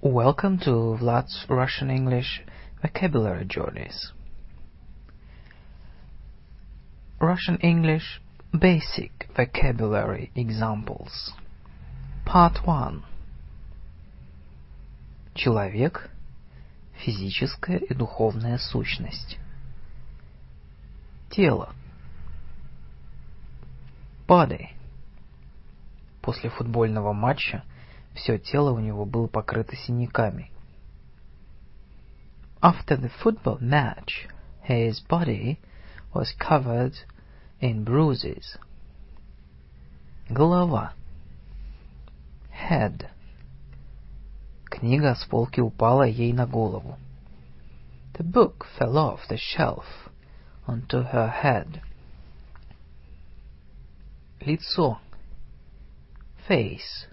Welcome to Vlad's Russian English Vocabulary Journeys. Russian English Basic Vocabulary Examples. Part 1. Человек – физическая и духовная сущность. Тело. Body. После футбольного матча все тело у него было покрыто синяками. After the football match, his body was covered in bruises. Голова. Head. Книга с полки упала ей на голову. The book fell off the shelf onto her head. Лицо. Face.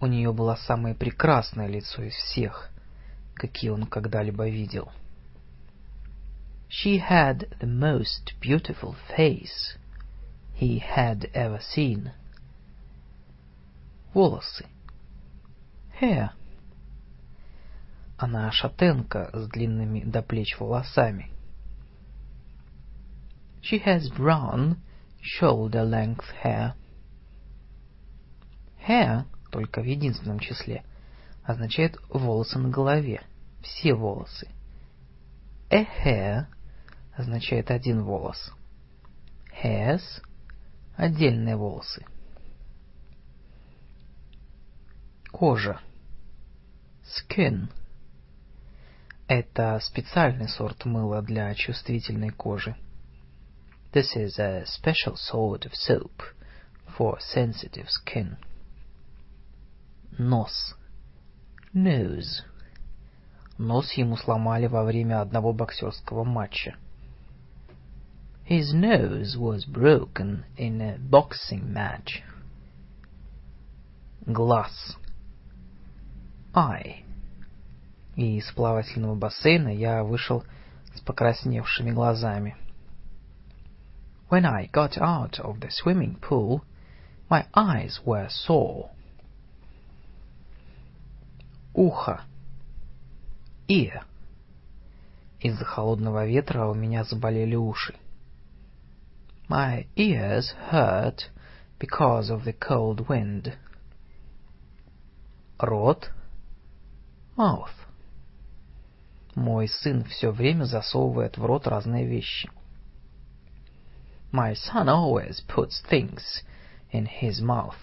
У нее было самое прекрасное лицо из всех, какие он когда-либо видел. She had the most beautiful face he had ever seen. Волосы. Hair. Она шатенка с длинными до плеч волосами. She has brown, shoulder-length hair. Hair, только в единственном числе, означает волосы на голове, все волосы. Hair означает один волос. Hairs – отдельные волосы. Кожа. Skin. Это специальный сорт мыла для чувствительной кожи. This is a special sort of soap for sensitive skin. Нос. Nose. Нос ему сломали во время одного боксерского матча. His nose was broken in a boxing match. Глаз. Eye. И из плавательного бассейна я вышел с покрасневшими глазами. When I got out of the swimming pool, my eyes were sore. Ухо. Ear. Из-за холодного ветра у меня заболели уши. My ears hurt because of the cold wind. Рот. Mouth. Мой сын все время засовывает в рот разные вещи. My son always puts things in his mouth.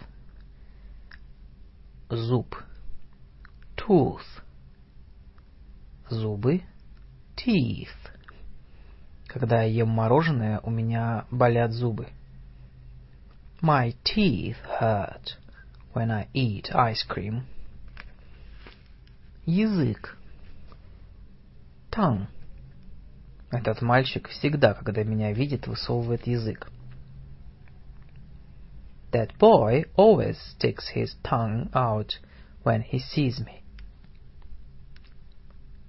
Зуб. Tooth. Зубы. Teeth. Когда я ем мороженое, у меня болят зубы. My teeth hurt when I eat ice cream. Язык. Tongue. Этот мальчик всегда, когда меня видит, высовывает язык. That boy always sticks his tongue out when he sees me.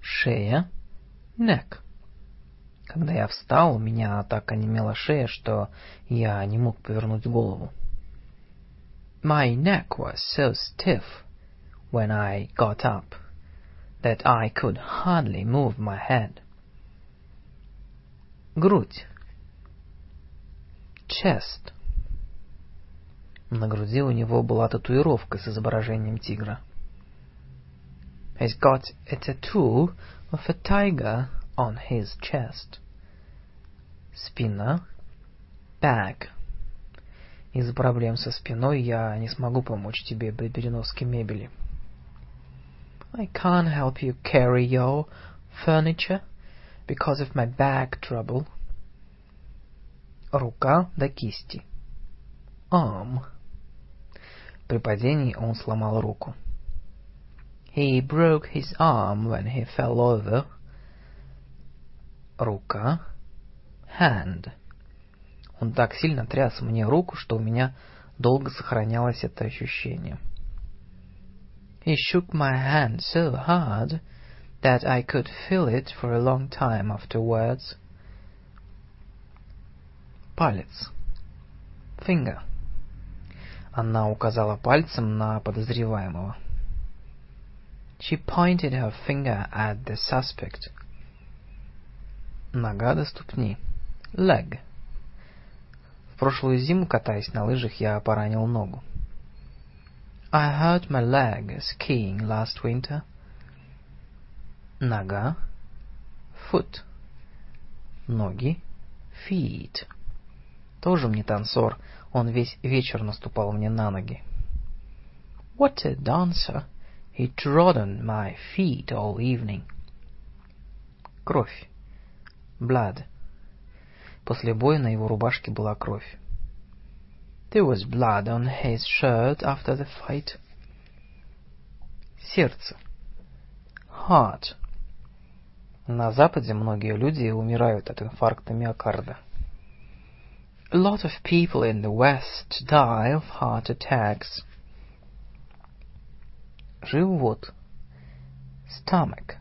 Шея. Neck. Когда я встал, у меня так онемела шея, что я не мог повернуть голову. My neck was so stiff when I got up that I could hardly move my head. Грудь. Chest. На груди у него была татуировка с изображением тигра. He's got a tattoo of a tiger on his chest. Спина. Back. Из-за проблем со спиной я не смогу помочь тебе при переноске мебели. I can't help you carry your furniture because of my back trouble. Рука до кисти. Arm. При падении он сломал руку. He broke his arm when he fell over. Рука. Hand. Он так сильно тряс мне руку, что у меня долго сохранялось это ощущение. He shook my hand so hard that I could feel it for a long time afterwards. Палец. Finger. Она указала пальцем на подозреваемого. She pointed her finger at the suspect. Нога до ступни. Leg. В прошлую зиму, катаясь на лыжах, я поранил ногу. I hurt my leg skiing last winter. Нога. Foot. Ноги. Feet. Тоже мне танцор. Он весь вечер наступал мне на ноги. What a dancer! He trod on my feet all evening. Кровь. Blood. После боя на его рубашке была кровь. There was blood on his shirt after the fight. Сердце. Heart. На Западе многие люди умирают от инфаркта миокарда. A lot of people in the West die of heart attacks. Живот. Stomach.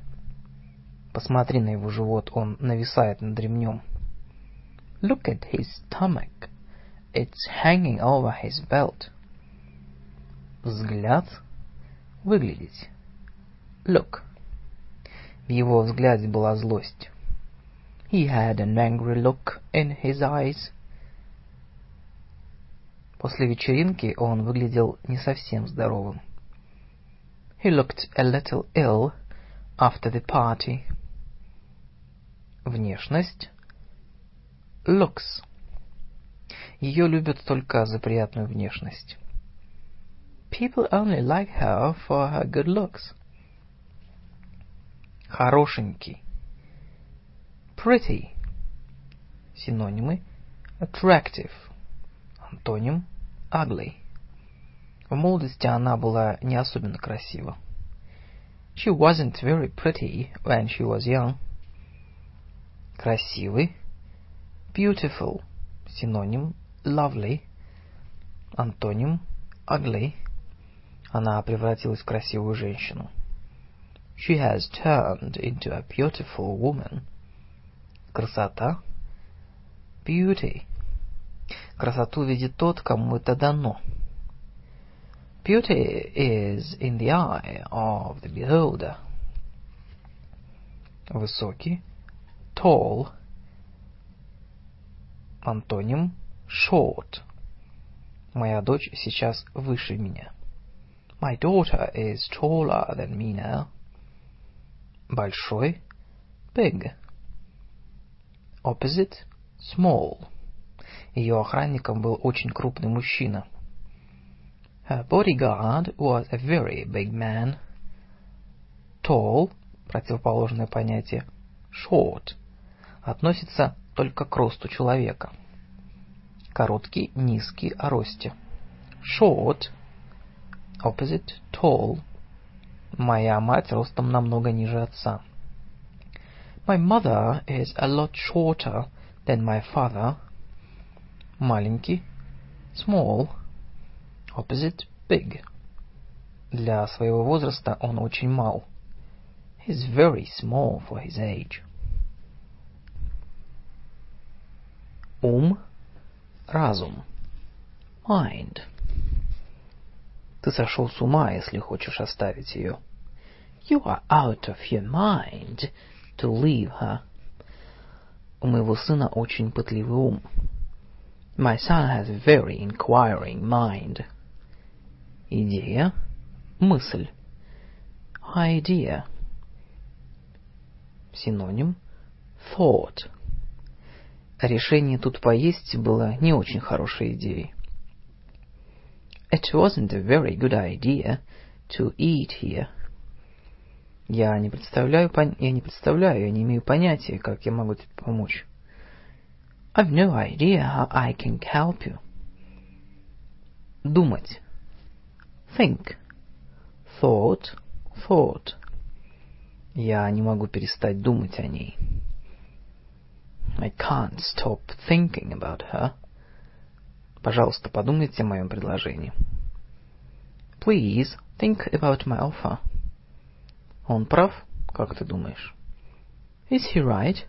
Посмотри на его живот, он нависает над ремнем. Look at his stomach. It's hanging over his belt. Взгляд. Выглядеть. Look. В его взгляде была злость. He had an angry look in his eyes. После вечеринки он выглядел не совсем здоровым. He looked a little ill after the party. Внешность. Looks. Ее любят только за приятную внешность. People only like her for her good looks. Хорошенький. Pretty. Синонимы. Attractive. Антоним. Ugly. В молодости она была не особенно красива. She wasn't very pretty when she was young. Красивый. Beautiful. Синоним. Lovely. Антоним. Ugly. Она превратилась в красивую женщину. She has turned into a beautiful woman. Красота. Beauty. Красоту видит тот, кому это дано. Beauty is in the eye of the beholder. Высокий. Tall. Антоним. Short. Моя дочь сейчас выше меня. My daughter is taller than me now. Большой. Big. Opposite. Small. Ее охранником был очень крупный мужчина. Her bodyguard was a very big man. Tall, противоположное понятие, short, относится только к росту человека. Короткий, низкий о росте. Short, opposite, tall. Моя мать ростом намного ниже отца. My mother is a lot shorter than my father. Маленький, small, opposite big. Для своего возраста он очень мал. He's very small for his age. Ум, разум. Mind. Ты сошел с ума, если хочешь оставить ее. You are out of your mind to leave her. У моего сына очень пытливый ум. My son has a very inquiring mind. Идея, мысль. Idea. Синоним thought. Решение тут поесть было не очень хорошей идеей. It wasn't a very good idea to eat here. Я не представляю, я не представляю, я не имею понятия, как я могу тебе помочь. I've no idea how I can help you. Думать. Think. Thought. Thought. Я не могу перестать думать о ней. I can't stop thinking about her. Пожалуйста, подумайте о моем предложении. Please think about my offer. Он прав? Как ты думаешь? Is he right?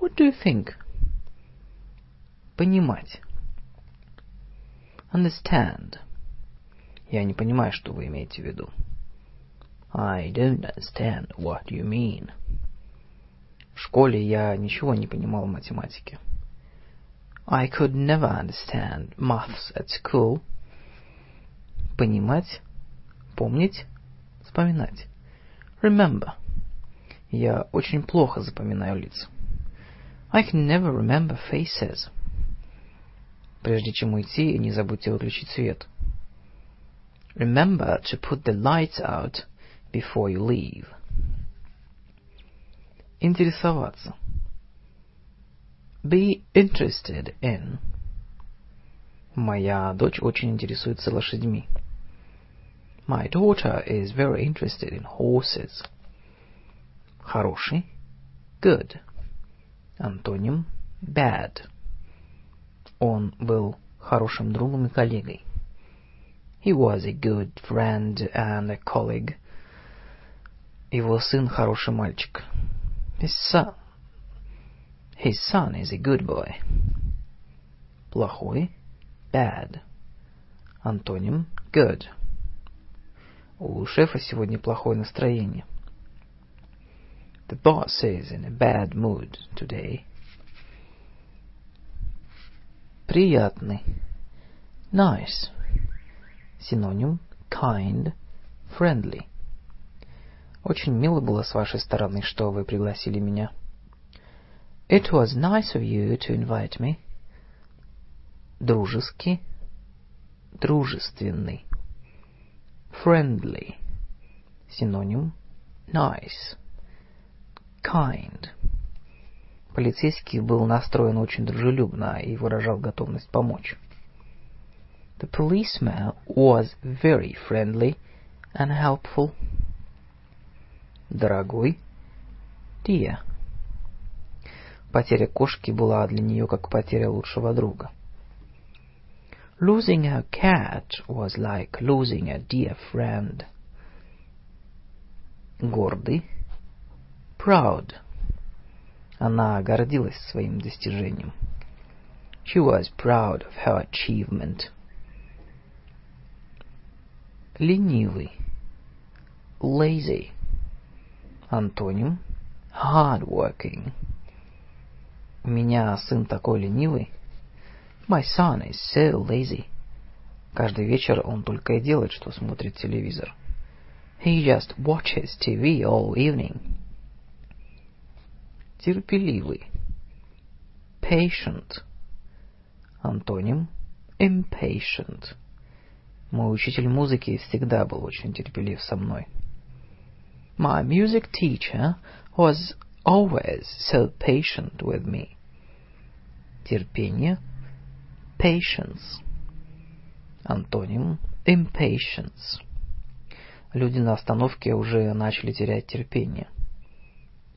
What do you think? Понимать. Understand. Я не понимаю, что вы имеете в виду. I don't understand what you mean. В школе я ничего не понимал в математике. I could never understand maths at school. Понимать, помнить, вспоминать. Remember. Я очень плохо запоминаю лица. I can never remember faces. Прежде чем уйти, не забудьте выключить свет. Remember to put the lights out before you leave. Интересоваться. Be interested in. Моя дочь очень интересуется лошадьми. My daughter is very interested in horses. Хороший. Good. Антоним. Bad. Он был хорошим другом и коллегой. He was a good friend and a colleague. Его сын хороший мальчик. His son. His son is a good boy. Плохой. Bad. Антоним. Good. У шефа сегодня плохое настроение. The boss is in a bad mood today. Приятный. Nice. Синоним. Kind. Friendly. Очень мило было с вашей стороны, что вы пригласили меня. It was nice of you to invite me. Дружеский. Дружественный. Friendly. Синоним. Nice. Kind. Полицейский был настроен очень дружелюбно и выражал готовность помочь. The policeman was very friendly and helpful. Дорогой. Dear. Потеря кошки была для нее как потеря лучшего друга. Losing her cat was like losing a dear friend. Гордый. Proud. Она гордилась своим достижением. She was proud of her achievement. Ленивый. Lazy. Антоним. Hardworking. У меня сын такой ленивый. My son is so lazy. Каждый вечер он только и делает, что смотрит телевизор. He just watches TV all evening. Терпеливый. Patient. Антоним. Impatient. Мой учитель музыки всегда был очень терпелив со мной. My music teacher was always so patient with me. Терпение. Patience. Антоним. Impatience. Люди на остановке уже начали терять терпение.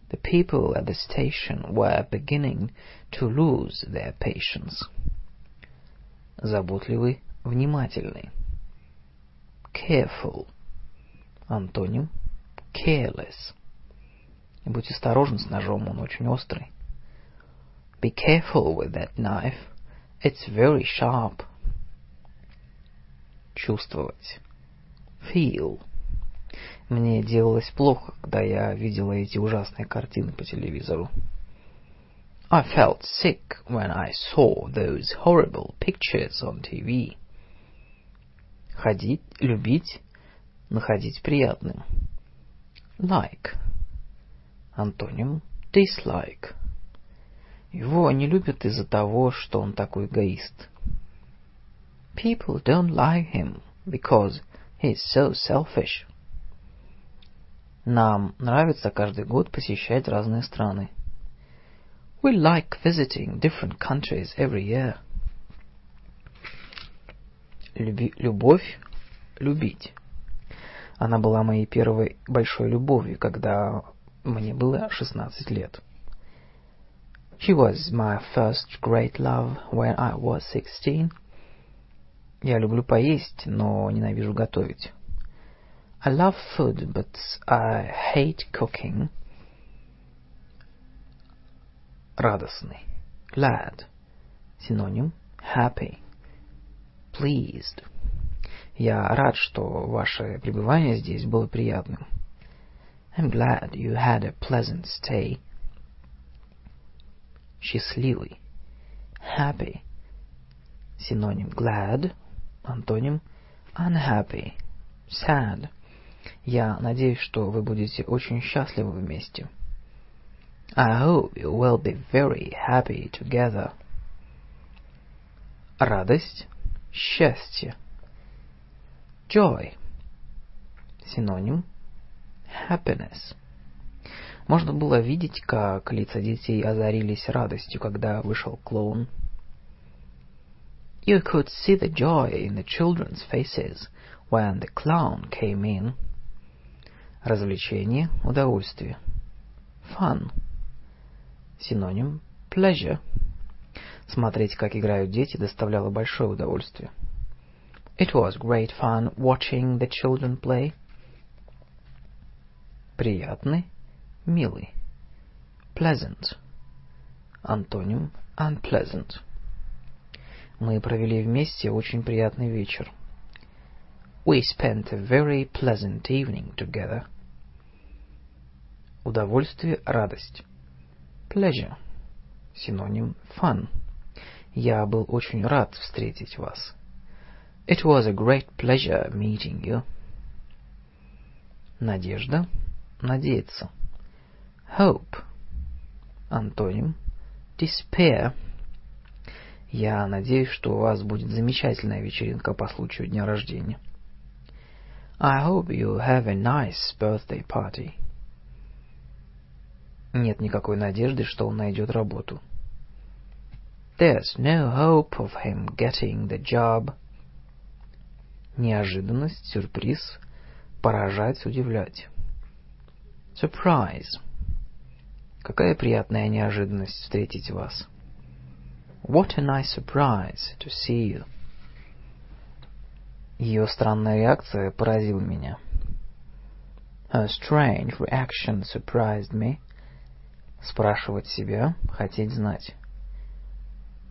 The people at the station were beginning to lose their patience. Заботливый, внимательный. Careful. Антоним. Careless. Будь осторожен с ножом, он очень острый. Be careful with that knife. It's very sharp. Чувствовать. Feel. Мне делалось плохо, когда я видела эти ужасные картины по телевизору. I felt sick when I saw those horrible pictures on TV. Ходить, любить, находить приятным. Like. Антоним. Dislike. Его не любят из-за того, что он такой эгоист. People don't like him because he's so selfish. Нам нравится каждый год посещать разные страны. We like visiting different countries every year. Люби, любовь, любить. Она была моей первой большой любовью, когда мне было 16 лет. She was my first great love when I was 16. Я люблю поесть, но ненавижу готовить. I love food, but I hate cooking. Радостный. Glad. Синоним. Happy. Pleased. Я рад, что ваше пребывание здесь было приятным. I'm glad you had a pleasant stay. Счастливый. Happy. Синоним glad. Антоним unhappy. Sad. Я надеюсь, что вы будете очень счастливы вместе. I hope you will be very happy together. Радость, счастье. Joy. Синоним happiness. Можно было видеть, как лица детей озарились радостью, когда вышел клоун. You could see the joy in the children's faces when the clown came in. Развлечение, удовольствие. Fun. Синоним pleasure. Смотреть, как играют дети, доставляло большое удовольствие. It was great fun watching the children play. Приятный, милый. Pleasant. Антоним unpleasant. Мы провели вместе очень приятный вечер. We spent a very pleasant evening together. Удовольствие, радость. Pleasure. Синоним fun. Я был очень рад встретить вас. It was a great pleasure meeting you. Надежда, надеяться. Hope. Антоним despair. Я надеюсь, что у вас будет замечательная вечеринка по случаю дня рождения. I hope you have a nice birthday party. Нет никакой надежды, что он найдет работу. There's no hope of him getting the job. Неожиданность, сюрприз, поражать, удивлять. Surprise. Какая приятная неожиданность встретить вас. What a nice surprise to see you. Ее странная реакция поразила меня. Her strange reaction surprised me. Спрашивать себя, хотеть знать.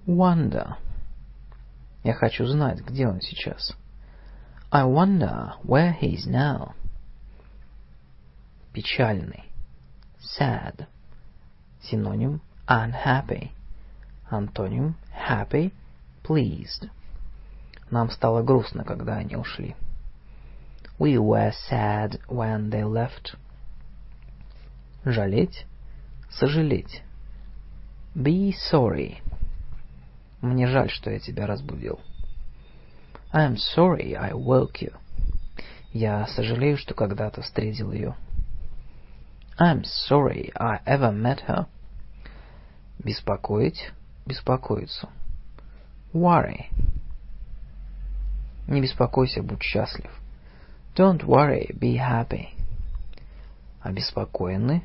Wonder. Я хочу знать, где он сейчас. I wonder where he is now. Печальный. Sad. Синоним unhappy. Антоним happy, pleased. Нам стало грустно, когда они ушли. We were sad when they left. Жалеть, сожалеть. Be sorry. Мне жаль, что я тебя разбудил. I am sorry I woke you. Я сожалею, что когда-то встретил ее. I'm sorry I ever met her. Беспокоить, беспокоиться. Worry. Не беспокойся, будь счастлив. Don't worry, be happy. Обеспокоенный.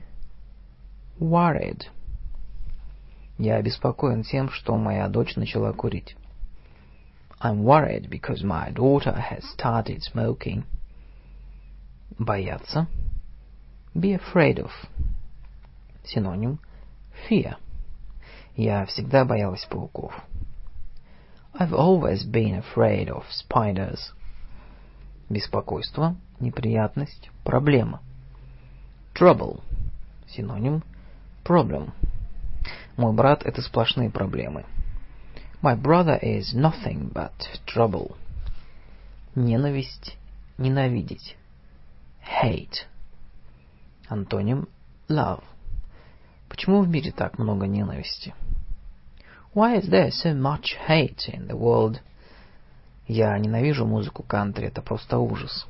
Worried. Я обеспокоен тем, что моя дочь начала курить. I'm worried because my daughter has started smoking. Бояться. Be afraid of. Синоним fear. Я всегда боялась пауков. I've always been afraid of spiders. Беспокойство, неприятность, проблема. Trouble. Синоним problem. Мой брат — это сплошные проблемы. My brother is nothing but trouble. Ненависть, ненавидеть. Hate. Антоним love. Почему в мире так много ненависти? Why is there so much hate in the world? Я ненавижу музыку кантри, это просто ужас.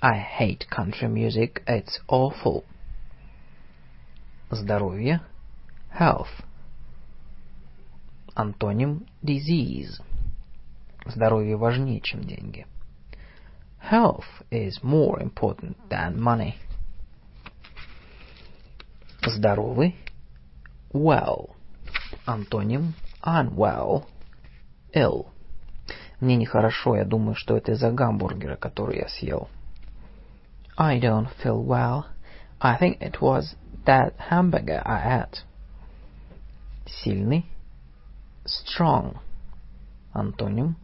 I hate country music, it's awful. Здоровье, health. Антоним disease. Здоровье важнее, чем деньги. Health is more important than money. Здоровый, well. Антоним unwell, ill. Мне нехорошо, я думаю, что это из-за гамбургера, который я съел. I don't feel well. I think it was that hamburger I ate. Сильный, strong. Антоним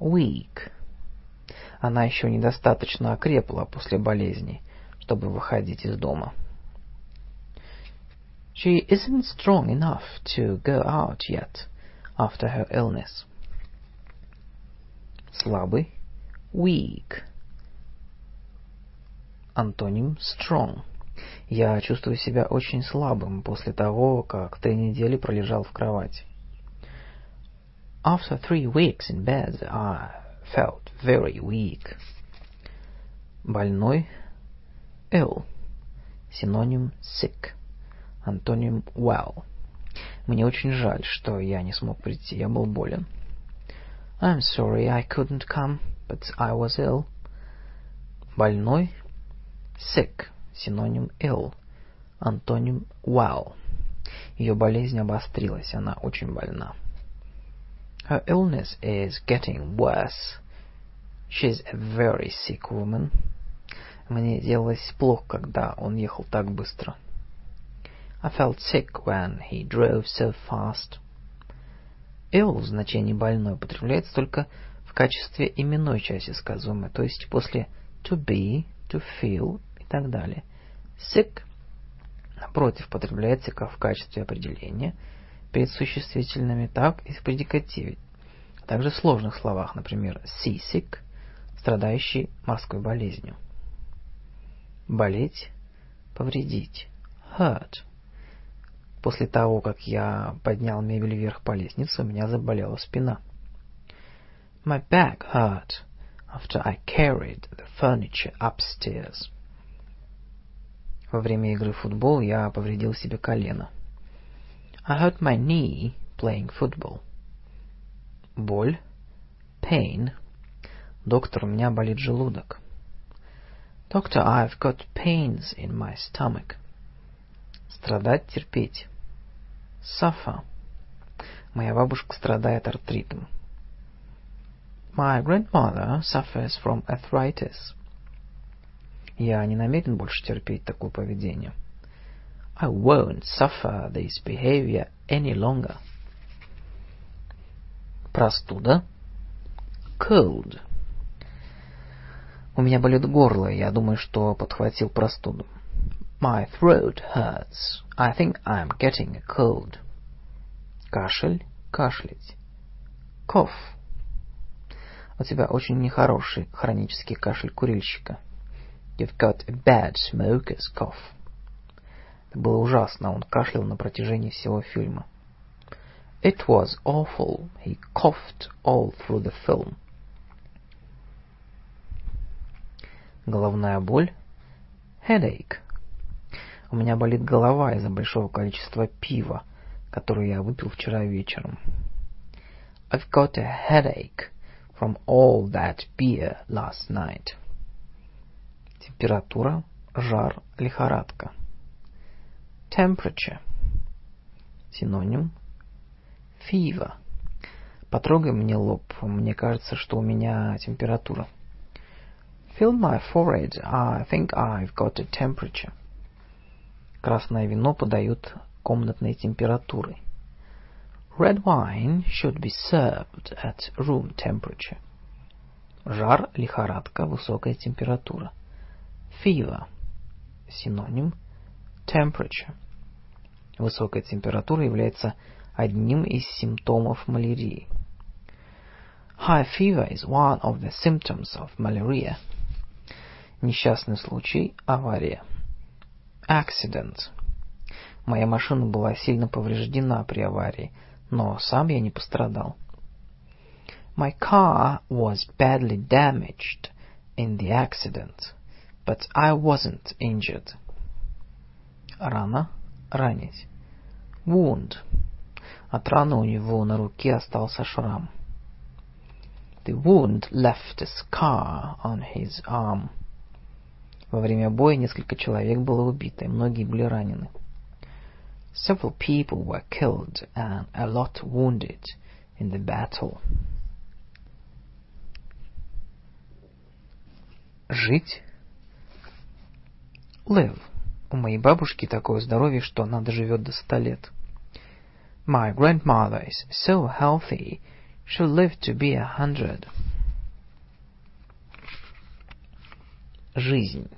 weak. Она еще недостаточно окрепла после болезни, чтобы выходить из дома. She isn't strong enough to go out yet after her illness. Слабый. Weak. Антоним strong. Я чувствую себя очень слабым после того, как три недели пролежал в кровати. After three weeks in bed, I felt very weak. Больной. Ill. Синоним sick. Антоним well. Мне очень жаль, что я не смог прийти, я был болен. I'm sorry I couldn't come, but I was ill. Больной. Sick. Синоним ill. Антоним well. Ее болезнь обострилась, она очень больна. Her illness is getting worse. She's a very sick woman. Мне делалось плохо, когда он ехал так быстро. I felt sick when he drove so fast. Ill в значении больной употребляется только в качестве именной части сказуемой, то есть после to be, to feel так далее. Sick, напротив, употребляется как в качестве определения перед существительными, так и в предикативе, а также в сложных словах, например, seasick, страдающий морской болезнью. Болеть, повредить, hurt – После того, как я поднял мебель вверх по лестнице, у меня заболела спина. My back hurt after I carried the furniture upstairs. Во время игры в футбол я повредил себе колено. I hurt my knee playing football. Боль. Pain. Доктор, у меня болит желудок. Doctor, I've got pains in my stomach. Страдать, терпеть. Suffer. Моя бабушка страдает артритом. My grandmother suffers from arthritis. Я не намерен больше терпеть такое поведение. I won't suffer this behavior any longer. Простуда. Cold. У меня болит горло, я думаю, что подхватил простуду. My throat hurts. I think I'm getting a cold. Кашель, кашлять. Cough. У тебя очень нехороший хронический кашель курильщика. You've got a bad smoker's cough. Это было ужасно, он кашлял на протяжении всего фильма. It was awful. He coughed all through the film. Головная боль. Headache. У меня болит голова из-за большого количества пива, которое я выпил вчера вечером. I've got a headache from all that beer last night. Температура, жар, лихорадка. Temperature. Синоним. Fever. Потрогай мне лоб, мне кажется, что у меня температура. Feel my forehead, I think I've got a temperature. Красное вино подают комнатной температурой. Red wine should be served at room temperature. Жар, лихорадка, высокая температура. Fever. Синоним. Temperature. Высокая температура является одним из симптомов малярии. High fever is one of the symptoms of malaria. Несчастный случай, авария. Accident. Моя машина была сильно повреждена при аварии, но сам я не пострадал. My car was badly damaged in the accident, but I wasn't injured. Рана, ранить. Wound. От раны у него на руке остался шрам. The wound left a scar on his arm. Во время боя несколько человек было убито, и многие были ранены. Several people were killed and a lot wounded in the battle. Жить. Live. У моей бабушки такое здоровье, что она доживет до ста лет. My grandmother is so healthy, she'll live to be a hundred. Жизнь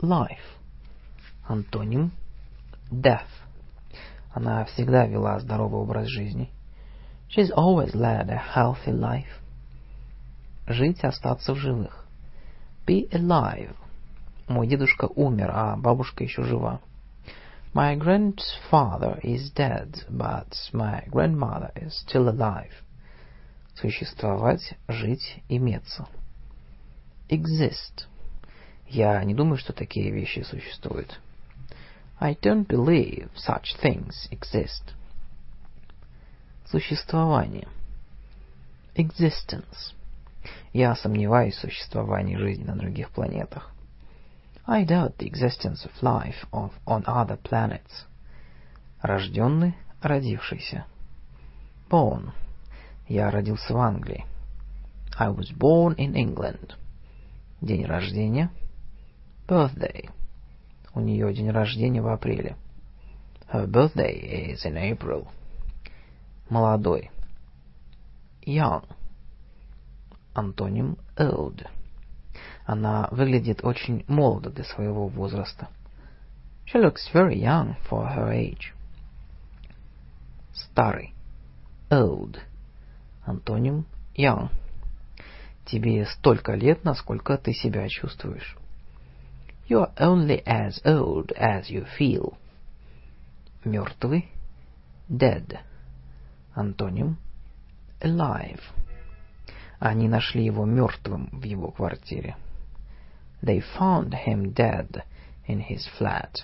life. Антоним death. Она всегда вела здоровый образ жизни. She's always led a healthy life. Жить, остаться в живых. Be alive. Мой дедушка умер, а бабушка еще жива. My grandfather is dead, but my grandmother is still alive. Существовать, жить, иметься. Exist. Я не думаю, что такие вещи существуют. I don't believe such things exist. Существование. Existence. Я сомневаюсь в существовании жизни на других планетах. I doubt the existence of life of, on other planets. Рожденный, родившийся. Born. Я родился в Англии. I was born in England. День рождения. Birthday. У нее день рождения в апреле. Her birthday is in April. Молодой. Young. Антоним old. Она выглядит очень молодо для своего возраста. She looks very young for her age. Старый. Old. Антоним young. Тебе столько лет, насколько ты себя чувствуешь. You are only as old as you feel. Мертвый. Dead. Антоним. Alive. Они нашли его мертвым в его квартире. They found him dead in his flat.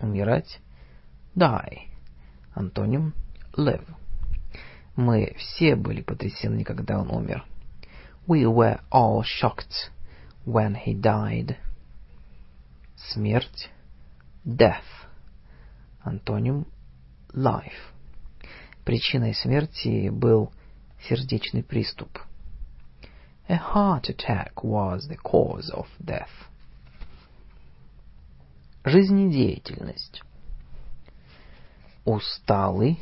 Умирать. Die. Антоним. Live. Мы все были потрясены, когда он умер. We were all shocked when he died. Смерть. Death. Антоним. Life. Причиной смерти был сердечный приступ. A heart attack was the cause of death. Жизнедеятельность. Усталый.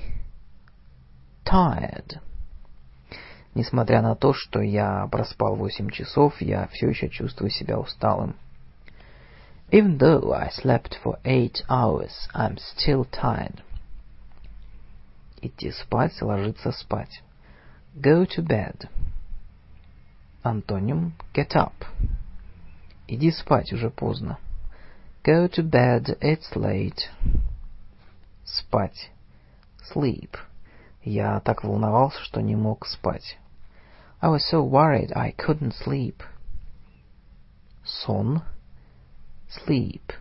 Tired. Несмотря на то, что я проспал восемь часов, я все еще чувствую себя усталым. Even though I slept for eight hours, I'm still tired. Идти спать, ложиться спать. Go to bed. Антоним get up. Иди спать, уже поздно. Go to bed, it's late. Спать. Sleep. Я так волновался, что не мог спать. I was so worried I couldn't sleep. Сон. Sleep.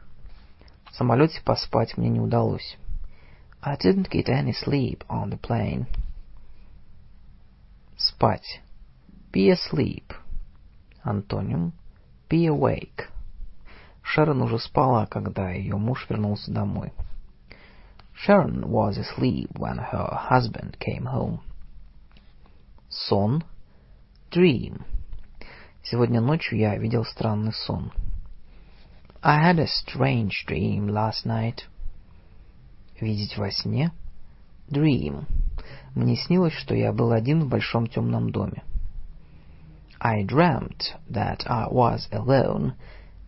В самолете поспать мне не удалось. I didn't get any sleep on the plane. Спать. Be asleep. Антоним. Be awake. Шерон уже спала, когда ее муж вернулся домой. Sharon was asleep when her husband came home. Сон. Dream. Сегодня ночью я видел странный сон. I had a strange dream last night. Видеть во сне. Dream. Мне снилось, что я был один в большом темном доме. I dreamt that I was alone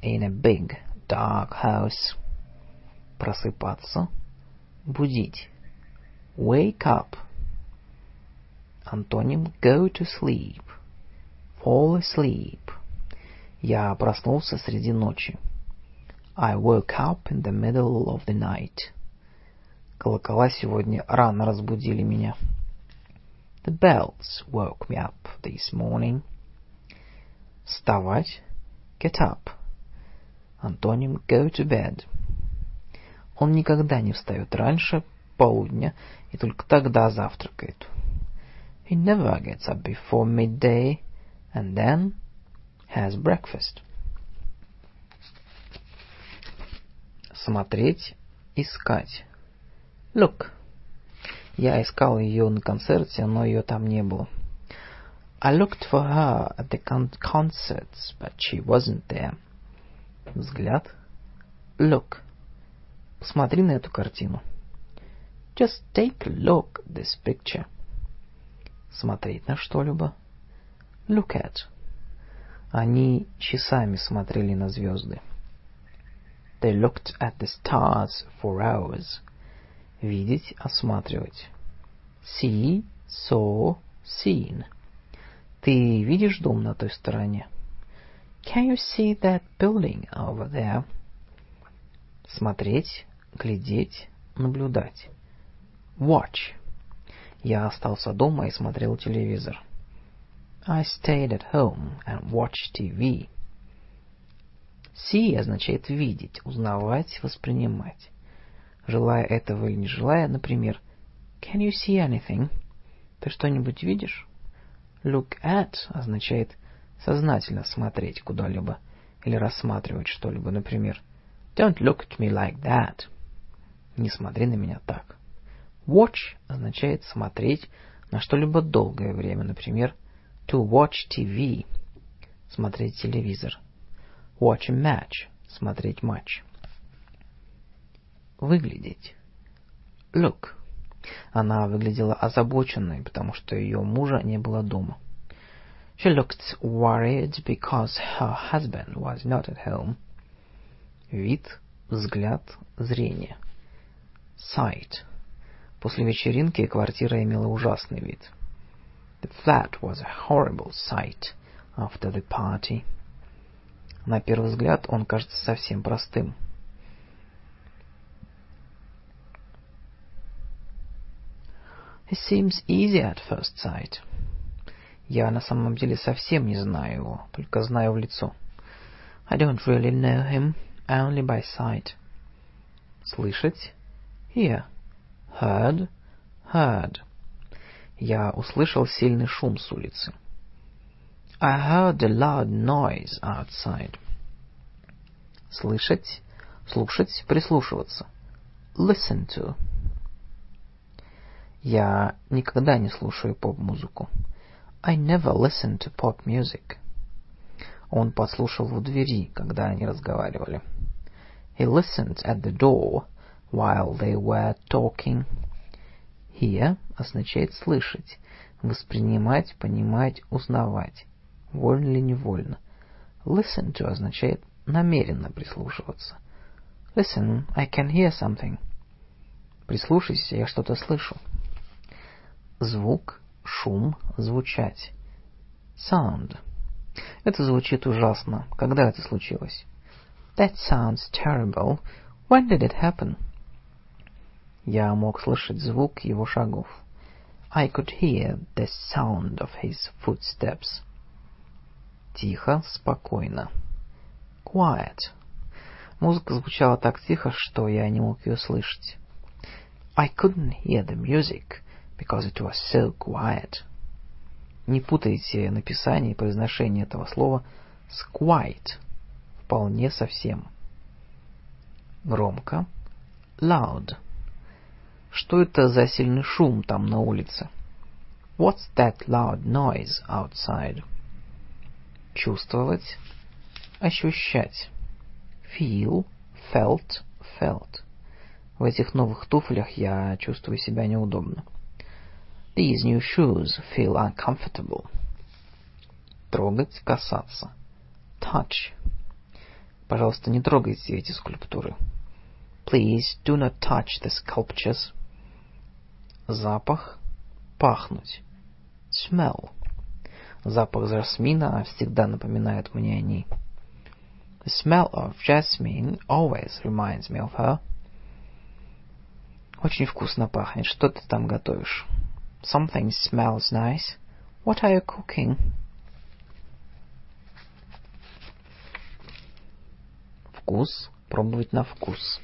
in a big dark house. Просыпаться. Будить. Wake up. Антоним go to sleep. Fall asleep. Я проснулся среди ночи. I woke up in the middle of the night. Колокола сегодня рано разбудили меня. The bells woke me up this morning. Вставать. Get up. Антоним go to bed. Он никогда не встает раньше полудня и только тогда завтракает. He never gets up before midday and then has breakfast. Смотреть, искать. Look. Я искал ее на концерте, но ее там не было. I looked for her at the con concerts, but she wasn't there. Взгляд. Look. Посмотри на эту картину. Just take a look at this picture. Смотреть на что-либо. Look at. Они часами смотрели на звезды. They looked at the stars for hours. Видеть, осматривать. See, saw, seen. Ты видишь дом на той стороне? Can you see that building over there? Смотреть, глядеть, наблюдать. Watch. Я остался дома и смотрел телевизор. I stayed at home and watched TV. See означает видеть, узнавать, воспринимать. Желая этого или не желая, например, Can you see anything? Ты что-нибудь видишь? Look at означает сознательно смотреть куда-либо или рассматривать что-либо. Например, Don't look at me like that. Не смотри на меня так. Watch означает смотреть на что-либо долгое время. Например, to watch TV. Смотреть телевизор. Watch a match. Смотреть матч. Выглядеть. Look. Она выглядела озабоченной, потому что ее мужа не было дома. She looked worried because her husband was not at home. Вид, взгляд, зрение. Sight. После вечеринки квартира имела ужасный вид. The flat was a horrible sight after the party. На первый взгляд он кажется совсем простым. He seems easy at first sight. Я на самом деле совсем не знаю его, только знаю в лицо. I don't really know him, only by sight. Слышать? Hear. Heard? Heard. Я услышал сильный шум с улицы. I heard a loud noise outside. Слышать, слушать, прислушиваться. Listen to. Я никогда не слушаю поп-музыку. I never listen to pop music. Он подслушал в двери, когда они разговаривали. He listened at the door while they were talking. Hear означает слышать, воспринимать, понимать, узнавать, вольно или невольно. Listen to означает намеренно прислушиваться. Listen, I can hear something. Прислушайся, я что-то слышу. Звук, шум, звучать. Sound. Это звучит ужасно. Когда это случилось? That sounds terrible. When did it happen? Я мог слышать звук его шагов. I could hear the sound of his footsteps. Тихо, спокойно. Quiet. Музыка звучала так тихо, что я не мог ее слышать. I couldn't hear the music because it was so quiet. Не путайте написание и произношение этого слова с quite. Вполне совсем. Громко. Loud. Что это за сильный шум там на улице? What's that loud noise outside? Чувствовать, ощущать. Feel, felt, felt. В этих новых туфлях я чувствую себя неудобно. These new shoes feel uncomfortable. Трогать, касаться. Touch. Пожалуйста, не трогайте эти скульптуры. Please do not touch the sculptures. Запах. Пахнуть. Smell. Запах жасмина всегда напоминает мне о ней. The smell of jasmine always reminds me of her. Очень вкусно пахнет. Что ты там готовишь? Something smells nice. What are you cooking? Вкус. Пробовать на вкус.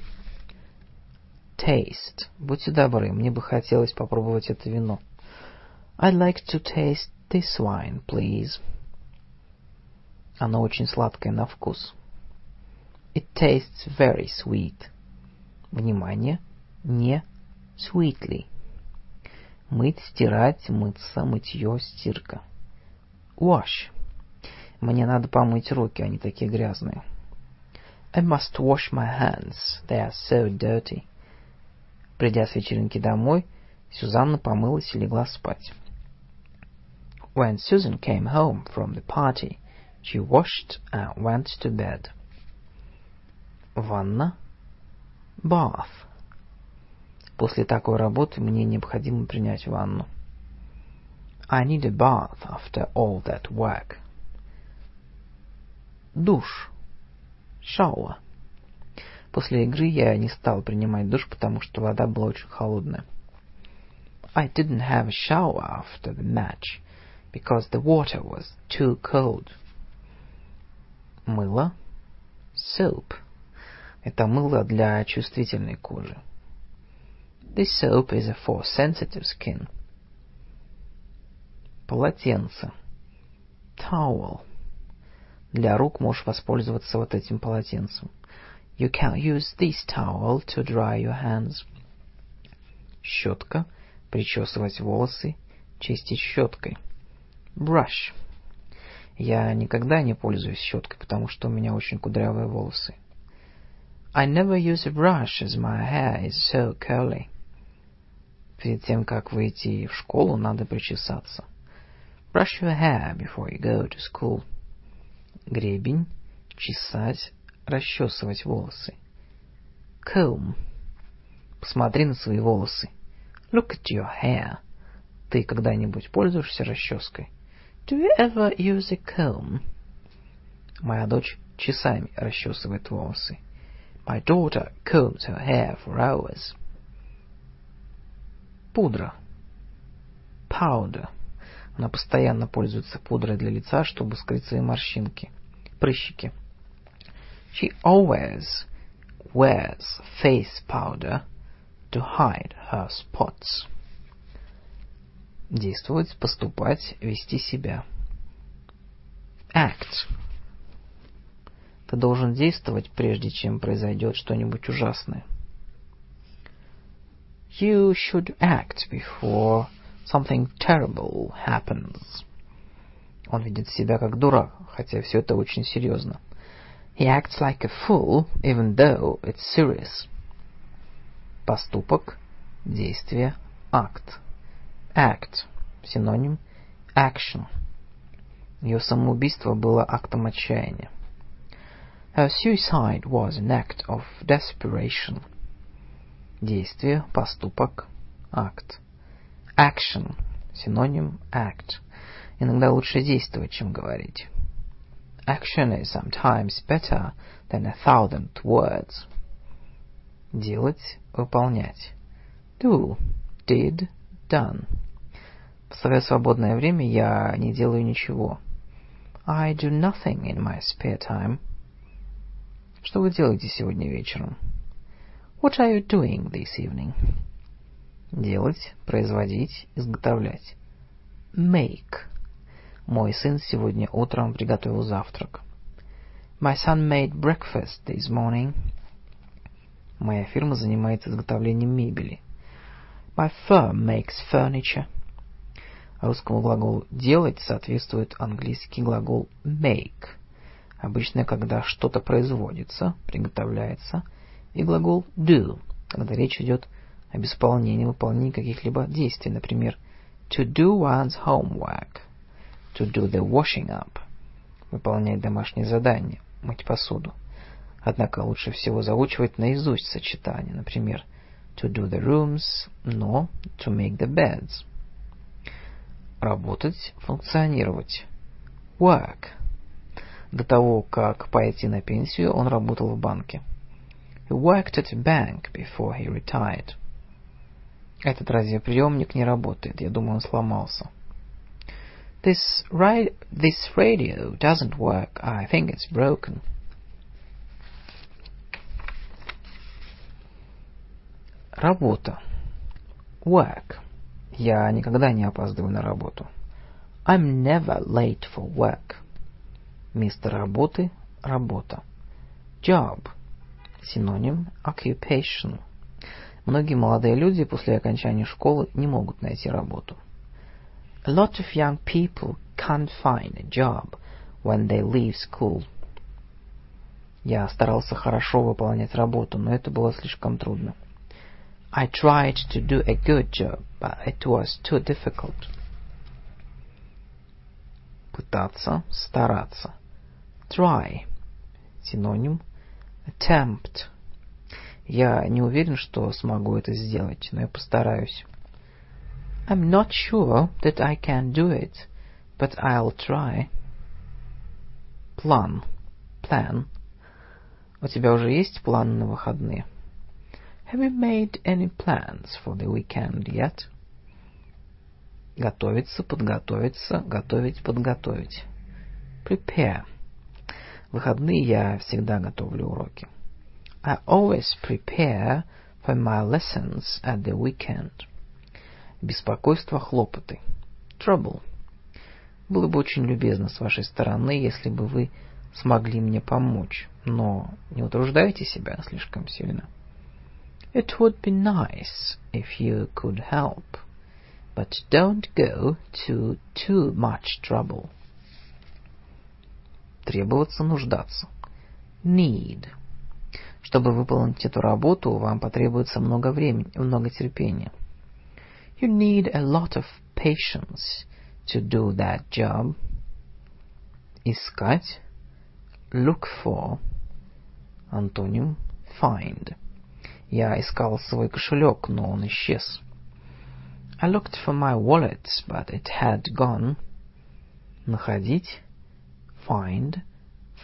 Taste. Будьте добры, мне бы хотелось попробовать это вино. I'd like to taste this wine, please. Оно очень сладкое на вкус. It tastes very sweet. Внимание, не sweetly. Мыть, стирать, мыться, мытье, стирка. Wash. Мне надо помыть руки, они такие грязные. I must wash my hands. They are so dirty. Придя с вечеринки домой, Сюзанна помылась и легла спать. When Susan came home from the party, she washed and went to bed. Ванна. Bath. После такой работы мне необходимо принять ванну. I need a bath after all that work. Душ. Shower. После игры я не стал принимать душ, потому что вода была очень холодная. I didn't have a shower after the match because the water was too cold. Мыло. Soap. Это мыло для чувствительной кожи. This soap is for sensitive skin. Полотенце. Towel. Для рук можешь воспользоваться вот этим полотенцем. You can use this towel to dry your hands. Щетка. Причесывать волосы. Чистить щеткой. Brush. Я никогда не пользуюсь щеткой, потому что у меня очень кудрявые волосы. I never use a brush as my hair is so curly. Перед тем, как выйти в школу, надо причесаться. Brush your hair before you go to school. Гребень, чесать, расчесывать волосы. Comb. Посмотри на свои волосы. Look at your hair. Ты когда-нибудь пользуешься расческой? Do you ever use a comb? Моя дочь часами расчесывает волосы. My daughter combs her hair for hours. Пудра. Powder. Она постоянно пользуется пудрой для лица, чтобы скрыть свои морщинки, прыщики. She always wears face powder to hide her spots. Действовать, поступать, вести себя. Act. Ты должен действовать, прежде чем произойдет что-нибудь ужасное. You should act before something terrible happens. Он ведет себя как дурак, хотя все это очень серьезно. He acts like a fool, even though it's serious. Поступок, действие, акт. Act. Синоним action. Ее самоубийство было актом отчаяния. Her suicide was an act of desperation. Действие, поступок, акт. Action. Синоним act. Иногда лучше действовать, чем говорить. Action is sometimes better than a thousand words. Делать, выполнять. Do, did, done. В свое свободное время я не делаю ничего. I do nothing in my spare time. Что вы делаете сегодня вечером? What are you doing this evening? Делать, производить, изготовлять. Make. Мой сын сегодня утром приготовил завтрак. My son made breakfast this morning. Моя фирма занимается изготовлением мебели. My firm makes furniture. Русскому глаголу «делать» соответствует английский глагол «make». Обычно, когда что-то производится, приготовляется, и глагол «do», когда речь идет об исполнении, выполнении каких-либо действий, например, to do one's homework, to do the washing up, выполнять домашнее задание, мыть посуду. Однако лучше всего заучивать наизусть сочетание, например, to do the rooms, но to make the beds. Работать, функционировать. Work. До того, как пойти на пенсию, он работал в банке. He worked at a bank before he retired. Этот радиоприемник не работает. Я думаю, он сломался. This, ri this radio doesn't work. I think it's broken. Работа. Work. Я никогда не опаздываю на работу. I'm never late for work. Место работы – работа. Job. Синоним – occupation. Многие молодые люди после окончания школы не могут найти работу. A lot of young people can't find a job when they leave school. Я старался хорошо выполнять работу, но это было слишком трудно. I tried to do a good job, but it was too difficult. Пытаться, стараться. Try. Синоним Attempt. Я не уверен, что смогу это сделать, но я постараюсь. I'm not sure that I can do it, but I'll try. План. Plan. У тебя уже есть планы на выходные? Have you made any plans for the weekend yet? Готовиться, подготовиться, готовить, подготовить. Prepare. В выходные я всегда готовлю уроки. I always prepare for my lessons at the weekend. Беспокойство, хлопоты. Trouble. Было бы очень любезно с вашей стороны, если бы вы смогли мне помочь, но не утруждайте себя слишком сильно. It would be nice if you could help, but don't go to too much trouble. Требоваться, нуждаться. Need. Чтобы выполнить эту работу, вам потребуется много времени, много терпения. You need a lot of patience to do that job. Искать. Look for. Антоним find. Я искал свой кошелек, но он исчез. I looked for my wallet, but it had gone. Находить. Find.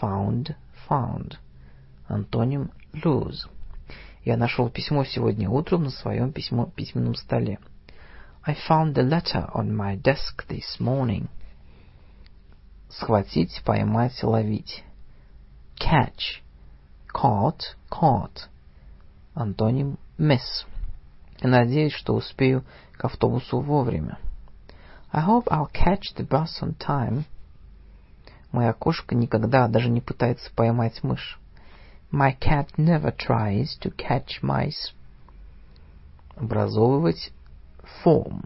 Found. Found. Антоним lose. Я нашел письмо сегодня утром на своем письмо, письменном столе. I found the letter on my desk this morning. Схватить, поймать, ловить. Catch. Caught. Caught. Антоним miss. Я надеюсь, что успею к автобусу вовремя. I hope I'll catch the bus on time. Моя кошка никогда даже не пытается поймать мышь. My cat never tries to catch mice. Образовывать form.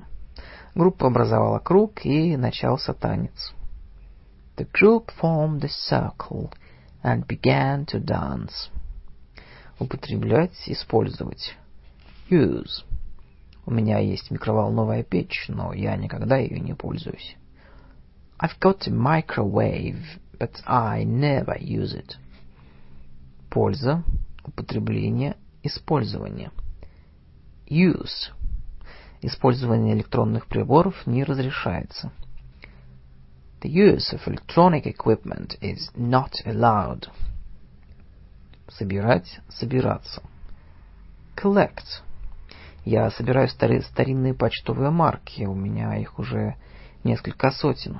Группа образовала круг, и начался танец. The group formed a circle and began to dance. Употреблять, использовать. Use. У меня есть микроволновая печь, но я никогда ее не пользуюсь. I've got a microwave, but I never use it. Польза, употребление, использование. Use. Использование электронных приборов не разрешается. The use of electronic equipment is not allowed. Собирать, собираться. Collect. Я собираю стари старинные почтовые марки, у меня их уже несколько сотен.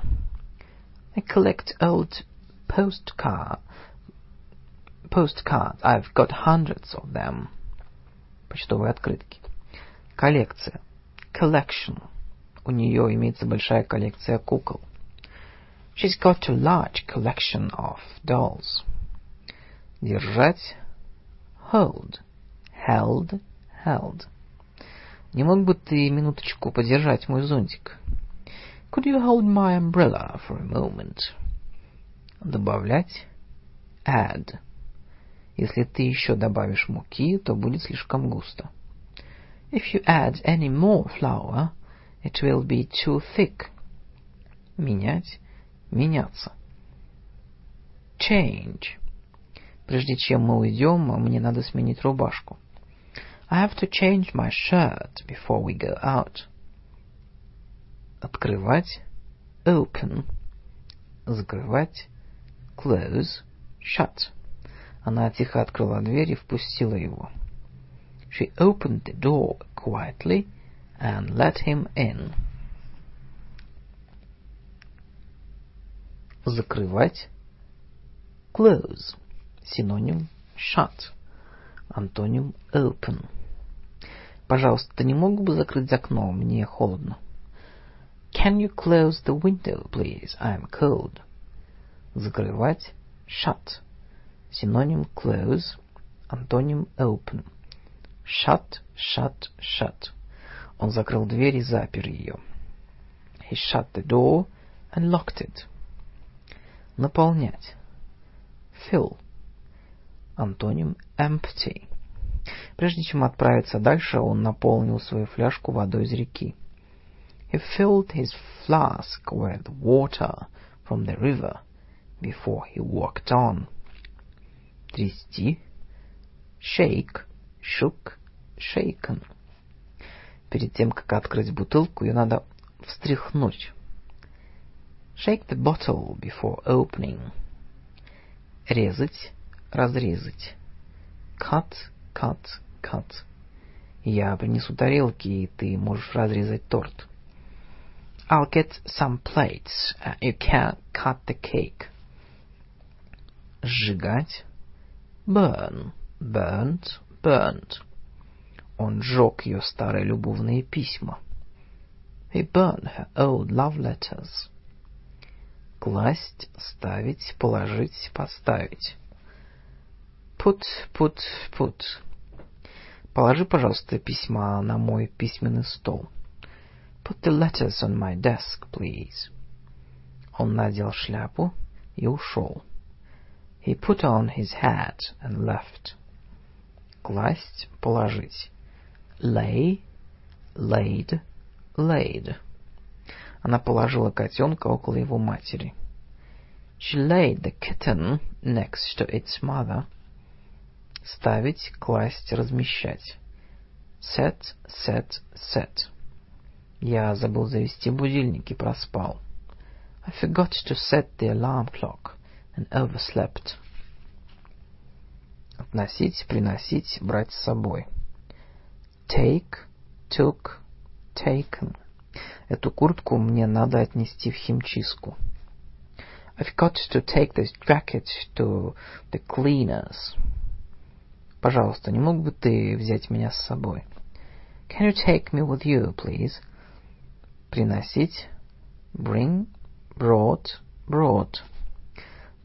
I collect old postcard, postcards. I've got hundreds of them. Почтовые открытки. Коллекция. Collection. У нее имеется большая коллекция кукол. She's got a large collection of dolls. Держать. Hold. Held. Held. Не мог бы ты минуточку подержать мой зонтик? Could you hold my umbrella for a moment? Добавлять. Add. Если ты еще добавишь муки, то будет слишком густо. If you add any more flour, it will be too thick. Менять. Меняться. Change. Прежде чем мы уйдем, мне надо сменить рубашку. I have to change my shirt before we go out. Открывать. Open. Закрывать. Close. Shut. Она тихо открыла дверь и впустила его. She opened the door quietly and let him in. Закрывать. Close. Синоним shut. Антоним open. Пожалуйста, ты не мог бы закрыть окно? Мне холодно. Can you close the window, please? I'm cold. Закрывать. Shut. Синоним close. Антоним open. Shut, shut, shut. Он закрыл дверь и запер ее. He shut the door and locked it. Наполнять. Fill. Антоним empty. Прежде чем отправиться дальше, он наполнил свою фляжку водой из реки. He filled his flask with water from the river before he walked on. Трясти. Shake, shook, shaken. Перед тем, как открыть бутылку, ее надо встряхнуть. Shake the bottle before opening. Резать, разрезать. Cut, cut, cut. Я принесу тарелки, и ты можешь разрезать торт. I'll get some plates. Uh, you can cut the cake. Сжигать. Burn, burnt, burnt. Он сжег ее старые любовные письма. He burned her old love letters. Класть, ставить, положить, поставить. Put, put, put. Положи, пожалуйста, письма на мой письменный стол. Put the letters on my desk, please. Он надел шляпу и ушел. He put on his hat and left. Класть, положить. Lay, laid, laid. Она положила котенка около его матери. She laid the kitten next to its mother. Ставить, класть, размещать. Set, set, set. Я забыл завести будильник и проспал. I forgot to set the alarm clock and overslept. Относить, приносить, брать с собой. Take, took, taken. Эту куртку мне надо отнести в химчистку. I've got to take this jacket to the cleaners. Пожалуйста, не мог бы ты взять меня с собой? Can you take me with you, please? Приносить. Bring, brought, brought.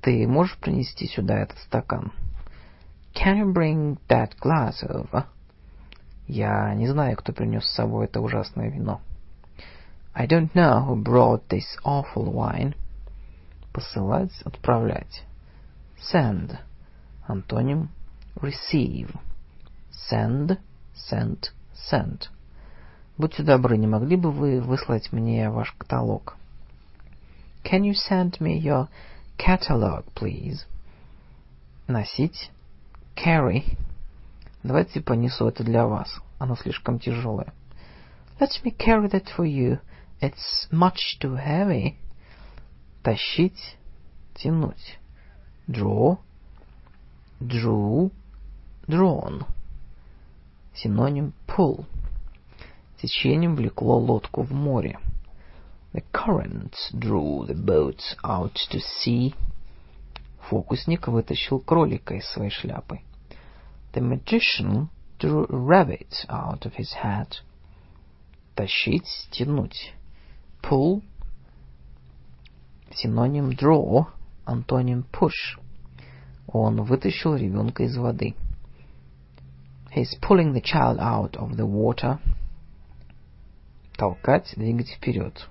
Ты можешь принести сюда этот стакан? Can you bring that glass over? Я не знаю, кто принес с собой это ужасное вино. I don't know who brought this awful wine. Посылать, отправлять. Send. Антоним receive. Send, sent, sent. Будьте добры, не могли бы вы выслать мне ваш каталог? Can you send me your catalog, please? Носить. Carry. Давайте понесу это для вас. Оно слишком тяжелое. Let me carry that for you. It's much too heavy. Тащить. Тянуть. Draw. Drew. Drawn. Синоним pull. Течением влекло лодку в море. The current drew the boat out to sea. Фокусник вытащил кролика из своей шляпы. The magician drew a rabbit out of his hat. Тащить, тянуть. Pull. Синоним draw, антоним push. Он вытащил ребенка из воды. He's pulling the child out of the water. Толкать, двигать вперед.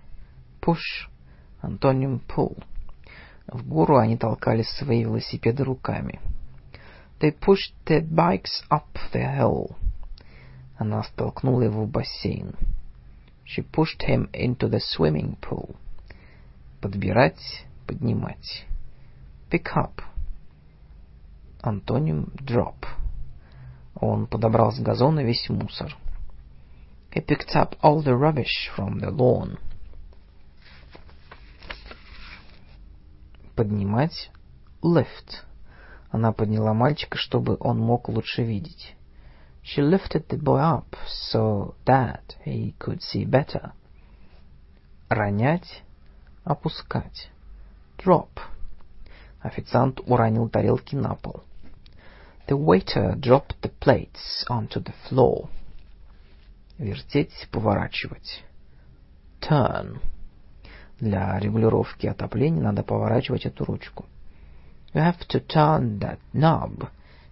Push, антоним pull. В гору они толкали свои велосипеды руками. They pushed their bikes up the hill. Она столкнула его в бассейн. She pushed him into the swimming pool. Подбирать, поднимать. Pick up. Антоним drop. Он подобрал с газона весь мусор. He picked up all the rubbish from the lawn. Поднимать. Lift. Она подняла мальчика, чтобы он мог лучше видеть. She lifted the boy up so that he could see better. Ронять, опускать. Drop. Официант уронил тарелки на пол. The waiter dropped the plates onto the floor. Вертеть, поворачивать. Turn. Для регулировки отопления надо поворачивать эту ручку. You have to turn that knob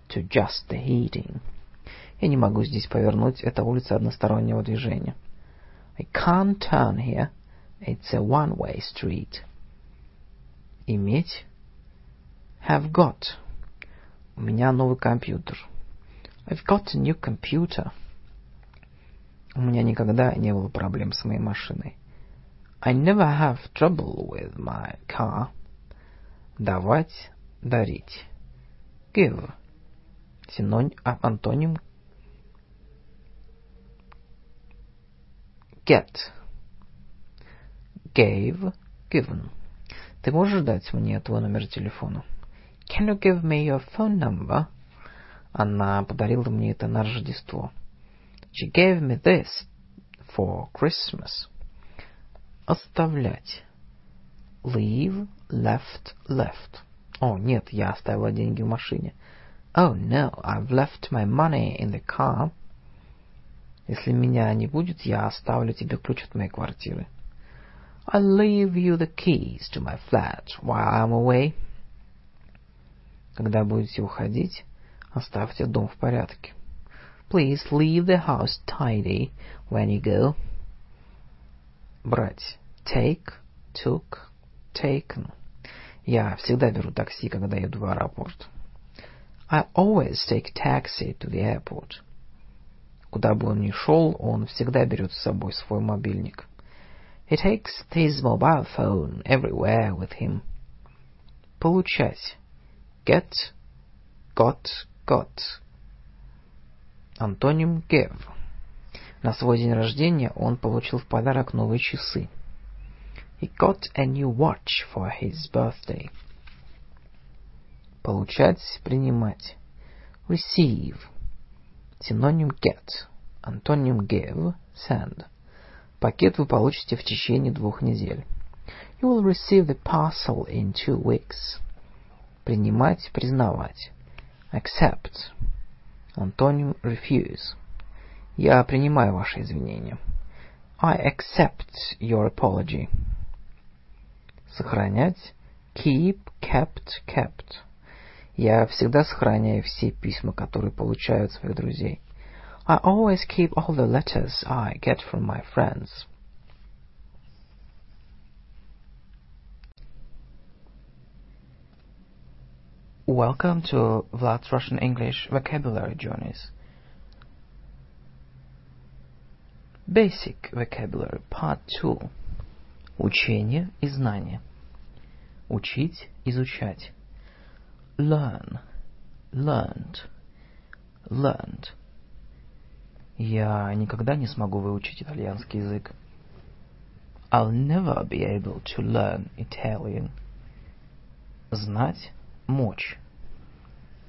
to adjust the heating. Я не могу здесь повернуть, это улица одностороннего движения. I can't turn here. It's a one-way street. Иметь. Have got. У меня новый компьютер. I've got a new computer. У меня никогда не было проблем с моей машиной. I never have trouble with my car. Давать, дарить. Give. Синоним, а, антоним get. Gave, given. Ты можешь дать мне твой номер телефона? Can you give me your phone number? Она подарила мне это на Рождество. She gave me this for Christmas. Оставлять. Leave, left, left. О, нет, я оставила деньги в машине. Oh, no, I've left my money in the car. Если меня не будет, я оставлю тебе ключ от моей квартиры. I'll leave you the keys to my flat while I'm away. Когда будете уходить, оставьте дом в порядке. Please leave the house tidy when you go. Брать. Take, took, taken. Я всегда беру такси, когда еду в аэропорт. I always take taxi to the airport. Куда бы он ни шел, он всегда берет с собой свой мобильник. He takes his mobile phone everywhere with him. Получать. Get, got, got. Антоним give. На свой день рождения он получил в подарок новые часы. He got a new watch for his birthday. Получать, принимать. Receive. Синоним get. Антоним give, send. Пакет вы получите в течение двух недель. You will receive the parcel in two weeks. Принимать, признавать. Accept. Антоним refuse. Я принимаю ваши извинения. I accept your apology. Сохранять. Keep, kept, kept. Я всегда сохраняю все письма, которые получаю от своих друзей. I always keep all the letters I get from my friends. Welcome to Vlad's Russian English Vocabulary Journeys. Basic Vocabulary Part 2. Учение и знание. Учить, изучать. Learn, learned, learned. Я никогда не смогу выучить итальянский язык. I'll never be able to learn Italian. Знать, мочь.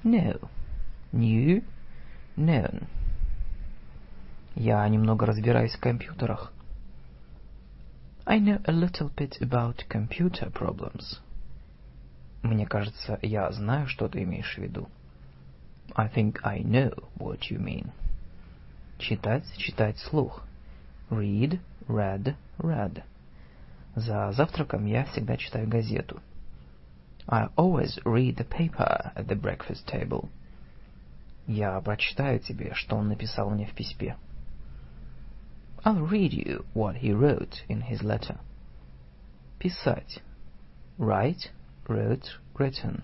Know, knew, known. Я немного разбираюсь в компьютерах. I know a little bit about computer problems. Мне кажется, я знаю, что ты имеешь в виду. I think I know what you mean. Читать, читать слух. Read, read, read. За завтраком я всегда читаю газету. I always read the paper at the breakfast table. Я прочитаю тебе, что он написал мне в письме. I'll read you what he wrote in his letter. Писать. Write, wrote, written.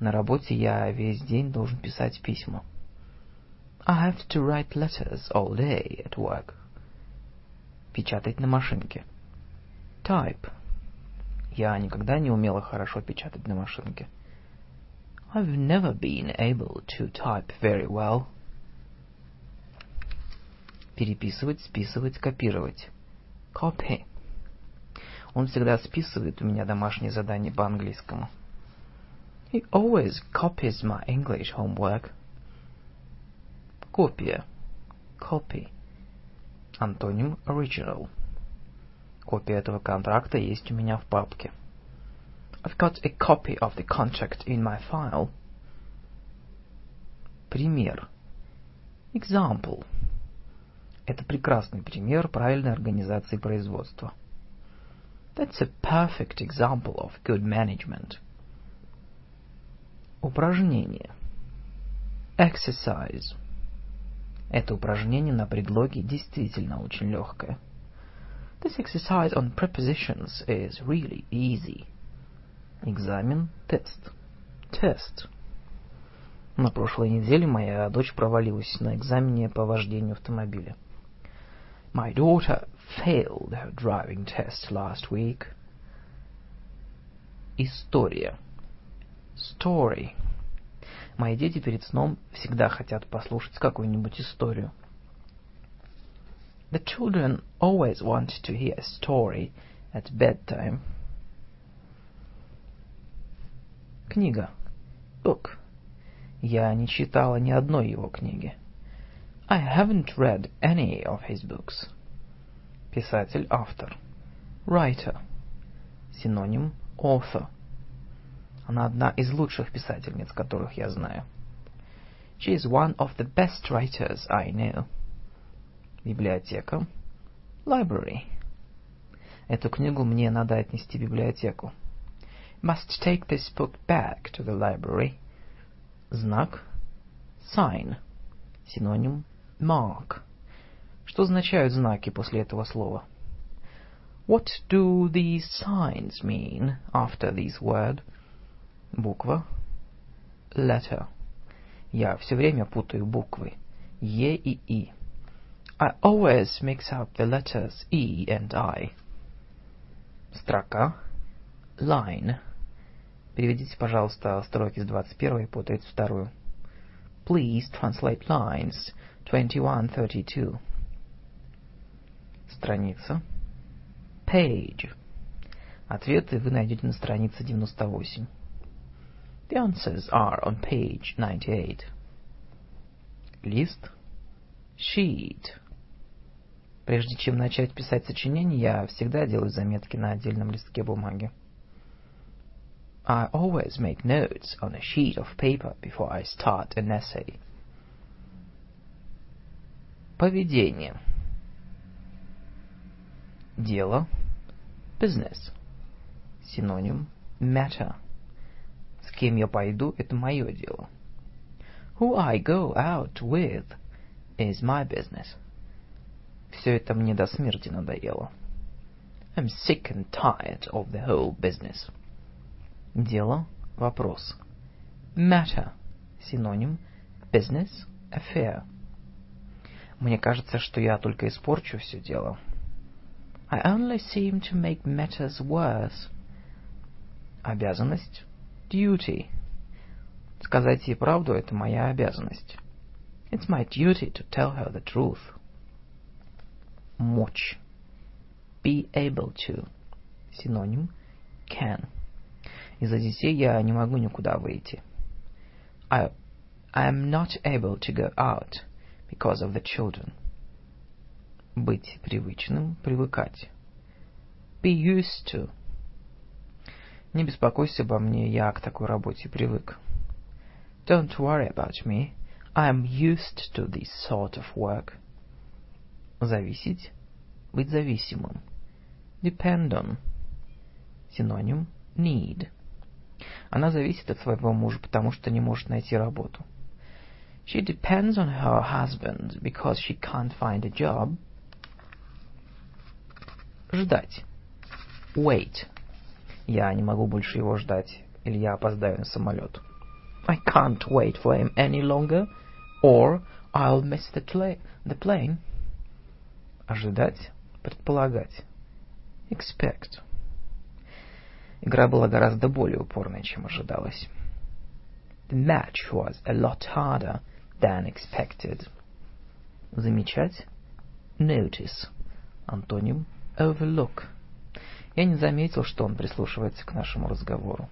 На работе я весь день должен писать письма. I have to write letters all day at work. Печатать на машинке. Type. Я никогда не умела хорошо печатать на машинке. I've never been able to type very well. Переписывать, списывать, копировать. Copy. Он всегда списывает у меня домашние задания по английскому. He always copies my English homework. Копия. Copy. Антоним original. Копия этого контракта есть у меня в папке. I've got a copy of the contract in my file. Пример. Example. Это прекрасный пример правильной организации производства. That's a perfect example of good management. Упражнение. Exercise. Это упражнение на предлоге действительно очень легкое. This exercise on prepositions is really easy. Экзамен, тест. Тест. На прошлой неделе моя дочь провалилась на экзамене по вождению автомобиля. My daughter failed her driving test last week. История. Story. Мои дети перед сном всегда хотят послушать какую-нибудь историю. The children always want to hear a story at bedtime. Книга. Book. Я не читала ни одной его книги. I haven't read any of his books. Писатель, автор. Writer. Синоним author. Она одна из лучших писательниц, которых я знаю. She is one of the best writers I know. Библиотека. Library. Эту книгу мне надо отнести в библиотеку. Must take this book back to the library. Знак. Sign. Синоним. Mark. Что означают знаки после этого слова? What do these signs mean after this word? Буква. Letter. Я все время путаю буквы. Е и И. I always mix up the letters E and I. Строка. Line. Переведите, пожалуйста, строки с 21 по 32. Please translate lines 21-32. Страница. Page. Ответы вы найдете на странице 98. The answers are on page 98. Лист. Sheet. Прежде чем начать писать сочинение, я всегда делаю заметки на отдельном листке бумаги. I always make notes on a sheet of paper before I start an essay. Поведение. Дело. Business. Синоним. Matter. С кем я пойду, это мое дело. Who I go out with is my business. Все это мне до смерти надоело. I'm sick and tired of the whole business. Дело. Вопрос. Matter. Синоним. Business. Affair. Мне кажется, что я только испорчу все дело. I only seem to make matters worse. Обязанность. Duty. Сказать ей правду — это моя обязанность. It's my duty to tell her the truth. Мочь. Be able to. Синоним. Can. Из-за детей я не могу никуда выйти. I, I am not able to go out because of the children. Быть привычным, привыкать. Be used to. Не беспокойся обо мне, я к такой работе привык. Don't worry about me. I am used to this sort of work. Зависеть. Быть зависимым. Depend on. Синоним. Need. Она зависит от своего мужа, потому что не может найти работу. She depends on her husband because she can't find a job. Ждать. Wait. Я не могу больше его ждать, или я опоздаю на самолет. I can't wait for him any longer, or I'll miss the, the plane. Ожидать. Предполагать. Expect. Игра была гораздо более упорной, чем ожидалось. The match was a lot harder than expected. Замечать. Notice. Антоним. Overlook. Я не заметил, что он прислушивается к нашему разговору.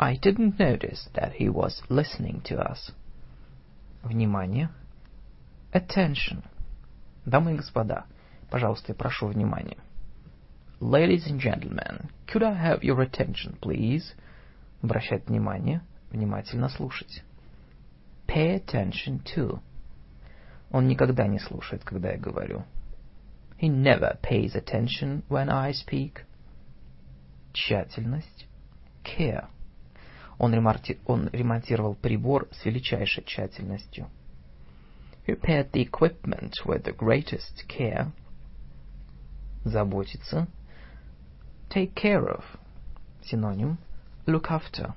I didn't notice that he was listening to us. Внимание. Attention. Дамы и господа, пожалуйста, я прошу внимания. Ladies and gentlemen, could I have your attention, please? Обращать внимание, внимательно слушать. Pay attention to. Он никогда не слушает, когда я говорю. He never pays attention when I speak. Тщательность. Care. Он, ремонти... Он ремонтировал прибор с величайшей тщательностью. Repaired the equipment with the greatest care. Заботиться. Take care of. Синоним. Look after.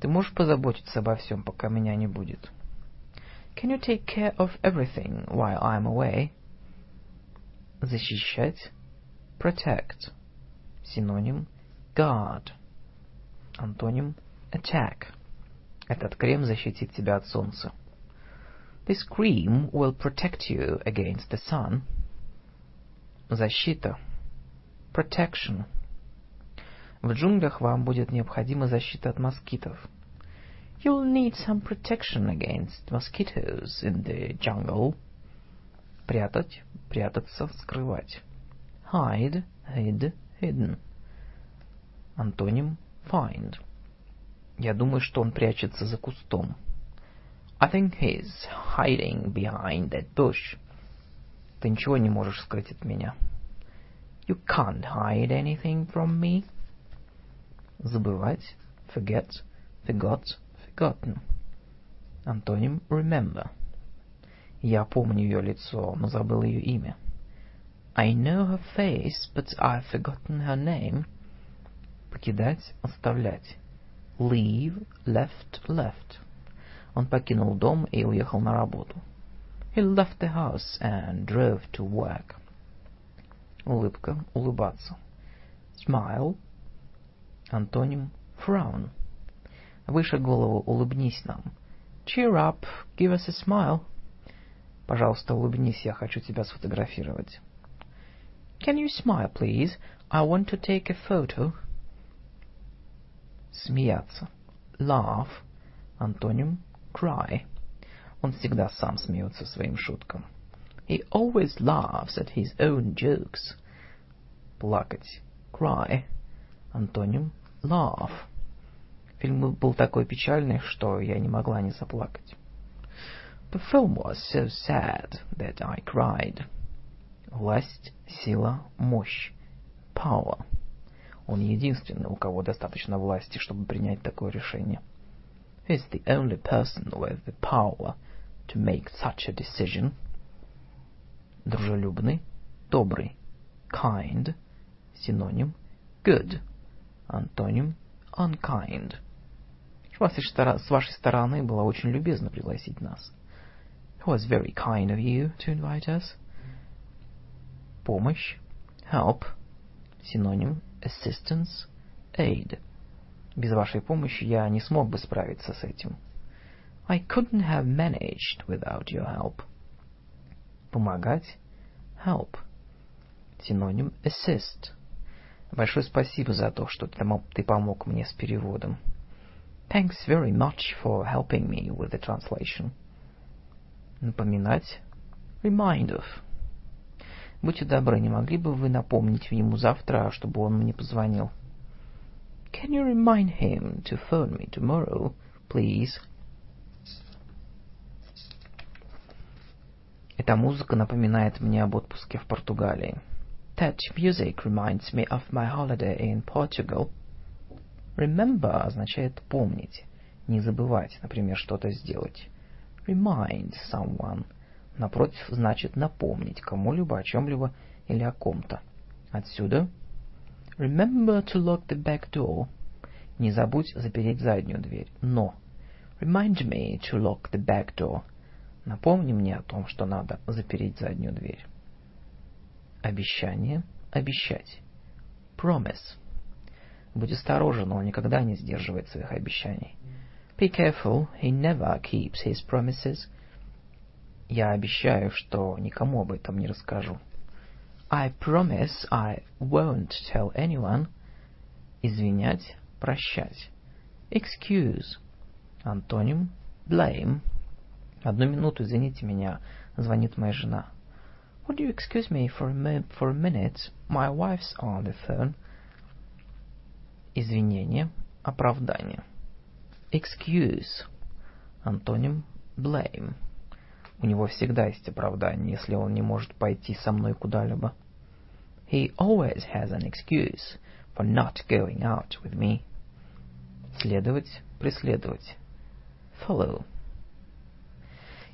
Ты можешь позаботиться обо всем, пока меня не будет? Can you take care of everything while I'm away? Защищать. Protect. Синоним. Guard. Антоним. Attack. Этот крем защитит тебя от солнца. This cream will protect you against the sun. Защита. Protection. В джунглях вам будет необходима защита от москитов. You'll need some protection against mosquitoes in the jungle. Прятать, прятаться, скрывать. Hide, hid, hidden. Антоним find. Я думаю, что он прячется за кустом. I think he's hiding behind that bush. Ты ничего не можешь скрыть от меня. You can't hide anything from me. Забывать, forget, forgot, forgotten. Антоним remember. Я помню ее лицо, но забыл ее имя. I know her face, but I've forgotten her name. Покидать, оставлять. Leave, left, left. Он покинул дом и уехал на работу. He left the house and drove to work. Улыбка, улыбаться. Smile. Антоним frown. Выше голову, улыбнись нам. Cheer up, give us a smile. Пожалуйста, улыбнись, я хочу тебя сфотографировать. Can you smile, please? I want to take a photo. Смеяться. Laugh. Антоним cry. Он всегда сам смеется своим шуткам. He always laughs at his own jokes. Плакать. Cry. Антоним laugh. Фильм был такой печальный, что я не могла не заплакать. The film was so sad that I cried. Власть, сила, мощь. Power. Он единственный, у кого достаточно власти, чтобы принять такое решение. He's the only person with the power to make such a decision. Дружелюбный, добрый. Kind. Синоним good. Антоним unkind. С вашей, с вашей стороны было очень любезно пригласить нас. It was very kind of you to invite us. Помощь. Help. Синоним assistance, aid. Без вашей помощи я не смог бы справиться с этим. I couldn't have managed without your help. Помогать. Help. Синоним assist. Большое спасибо за то, что ты помог мне с переводом. Thanks very much for helping me with the translation. Напоминать. Remind of. Будьте добры, не могли бы вы напомнить ему завтра, чтобы он мне позвонил? Can you remind him to phone me tomorrow, please? Эта музыка напоминает мне об отпуске в Португалии. That music reminds me of my holiday in Portugal. Remember означает помнить, не забывать, например, что-то сделать. Remind someone. Напротив, значит напомнить кому-либо о чем-либо или о ком-то. Отсюда Remember to lock the back door. Не забудь запереть заднюю дверь. Но. Remind me to lock the back door. Напомни мне о том, что надо запереть заднюю дверь. Обещание. Обещать. Promise. Будь осторожен, он никогда не сдерживает своих обещаний. Be careful, he never keeps his promises. Я обещаю, что никому об этом не расскажу. I promise I won't tell anyone. Извинять, прощать. Excuse. Антоним blame. Одну минуту, извините меня, звонит моя жена. Would you excuse me for a, mi for a minute? My wife's on the phone. Извинение, оправдание. Excuse. Антоним blame. У него всегда есть оправдание, если он не может пойти со мной куда-либо. He always has an excuse for not going out with me. Следовать, преследовать. Follow.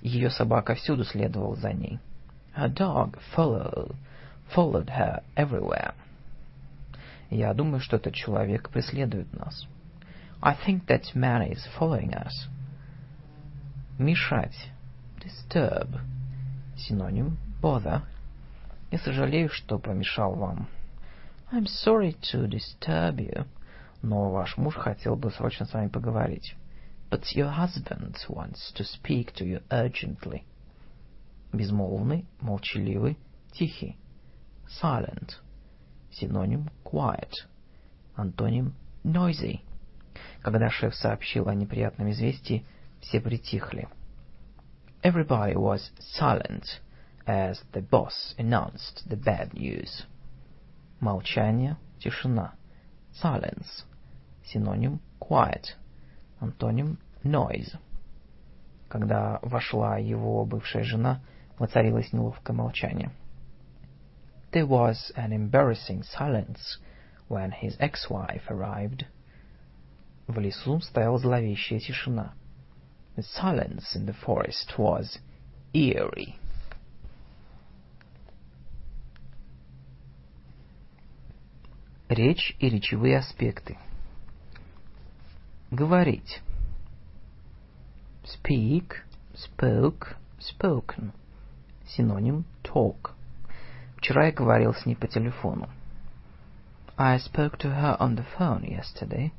Ее собака всюду следовала за ней. Her dog followed, followed her everywhere. Я думаю, что этот человек преследует нас. I think that man is following us. Мешать. Disturb. Синоним bother. Я сожалею, что помешал вам. I'm sorry to disturb you. Но ваш муж хотел бы срочно с вами поговорить. But your husband wants to speak to you urgently. Безмолвный, молчаливый, тихий. Silent. Синоним quiet. Антоним noisy. Когда шеф сообщил о неприятном известии, все притихли. Everybody was silent as the boss announced the bad news. Молчание, тишина. Silence. Синоним quiet. Антоним noise. Когда вошла его бывшая жена, воцарилось неловкое молчание. There was an embarrassing silence when his ex-wife arrived. В лесу стояла зловещая тишина. The silence in the forest was eerie. Речь и речевые аспекты. Говорить. Speak, spoke, spoken. Синоним talk. Вчера я говорил с ней по телефону. I spoke to her on the phone yesterday.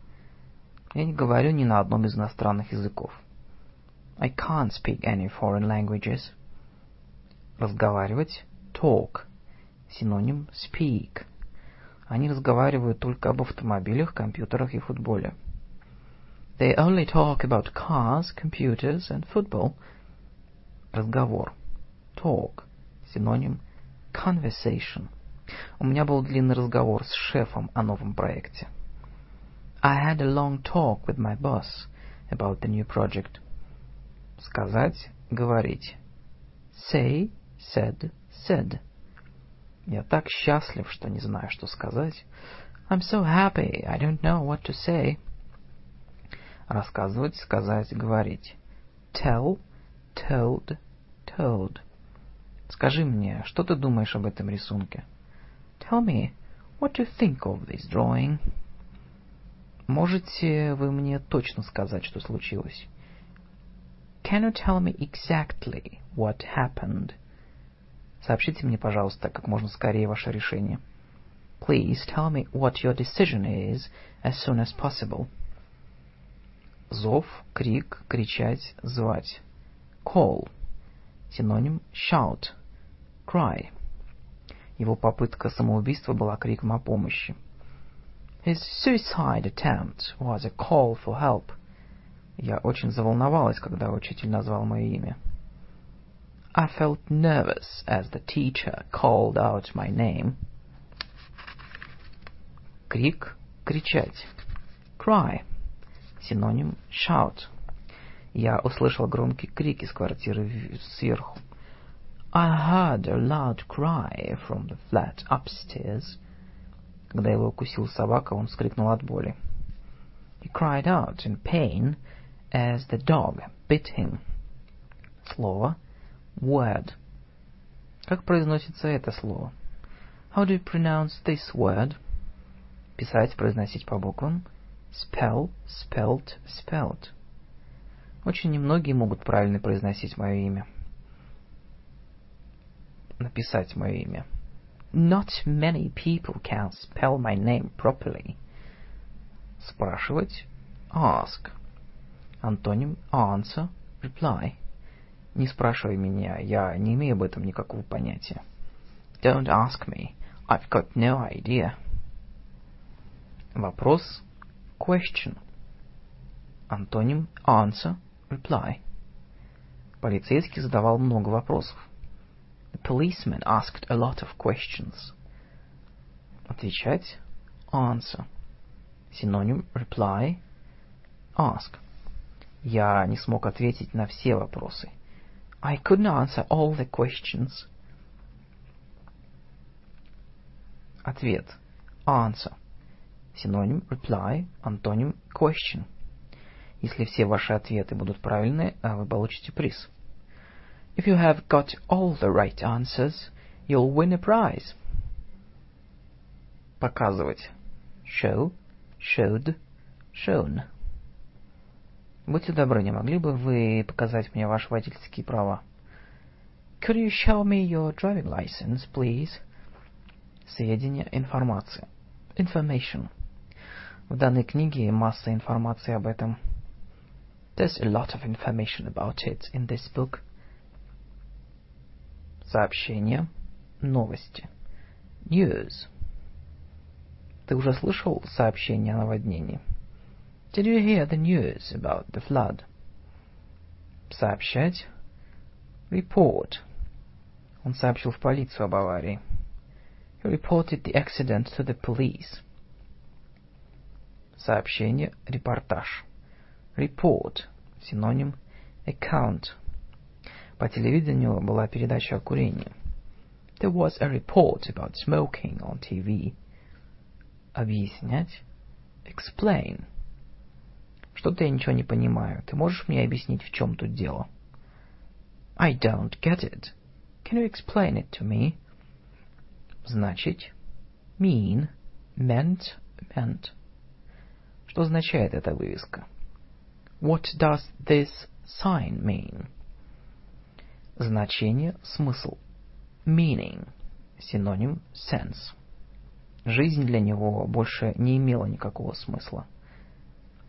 Я не говорю ни на одном из иностранных языков. I can't speak any foreign languages. Разговаривать – talk. Синоним – speak. Они разговаривают только об автомобилях, компьютерах и футболе. They only talk about cars, computers and football. Разговор. Talk. Синоним conversation. У меня был длинный разговор с шефом о новом проекте. I had a long talk with my boss about the new project. Сказать, говорить. Say, said, said. Я так счастлив, что не знаю, что сказать. I'm so happy, I don't know what to say. Рассказывать, сказать, говорить. Tell, told, told. Скажи мне, что ты думаешь об этом рисунке? Tell me, what do you think of this drawing? Можете вы мне точно сказать, что случилось? Can you tell me exactly what happened? Сообщите мне, пожалуйста, как можно скорее ваше решение. Please tell me what your decision is as soon as possible. Зов, крик, кричать, звать. Call. Синоним shout. Cry. Его попытка самоубийства была криком о помощи. His suicide attempt was a call for help. Я очень заволновалась, когда учитель назвал мое имя. I felt nervous as the teacher called out my name. Крик, кричать. Cry. Синоним shout. Я услышал громкий крик из квартиры сверху. I heard a loud cry from the flat upstairs. Когда его укусил собака, он вскрикнул от боли. He cried out in pain as the dog bit him. Слово word. Как произносится это слово? How do you pronounce this word? Писать, произносить по буквам. Spell, spelt, spelled. Очень немногие могут правильно произносить мое имя. Написать мое имя. Not many people can spell my name properly. Спрашивать. Ask. Антоним answer, reply. Не спрашивай меня, я не имею об этом никакого понятия. Don't ask me, I've got no idea. Вопрос question. Антоним answer, reply. Полицейский задавал много вопросов. The policeman asked a lot of questions. Отвечать answer. Синоним reply ask. Я не смог ответить на все вопросы. I couldn't answer all the questions. Ответ. Answer. Синоним reply, антоним question. Если все ваши ответы будут правильны, вы получите приз. If you have got all the right answers, you'll win a prize. Показывать. Show, showed, shown. Будьте добры, не могли бы вы показать мне ваши водительские права? Could you show me your driving license, please? Сведения, информация. Information. В данной книге масса информации об этом. There's a lot of information about it in this book. Сообщение. Новости. News. Ты уже слышал сообщение о наводнении? Did you hear the news about the flood? Сообщать. Report. Он сообщил в полицию об аварии. He reported the accident to the police. Сообщение, репортаж. Report. Синоним account. По телевидению была передача о курении. There was a report about smoking on TV. Объяснять. Explain. Что-то я ничего не понимаю. Ты можешь мне объяснить, в чем тут дело? I don't get it. Can you explain it to me? Значить. Mean. Meant. Meant. Что означает эта вывеска? What does this sign mean? Значение, смысл. Meaning. Синоним sense. Жизнь для него больше не имела никакого смысла.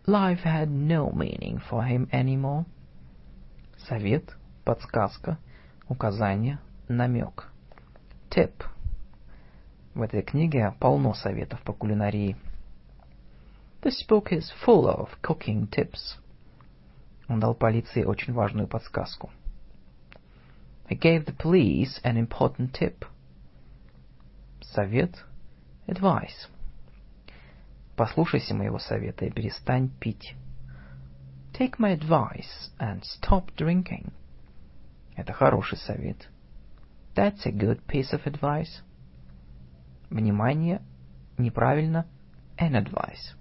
Life had no meaning for him anymore. Совет, подсказка, указание, намек. Tip. В этой книге полно советов по кулинарии. This book is full of cooking tips. Он дал полиции очень важную подсказку. I gave the police an important tip. Совет, advice. Послушайся моего совета и перестань пить. Take my advice and stop drinking. Это хороший совет. That's a good piece of advice. Внимание, неправильно, an advice.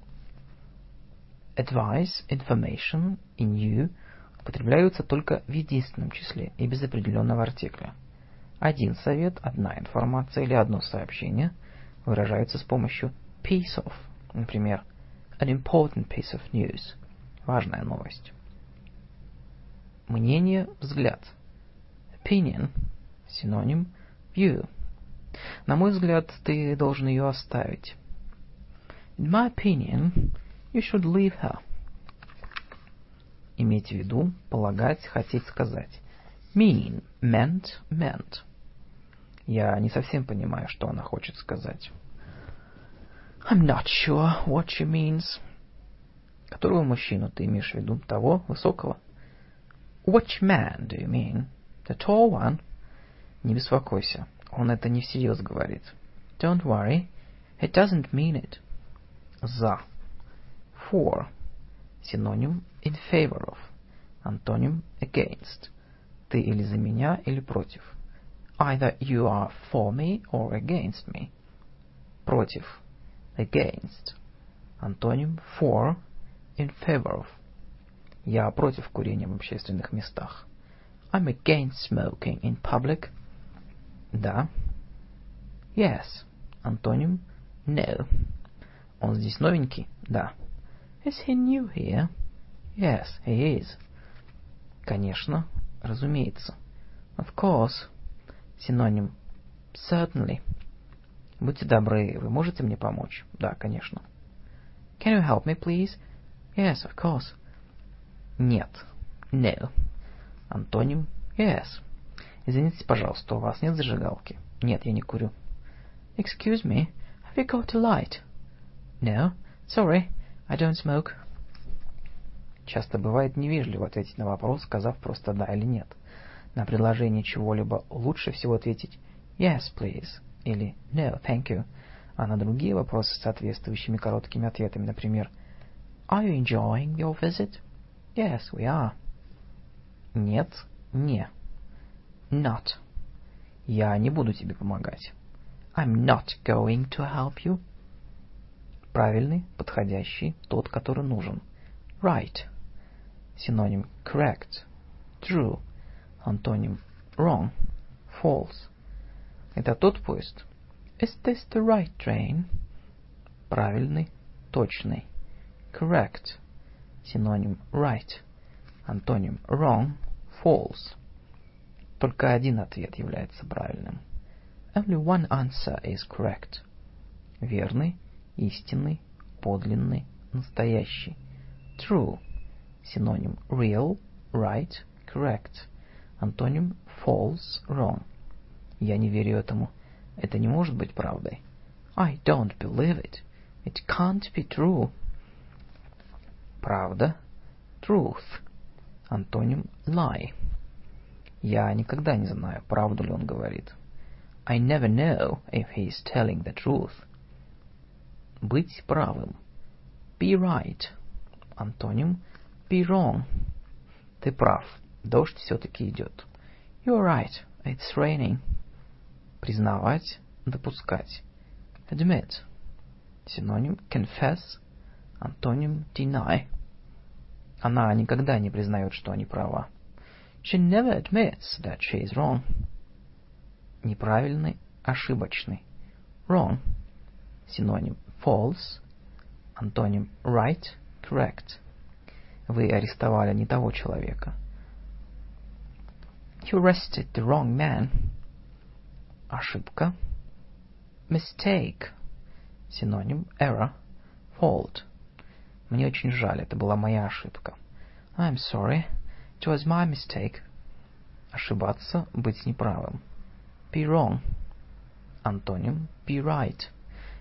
Advice, information и new употребляются только в единственном числе и без определенного артикля. Один совет, одна информация или одно сообщение выражаются с помощью piece of, например, an important piece of news, важная новость. Мнение, взгляд. Opinion, синоним view. На мой взгляд, ты должен ее оставить. In my opinion, you should leave her. Иметь в виду, полагать, хотеть сказать. Mean, meant, meant. Я не совсем понимаю, что она хочет сказать. I'm not sure what she means. Которого мужчину ты имеешь в виду? Того, высокого? Which man do you mean? The tall one? Не беспокойся, он это не всерьез говорит. Don't worry, he doesn't mean it. За. For. Синоним in favor of. Антоним against. Ты или за меня, или против. Either you are for me or against me. Против. Against. Антоним for. In favor of. Я против курения в общественных местах. I'm against smoking in public. Да. Yes. Антоним no. Он здесь новенький? Да. Is he new here? Yes, he is. Конечно, разумеется. Of course. Синоним certainly. Будьте добры, вы можете мне помочь? Да, конечно. Can you help me, please? Yes, of course. Нет. No. Антоним yes. Извините, пожалуйста, у вас нет зажигалки? Нет, я не курю. Excuse me, have you got a light? No, sorry, I don't smoke. Часто бывает невежливо ответить на вопрос, сказав просто «да» или «нет». На предложение чего-либо лучше всего ответить «yes, please» или «no, thank you», а на другие вопросы с соответствующими короткими ответами, например «Are you enjoying your visit?» «Yes, we are». «Нет, не». «Not». «Я не буду тебе помогать». «I'm not going to help you». Правильный, подходящий, тот, который нужен. Right. Синоним correct, true. Антоним wrong, false. Это тот поезд? Is this the right train? Правильный, точный. Correct. Синоним right. Антоним wrong, false. Только один ответ является правильным. Only one answer is correct. Верный, истинный, подлинный, настоящий. True. Синоним real, right, correct. Антоним false, wrong. Я не верю этому. Это не может быть правдой. I don't believe it. It can't be true. Правда. Truth. Антоним lie. Я никогда не знаю, правду ли он говорит. I never know if he is telling the truth. Быть правым. Be right. Антоним be wrong. Ты прав. Дождь все-таки идет. You're right. It's raining. Признавать, допускать. Admit. Синоним confess. Антоним deny. Она никогда не признает, что они права. She never admits that she is wrong. Неправильный, ошибочный. Wrong. Синоним false. Антоним right, correct. Вы арестовали не того человека. You arrested the wrong man. Ошибка. Mistake. Синоним error, fault. Мне очень жаль, это была моя ошибка. I'm sorry. It was my mistake. Ошибаться, быть неправым. Be wrong. Антоним be right.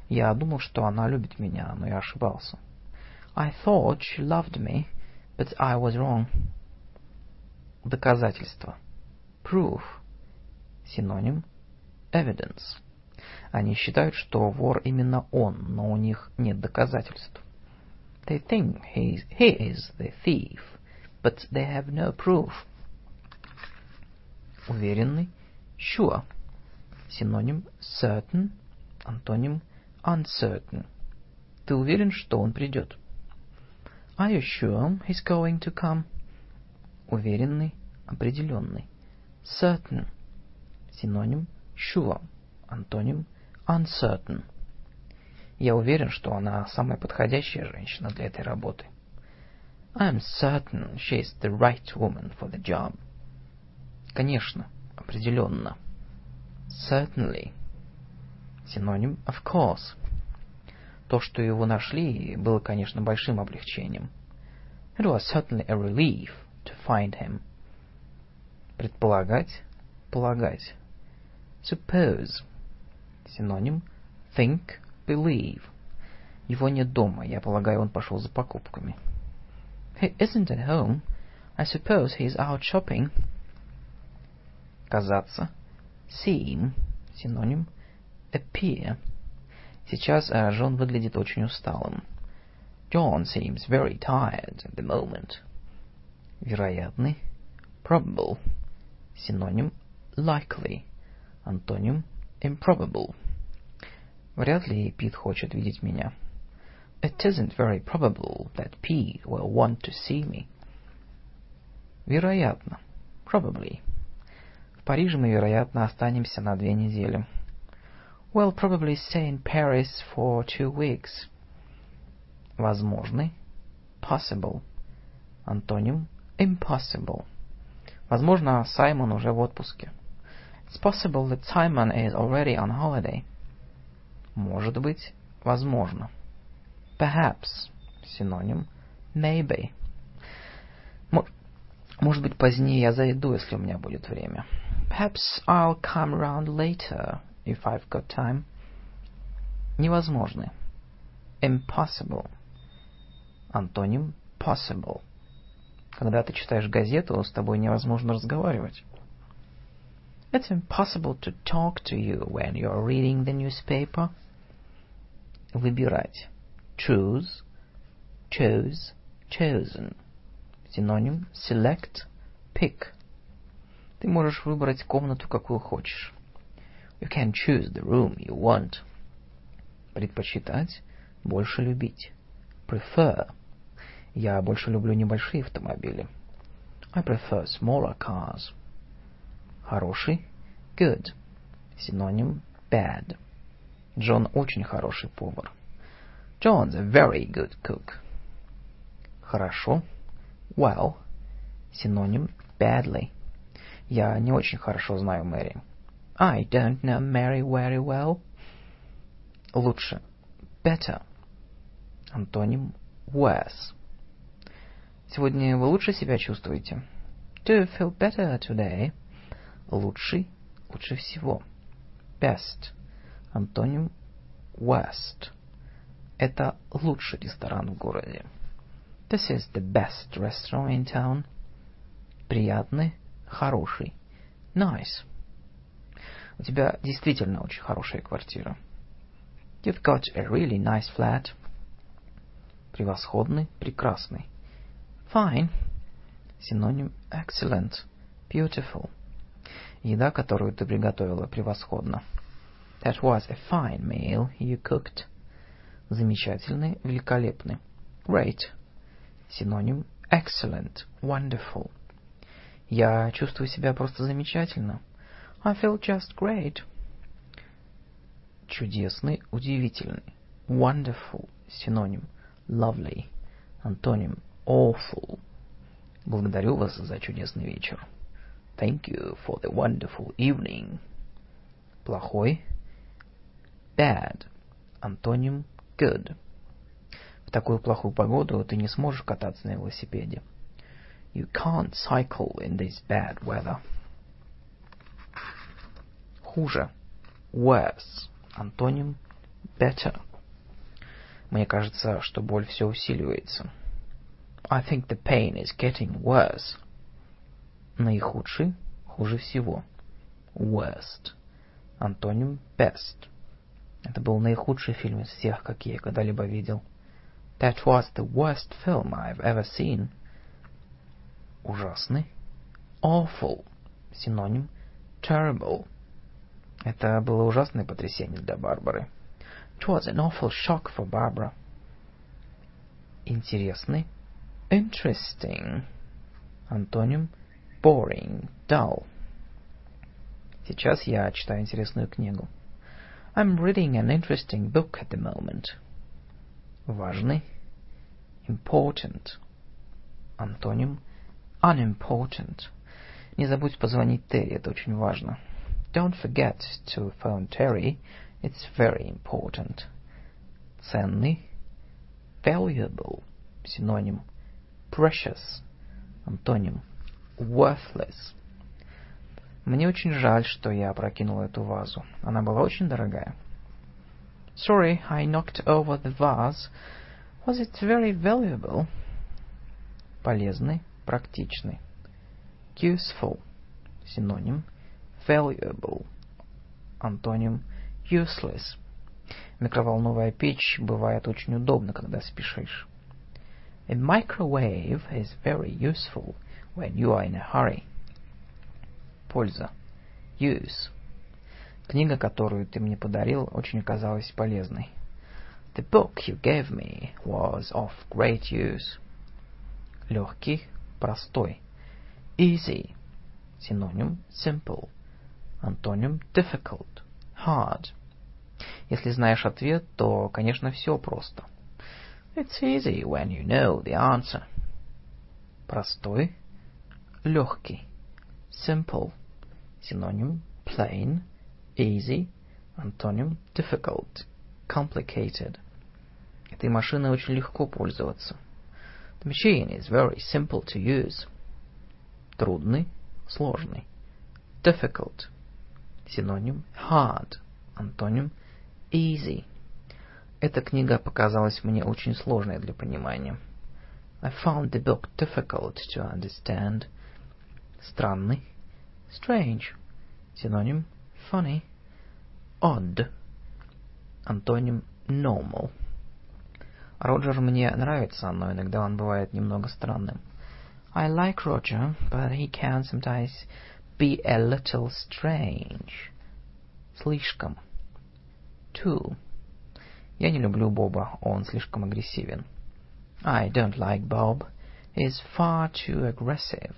Я думал, что она любит меня, но я ошибался. I thought she loved me, but I was wrong. Доказательство. Proof. Синоним evidence. Они считают, что вор именно он, но у них нет доказательств. They think he is, he is the thief, but they have no proof. Уверенный. Sure. Синоним certain. Антоним uncertain. Ты уверен, что он придет? Are you sure he's going to come? Уверенный, определенный. Certain. Синоним sure. Антоним uncertain. Я уверен, что она самая подходящая женщина для этой работы. I'm certain she is the right woman for the job. Конечно, определенно. Certainly. Синоним of course. То, что его нашли, было, конечно, большим облегчением. It was certainly a relief to find him. Предполагать, полагать. Suppose. Синоним think, believe. Его нет дома, я полагаю, он пошел за покупками. He isn't at home. I suppose he's out shopping. Казаться. Seem. Синоним appear. Сейчас uh, Джон выглядит очень усталым. John seems very tired at the moment. Вероятный. Probable. Синоним likely. Антоним improbable. Вряд ли Пит хочет видеть меня. It isn't very probable that Pete will want to see me. Вероятно. Probably. В Париже мы, вероятно, останемся на две недели. We'll probably stay in Paris for two weeks. Возможный. Possible. Антоним impossible. Возможно, Саймон уже в отпуске. It's possible that Simon is already on holiday. Может быть, возможно. Perhaps. Синоним maybe. Может быть, позднее я зайду, если у меня будет время. Perhaps I'll come around later if I've got time. Невозможный. Impossible. Антоним possible. Когда ты читаешь газету, с тобой невозможно разговаривать. It's impossible to talk to you when you're reading the newspaper. Выбирать. Choose, chose, chosen. Синоним select, pick. Ты можешь выбрать комнату, какую хочешь. You can choose the room you want. Предпочитать, больше любить. Prefer. Я больше люблю небольшие автомобили. I prefer smaller cars. Хороший. Good. Синоним bad. Джон очень хороший повар. John's a very good cook. Хорошо. Well. Синоним badly. Я не очень хорошо знаю Мэри. I don't know Mary very well. Лучше. Better. Антоним worse. Сегодня вы лучше себя чувствуете? Do you feel better today? Лучший, лучше всего. Best. Антоним worst. Это лучший ресторан в городе. This is the best restaurant in town. Приятный, хороший. Nice. У тебя действительно очень хорошая квартира. You've got a really nice flat. Превосходный, прекрасный. Fine. Синоним excellent, beautiful. Еда, которую ты приготовила, превосходна. That was a fine meal you cooked. Замечательный, великолепный. Great. Синоним excellent, wonderful. Я чувствую себя просто замечательно. I feel just great. Чудесный, удивительный. Wonderful. Синоним lovely. Антоним awful. Благодарю вас за чудесный вечер. Thank you for the wonderful evening. Плохой. Bad. Антоним good. В такую плохую погоду ты не сможешь кататься на велосипеде. You can't cycle in this bad weather. Хуже. Worse. Антоним better. Мне кажется, что боль все усиливается. I think the pain is getting worse. Наихудший, хуже всего. Worst. Антоним best. Это был наихудший фильм из всех, какие я когда-либо видел. That was the worst film I've ever seen. Ужасный. Awful. Синоним terrible. Это было ужасное потрясение для Барбары. It was an awful shock for Barbara. Интересный. Interesting. Антоним boring, dull. Сейчас я читаю интересную книгу. I'm reading an interesting book at the moment. Важный. Important. Антоним unimportant. Не забудь позвонить Терри, это очень важно. Don't forget to phone Terry. It's very important. Ценный. Valuable. Синоним. Precious. Антоним. Worthless. Мне очень жаль, что я опрокинул эту вазу. Она была очень дорогая. Sorry, I knocked over the vase. Was it very valuable? Полезный, практичный. Useful. Синоним. Valuable. Антоним. Useless. Микроволновая печь бывает очень удобно, когда спешишь. A microwave is very useful when you are in a hurry. Польза. Use. Книга, которую ты мне подарил, очень оказалась полезной. The book you gave me was of great use. Легкий, простой. Easy. Синоним Simple. Антоним Difficult. Hard. Если знаешь ответ, то, конечно, все просто. It's easy when you know the answer. Простой. Легкий. Simple. Синоним Plain. Easy. Антоним Difficult. Complicated. Этой машиной очень легко пользоваться. The machine is very simple to use. Трудный, сложный. Difficult. Синоним Hard. Антоним Easy. Эта книга показалась мне очень сложной для понимания. I found the book difficult to understand. Странный. Strange. Синоним Funny. Odd. Антоним Normal. Роджер мне нравится, но иногда он бывает немного странным. I like Roger, but he can sometimes be a little strange. Слишком. Too. Я не люблю Боба, он слишком агрессивен. I don't like Bob. He's far too aggressive.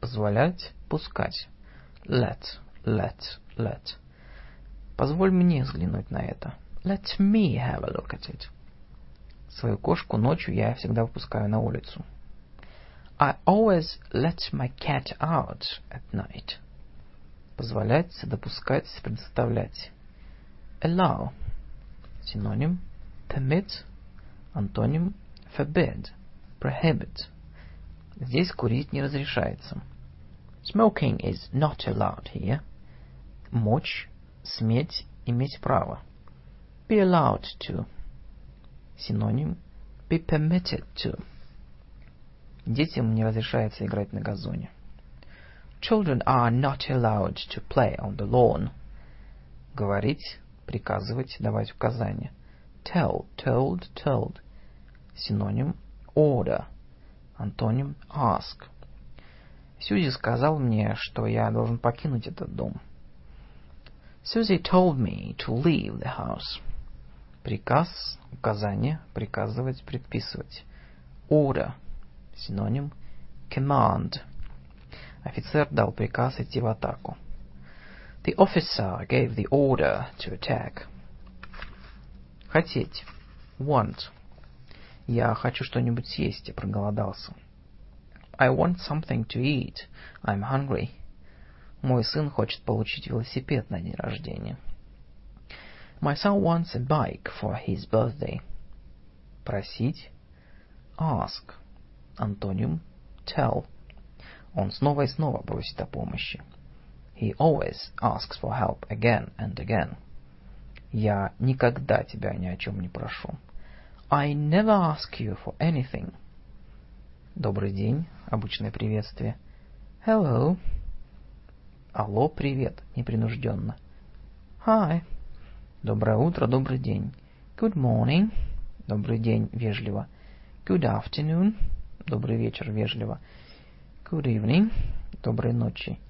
Позволять, пускать. Let, let, let. Позволь мне взглянуть на это. Let me have a look at it. Свою кошку ночью я всегда выпускаю на улицу. I always let my cat out at night. Позволять, допускать, предоставлять. Allow. Синоним Permit. Антоним Forbid. Prohibit. Здесь курить не разрешается. Smoking is not allowed here. Мочь, сметь, иметь право. Be allowed to. Синоним be permitted to. Детям не разрешается играть на газоне. Children are not allowed to play on the lawn. Говорить, приказывать, давать указания. Tell, told, told. Синоним order. Антоним ask. Сьюзи сказал мне, что я должен покинуть этот дом. Susie told me to leave the house. Приказ, указание, приказывать, предписывать. Order. Синоним command. Офицер дал приказ идти в атаку. The officer gave the order to attack. Хотеть. Want. Я хочу что-нибудь съесть, я проголодался. I want something to eat. I'm hungry. Мой сын хочет получить велосипед на день рождения. My son wants a bike for his birthday. Просить. Ask. Антоним. Tell. Он снова и снова просит о помощи. He always asks for help again and again. Я никогда тебя ни о чем не прошу. I never ask you for anything. Добрый день, обычное приветствие. Hello. Алло, привет, непринужденно. Hi. Доброе утро, добрый день. Good morning. Добрый день, вежливо. Good afternoon. Добрый вечер, вежливо. Good evening. Доброй ночи.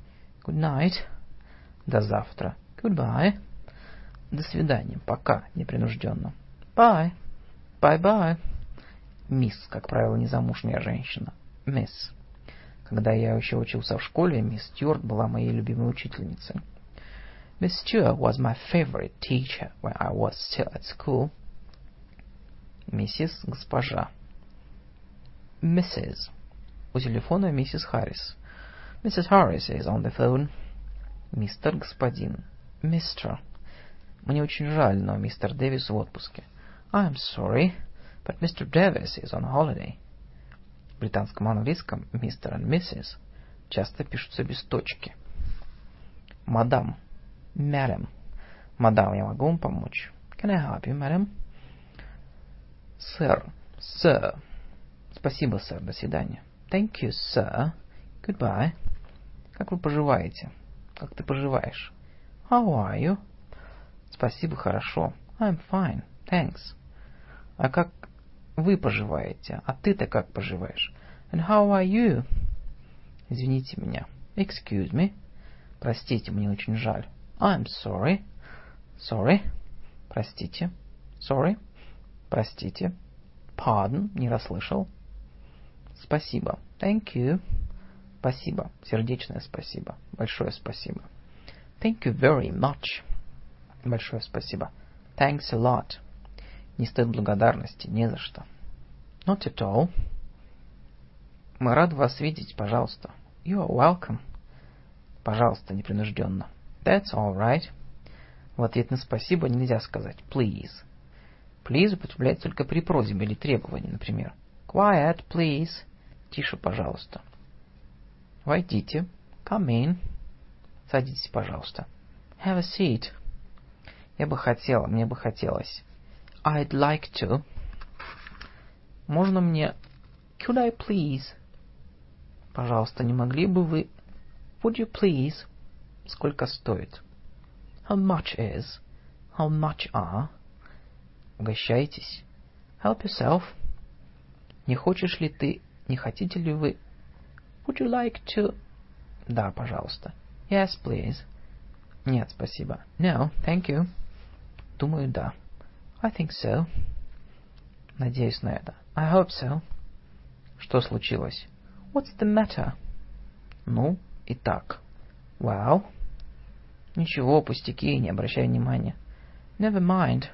Good night. До завтра. Goodbye. До свидания. Пока. Непринужденно. Bye. Bye-bye. Мисс, как правило, незамужняя женщина. Мисс. Когда я еще учился в школе, мисс Стюарт была моей любимой учительницей. Miss Stewart was my favorite teacher when I was still at school. Миссис, госпожа. Mrs. У телефона миссис Харрис. Mrs. Harris is on the phone. Мистер, господин. Mr. Мне очень жаль, но мистер Дэвис в отпуске. I'm sorry, but Mr. Davis is on holiday. В британском английском мистер и миссис часто пишутся без точки. Мадам. Madam. Мадам, я могу вам помочь? Can I help you, madam? Сэр. Sir. Спасибо, сэр. До свидания. Thank you, sir. Goodbye. Как вы поживаете? Как ты поживаешь? How are you? Спасибо, хорошо. I'm fine. Thanks. А как вы поживаете? А ты-то как поживаешь? And how are you? Извините меня. Excuse me. Простите, мне очень жаль. I'm sorry. Sorry. Простите. Sorry. Простите. Pardon. Не расслышал. Спасибо. Thank you. Спасибо. Сердечное спасибо. Большое спасибо. Thank you very much. Большое спасибо. Thanks a lot. Не стоит благодарности, не за что. Not at all. Мы рады вас видеть, пожалуйста. You are welcome. Пожалуйста, непринужденно. That's all right. В ответ на спасибо нельзя сказать please. Please употребляется только при просьбе или требовании, например. Quiet, please. Тише, пожалуйста. Войдите. Come in. Садитесь, пожалуйста. Have a seat. Я бы хотела, мне бы хотелось. I'd like to. Можно мне... Could I please? Пожалуйста, не могли бы вы... Would you please? Сколько стоит? How much is? How much are? Угощайтесь. Help yourself. Не хочешь ли ты... Не хотите ли вы... Would you like to... Да, пожалуйста. Yes, please. Нет, спасибо. No, thank you. Думаю, да. I think so. Надеюсь на это. I hope so. Что случилось? What's the matter? Ну, и так. Well. Ничего, пустяки, не обращай внимания. Never mind.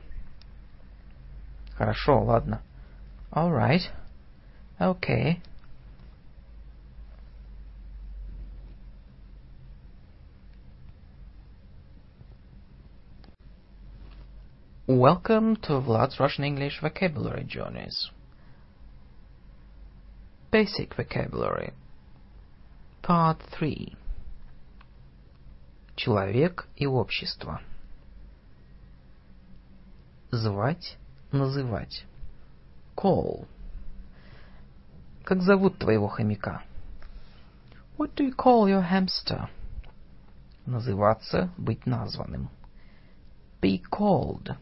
Хорошо, ладно. All right. Okay. Welcome to Vlad's Russian English Vocabulary Journeys. Basic vocabulary. Part 3. Человек и общество. Звать, называть. Call. Как зовут твоего хомяка? What do you call your hamster? Называться, быть названным. Be called.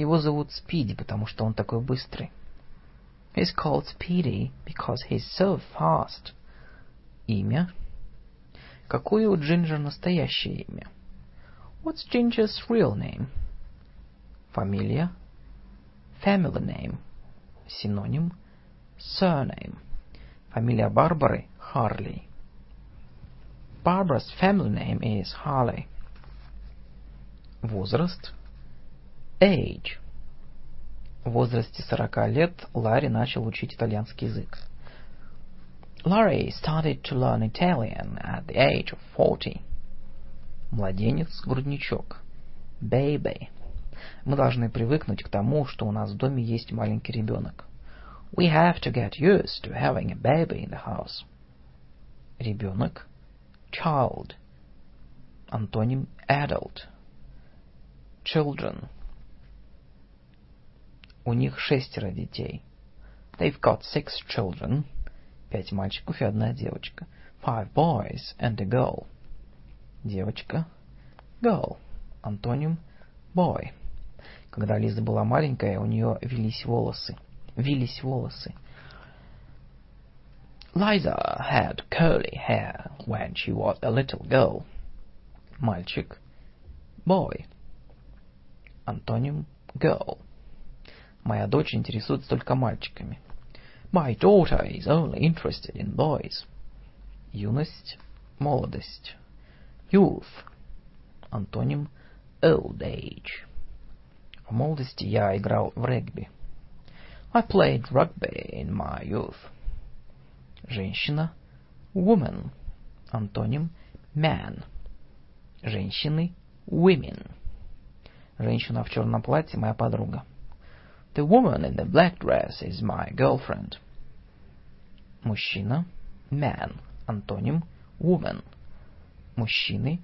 Его зовут Спиди, потому что он такой быстрый. He's called Speedy because he's so fast. Имя. Какое у Джинджер настоящее имя? What's Ginger's real name? Фамилия. Family name. Синоним. Surname. Фамилия Барбары – Харли. Barbara's family name is Harley. Возраст. Age. В возрасте 40 лет Ларри начал учить итальянский язык. Larry started to learn Italian at the age of 40. Младенец, грудничок. Baby. Мы должны привыкнуть к тому, что у нас в доме есть маленький ребенок. We have to get used to having a baby in the house. Ребенок. Child. Антоним adult. Children. У них шестеро детей. They've got six children. Пять мальчиков и одна девочка. Five boys and a girl. Девочка. Girl. Антоним boy. Когда Лиза была маленькая, у нее велись волосы. Вились волосы. Liza had curly hair when she was a little girl. Мальчик. Boy. Антоним girl. Моя дочь интересуется только мальчиками. My daughter is only interested in boys. Юность, молодость. Youth. Антоним old age. В молодости я играл в регби. I played rugby in my youth. Женщина. Woman. Антоним man. Женщины. Women. Женщина в черном платье моя подруга. The woman in the black dress is my girlfriend. Мужчина. Man. Антоним woman. Мужчины.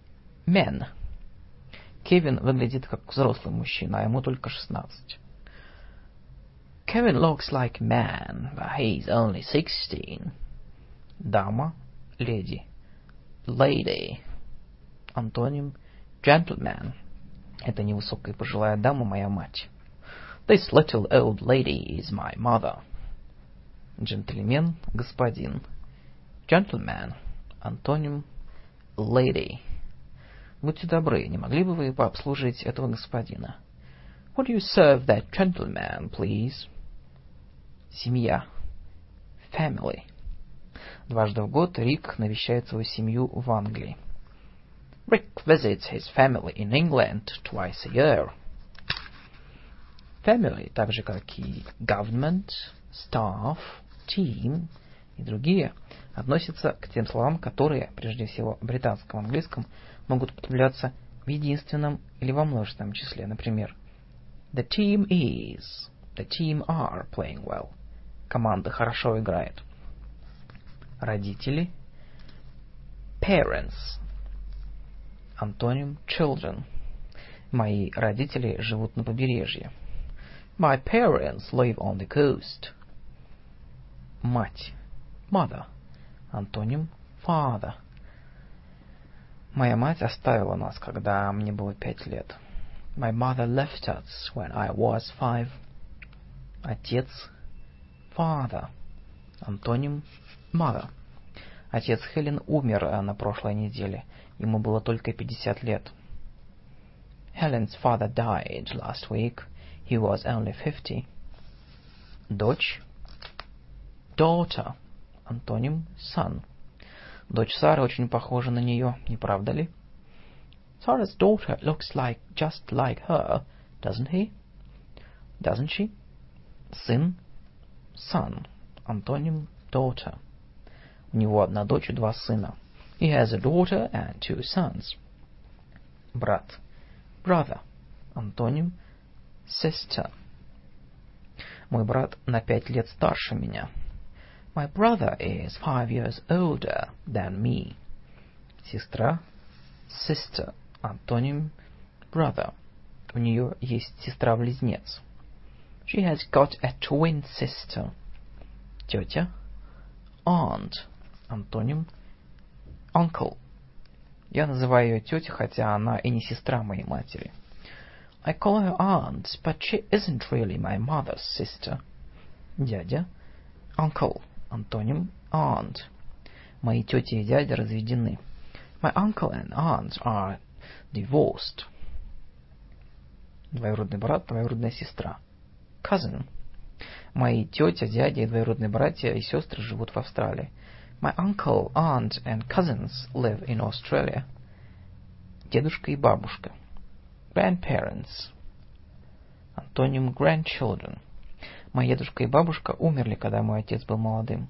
Men. Кевин выглядит как взрослый мужчина, а ему только шестнадцать. Kevin looks like man, but he's only sixteen. Дама, леди. Lady. Антоним gentleman. Это невысокая пожилая дама, моя мать. This little old lady is my mother. Джентльмен, господин. Gentleman. Антоним lady. Будьте добры, не могли бы вы пообслужить этого господина? Would you serve that gentleman, please? Семья. Family. Дважды в год Рик навещает свою семью в Англии. Rick visits his family in England twice a year. Family, так же как и government, staff, team и другие, относятся к тем словам, которые, прежде всего в британском английском, могут употребляться в единственном или во множественном числе. Например, The team is, the team are playing well. Команда хорошо играет. Родители. Parents. Антоним children. Мои родители живут на побережье. My parents live on the coast. Мать. Mother. Антоним father. Моя мать оставила нас, когда мне было пять лет. My mother left us when I was five. Отец. Father. Антоним mother. Отец Хелен умер на прошлой неделе. Ему было только 50 лет. Helen's father died last week. He was only 50. Дочь. Daughter. Антоним son. Дочь Сары очень похожа на нее, не правда ли? Sarah's daughter looks like just like her, doesn't he? Doesn't she? Сын. Son. Антоним daughter. У него одна дочь и два сына. He has a daughter and two sons. Брат. Brother. Антоним sister. Мой брат на пять лет старше меня. My brother is five years older than me. Сестра. Sister. Антоним Brother. У нее есть сестра-близнец. She has got a twin sister. Тетя. Aunt. Антоним Uncle. Я называю ее тетей, хотя она и не сестра моей матери. I call her aunt, but she isn't really my mother's sister. Дядя. Uncle. Антоним Aunt. Мои тети и дядя разведены. My uncle and aunt are divorced. Двоюродный брат, двоюродная сестра. Cousin. Мои тетя, дядя и двоюродные братья и сестры живут в Австралии. My uncle, aunt, and cousins live in Australia. Дедушка и бабушка. Grandparents. Антоним grandchildren. Мои дедушка и бабушка умерли, когда мой отец был молодым.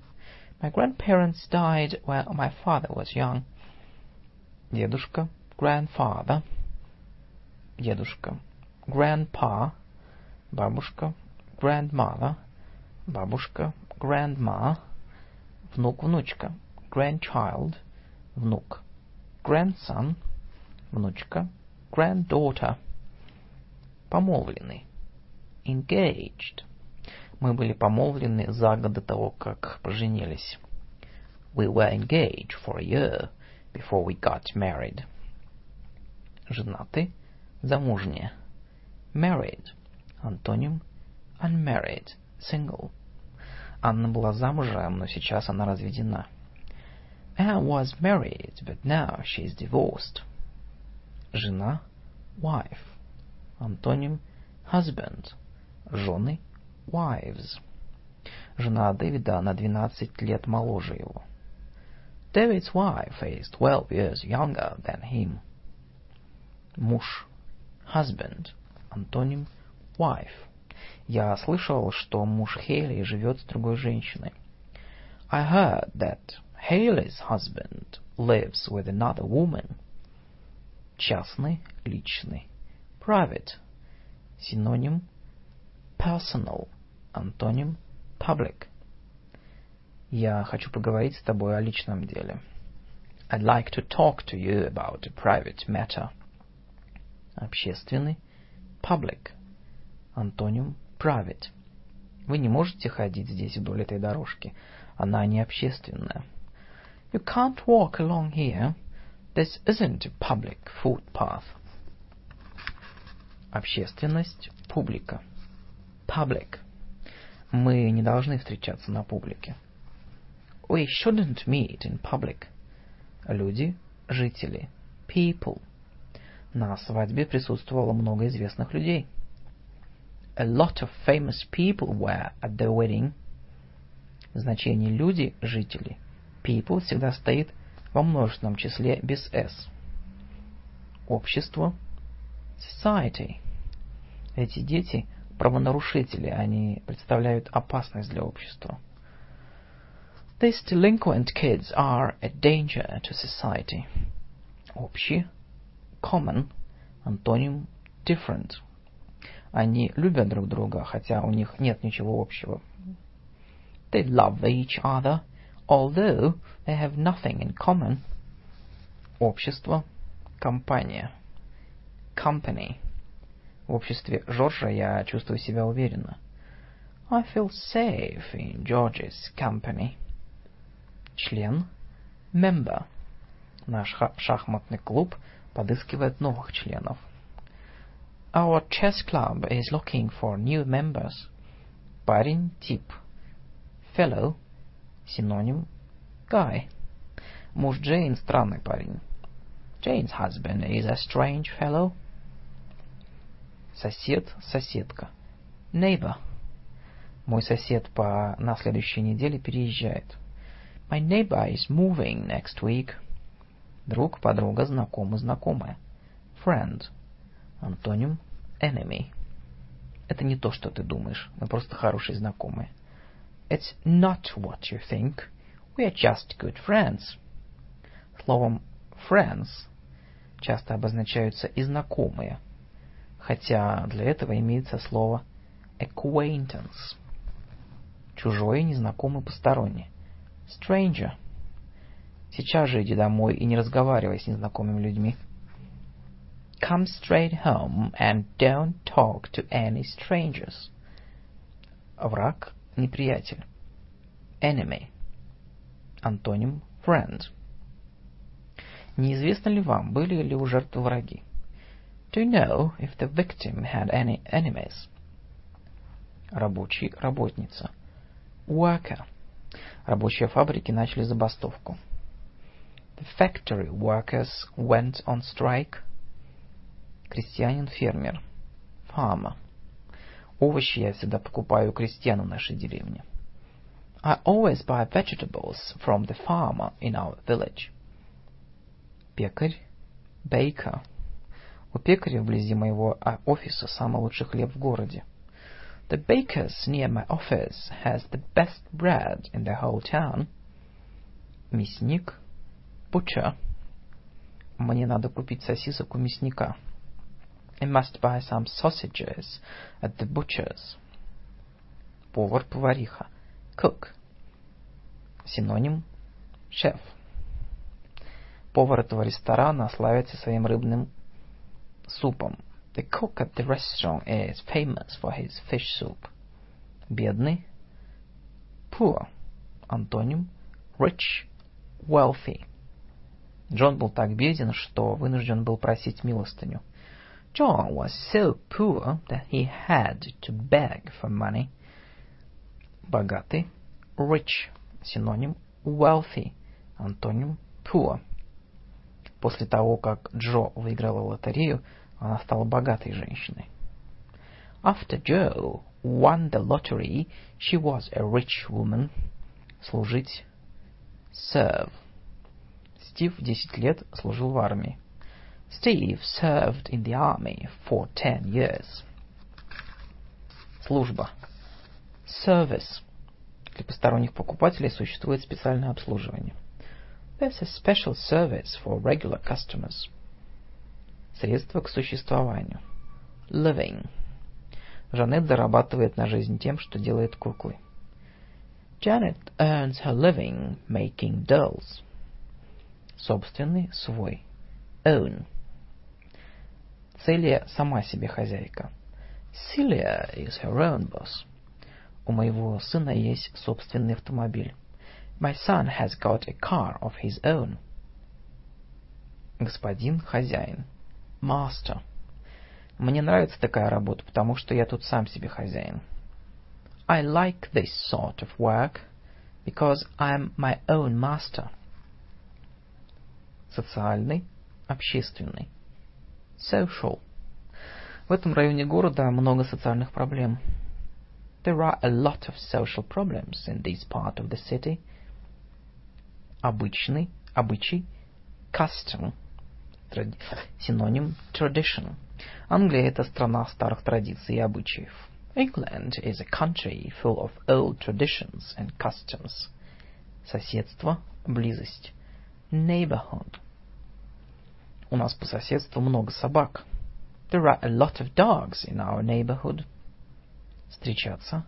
My grandparents died when my father was young. Дедушка, Grandfather. дедушка. Grandpa. Бабушка, Grandmother. бабушка. Grandma. Внук, внучка. Grandchild. Внук. Grandson. Внучка. Granddaughter. Помолвленный. Engaged. Мы были помолвлены за год до того, как поженились. We were engaged for a year before we got married. Женаты. Замужняя. Married. Антоним. Unmarried. Single. Анна была замужем, но сейчас она разведена. Anne was married, but now she is divorced. Жена. Wife. Антоним. Husband. Жены. Wives. Жена Дэвида на 12 лет моложе его. David's wife is 12 years younger than him. Муж. Husband. Антоним. Wife. Я слышал, что муж Хейли живет с другой женщиной. I heard that Haley's husband lives with another woman. Частный, личный. Private. Синоним. Personal. Антоним. Public. Я хочу поговорить с тобой о личном деле. I'd like to talk to you about a private matter. Общественный. Public. Антоним. Private. Вы не можете ходить здесь вдоль этой дорожки. Она не общественная. You can't walk along here. This isn't a public footpath. Общественность. Публика. Public. Мы не должны встречаться на публике. We shouldn't meet in public. Люди. Жители. People. На свадьбе присутствовало много известных людей. A lot of famous people were at the wedding. Значение люди, жители. People всегда стоит во множественном числе без s. Общество. Society. Эти дети правонарушители, они представляют опасность для общества. These delinquent kids are a danger to society. Общие. Common. Антоним Different. Они любят друг друга, хотя у них нет ничего общего. They love each other, although they have nothing in common. Общество. Компания. Company. В обществе Жоржа я чувствую себя уверенно. I feel safe in George's company. Член. Member. Наш шахматный клуб подыскивает новых членов. Our chess club is looking for new members. Парень, тип. Fellow. Синоним. Guy. Муж Джейн странный парень. Jane's husband is a strange fellow. Сосед, соседка. Neighbor. Мой сосед по на следующей неделе переезжает. My neighbor is moving next week. Друг, подруга, знакомый, знакомая. Friend. Антоним. Enemy. Это не то, что ты думаешь. Мы просто хорошие знакомые. It's not what you think. We are just good friends. Словом friends часто обозначаются и знакомые, хотя для этого имеется слово acquaintance. Чужой, незнакомый, посторонний. Stranger. Сейчас же иди домой и не разговаривай с незнакомыми людьми. Come straight home and don't talk to any strangers. Враг, неприятель. Enemy. Антоним friend. Неизвестно ли вам, были ли у жертвы враги? Do you know if the victim had any enemies? Рабочий, работница. Worker. Рабочие фабрики начали забастовку. The factory workers went on strike. Крестьянин, фермер. Farmer. Овощи я всегда покупаю у крестьян в нашей деревне. I always buy vegetables from the farmer in our village. Пекарь. Baker. У пекаря вблизи моего офиса самый лучший хлеб в городе. The baker's near my office has the best bread in the whole town. Мясник. Butcher. Мне надо купить сосисок у мясника. I must buy some sausages at the butcher's. Повар, повариха. Cook. Синоним Chef. Повар этого ресторана славится своим рыбным супом. The cook at the restaurant is famous for his fish soup. Бедный. Poor. Антоним Rich. Wealthy. Джон был так беден, что вынужден был просить милостыню. John was so poor that he had to beg for money. Богатый. Rich. Синоним Wealthy. антоним Poor. После того, как Джо выиграла лотерею, она стала богатой женщиной. After Joe won the lottery, she was a rich woman. Служить. Serve. Стив 10 лет служил в армии. Steve served in the army for 10 years. Служба. Service. Для посторонних покупателей существует специальное обслуживание. There's a special service for regular customers. Средства к существованию. Living. Жанет зарабатывает на жизнь тем, что делает куклы. Janet earns her living making dolls. Собственный, свой. Own. Целия сама себе хозяйка. Celia is her own boss. У моего сына есть собственный автомобиль. My son has got a car of his own. Господин, хозяин. Master. Мне нравится такая работа, потому что я тут сам себе хозяин. I like this sort of work because I'm my own master. Социальный, общественный. Social. В этом районе города много социальных проблем. There are a lot of social problems in this part of the city. Обычный, обычай, Custom. тради- синоним Tradition. Англия – это страна старых традиций и обычаев. England is a country full of old traditions and customs. Соседство, близость. Neighborhood. У нас по соседству много собак. There are a lot of dogs in our neighborhood. Встречаться.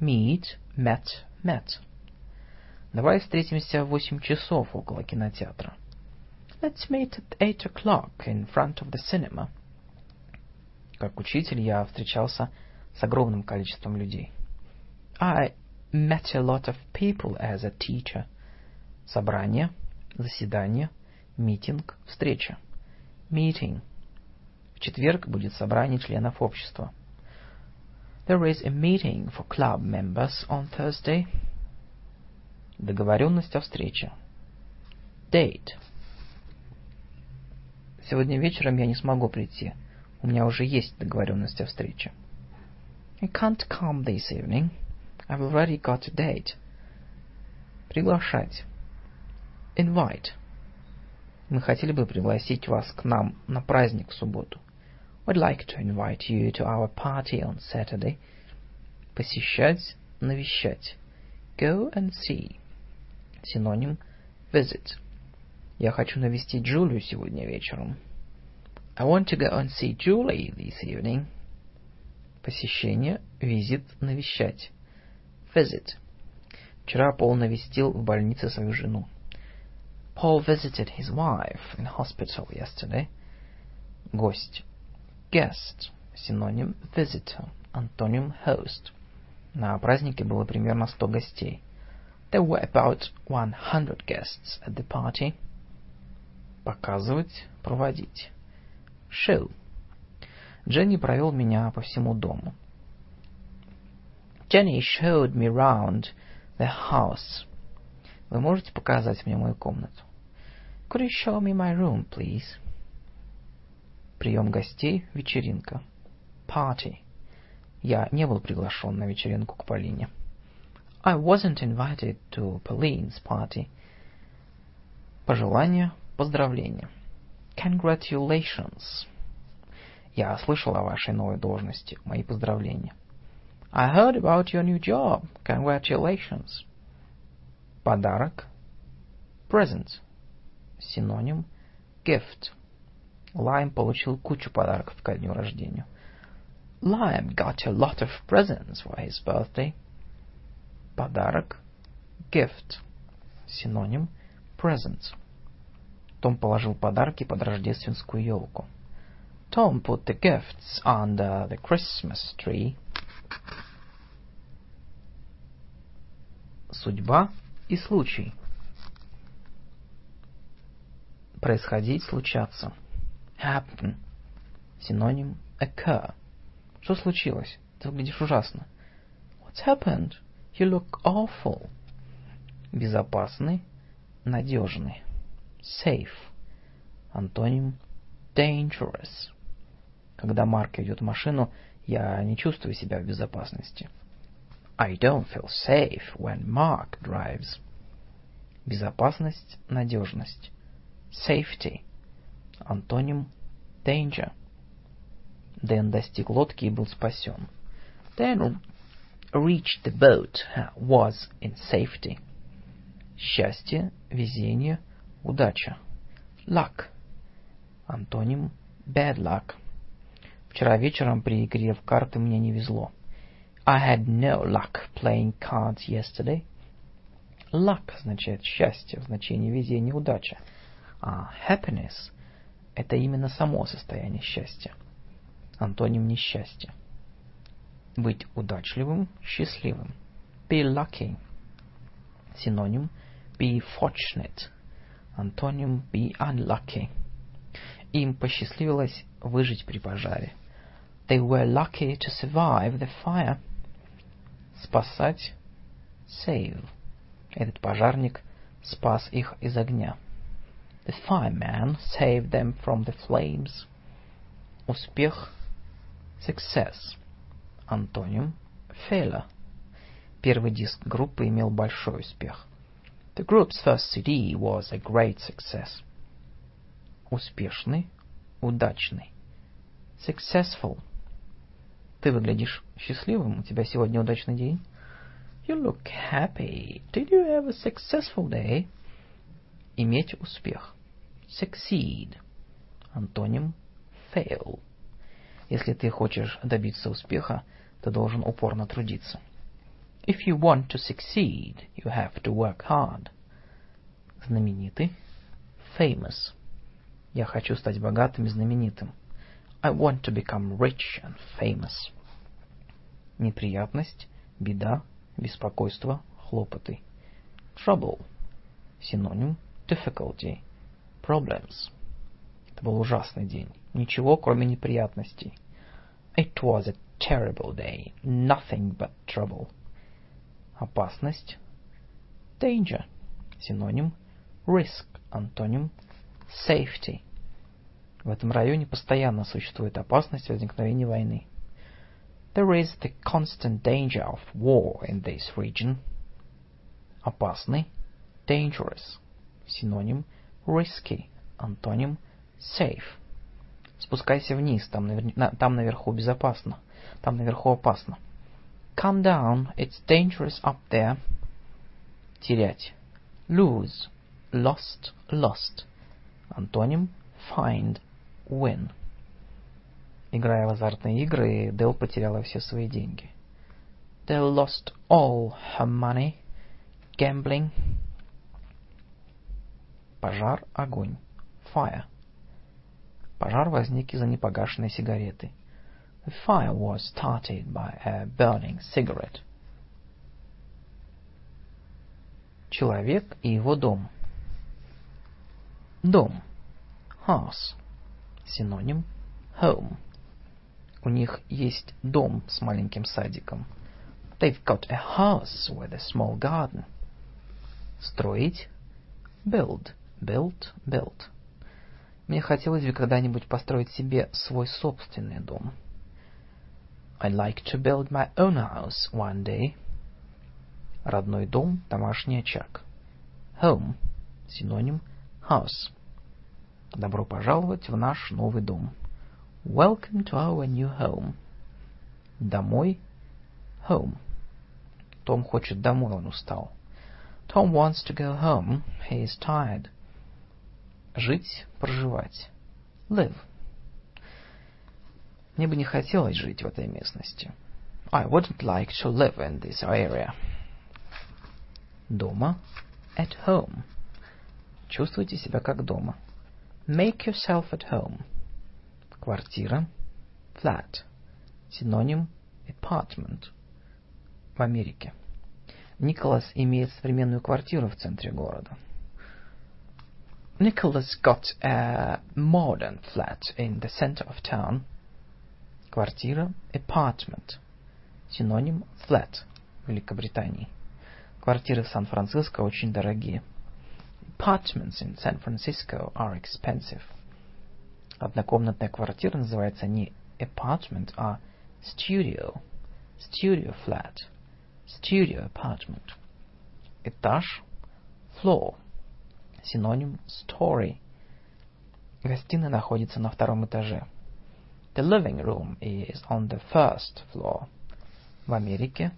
Meet, met, met. Давай встретимся в восемь часов около кинотеатра. Let's meet at eight o'clock in front of the cinema. Как учитель я встречался с огромным количеством людей. I met a lot of people as a teacher. Собрание, заседание, митинг, встреча. Meeting. В четверг будет собрание членов общества. There is a meeting for club members on Thursday. Договоренность о встрече. Date. Сегодня вечером я не смогу прийти. У меня уже есть договоренность о встрече. I can't come this evening. I've already got a date. Приглашать. Invite. Мы хотели бы пригласить вас к нам на праздник в субботу. We'd like to invite you to our party on Saturday. Посещать, навещать. Go and see. Синоним Visit. Я хочу навестить Джулию сегодня вечером. I want to go and see Julie this evening. Посещение, визит, навещать. Visit. Вчера Пол навестил в больнице свою жену. Paul visited his wife in hospital yesterday. Гость. Guest. Синоним visitor. Антоним host. На празднике было примерно 100 гостей. There were about 100 guests at the party. Показывать, проводить. Show. Дженни провел меня по всему дому. Jenny showed me round the house. Вы можете показать мне мою комнату? Could you show me my room, please? Прием гостей, вечеринка. Party. Я не был приглашен на вечеринку к Полине. I wasn't invited to Pauline's party. Пожелания, поздравления. Congratulations. Я слышал о вашей новой должности. Мои поздравления. I heard about your new job. Congratulations. Подарок. Present. Синоним. Gift. Лайм получил кучу подарков ко дню рождения. Lime got a lot of presents for his birthday. Подарок. Gift. Синоним. Present. Том положил подарки под рождественскую елку. Tom put the gifts under the Christmas tree. Судьба и случай. Происходить, случаться. Happen. Синоним occur. Что случилось? Ты выглядишь ужасно. What's happened? You look awful. Безопасный, надежный. Safe. Антоним dangerous. Когда Марк ведет машину, я не чувствую себя в безопасности. I don't feel safe when Mark drives. Безопасность, надежность. Safety. Антоним danger. Дэн достиг лодки и был спасен. Dan reached the boat, was in safety. Счастье, везение, удача. Luck. Антоним bad luck. Вчера вечером при игре в карты мне не везло. I had no luck playing cards yesterday. Luck означает счастье, в значении везение, удача. А happiness – это именно само состояние счастья. Антоним несчастья. Быть удачливым, счастливым. Be lucky. Синоним be fortunate. Антоним be unlucky. Им посчастливилось выжить при пожаре. They were lucky to survive the fire. Спасать save. Этот пожарник спас их из огня. The fireman saved them from the flames. Успех success. Антоним failure. Первый диск группы имел большой успех. The group's first CD was a great success. Успешный, удачный. Successful. Ты выглядишь счастливым. У тебя сегодня удачный день. You look happy. Did you have a successful day? Иметь успех. Succeed. Антоним fail. Если ты хочешь добиться успеха, ты должен упорно трудиться. If you want to succeed, you have to work hard. Знаменитый. Famous. Я хочу стать богатым и знаменитым. I want to become rich and famous. Неприятность, беда, беспокойство, хлопоты. Trouble. Синоним difficulty. Problems. Это был ужасный день. Ничего, кроме неприятностей. It was a terrible day. Nothing but trouble. Опасность. Danger. Синоним risk. Антоним safety. В этом районе постоянно существует опасность возникновения войны. There is the constant danger of war in this region. Опасный. Dangerous. Синоним risky. Антоним safe. Спускайся вниз, там, навер... на... там наверху безопасно. Там наверху опасно. Come down, it's dangerous up there. Терять. Lose. Lost, lost. Антоним find, win. Играя в азартные игры, Дел потеряла все свои деньги. Dell lost all her money. gambling. Пожар, огонь. Fire. Пожар возник из-за непогашенной сигареты. The fire was started by a burning cigarette. Человек и его дом. Дом. House. Синоним home. У них есть дом с маленьким садиком. They've got a house with a small garden. Строить. Build. Build, build. Мне хотелось бы когда-нибудь построить себе свой собственный дом. I'd like to build my own house one day. Родной дом, домашний очаг. Home. Синоним house. Добро пожаловать в наш новый дом. Welcome to our new home. Домой. Home. Том хочет домой, он устал. Tom wants to go home. He is tired. Жить, проживать. Live. Мне бы не хотелось жить в этой местности. I wouldn't like to live in this area. Дома. At home. Чувствуйте себя как дома. Make yourself at home. Квартира. Flat. Синоним apartment. В Америке. Николас имеет современную квартиру в центре города. Nicholas got a modern flat in the center of town. Квартира. Apartment. Синоним flat в Великобритании. Квартиры в Сан-Франциско очень дорогие. Apartments in San Francisco are expensive. Однокомнатная квартира называется не apartment, а studio. Studio flat. Studio apartment. Этаж. Floor. Синоним story. Гостиная находится на втором этаже. The living room is on the first floor. В Америке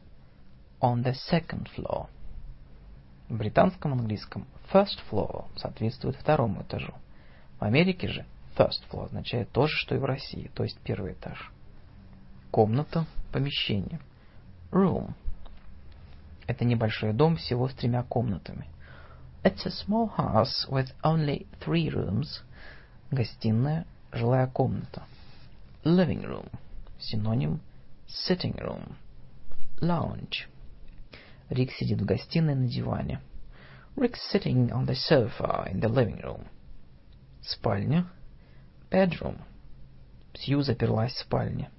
on the second floor. В британском английском first floor соответствует второму этажу. В Америке же first floor означает то же, что и в России, то есть первый этаж. Комната, помещение. Room. Это небольшой дом всего с тремя комнатами. It's a small house with only three rooms. Гостиная, жилая комната. Living room. Синоним sitting room. Lounge. Рик сидит в гостиной на диване. Rick's sitting on the sofa in the living room. Спальня. Bedroom. Сью заперлась в спальне.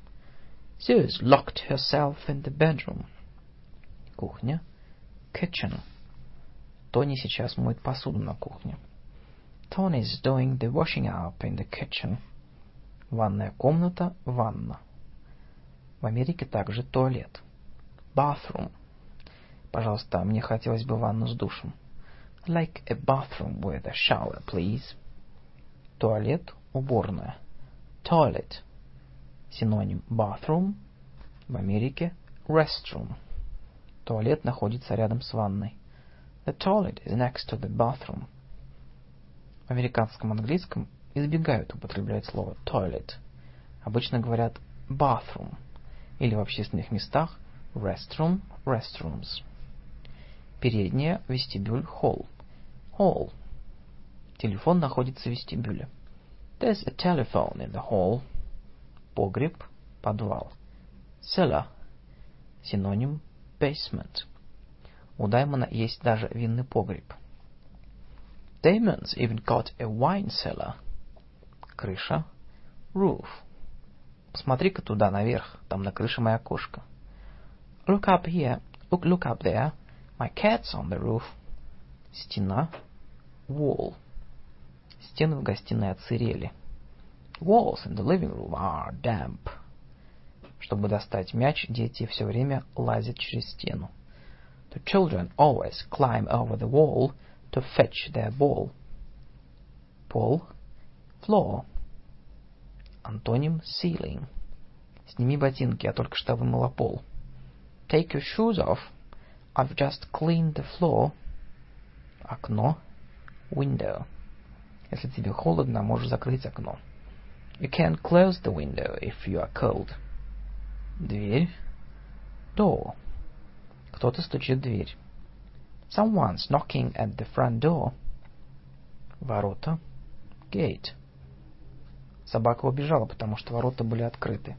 Sue's locked herself in the bedroom. Кухня. Kitchen. Тони сейчас моет посуду на кухне. Tony's doing the washing up in the kitchen. Ванная комната, ванна. В Америке также туалет. Bathroom. Пожалуйста, мне хотелось бы ванну с душем. Like a bathroom with a shower, please. Туалет, уборная. Toilet. Синоним bathroom. В Америке restroom. Туалет находится рядом с ванной. The toilet is next to the bathroom. В американском английском избегают употреблять слово toilet. Обычно говорят bathroom или в общественных местах restroom, restrooms. Передняя, вестибюль, холл. Hall. Телефон находится в вестибюле. There's a telephone in the hall. Погреб, подвал. Cellar. Синоним basement. У Даймона есть даже винный погреб. Damon's even got a wine cellar. Крыша. Roof. Посмотри-ка туда наверх, там на крыше моя кошка. Look up here. Look, look up there. My cat's on the roof. Стена. Wall. Стены в гостиной отсырели. Walls in the living room are damp. Чтобы достать мяч, дети все время лазят через стену. The children always climb over the wall to fetch their ball. Пол. Floor. Антоним ceiling. Сними ботинки, я только что вымыла пол. Take your shoes off. I've just cleaned the floor. Окно. Window. Если тебе холодно, можешь закрыть окно. You can close the window if you are cold. Дверь. Door. Кто-то стучит в дверь. Someone's knocking at the front door. Ворота. Gate. Собака убежала, потому что ворота были открыты.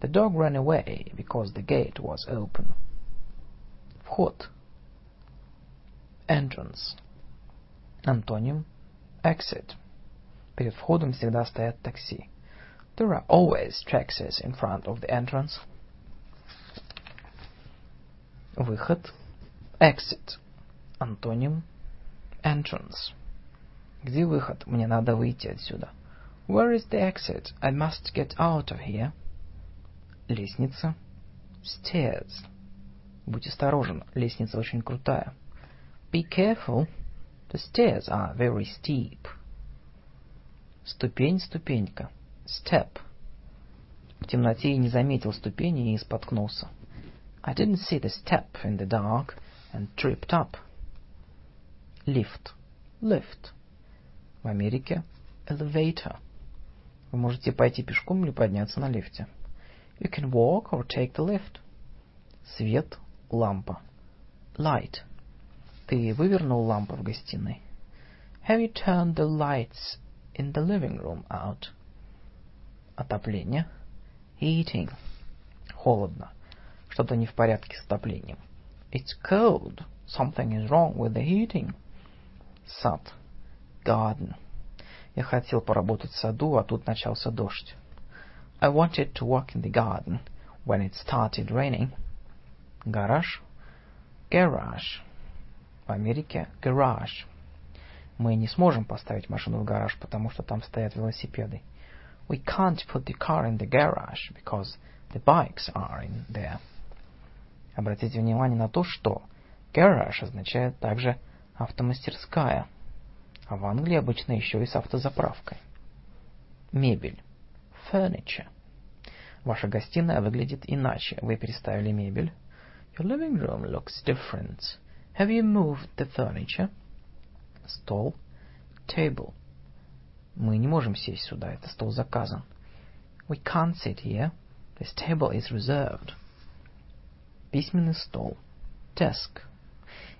The dog ran away because the gate was open. Вход. Entrance. Антоним. Exit. Перед входом всегда стоят такси. There are always taxis in front of the entrance. Выход. Exit. Антоним. Entrance. Где выход? Мне надо выйти отсюда. Where is the exit? I must get out of here. Лестница. Stairs. Будь осторожен, лестница очень крутая. Be careful. The stairs are very steep. Ступень, ступенька. Step. В темноте я не заметил ступени и споткнулся. I didn't see the step in the dark and tripped up. Lift. Lift. В Америке elevator. Вы можете пойти пешком или подняться на лифте. You can walk or take the lift. Свет, лампа. Light. Ты вывернул лампу в гостиной? Have you turned the lights in the living room out? Отопление. Heating. Холодно. Что-то не в порядке с отоплением. It's cold. Something is wrong with the heating. Сад. Garden. Я хотел поработать в саду, а тут начался дождь. I wanted to work in the garden when it started raining. Гараж. Garage. В Америке garage. Мы не сможем поставить машину в гараж, потому что там стоят велосипеды. We can't put the car in the garage because the bikes are in there. Обратите внимание на то, что garage означает также автомастерская, а в Англии обычно еще и с автозаправкой. Мебель. Furniture. Ваша гостиная выглядит иначе. Вы переставили мебель. Your living room looks different. Have you moved the furniture? Стол. Table. Мы не можем сесть сюда, это стол заказан. We can't sit here. This table is reserved. Письменный стол. Desk.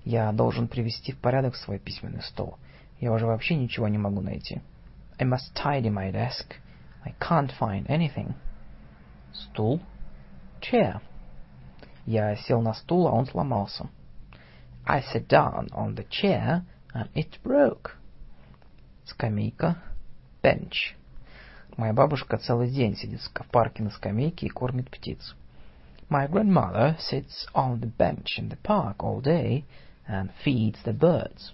Я должен привести в порядок свой письменный стол. Я уже вообще ничего не могу найти. I must tidy my desk. I can't find anything. Стул. Chair. Я сел на стул, а он сломался. I sat down on the chair, and it broke. Скамейка. Bench. Моя бабушка целый день сидит в парке на скамейке и кормит птиц. My grandmother sits on the bench in the park all day and feeds the birds.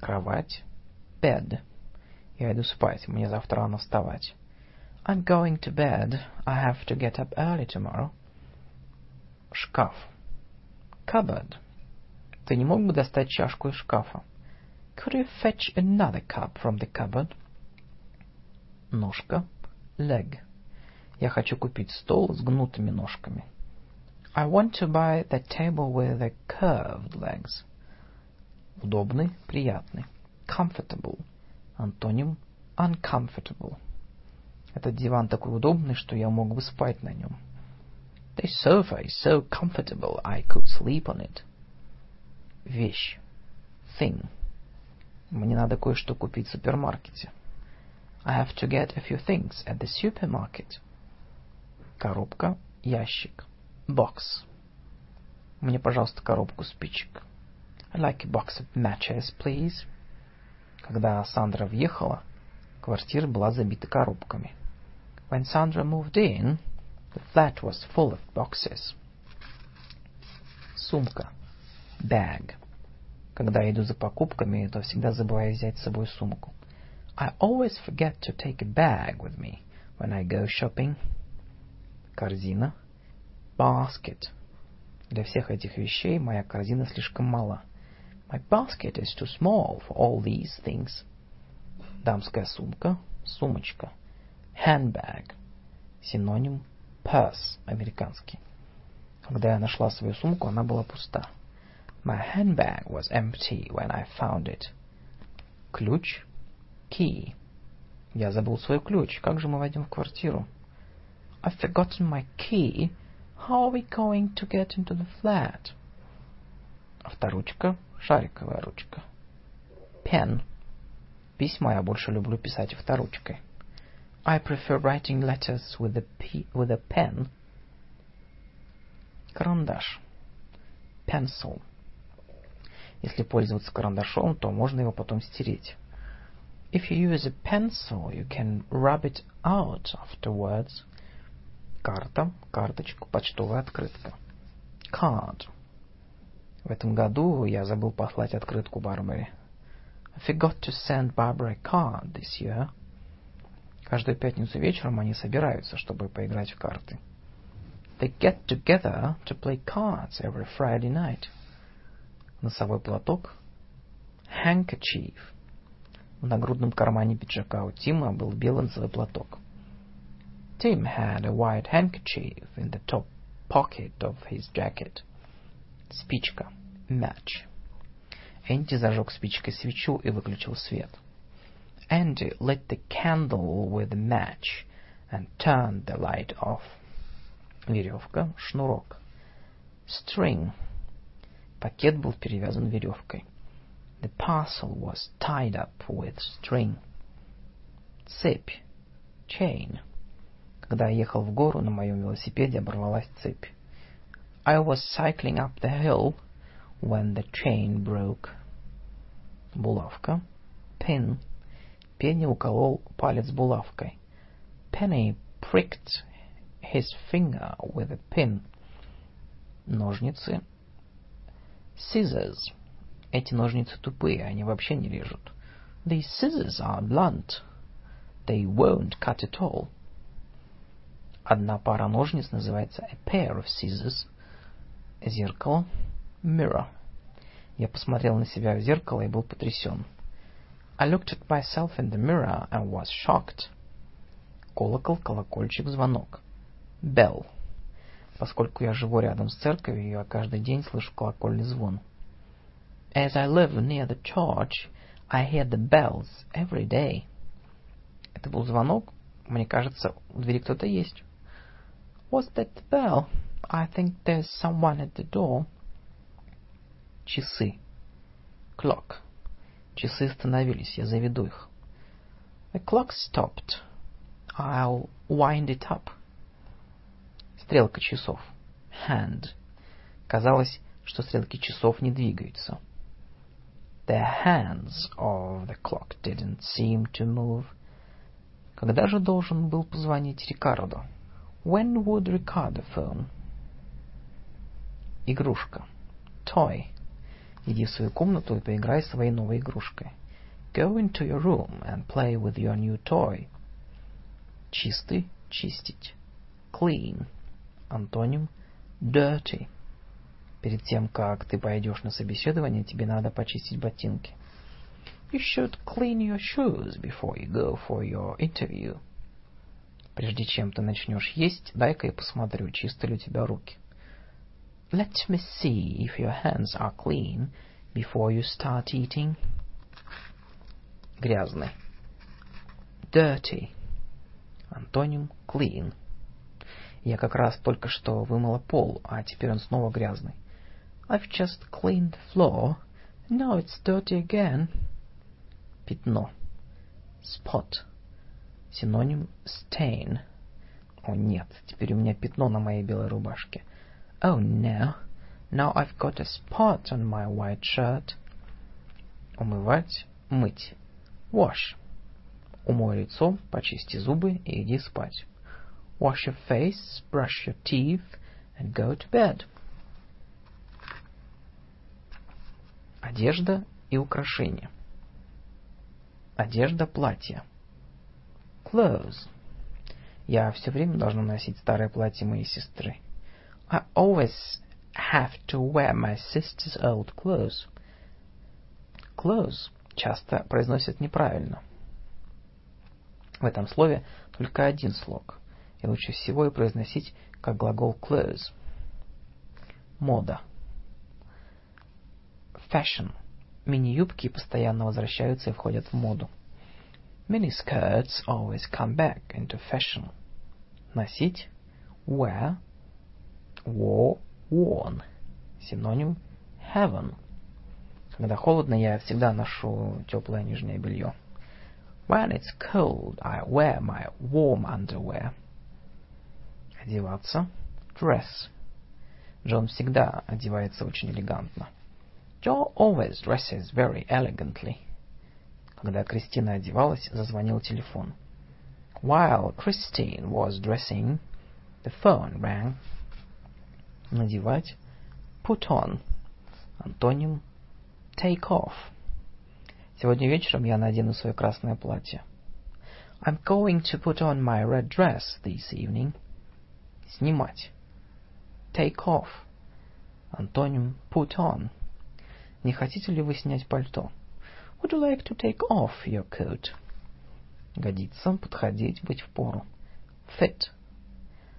Кровать. Bed. Я иду спать, мне завтра рано вставать. I'm going to bed. I have to get up early tomorrow. Шкаф. Cupboard. Ты не мог бы достать чашку из шкафа? Could you fetch another cup from the cupboard? Ножка. Leg. Я хочу купить стол с гнутыми ножками. I want to buy the table with the curved legs. Удобный, приятный. Comfortable. Антоним uncomfortable. Этот диван такой удобный, что я мог бы спать на нем. This sofa is so comfortable I could sleep on it. Вещь. Thing. Мне надо кое-что купить в супермаркете. I have to get a few things at the supermarket. Коробка, ящик. Box. Мне, пожалуйста, коробку спичек. I'd like a box of matches, please. Когда Сандра въехала, квартира была забита коробками. When Sandra moved in, the flat was full of boxes. Сумка. Bag. Когда я иду за покупками, то всегда забываю взять с собой сумку. I always forget to take a bag with me when I go shopping. Корзина. Basket. Для всех этих вещей моя корзина слишком мала. My basket is too small for all these things. Дамская сумка. Сумочка. Handbag. Синоним purse, американский. Когда я нашла свою сумку, она была пуста. My handbag was empty when I found it. Ключ. Key. Я забыл свой ключ. Как же мы войдем в квартиру? I've forgotten my key. How are we going to get into the flat? Авторучка, шариковая ручка. Pen. Письма я больше люблю писать авторучкой. I prefer writing letters with a, p with a pen. Карандаш. Pencil. Если пользоваться карандашом, то можно его потом стереть. If you use a pencil, you can rub it out afterwards. Карта, карточка, почтовая открытка. Card. В этом году я забыл послать открытку Барбаре. I forgot to send Barbara a card this year. Каждую пятницу вечером они собираются, чтобы поиграть в карты. They get together to play cards every Friday night. Носовой платок. Handkerchief. В нагрудном кармане пиджака у Тима был белый носовой платок. Tim had a white handkerchief in the top pocket of his jacket. Спичка. Match. Энди зажег спичкой свечу и выключил свет. Andy lit the candle with a match and turned the light off. Веревка, шнурок. String. Пакет был перевязан веревкой. The parcel was tied up with string. Цепь. Chain. Когда я ехал в гору, на моем велосипеде оборвалась цепь. I was cycling up the hill when the chain broke. Булавка. Pin. Пенни уколол палец булавкой. Penny pricked his finger with a pin. Ножницы. Scissors. Эти ножницы тупые, они вообще не режут. These scissors are blunt. They won't cut at all. Одна пара ножниц называется a pair of scissors. Зеркало. Mirror. Я посмотрел на себя в зеркало и был потрясен. I looked at myself in the mirror and was shocked. Колокол, колокольчик, звонок. Bell. Поскольку я живу рядом с церковью, я каждый день слышу колокольный звон. As I live near the church, I hear the bells every day. Это был звонок. Мне кажется, у двери кто-то есть. Was that bell? I think there's someone at the door. Часы. Clock. Часы остановились, я заведу их. The clock stopped. I'll wind it up. Стрелка часов. Hand. Казалось, что стрелки часов не двигаются. The hands of the clock didn't seem to move. Когда же должен был позвонить Рикардо? When would Ricardo phone? Игрушка. Toy. Иди в свою комнату и поиграй своей новой игрушкой. Go into your room and play with your new toy. Чистый, чистить. Clean. Антоним dirty. Перед тем, как ты пойдешь на собеседование, тебе надо почистить ботинки. You should clean your shoes before you go for your interview. Прежде чем ты начнешь есть, дай-ка я посмотрю, чисты ли у тебя руки. Let me see if your hands are clean before you start eating. Грязный. Dirty. Антоним clean. Я как раз только что вымыла пол, а теперь он снова грязный. I've just cleaned the floor. Now it's dirty again. Пятно. Spot. Синоним stain. О нет, теперь у меня пятно на моей белой рубашке. Oh no, now I've got a spot on my white shirt. Умывать, мыть. Wash. Умой лицо, почисти зубы и иди спать. Wash your face, brush your teeth, and go to bed. Одежда и украшения. Одежда, платье. Clothes. Я все время должна носить старое платье моей сестры. I always have to wear my sister's old clothes. Clothes часто произносят неправильно. В этом слове только один слог, и лучше всего и произносить как глагол clothes. Мода. Fashion. Мини-юбки постоянно возвращаются и входят в моду. Miniskirts always come back into fashion. Носить. Wear. Wore, worn. Синоним heaven. Когда холодно, я всегда ношу теплое нижнее белье. When it's cold, I wear my warm underwear. Одеваться. Dress. Джон всегда одевается очень элегантно. Joe always dresses very elegantly. Когда Кристина одевалась, зазвонил телефон. While Christine was dressing, the phone rang. Надевать. Put on. Антоним. Take off. Сегодня вечером я надену свое красное платье. I'm going to put on my red dress this evening. Снимать. Take off. Антоним put on. Не хотите ли вы снять пальто? Would you like to take off your coat? Годится, подходить, быть в пору. Fit.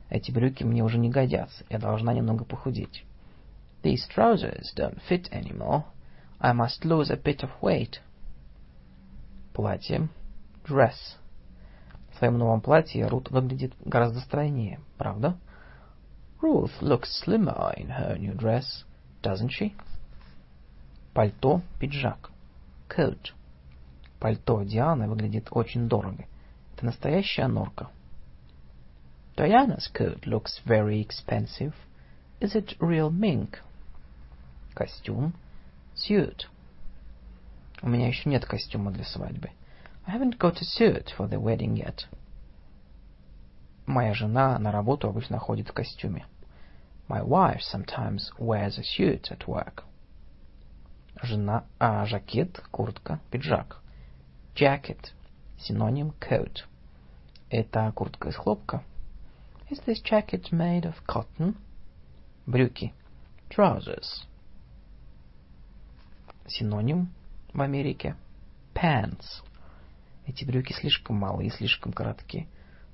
Эти брюки мне уже не годятся. Я должна немного похудеть. These trousers don't fit anymore. I must lose a bit of weight. Платье. Dress. В своем новом платье Рут выглядит гораздо стройнее, правда? Ruth looks slimmer in her new dress, doesn't she? Пальто, пиджак. Coat. Пальто Дианы выглядит очень дорого. Это настоящая норка. Diana's coat looks very expensive. Is it real mink? Костюм. Suit. У меня еще нет костюма для свадьбы. I haven't got a suit for the wedding yet. Моя жена на работу обычно ходит в костюме. My wife sometimes wears a suit at work. Жена, а жакет, куртка, пиджак. Jacket. Синоним coat. Это куртка из хлопка. Is this jacket made of cotton? Брюки. Trousers. Синоним в Америке. Pants. Эти брюки слишком малые и слишком короткие.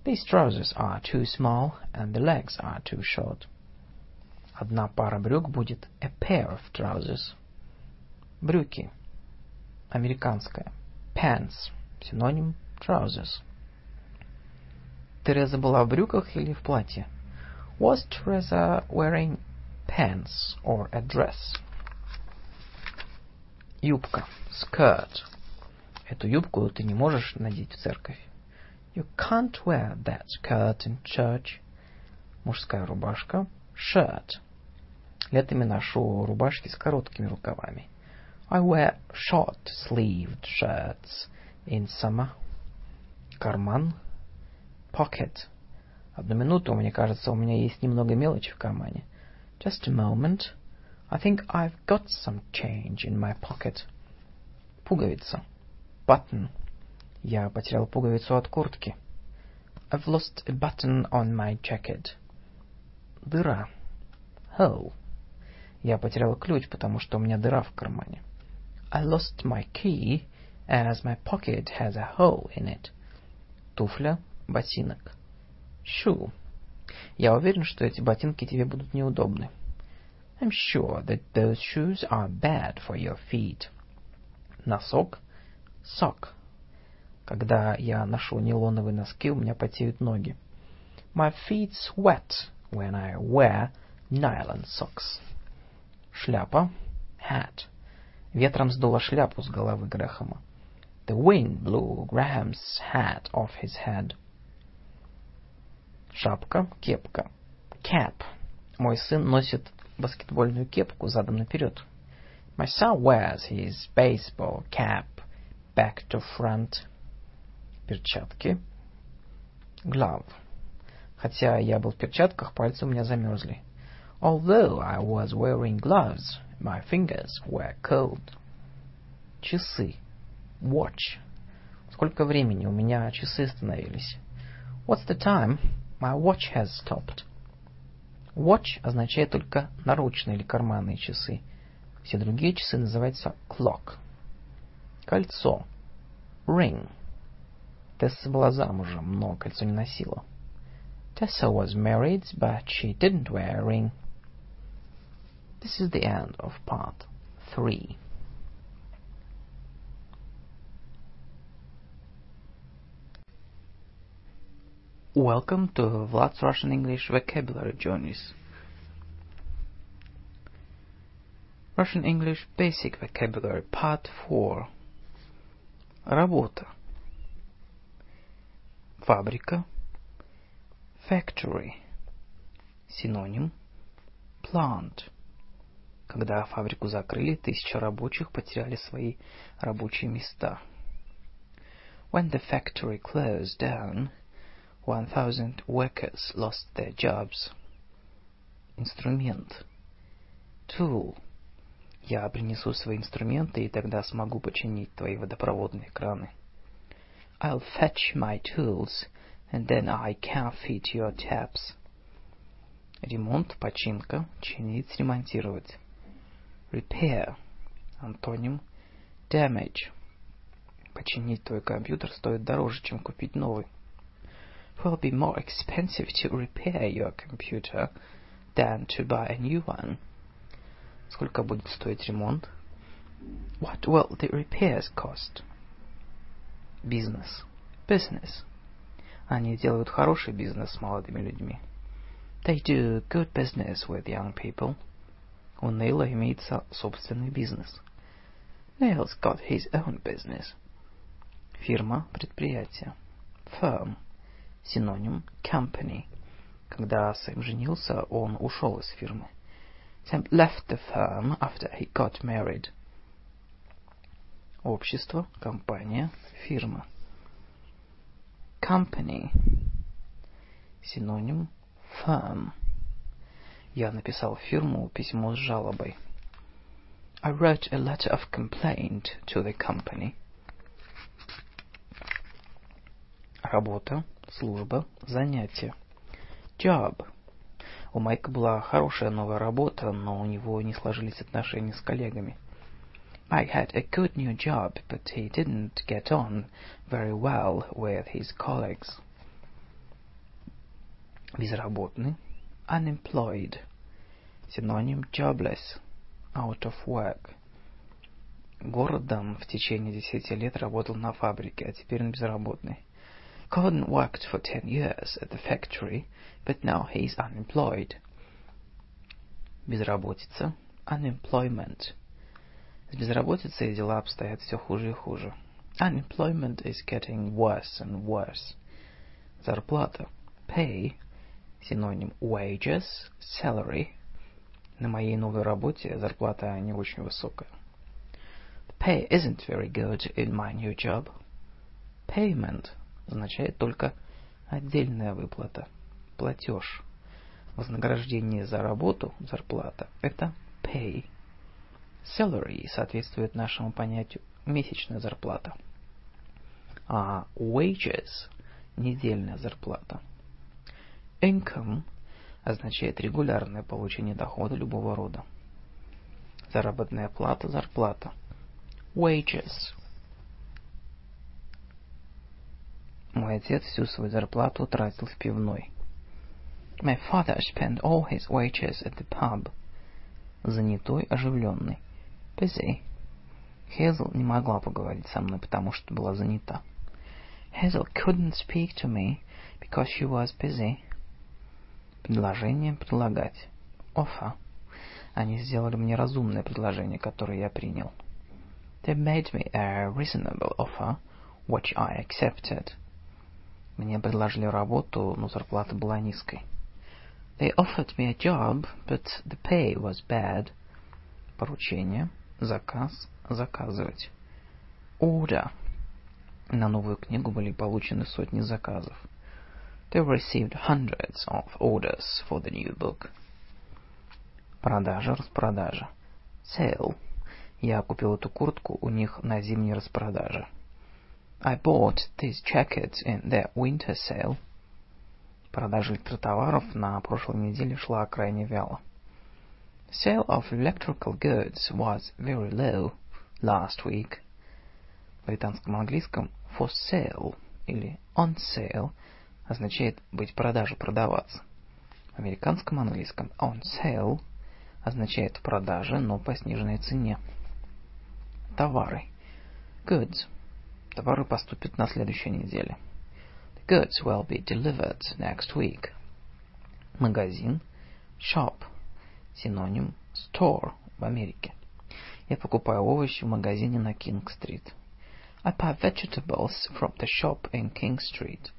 These trousers are too small and the legs are too short. Одна пара брюк будет a pair of trousers. Брюки. Американская. Pants. Синоним trousers. Тереза была в брюках или в платье? Was Teresa wearing pants or a dress? Юбка. Skirt. Эту юбку ты не можешь надеть в церковь. You can't wear that skirt in church. Мужская рубашка. Shirt. Летами ношу рубашки с короткими рукавами. I wear short-sleeved shirts in summer. Карман. Pocket. Одну минуту, мне кажется, у меня есть немного мелочи в кармане. Just a moment. I think I've got some change in my pocket. Пуговица. Button. Я потерял пуговицу от куртки. I've lost a button on my jacket. Дыра. Hole. Я потерял ключ, потому что у меня дыра в кармане. I lost my key, as my pocket has a hole in it. Туфля, ботинок. Shoe. Я уверен, что эти ботинки тебе будут неудобны. I'm sure that those shoes are bad for your feet. Носок. Sock. Когда я ношу нейлоновые носки, у меня потеют ноги. My feet sweat when I wear nylon socks. Шляпа. Hat. Ветром сдуло шляпу с головы Грэхэма. The wind blew Graham's hat off his head. Шапка, кепка. Cap. Мой сын носит баскетбольную кепку задом наперед. My son wears his baseball cap back to front. Перчатки. Glove. Хотя я был в перчатках, пальцы у меня замерзли. Although I was wearing gloves, my fingers were cold. Часы. Watch. Сколько времени? У меня часы остановились. What's the time? My watch has stopped. Watch означает только наручные или карманные часы. Все другие часы называются clock. Кольцо. Ring. Тесса была замужем, но кольцо не носила. Tessa was married, but she didn't wear a ring. This is the end of part 3. Welcome to Vlad's Russian English Vocabulary Journeys. Russian English Basic Vocabulary Part 4 Работа Фабрика Factory Синоним Plant Когда фабрику закрыли, тысячи рабочих потеряли свои рабочие места. When the factory closed down, 1000 workers lost their jobs. Инструмент. Tool. Я принесу свои инструменты, и тогда смогу починить твои водопроводные краны. I'll fetch my tools, and then I can fit your taps. Ремонт, починка, чинить, ремонтировать. Repair. Антоним. Damage. Починить твой компьютер стоит дороже, чем купить новый. It will be more expensive to repair your computer than to buy a new one. Сколько будет стоить ремонт? What will the repairs cost? Бизнес. Business. Они делают хороший бизнес с молодыми людьми. They do good business with young people. У Нейла имеется собственный бизнес. Neil's got his own business. Фирма, предприятие. Firm. Синоним company. Когда Сэм женился, он ушел из фирмы. Sam left the firm after he got married. Общество, компания, фирма. Company. Синоним firm. Я написал фирму письмо с жалобой. I wrote a letter of complaint to the company. Работа, служба, занятие. Job. У Майка была хорошая новая работа, но у него не сложились отношения с коллегами. Mike had a good new job, but he didn't get on very well with his colleagues. Безработный. Unemployed. Синоним jobless. Out of work. Гордон в течение десяти лет работал на фабрике, а теперь он безработный. Gordon worked for ten years at the factory, but now he's unemployed. Безработица. Unemployment. С безработицей дела обстоят все хуже и хуже. Unemployment is getting worse and worse. Зарплата. Pay. Синоним wages, salary. На моей новой работе зарплата не очень высокая. The pay isn't very good in my new job. Payment означает только отдельная выплата, платеж. Вознаграждение за работу, зарплата – это pay. Salary соответствует нашему понятию месячная зарплата. А wages – недельная зарплата. Income означает регулярное получение дохода любого рода. Заработная плата – зарплата. Wages – Мой отец всю свою зарплату тратил в пивной. My father spent all his wages at the pub. Занятой, оживленный. Busy. Хезл не могла поговорить со мной, потому что была занята. Hazel couldn't speak to me because she was busy. Предложение предлагать. Offer. Они сделали мне разумное предложение, которое я принял. They made me a reasonable offer, which I accepted. Мне предложили работу, но зарплата была низкой. They offered me a job, but the pay was bad. Поручение, заказ, заказывать. Order. На новую книгу были получены сотни заказов. They received hundreds of orders for the new book. Продажа, распродажа. Sale. Я купил эту куртку у них на зимней распродаже. I bought these jackets in their winter sale. Продажа электротоваров на прошлой неделе шла крайне вяло. Sale of electrical goods was very low last week. В британском английском for sale или on sale означает быть продаже, продаваться. В американском английском on sale означает продажа, но по сниженной цене. Товары. Goods. Товары поступят на следующей неделе. The goods will be delivered next week. Магазин. Shop. Синоним store в Америке. Я покупаю овощи в магазине на Кинг-стрит. I buy vegetables from the shop in King Street.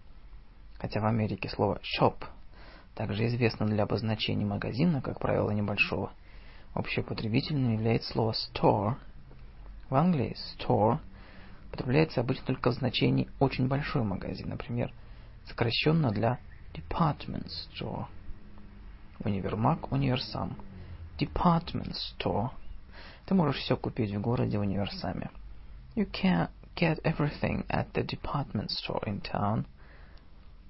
Хотя в Америке слово shop также известно для обозначения магазина, как правило, небольшого. Общеупотребительным является слово store. В Англии store употребляется обычно только в значении очень большой магазин, например, сокращенно для department store. Универмаг, универсам. Department store. Ты можешь все купить в городе универсаме. You can get everything at the department store in town.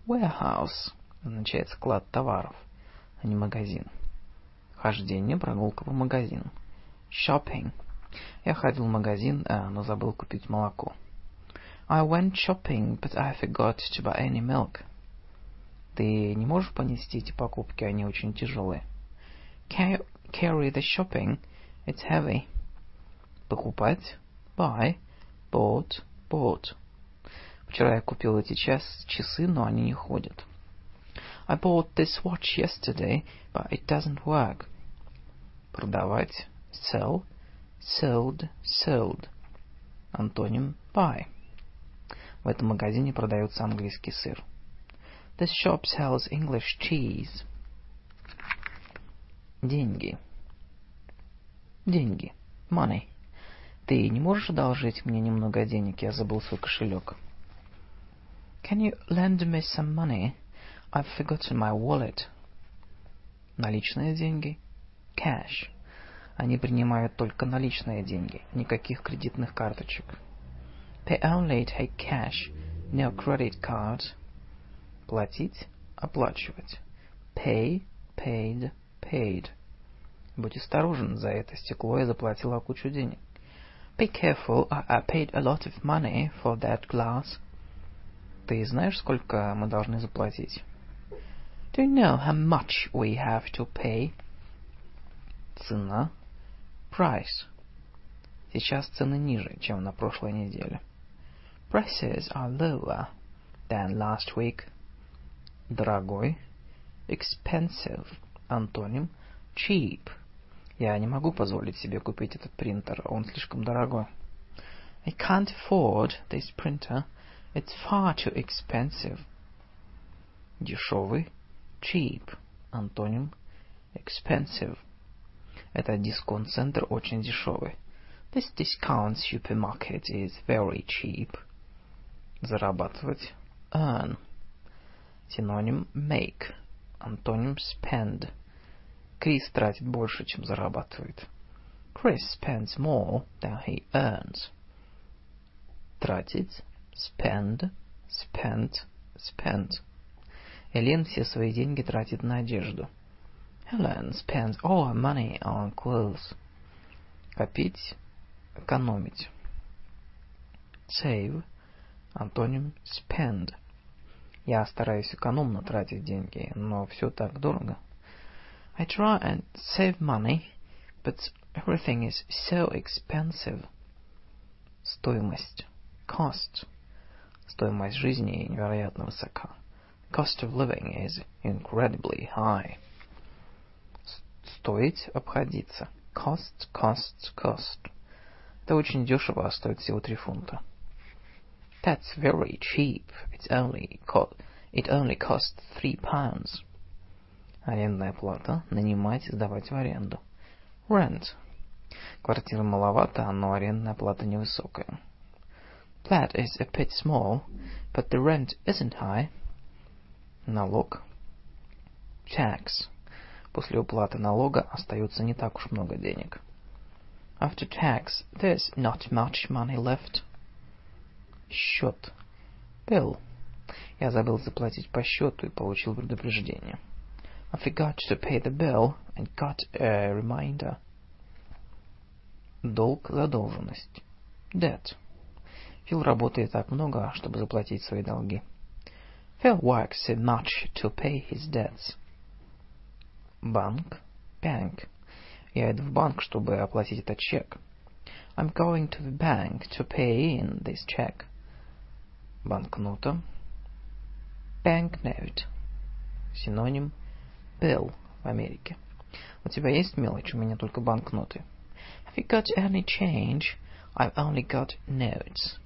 Warehouse означает склад товаров, а не магазин. Хождение, прогулка по магазину. Shopping. Я ходил в магазин, но забыл купить молоко. I went shopping, but I forgot to buy any milk. Ты не можешь понести эти покупки, они очень тяжелые. Can you carry the shopping? It's heavy. Покупать. Buy. Bought. Bought. Вчера я купил эти час, часы, но они не ходят. I bought this watch yesterday, but it doesn't work. Продавать. Sell. Sold. Sold. Антоним buy. В этом магазине продается английский сыр. This shop sells English cheese. Деньги. Деньги. Money. Ты не можешь одолжить мне немного денег? Я забыл свой кошелек. Can you lend me some money? I've forgotten my wallet. Наличные деньги. Cash. Они принимают только наличные деньги, никаких кредитных карточек. They only take cash, no credit cards. Платить, оплачивать. Pay, paid, paid. Будь осторожен, за это стекло я заплатила кучу денег. Be careful, I, I paid a lot of money for that glass. Ты знаешь, сколько мы должны заплатить? Do you know how much we have to pay? Цена. Price. Сейчас цены ниже, чем на прошлой неделе. Prices are lower than last week. Дорогой. Expensive. Антоним. Cheap. Я не могу позволить себе купить этот принтер, он слишком дорогой. I can't afford this printer. It's far too expensive. Дешевый. Cheap. Антоним. Expensive. Этот дисконт-центр очень дешевый. This discount supermarket is very cheap. Зарабатывать. Earn. Синоним make. Антоним spend. Крис тратит больше, чем зарабатывает. Chris spends more than he earns. Тратить. Spend. Spent. Spent. Элен все свои деньги тратит на одежду. Helen spends all her money on clothes. Копить. Экономить. Save. Антоним spend. Я стараюсь экономно тратить деньги, но все так дорого. I try and save money, but everything is so expensive. Стоимость. Cost. Стоимость жизни невероятно высока. Cost of living is incredibly high. Стоить, обходиться. Cost, cost, cost. Это очень дешево, а стоит всего три фунта. That's very cheap. It's only co it only costs three pounds. Арендная плата. Нанимать, сдавать в аренду. Rent. Квартира маловато, но арендная плата невысокая. Flat is a bit small, but the rent isn't high. Налог. Tax. После уплаты налога остается не так уж много денег. After tax, there's not much money left. Счет. Bill. Я забыл заплатить по счету и получил предупреждение. I forgot to pay the bill and got a reminder. Долг, задолженность. Debt. Фил работает так много, чтобы заплатить свои долги. Phil works so much to pay his debts. Банк. Bank. Я иду в банк, чтобы оплатить этот чек. I'm going to the bank to pay in this check. Банкнота. Banknote. Синоним bill в Америке. У тебя есть мелочь? У меня только банкноты. Have you got any change? I've only got notes.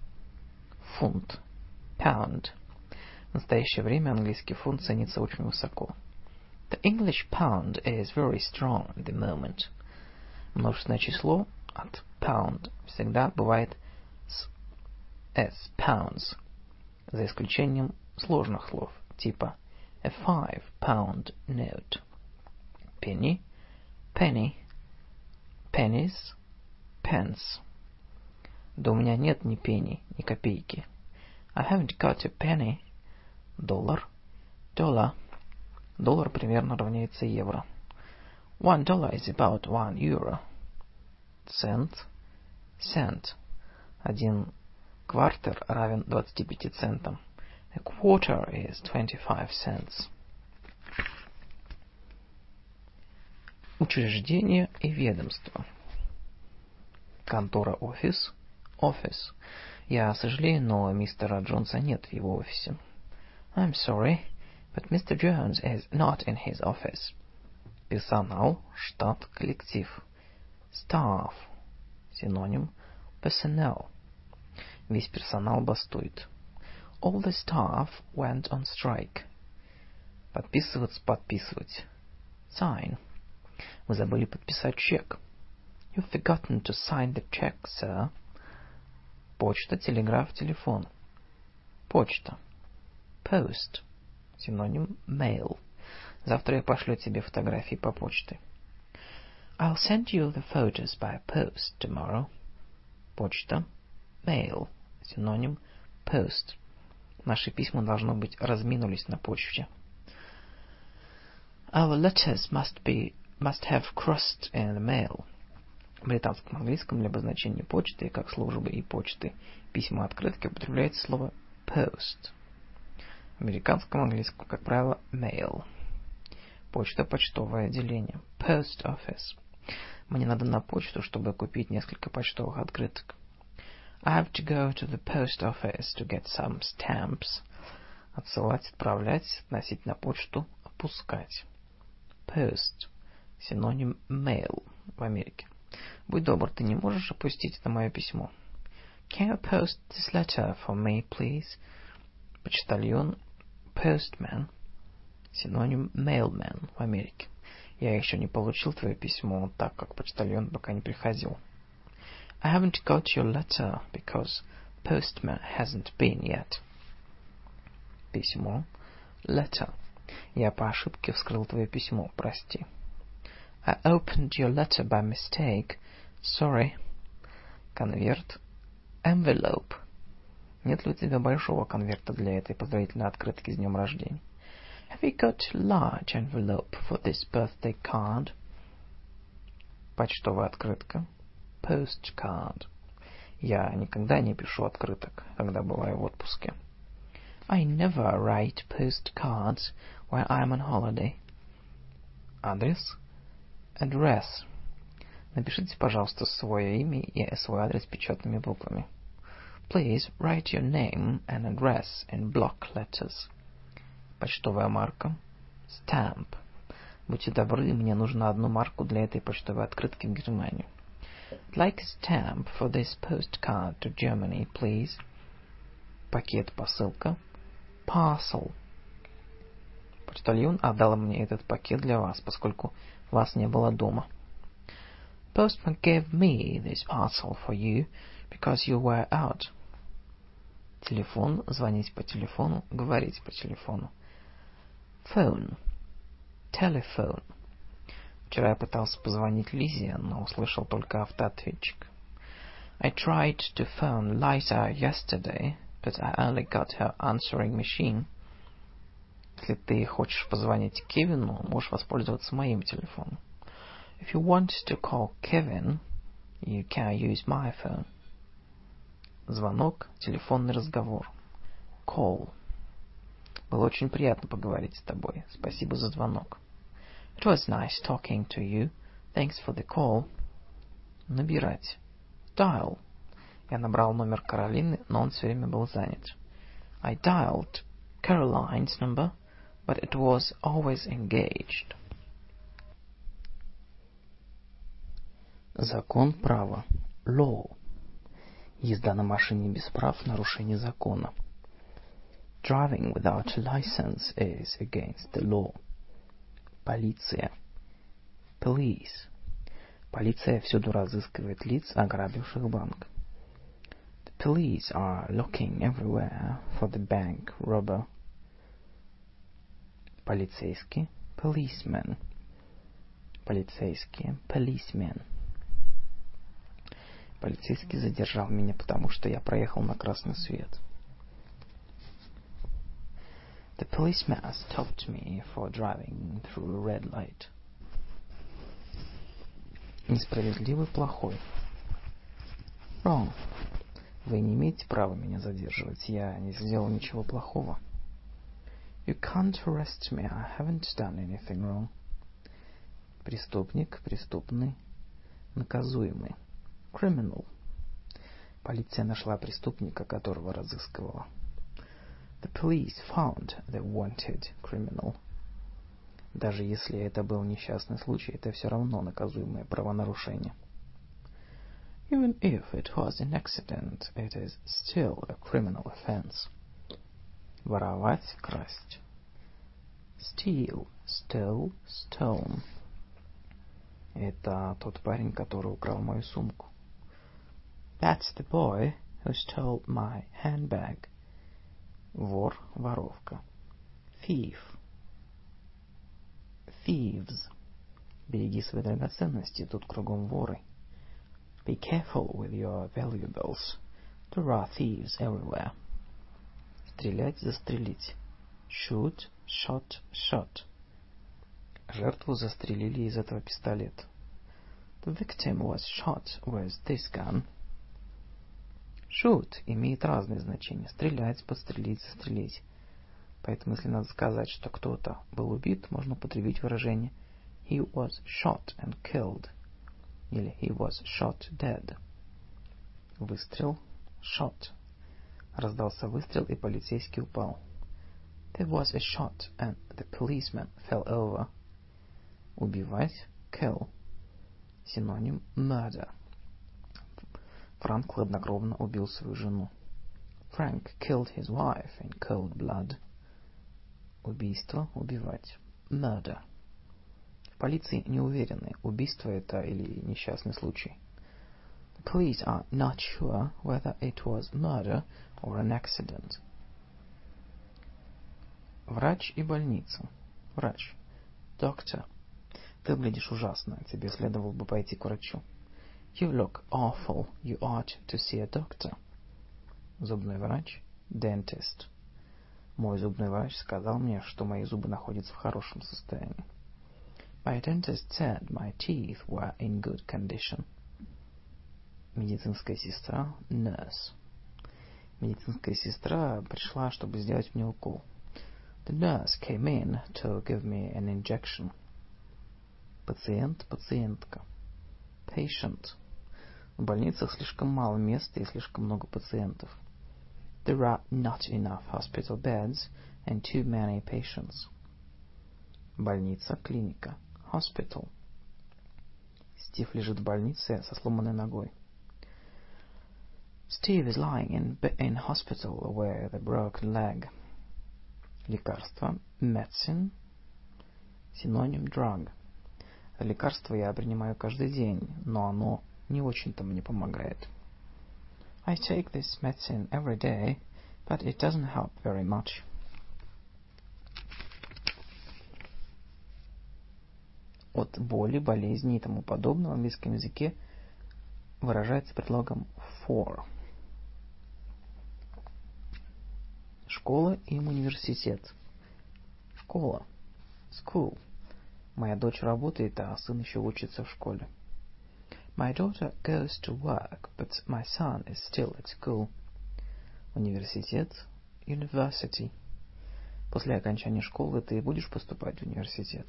Фунт. Pound. В настоящее время английский фунт ценится очень высоко. The English pound is very strong at the moment. Множественное число от pound всегда бывает с s, pounds, за исключением сложных слов, типа a five pound note. Penny, penny, pennies, pence. Да у меня нет ни пенни, ни копейки. I haven't got a penny. Доллар, dollar. Доллар примерно равняется евро. One dollar is about one euro. Цент, cent. Один квартер равен 25 центам. A quarter is 25 cents. Учреждение и ведомство. Контора офис, office. Я сожалею, но мистера Джонса нет в его офисе. I'm sorry, but Mr. Jones is not in his office. Персонал, штат, коллектив. Staff. Синоним. Personnel. Весь персонал бастует. All the staff went on strike. Подписываться, подписывать. Sign. Вы забыли подписать чек. You've forgotten to sign the check, sir. Почта, телеграф, телефон. Почта. Post. Синоним mail. Завтра я пошлю тебе фотографии по почте. I'll send you the photos by post tomorrow. Почта. Mail. Синоним post. Наши письма, должно быть, разминулись на почте. Our letters must be must have crossed in the mail. Британском английском для обозначения почты, как службы и почты, письма открытки употребляется слово post. В американском английском, как правило, mail. Почта, почтовое отделение. Post office. Мне надо на почту, чтобы купить несколько почтовых открыток. I have to go to the post office to get some stamps. Отсылать, отправлять, относить на почту, опускать. Post. Синоним mail в Америке. Будь добр, ты не можешь опустить это мое письмо? Can you post this letter for me, please? Почтальон, postman. Синоним mailman в Америке. Я еще не получил твое письмо, так как почтальон пока не приходил. I haven't got your letter because postman hasn't been yet. Письмо. Letter. Я по ошибке вскрыл твое письмо, прости. I opened your letter by mistake. Sorry. Конверт. Envelope. Нет ли у тебя большого конверта для этой поздравительной открытки с днем рождения? Have you got a large envelope for this birthday card? Почтовая открытка postcard. Я никогда не пишу открыток, когда бываю в отпуске. I never write postcards when I'm on holiday. Адрес. Address. Напишите, пожалуйста, свое имя и свой адрес печатными буквами. Please write your name and address in block letters. Почтовая марка. Stamp. Будьте добры, мне нужно одну марку для этой почтовой открытки в Германию. I'd like a stamp for this postcard to Germany, please. Пакет, посылка. Parcel. Почтальон отдал мне этот пакет для вас, поскольку вас не было дома. Postman gave me this parcel for you because you were out. Телефон, звонить по телефону, говорить по телефону. Phone. Telephone. Вчера я пытался позвонить Лизе, но услышал только автоответчик. I tried to phone Liza yesterday, but I only got her answering machine. Если ты хочешь позвонить Кевину, можешь воспользоваться моим телефоном. If you want to call Kevin, you can use my phone. Звонок, телефонный разговор. Call. Было очень приятно поговорить с тобой. Спасибо за звонок. It was nice talking to you. Thanks for the call. Набирать. Dial. Я набрал номер Каролины, но он все время был занят. I dialed Caroline's number, but it was always engaged. Закон права. Law. Езда на машине без прав – нарушение закона. Driving without a license is against the law. Полиция. Police. Полиция всюду разыскивает лиц, ограбивших банк. The police are looking everywhere for the bank robber. Полицейский. Policeman. Полицейские. Policemen. Полицейский задержал меня, потому что я проехал на красный свет. The policeman stopped me for driving through a red light. Несправедливый плохой. Wrong. Вы не имеете права меня задерживать. Я не сделал ничего плохого. You can't arrest me. I haven't done anything wrong. Преступник, преступный, наказуемый. Criminal. Полиция нашла преступника, которого разыскивала. The police found the wanted criminal. Даже если это был несчастный случай, это все равно наказуемое правонарушение. Even if it was an accident, it is still a criminal offense. Воровать, красть. Steal, stole, stone. Это тот парень, который украл мою сумку. That's the boy who stole my handbag. Вор, воровка. Thief. Thieves. Береги свои драгоценности, тут кругом воры. Be careful with your valuables. There are thieves everywhere. Стрелять, застрелить. Shoot, shot, shot. Жертву застрелили из этого пистолета. The victim was shot with this gun. Shoot имеет разные значения. Стрелять, подстрелить, застрелить. Поэтому, если надо сказать, что кто-то был убит, можно употребить выражение he was shot and killed или he was shot dead. Выстрел, shot. Раздался выстрел, и полицейский упал. There was a shot and the policeman fell over. Убивать, kill. Синоним murder. Франк хладнокровно убил свою жену. Frank killed his wife in cold blood. Убийство, убивать. Murder. В полиции не уверены, убийство это или несчастный случай. The police are not sure whether it was murder or an accident. Врач и больница. Врач. Doctor. Ты выглядишь ужасно, тебе следовало бы пойти к врачу. You look awful. You ought to see a doctor. Зубной врач. Dentist. Мой зубной врач сказал мне, что мои зубы находятся в хорошем состоянии. My dentist said my teeth were in good condition. Медицинская сестра. Nurse. Медицинская сестра пришла, чтобы сделать мне укол. The nurse came in to give me an injection. Пациент, пациентка. Patient. В больницах слишком мало места и слишком много пациентов. There are not enough hospital beds and too many patients. Больница, клиника. Hospital. Стив лежит в больнице со сломанной ногой. Steve is lying in, in hospital with a broken leg. Лекарство. Medicine. Синоним drug. Лекарство я принимаю каждый день, но оно не очень-то мне помогает. I take this medicine every day, but it doesn't help very much. От боли, болезни и тому подобное в английском языке выражается предлогом for. Школа и университет. Школа. School. Моя дочь работает, а сын еще учится в школе. My daughter goes to work, but my son is still at school. Университет. University. После окончания школы ты будешь поступать в университет?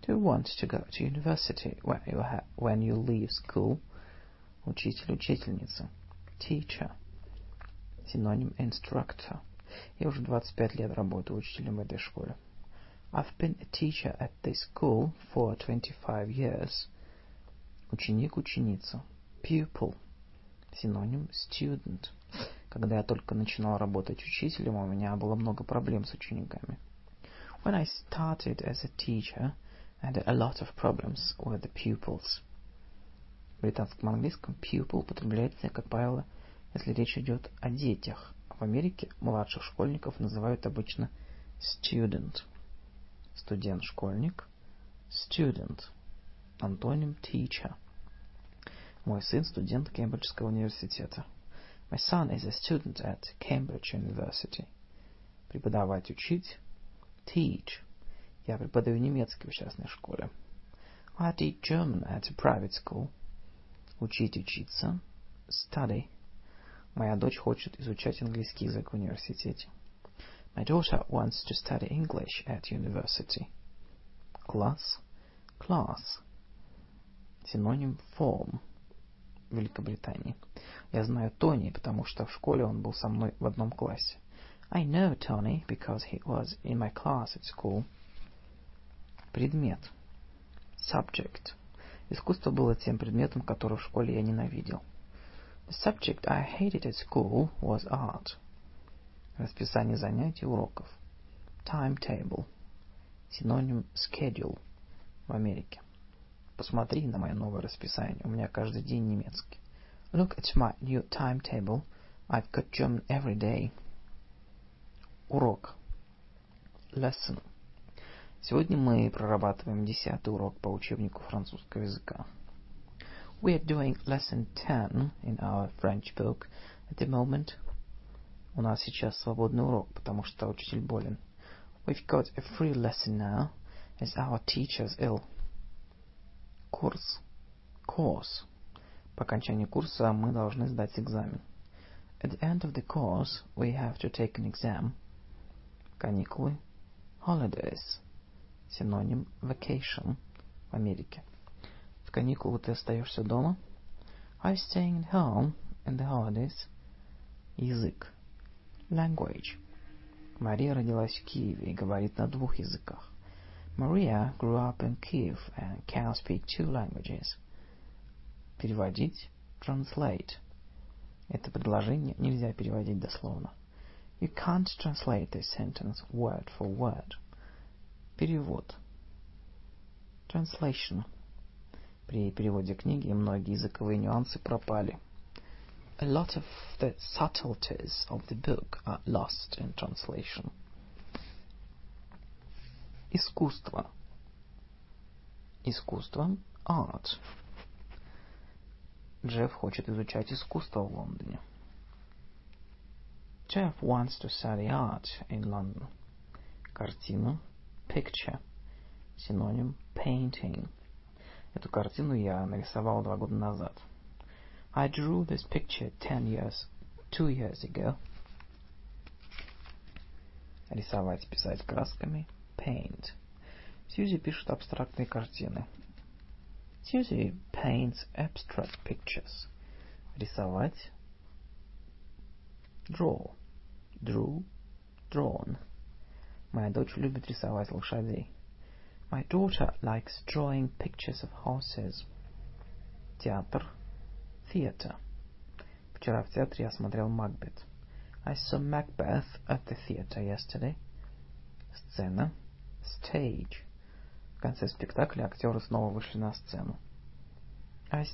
Do you want to go to university when you, ha when you leave school? Учитель, учительница. Teacher. Синоним instructor. Я уже 25 лет работаю учителем в этой школе. I've been a teacher at this school for 25 years. Ученик, ученица. Pupil. Синоним student. Когда я только начинал работать учителем, у меня было много проблем с учениками. When I started as a teacher, I had a lot of problems with the pupils. В британском английском pupil употребляется, как правило, если речь идет о детях. В Америке младших школьников называют обычно student. Студент, школьник. Student. Антоним teacher. Мой сын студент Кембриджского университета. My son is a student at Cambridge University. Преподавать, учить. Teach. Я преподаю немецкий в частной школе. I teach German at a private school. Учить, учиться. Study. Моя дочь хочет изучать английский язык в университете. My daughter wants to study English at university. Класс. Class. Синоним form. Великобритании. Я знаю Тони, потому что в школе он был со мной в одном классе. I know Tony because he was in my class at school. Предмет. Subject. Искусство было тем предметом, который в школе я ненавидел. The subject I hated at school was art. Расписание занятий уроков. Timetable. Синоним schedule в Америке. Посмотри на мое новое расписание. У меня каждый день немецкий. Look at my new timetable. I've got German every day. Урок. Lesson. Сегодня мы прорабатываем десятый урок по учебнику французского языка. We are doing lesson 10 in our French book at the moment. У нас сейчас свободный урок, потому что учитель болен. We've got a free lesson now, as our teacher's ill. Курс. Course. По окончании курса мы должны сдать экзамен. At the end of the course, we have to take an exam. Каникулы. Holidays. Синоним vacation в Америке. В каникулы ты остаешься дома? You staying at home in the holidays? Язык. Language. Мария родилась в Киеве и говорит на двух языках. Maria grew up in Kiev and can speak two languages. Переводить. Translate. Это предложение нельзя переводить дословно. You can't translate this sentence word for word. Перевод. Translation. При переводе книги многие языковые нюансы пропали. A lot of the subtleties of the book are lost in translation. Искусство. Искусство. Art. Джефф хочет изучать искусство в Лондоне. Jeff wants to study art in London. Картина. Picture. Синоним painting. Эту картину я нарисовал два года назад. I drew this picture ten years, two years ago. Рисовать, писать красками. Paint. Сьюзи пишет абстрактные картины. Susie paints abstract pictures. Рисовать. Draw. Drew. Drawn. Моя дочь любит рисовать лошадей. My daughter likes drawing pictures of horses. Театр. Theater. Вчера в театре я смотрел Макбет. I saw Macbeth at the theater yesterday. Сцена. Stage. В конце спектакля актеры снова вышли на сцену. As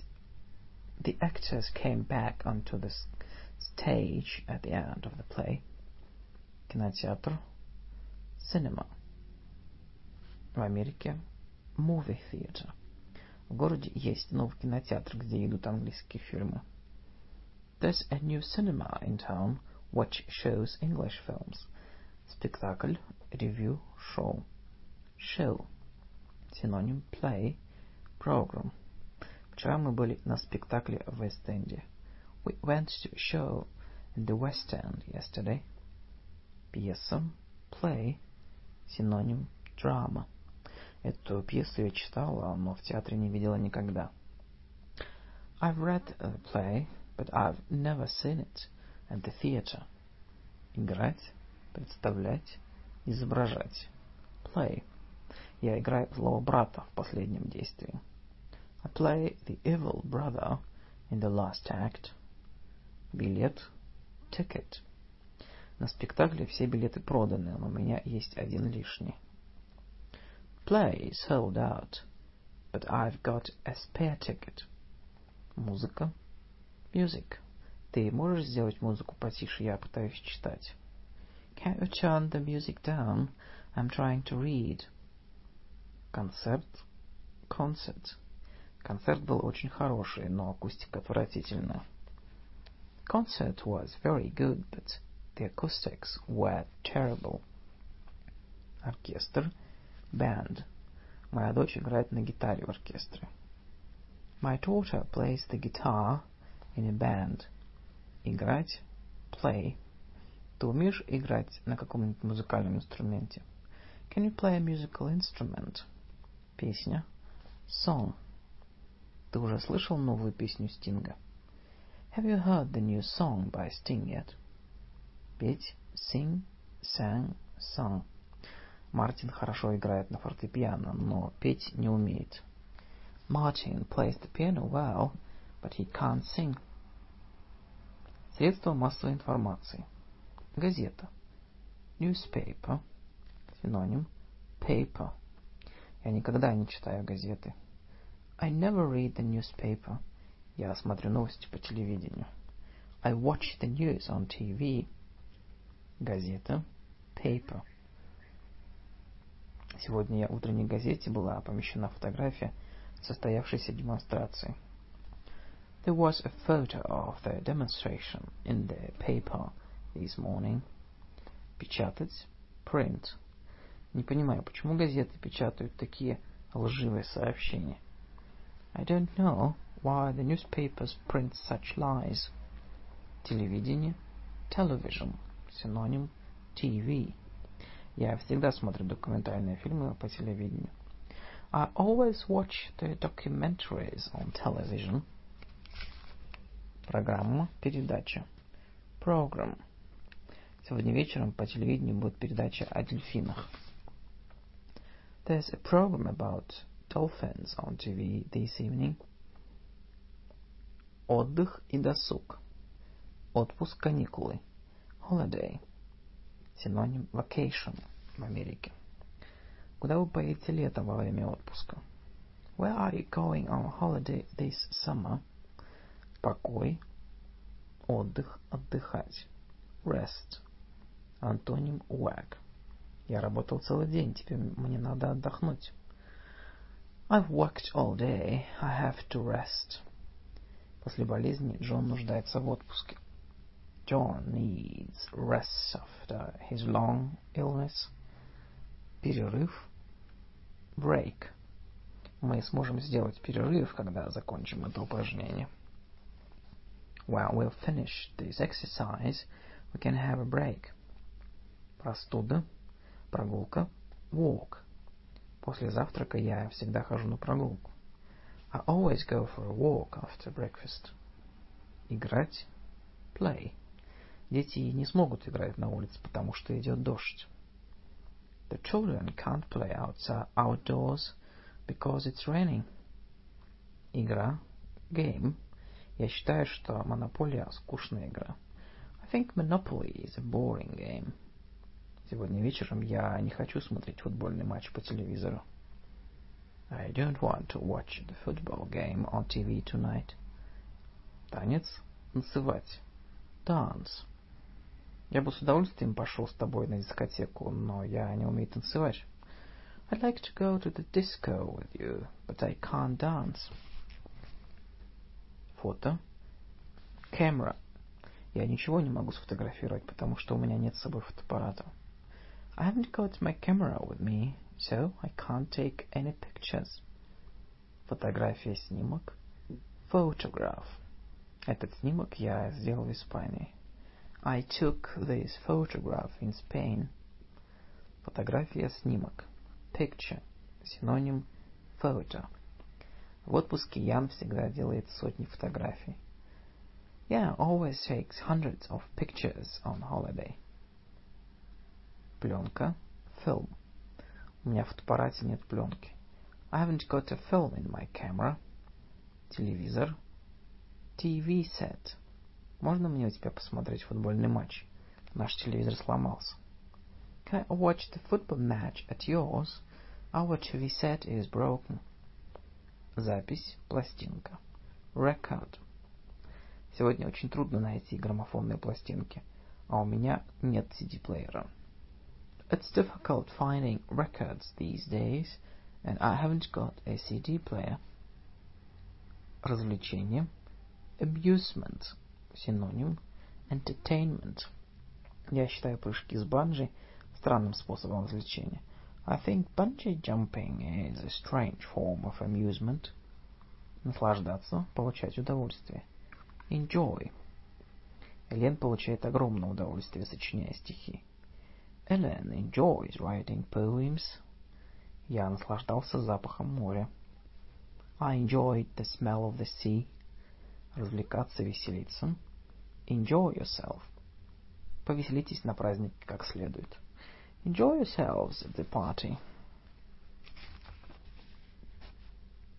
the actors came back onto the stage at the end of the play. Кинотеатр. Cinema. В Америке Movie theater. В городе есть новый кинотеатр, где идут английские фильмы. There's a new cinema in town which shows English films. Спектакль, ревью, шоу. Show. Синоним play, program. Вчера мы были на спектакле в Вест-Энде. We went to a show in the West End yesterday. Пьеса, Play. синоним drama. Эту пьесу я читала, но в театре не видела никогда. I've read the play, but I've never seen it at the theater. Играть, представлять, изображать. Play. Я играю злого брата в последнем действии. I play the evil brother in the last act. Билет. Ticket. На спектакле все билеты проданы, но у меня есть один лишний. Play is sold out, but I've got a spare ticket. Музыка. Music. Ты можешь сделать музыку потише? Я пытаюсь читать. Can you turn the music down? I'm trying to read. Концерт. Concert. Концерт был очень хороший, но акустика отвратительная. Concert was very good, but the acoustics were terrible. Оркестр. Band. Моя дочь играет на гитаре в оркестре. My daughter plays the guitar in a band. Играть. Play. Ты умеешь играть на каком-нибудь музыкальном инструменте? Can you play a musical instrument? Песня. Song. Ты уже слышал новую песню Стинга? Have you heard the new song by Sting yet? Петь. Sing. Sang. Sung. Мартин хорошо играет на фортепиано, но петь не умеет. Martin plays the piano well, but he can't sing. Средства массовой информации. Газета. Newspaper. Синоним. Paper. Я никогда не читаю газеты. I never read the newspaper. Я смотрю новости по телевидению. I watch the news on TV. Газета. Paper. Сегодня в утренней газете была помещена фотография состоявшейся демонстрации. There was a photo of the demonstration in the paper this morning. Печатать. Print. Не понимаю, почему газеты печатают такие лживые сообщения. I don't know why the newspapers print such lies. Телевидение. Television. Синоним. TV. Я всегда смотрю документальные фильмы по телевидению. I always watch the documentaries on television. Программа, передача. Program. Сегодня вечером по телевидению будет передача о дельфинах. There's a program about dolphins on TV this evening. Отдых и досуг. Отпуск, каникулы. Holiday. Синоним vacation в Америке. Куда вы поедете летом во время отпуска? Where are you going on holiday this summer? Покой. Отдых, отдыхать. Rest. Антоним work. Я работал целый день, теперь мне надо отдохнуть. I've worked all day. I have to rest. После болезни Джон нуждается в отпуске. John needs rest after his long illness. Перерыв. Break. Мы сможем сделать перерыв, когда закончим это упражнение. While we'll finish this exercise, we can have a break. Простуда. Прогулка. Walk. После завтрака я всегда хожу на прогулку. I always go for a walk after breakfast. Играть. Play. Дети не смогут играть на улице, потому что идет дождь. The children can't play outdoors because it's raining. Игра. Game. Я считаю, что Монополия скучная игра. I think Monopoly is a boring game. Сегодня вечером я не хочу смотреть футбольный матч по телевизору. I don't want to watch the football game on TV tonight. Танец. Танцевать. Dance. Я бы с удовольствием пошел с тобой на дискотеку, но я не умею танцевать. I'd like to go to the disco with you, but I can't dance. Фото. Camera. Я ничего не могу сфотографировать, потому что у меня нет с собой фотоаппарата. I haven't got my camera with me, so I can't take any pictures. Фотография, снимок. Photograph. Этот снимок я сделал в Испании. I took this photograph in Spain. Фотография, снимок. Picture. Синоним photo. В отпуске Ян всегда делает сотни фотографий. Yeah, always takes hundreds of pictures on holiday. Пленка. Film. У меня в фотоаппарате нет пленки. I haven't got a film in my camera. Телевизор. TV set. Можно мне у тебя посмотреть футбольный матч? Наш телевизор сломался. Can I watch the football match at yours? Our TV set is broken. Запись, пластинка. Record. Сегодня очень трудно найти граммофонные пластинки, а у меня нет CD-плеера. It's difficult finding records these days, and I haven't got a CD player. Развлечение. Amusement. Синоним. Entertainment. Я считаю прыжки с банджи странным способом развлечения. I think bungee jumping is a strange form of amusement. Наслаждаться, получать удовольствие. Enjoy. Элен получает огромное удовольствие, сочиняя стихи. Ellen enjoys writing poems. Я наслаждался запахом моря. I enjoyed the smell of the sea. Развлекаться, веселиться. Enjoy yourself. Повеселитесь на празднике как следует. Enjoy yourselves at the party.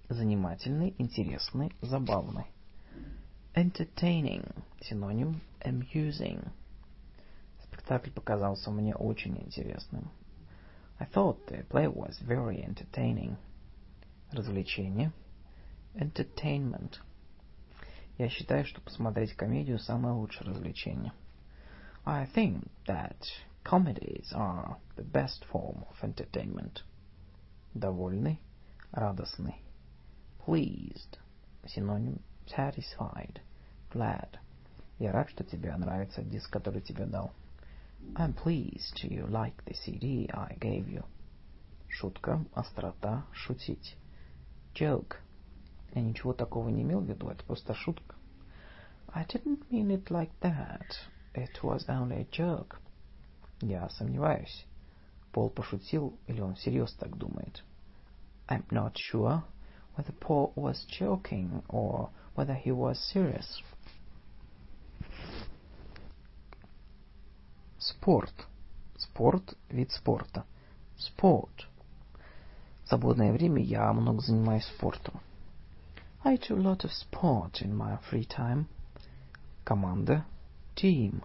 Занимательный, интересный, забавный. Entertaining. Синоним amusing. Спектакль показался мне очень интересным. I thought the play was very entertaining. Развлечение. Entertainment. Я считаю, что посмотреть комедию самое лучшее развлечение. I think that comedies are the best form of entertainment. Довольный, радостный. Pleased. Синоним satisfied, glad. Я рад, что тебе нравится диск, который тебе дал. I'm pleased you like the CD I gave you. Шутка, острота, шутить. Joke. Я ничего такого не имел в виду, это просто шутка. I didn't mean it like that. It was only a joke. Я сомневаюсь. Пол пошутил или он всерьез так думает? I'm not sure whether Paul was joking or whether he was serious. Спорт. Спорт – вид спорта. Sport. В свободное время я много занимаюсь спортом. I do a lot of sport in my free time. Команда. Team.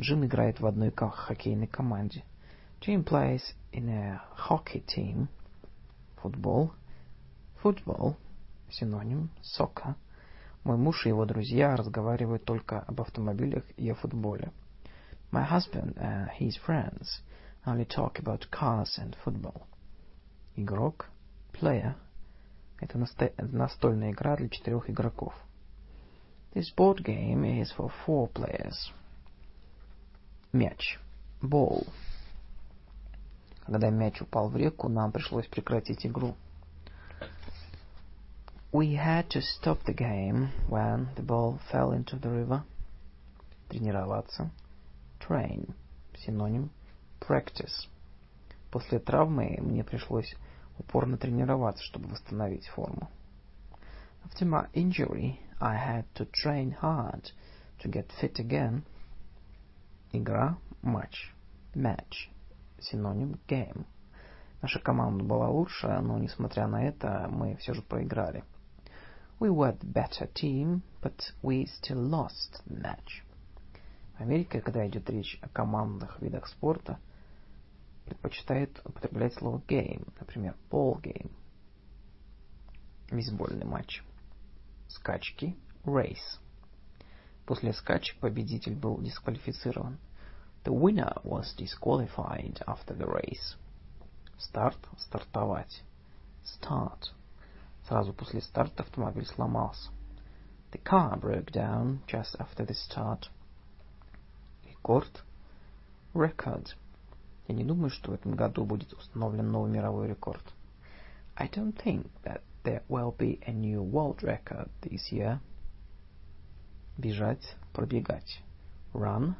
Джим играет в одной хоккейной команде. Jim plays in a hockey team. Футбол. Football. Синоним. Soccer. Мой муж и его друзья разговаривают только об автомобилях и о футболе. My husband and his friends only talk about cars and football. Игрок. Player. Это настольная игра для четырех игроков. This board game is for four players. Мяч. Ball. Когда мяч упал в реку, нам пришлось прекратить игру. We had to stop the game when the ball fell into the river. Тренироваться. Train. Синоним. Practice. После травмы мне пришлось упорно тренироваться, чтобы восстановить форму. After my injury, I had to train hard to get fit again. Игра, матч. Match. Синоним game. Наша команда была лучше, но несмотря на это, мы все же проиграли. We were the better team, but we still lost the match. В Америке, когда идет речь о командных видах спорта, предпочитают употреблять слово game, например, ball game. Бейсбольный матч. Скачки, race. После скачек победитель был дисквалифицирован. The winner was disqualified after the race. Старт, стартовать. Start. Сразу после старта автомобиль сломался. The car broke down just after the start. Рекорд. Record. Я не думаю, что в этом году будет установлен новый мировой рекорд. I don't think that there will be a new world record this year. Бежать, пробегать. Run,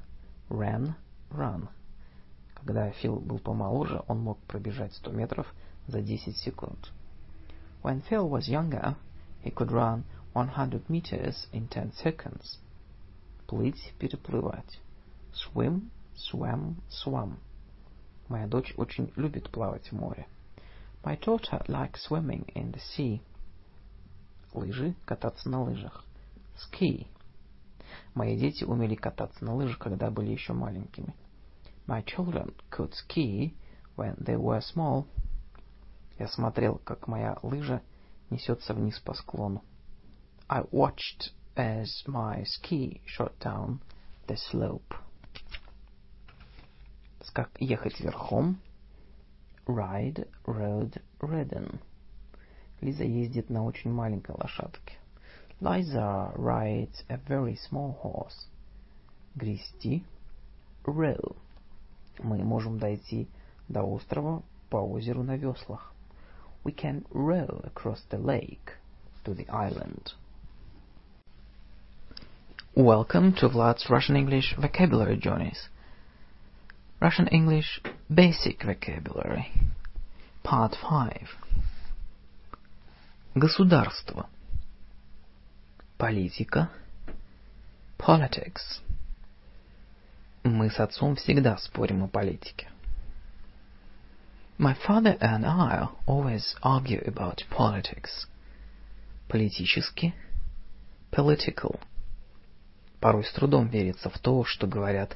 ran, run. Когда Фил был помоложе, он мог пробежать 100 метров за 10 секунд. When Phil was younger, he could run 100 meters in 10 seconds. Плыть, переплывать. Swim, swam, swam. Моя дочь очень любит плавать в море. My daughter likes swimming in the sea. Лыжи, кататься на лыжах. Ski. Мои дети умели кататься на лыжах, когда были еще маленькими. My children could ski when they were small. Я смотрел, как моя лыжа несется вниз по склону. I watched as my ski shot down the slope. Как ехать верхом. Ride, rode, ridden. Лиза ездит на очень маленькой лошадке. Liza rides a very small horse. Грести. Row. Мы можем дойти до острова по озеру на веслах. We can row across the lake to the island. Welcome to Vlad's Russian English Vocabulary Journeys. Russian English Basic Vocabulary. Part 5. Государство. Политика. Politics. Мы с отцом всегда спорим о политике. My father and I always argue about politics. Политически. Political. Порой с трудом верится в то, что говорят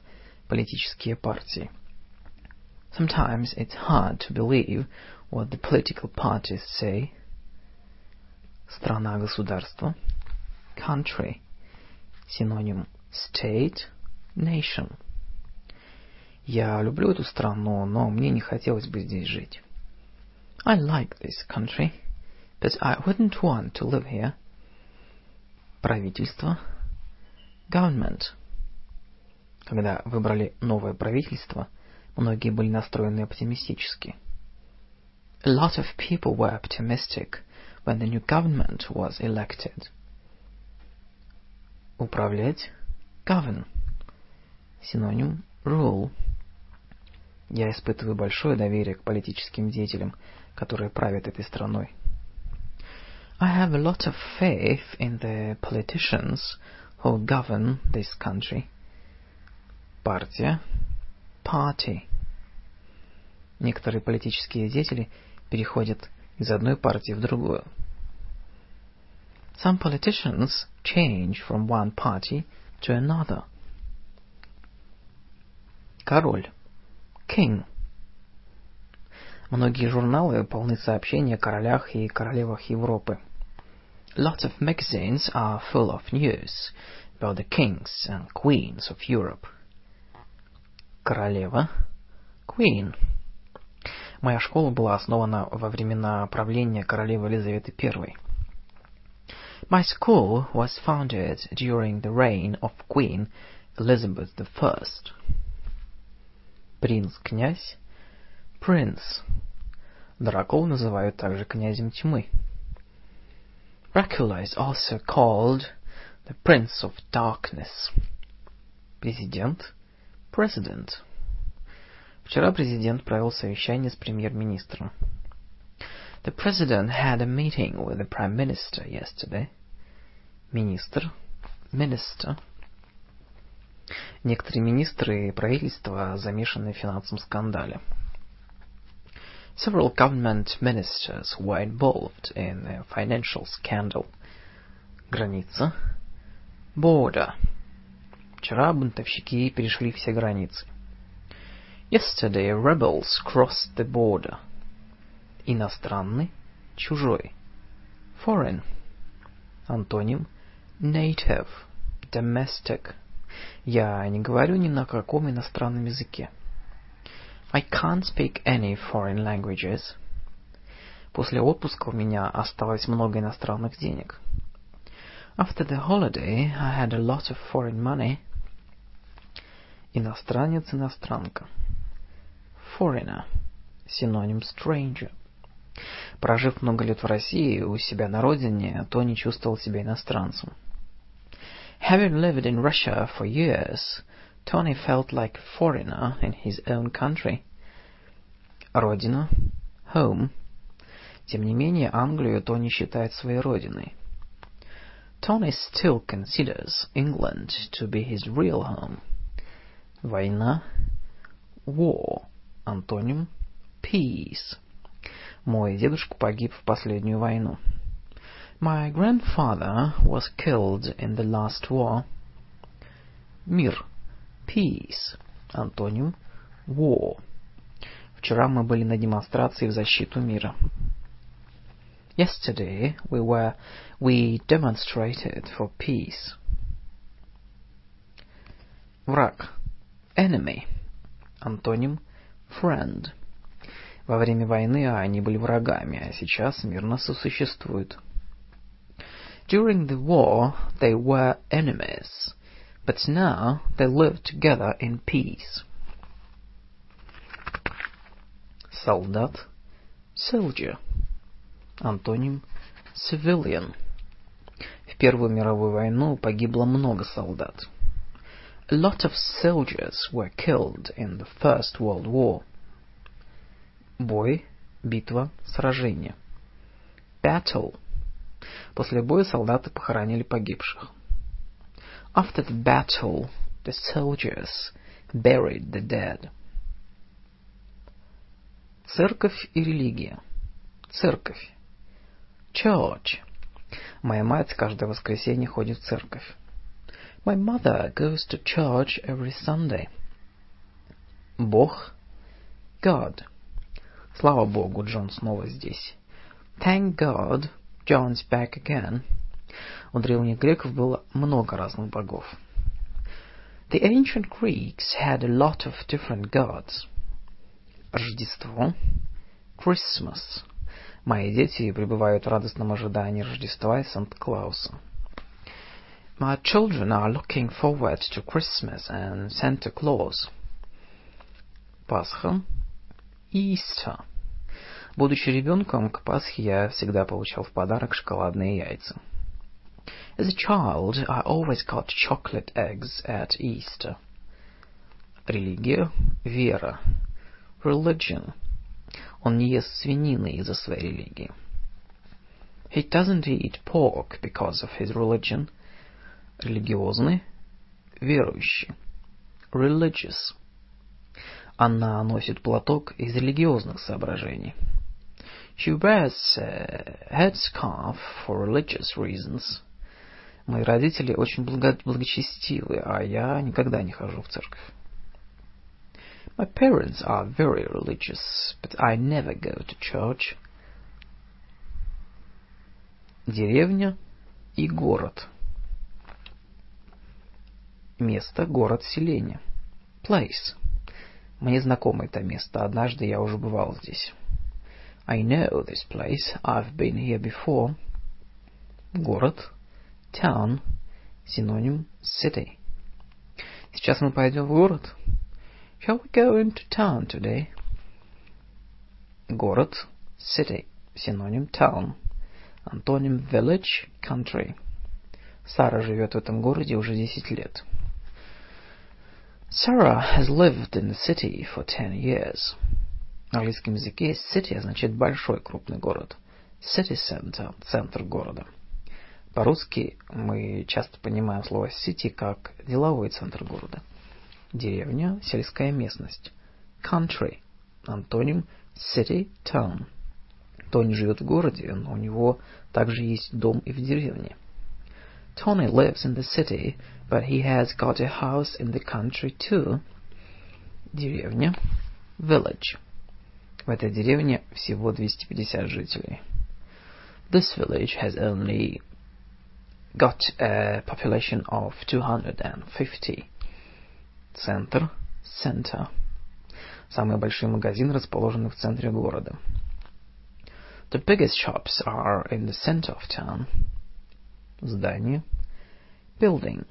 политические партии. Sometimes it's hard to believe what the political parties say. Страна-государство. Country. Синоним state, nation. Я люблю эту страну, но мне не хотелось бы здесь жить. I like this country, but I wouldn't want to live here. Правительство. Government. Когда выбрали новое правительство, многие были настроены оптимистически. A lot of people were optimistic when the new government was elected. Управлять. Govern. Синоним rule. Я испытываю большое доверие к политическим деятелям, которые правят этой страной. I have a lot of faith in the politicians who govern this country. Партия. Party. Некоторые политические деятели переходят из одной партии в другую. Some politicians change from one party to another. Король king. Многие журналы полны сообщений о королях и королевах Европы. Lots of magazines are full of news about the kings and queens of Europe. Королева. Queen. Моя школа была основана во времена правления королевы Елизаветы I. My school was founded during the reign of Queen Elizabeth I. Принц-князь, принц. Дракулу называют также князем тьмы. Dracula is also called the Prince of Darkness. Президент, president. Вчера президент провел совещание с премьер-министром. The president had a meeting with the prime minister yesterday. Министр, minister. Некоторые министры и правительства замешаны в финансовом скандале. Several government ministers were involved in a financial scandal. Граница. Border. Вчера бунтовщики перешли все границы. Yesterday rebels crossed the border. Иностранный. Чужой. Foreign. Антоним. Native. Domestic. Я не говорю ни на каком иностранном языке. I can't speak any foreign languages. После отпуска у меня осталось много иностранных денег. After the holiday, I had a lot of foreign money. Иностранец, иностранка. Foreigner. Синоним stranger. Прожив много лет в России у себя на родине, Тони чувствовал себя иностранцем. Having lived in Russia for years, Tony felt like a foreigner in his own country. Родина, home. Тем не менее, Англию Тони считает своей родиной. Tony still considers England to be his real home. Война, war. Антоним, peace. Мой дедушка погиб в последнюю войну. My grandfather was killed in the last war. Мир. Peace. Антоним. War. Вчера мы были на демонстрации в защиту мира. Yesterday we were we demonstrated for peace. Враг. Enemy. Антоним. Friend. Во время войны они были врагами, а сейчас мирно сосуществуют. During the war they were enemies, but now they live together in peace. Солдат. Soldier. Антоним civilian. В Первую мировую войну погибло много солдат. A lot of soldiers were killed in the First World War. Бой, битва, сражение. Battle. После боя солдаты похоронили погибших. After the battle, the soldiers buried the dead. Церковь и религия. Церковь. Church. Моя мать каждое воскресенье ходит в церковь. My mother goes to church every Sunday. Бог. God. Слава Богу, Джон снова здесь. Thank God, John's back again. У древних греков было много разных богов. The ancient Greeks had a lot of different gods. Рождество. Christmas. Мои дети пребывают в радостном ожидании Рождества и Санта-Клауса. My children are looking forward to Christmas and Santa Claus. Пасха. Easter. Будучи ребенком, к Пасхе я всегда получал в подарок шоколадные яйца. As a child, I always got chocolate eggs at Easter. Религия, вера. Religion. Он не ест свинины из-за своей религии. He doesn't eat pork because of his religion. Религиозный, верующий. Religious. Она носит платок из религиозных соображений. She wears a headscarf for religious reasons. Мои родители очень благо благочестивы, а я никогда не хожу в церковь. My parents are very religious, but I never go to church. Деревня и город. Место, город, селение. Place. Мне знакомо это место. Однажды я уже бывал здесь. I know this place. I've been here before. Город. Town. Синоним city. Сейчас мы пойдем в город. Shall we go into town today? Город. City. Синоним town. Антоним village, country. Сара живет в этом городе уже 10 лет. Sarah has lived in the city for ten years. В английском языке city означает большой, крупный город. City center – центр города. По-русски мы часто понимаем слово city как деловой центр города. Деревня – сельская местность. Country – антоним city, town. Тони живет в городе, но у него также есть дом и в деревне. Tony lives in the city, but he has got a house in the country too. Деревня. Village. В этой деревне всего 250 жителей. This village has only got a population of 250. Центр. Center. Самые большие магазины расположены в центре города. The biggest shops are in the center of town. Здание. Building.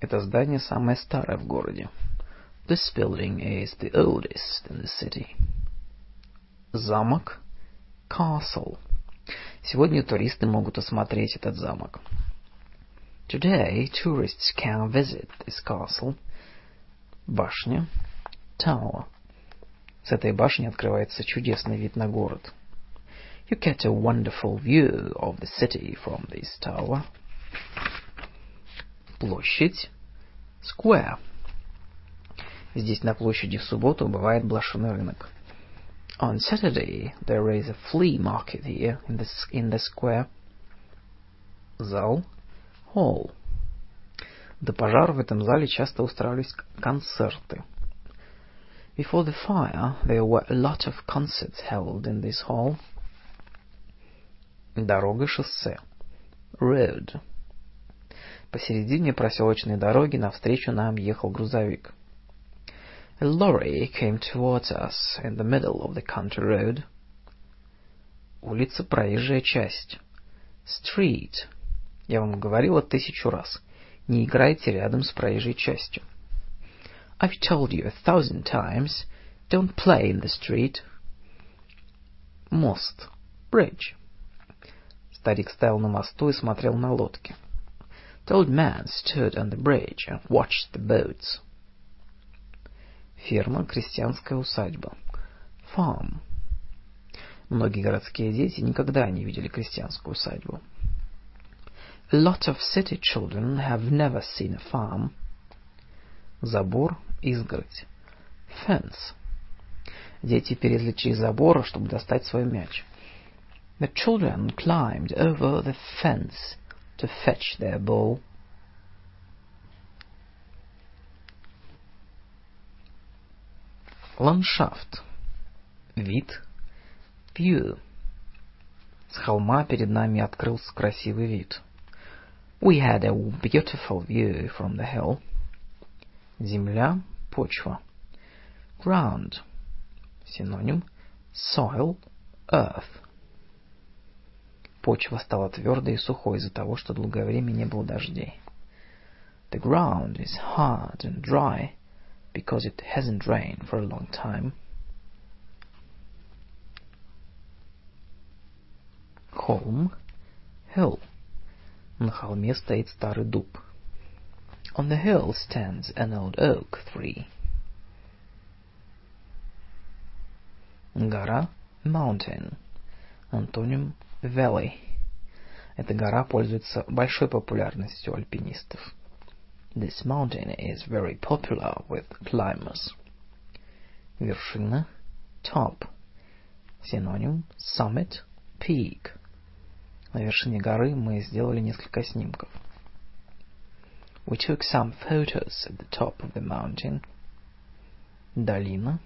Это здание самое старое в городе. This building is the oldest in the city. Замок. Castle. Сегодня туристы могут осмотреть этот замок. Today, tourists can visit this castle. Башня. Tower. С этой башни открывается чудесный вид на город. You get a wonderful view of the city from this tower. Площадь. Square. Здесь на площади в субботу бывает блошиный рынок. On Saturday there is a flea market here in the, in the square. Зал. Hall. До пожара в этом зале часто устраивались концерты. Before the fire, there were a lot of concerts held in this hall. Дорога шоссе. Road. Посередине проселочной дороги навстречу нам ехал грузовик. A lorry came towards us in the middle of the country road. Улица проезжая часть. Street. Я вам говорила тысячу раз. Не играйте рядом с проезжей частью. I've told you a thousand times, don't play in the street. Мост. Bridge. Старик стоял на мосту и смотрел на лодки. The old man stood on the bridge and watched the boats. Ферма, крестьянская усадьба. Farm. Многие городские дети никогда не видели крестьянскую усадьбу. A lot of city children have never seen a farm. Забор, изгородь. Fence. Дети перелезли через забор, чтобы достать свой мяч. The children climbed over the fence to fetch their ball. Ландшафт. Вид. View. С холма перед нами открылся красивый вид. We had a beautiful view from the hill. Земля, почва. Ground. Синоним. Soil, earth. Почва стала твердой и сухой из-за того, что долгое время не было дождей. The ground is hard and dry because it hasn't rained for a long time. Холм, Hill. На холме стоит старый дуб. On the hill stands an old oak tree. Гора, Mountain. антоним Valley. Эта гора пользуется большой популярностью альпинистов. This mountain is very popular with climbers. Вершина, Top. синоним Summit, peak. На вершине горы мы сделали несколько снимков. We took some photos at the top of the mountain. Долина,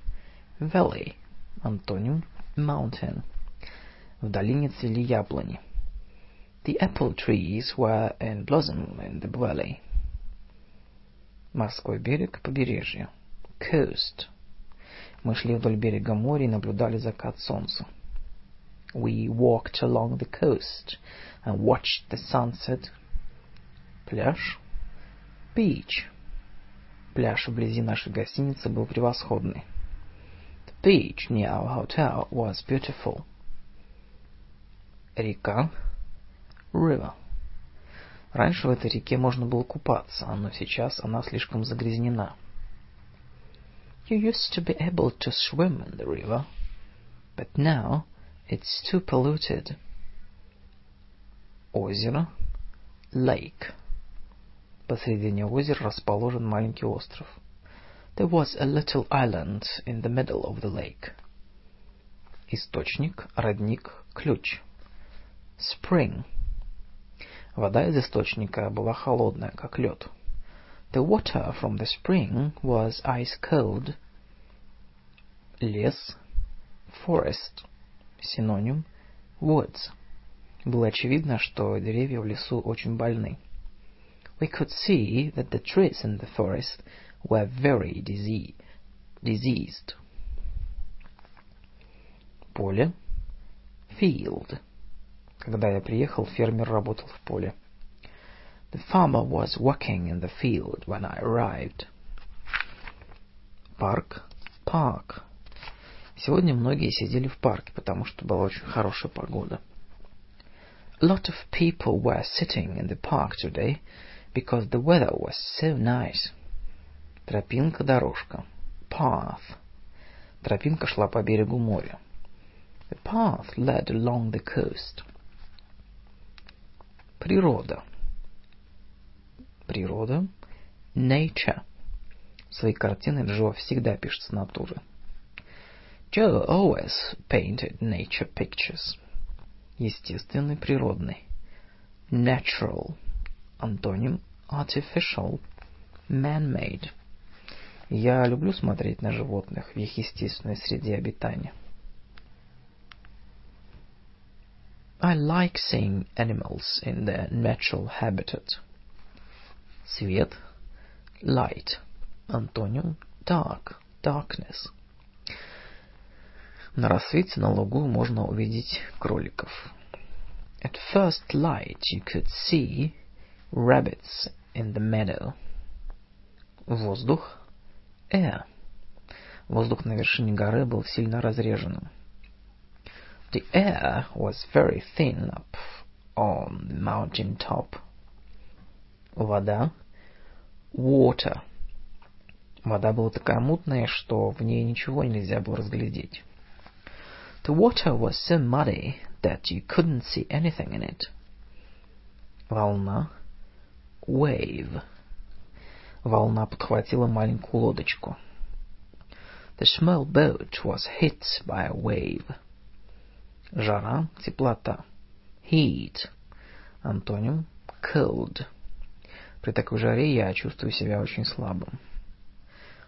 Valley. антоним Mountain. В долине цвели яблони. The apple trees were in blossom in the valley. Морской берег, побережье. Coast. Мы шли вдоль берега моря и наблюдали закат солнца. We walked along the coast and watched the sunset. Пляж. Beach. Пляж вблизи нашей гостиницы был превосходный. The beach near our hotel was beautiful. Река. River. Раньше в этой реке можно было купаться, но сейчас она слишком загрязнена. You used to be able to swim in the river, but now it's too polluted. Озеро. Lake. Посредине озера расположен маленький остров. There was a little island in the middle of the lake. Источник, родник, ключ. Spring. Вода из источника была холодная, как лед. The water from the spring was ice cold. Лес. Forest. Синоним. Woods. Было очевидно, что деревья в лесу очень больны. We could see that the trees in the forest were very dise- diseased. Поле. Field. Когда я приехал, фермер работал в поле. The farmer was working in the field when I arrived. Парк. Park. Сегодня многие сидели в парке, потому что была очень хорошая погода. A lot of people were sitting in the park today because the weather was so nice. Тропинка, дорожка. Path. Тропинка шла по берегу моря. The path led along the coast. Природа. Природа. Nature. Свои картины Джо всегда пишет с натуры. Joe always painted nature pictures. Естественный, природный. Natural. Антоним artificial. Man-made. Я люблю смотреть на животных в их естественной среде обитания. I like seeing animals in their natural habitat. Свет. Light. Антоним dark. Darkness. На рассвете на лугу можно увидеть кроликов. At first light you could see rabbits in the meadow. Воздух. Air. Воздух на вершине горы был сильно разреженным. The air was very thin up on the mountain top. Вода. Water. Вода была такая мутная, что в ней ничего нельзя было разглядеть. The water was so muddy that you couldn't see anything in it. Волна. Wave. Волна подхватила маленькую лодочку. The small boat was hit by a wave. Жара, теплота. Heat. Антоним cold. При такой жаре я чувствую себя очень слабым.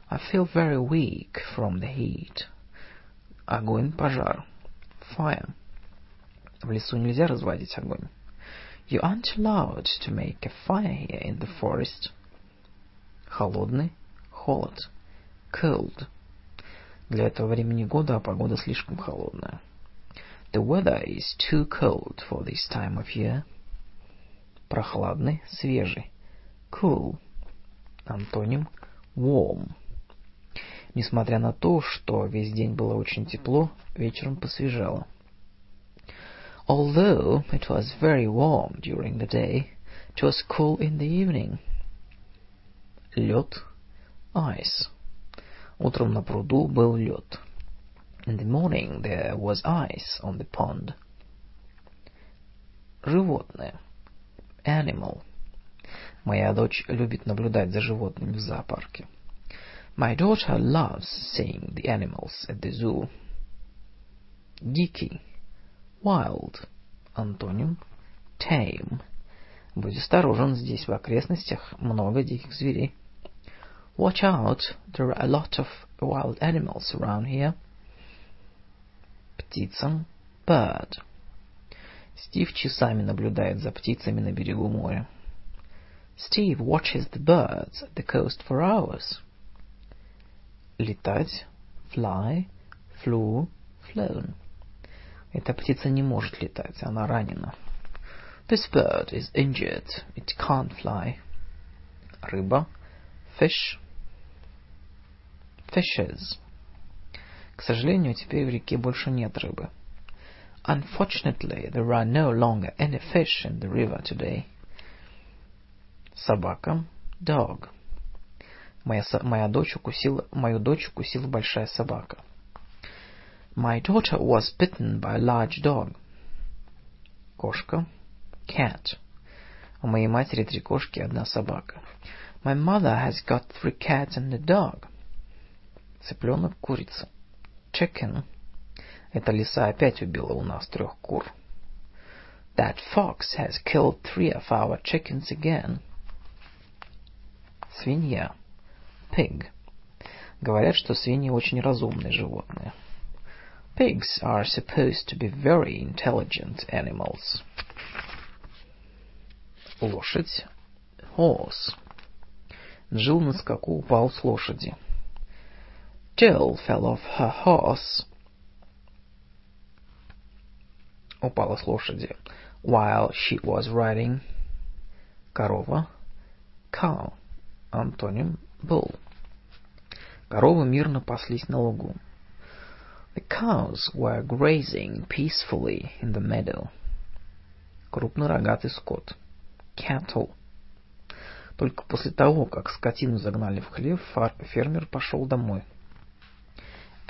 I feel very weak from the heat. Огонь, пожар. Fire. В лесу нельзя разводить огонь. You aren't allowed to make a fire here in the forest. Холодный, холод. Cold. Для этого времени года погода слишком холодная. The weather is too cold for this time of year. Прохладный, свежий. Cool. Антоним warm. Несмотря на то, что весь день было очень тепло, вечером посвежало. Although it was very warm during the day, it was cool in the evening. Лед, ice. Утром на пруду был лед. In the morning there was ice on the pond. Животное. Animal. Моя дочь любит наблюдать за животными в зоопарке. My daughter loves seeing the animals at the zoo. Дикий. Wild. Антоним. Tame. Будь осторожен, здесь в окрестностях много диких зверей. Watch out, there are a lot of wild animals around here. Птица. Bird. Стив часами наблюдает за птицами на берегу моря. Steve watches the birds at the coast for hours. Летать. Fly. Flew. Flown. Эта птица не может летать, она ранена. This bird is injured. It can't fly. Рыба. Fish. Fishes. К сожалению, теперь в реке больше нет рыбы. Unfortunately, there are no longer any fish in the river today. Собака. Dog. Моя, моя дочь укусила, мою дочь укусила большая собака. My daughter was bitten by a large dog. Кошка. Cat. У моей матери три кошки и одна собака. My mother has got three cats and a dog. Цыпленок, курица. Chicken. Эта лиса опять убила у нас трех кур. That fox has killed three of our chickens again. Свинья. Pig. Говорят, что свиньи очень разумные животные. Pigs are supposed to be very intelligent animals. Лошадь. Horse. Джилл на скаку упал с лошади. Jill fell off her horse. Упала с лошади. While she was riding. Корова. Cow. Антоним bull. Коровы мирно паслись на лугу. The cows were grazing peacefully in the meadow. Крупнорогатый скот. Cattle. Только после того, как скотину загнали в хлев, фермер пошел домой.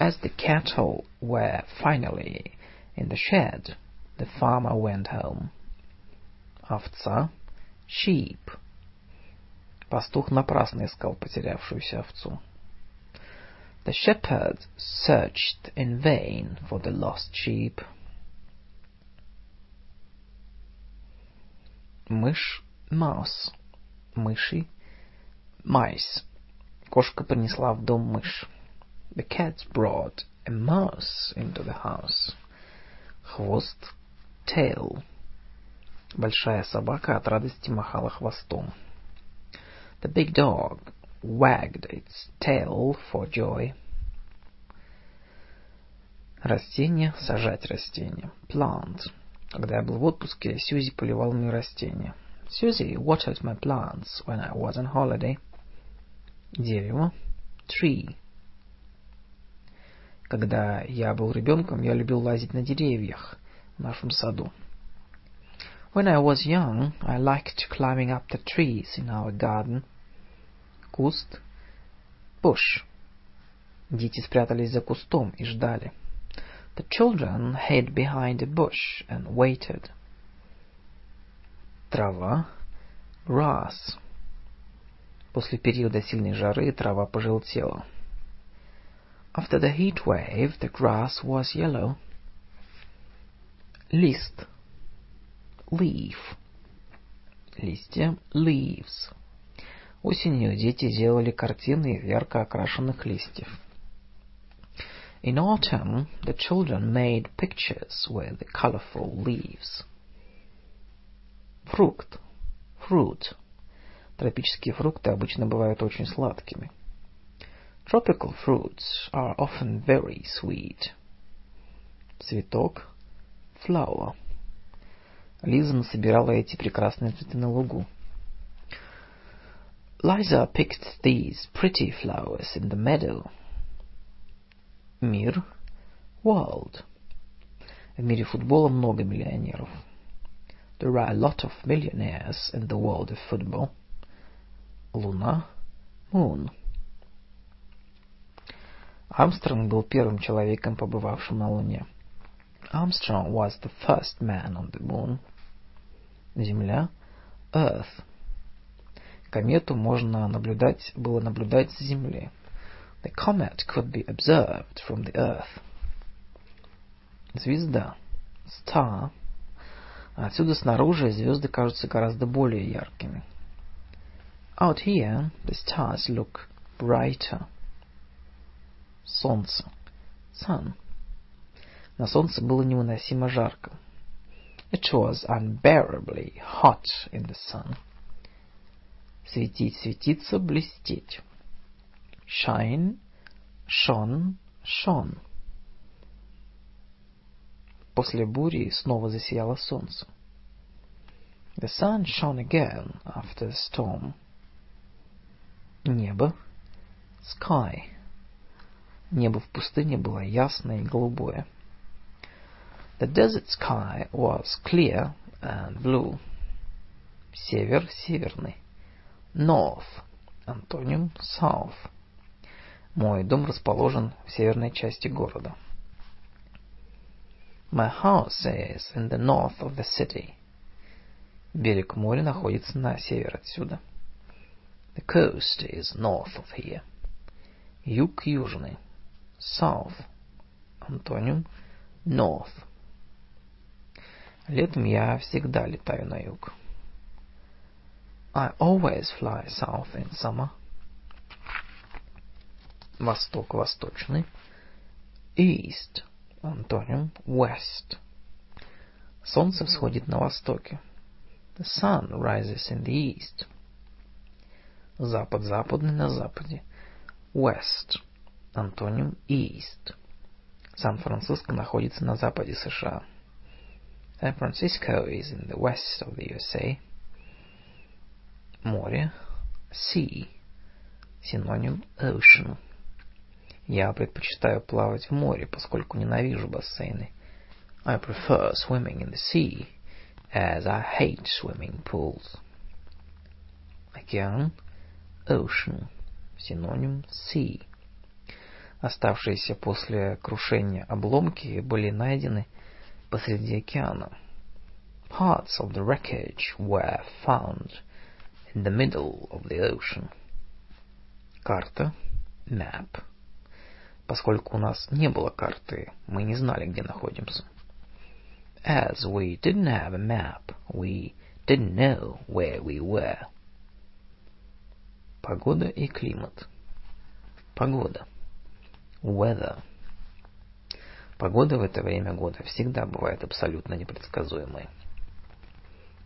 As the cattle were finally in the shed, the farmer went home. Овца. Sheep. Пастух напрасно искал потерявшуюся овцу. The shepherd searched in vain for the lost sheep. Мышь — mouse. Мыши — mice. Кошка принесла в дом мышь. The cat brought a mouse into the house. Хвост — tail. Большая собака от радости махала хвостом. The big dog wagged its tail for joy. Растение — сажать растение. Plant. Когда я был в отпуске, Сьюзи поливал мои растения. Susie watered my plants when I was on holiday. Дерево. Tree. Когда я был ребенком, я любил лазить на деревьях в нашем саду. When I was young, I liked climbing up the trees in our garden. Куст. Bush. Дети спрятались за кустом и ждали. The children hid behind a bush and waited. Трава. Grass. После периода сильной жары трава пожелтела. After the heat wave, the grass was yellow. Лист. Leaf. Листья. Leaves. Осенью дети делали картины из ярко окрашенных листьев. In autumn, the children made pictures with the colorful leaves. Фрукт. Fruit. Тропические фрукты обычно бывают очень сладкими. Tropical fruits are often very sweet. Цветок. Flower. Лиза насобирала эти прекрасные цветы на лугу. Liza picked these pretty flowers in the meadow. Мир. World. В мире футбола много миллионеров. There are a lot of millionaires in the world of football. Луна. Moon. Армстронг был первым человеком, побывавшим на Луне. Armstrong was the first man on the moon. Земля. Earth. Комету можно наблюдать, было наблюдать с Земли. The comet could be observed from the Earth. Звезда. Star. Отсюда снаружи звезды кажутся гораздо более яркими. Out here, the stars look brighter. Солнце. Sun. На солнце было невыносимо жарко. It was unbearably hot in the sun. Светить, светиться, блестеть. Shine, shone, shone. После бури снова засияло солнце. The sun shone again after the storm. Небо. Sky. Небо в пустыне было ясное и голубое. The desert sky was clear and blue. Север, северный. North. Антоним south. Мой дом расположен в северной части города. My house is in the north of the city. Берег моря находится на север отсюда. The coast is north of here. Юг южный. South. Антоним north. Летом я всегда летаю на юг. I always fly south in summer. Восток восточный. East. Антоним west. Солнце всходит на востоке. The sun rises in the east. Запад западный на западе. West. Антоним east. Сан-Франциско находится на западе США. San Francisco is in the west of the USA. Море. Sea. Синоним ocean. Я предпочитаю плавать в море, поскольку ненавижу бассейны. I prefer swimming in the sea, as I hate swimming pools. Океан. Ocean. Синоним sea. Оставшиеся после крушения обломки были найдены посреди океана. Parts of the wreckage were found in the middle of the ocean. Карта. Map. Поскольку у нас не было карты, мы не знали, где находимся. As we didn't have a map, we didn't know where we were. Погода и климат. Погода. Weather. Погода в это время года всегда бывает абсолютно непредсказуемой.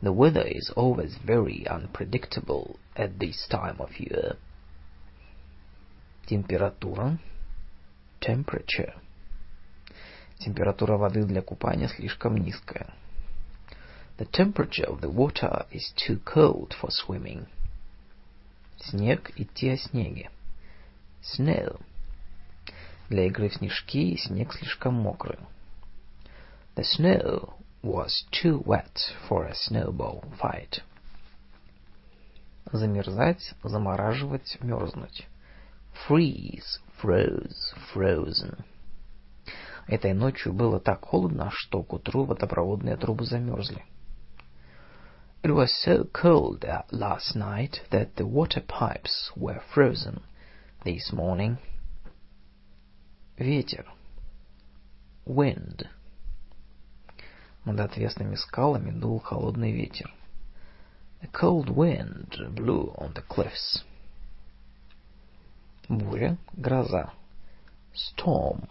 The weather is always very unpredictable at this time of year. Температура. Temperature. Температура воды для купания слишком низкая. The temperature of the water is too cold for swimming. Снег идти о снеге. Snow. Для игры в снежки снег слишком мокрый. The snow was too wet for a snowball fight. Замерзать, замораживать, мерзнуть. Freeze, froze, frozen. Этой ночью было так холодно, что к утру водопроводные трубы замерзли. It was so cold last night that the water pipes were frozen this morning. Ветер. Wind. Над отвесными скалами дул холодный ветер. A cold wind blew on the cliffs. Буря, гроза. Storm.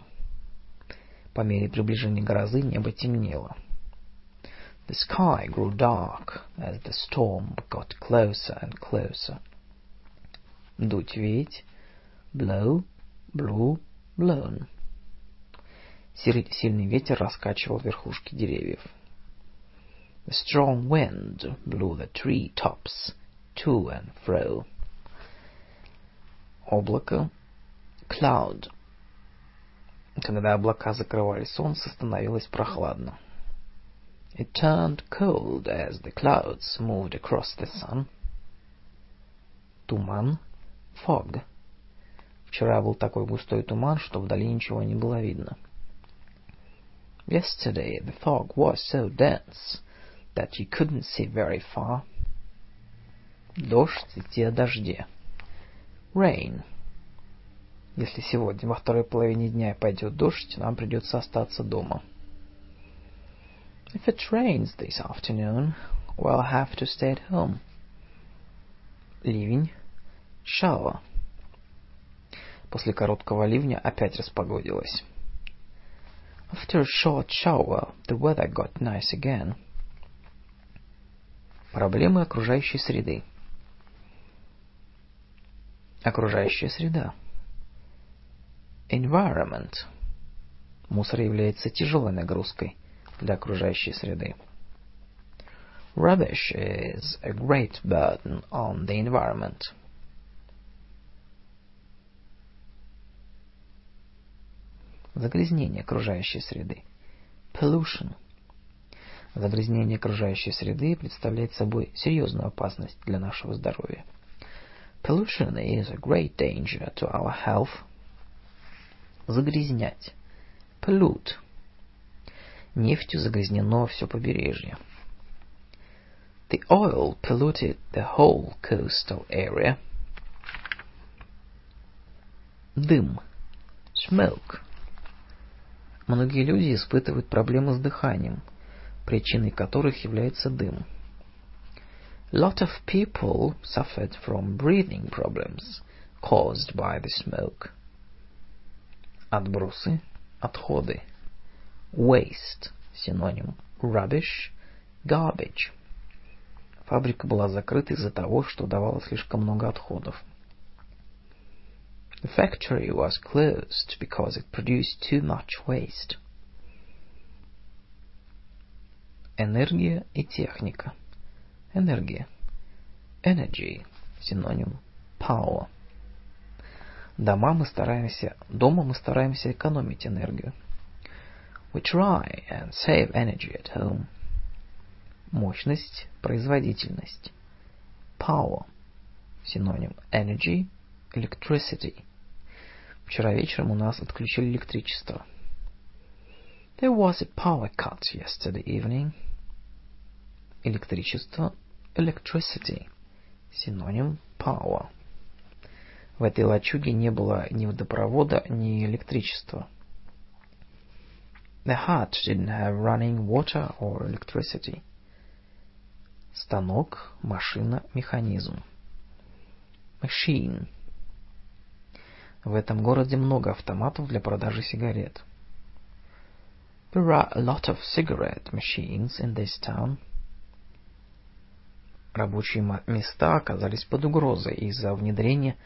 По мере приближения грозы небо темнело. The sky grew dark as the storm got closer and closer. Дуть, веть. Blow, blew, blown. Сильный ветер раскачивал верхушки деревьев. The strong wind blew the tree tops to and fro. Облако. Cloud. Когда облака закрывали солнце, становилось прохладно. It turned cold as the clouds moved across the sun. Туман. Fog. Вчера был такой густой туман, что вдали ничего не было видно. Yesterday the fog was so dense that you couldn't see very far. Дождь идти о дожде. Rain. Если сегодня во второй половине дня пойдет дождь, нам придется остаться дома. If it rains this afternoon, we'll have to stay at home. Ливень. Shower. После короткого ливня опять распогодилось. After a short shower, the weather got nice again. Проблемы окружающей среды. Окружающая среда. Environment. Мусор является тяжелой нагрузкой для окружающей среды. Rubbish is a great burden on the environment. Загрязнение окружающей среды. Pollution. Загрязнение окружающей среды представляет собой серьезную опасность для нашего здоровья. Pollution is a great danger to our health. Загрязнять. Pollute. Нефтью загрязнено все побережье. The oil polluted the whole coastal area. Дым. Smoke. Многие люди испытывают проблемы с дыханием, причиной которых является дым. Lot of people suffered from breathing problems caused by the smoke. Отбросы, отходы. Waste, синоним. Rubbish, garbage. Фабрика была закрыта из-за того, что давала слишком много отходов. The factory was closed because it produced too much waste. Энергия и техника. Энергия. Energy, синоним. Power. Дома мы стараемся, дома мы стараемся экономить энергию. We try and save energy at home. Мощность, производительность. Power. Синоним. Energy, electricity. Вчера вечером у нас отключили электричество. There was a power cut yesterday evening. Электричество. Electricity. Синоним. Power. В этой лачуге не было ни водопровода, ни электричества. The hut didn't have running water or electricity. Станок, машина, механизм. Machine. В этом городе много автоматов для продажи сигарет. There are a lot of cigarette machines in this town. Рабочие места оказались под угрозой из-за внедрения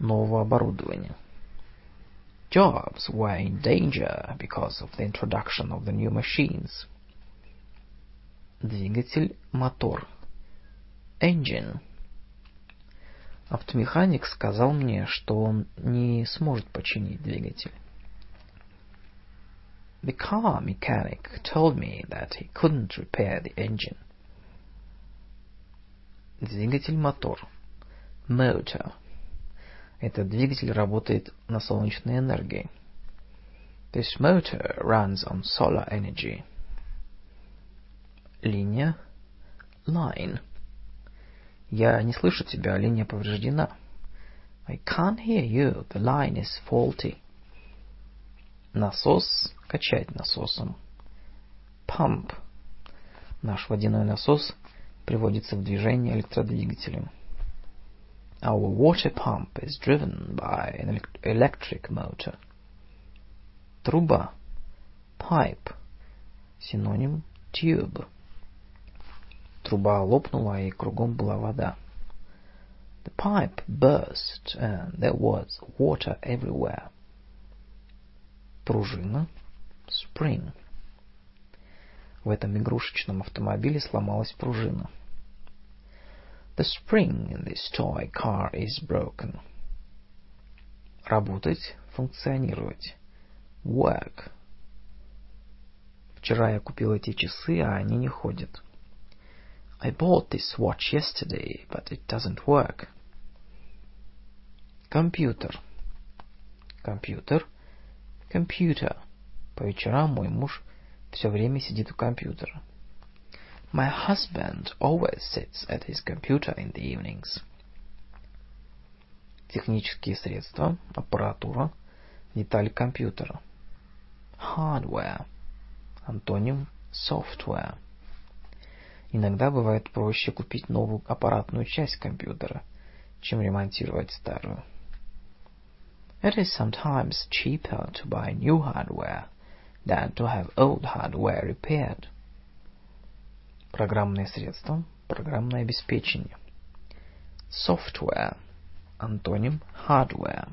нового оборудования. Jobs were in danger because of the introduction of the new machines. Двигатель, мотор. Engine. Автомеханик сказал мне, что он не сможет починить двигатель. The car mechanic told me that he couldn't repair the engine. Двигатель мотор. Motor. Этот двигатель работает на солнечной энергии. This motor runs on solar energy. Линия. Line. Я не слышу тебя, линия повреждена. I can't hear you, the line is faulty. Насос, качать насосом. Pump. Наш водяной насос приводится в движение электродвигателем. Our water pump is driven by an electric motor. Труба. Pipe. Синоним tube. Труба лопнула, и кругом была вода. The pipe burst, and there was water everywhere. Пружина. Spring. В этом игрушечном автомобиле сломалась пружина. The spring in this toy car is broken. Работать, функционировать. Work. Вчера я купил эти часы, а они не ходят. I bought this watch yesterday, but it doesn't work. Компьютер. Компьютер. Computer. По вечерам мой муж все время сидит у компьютера. My husband always sits at his computer in the evenings. Технические средства, аппаратура, детали компьютера. Hardware. Антоним software. Иногда бывает проще купить новую аппаратную часть компьютера, чем ремонтировать старую. It is sometimes cheaper to buy new hardware than to have old hardware repaired. Программное средство, программное обеспечение. Software. Антоним hardware.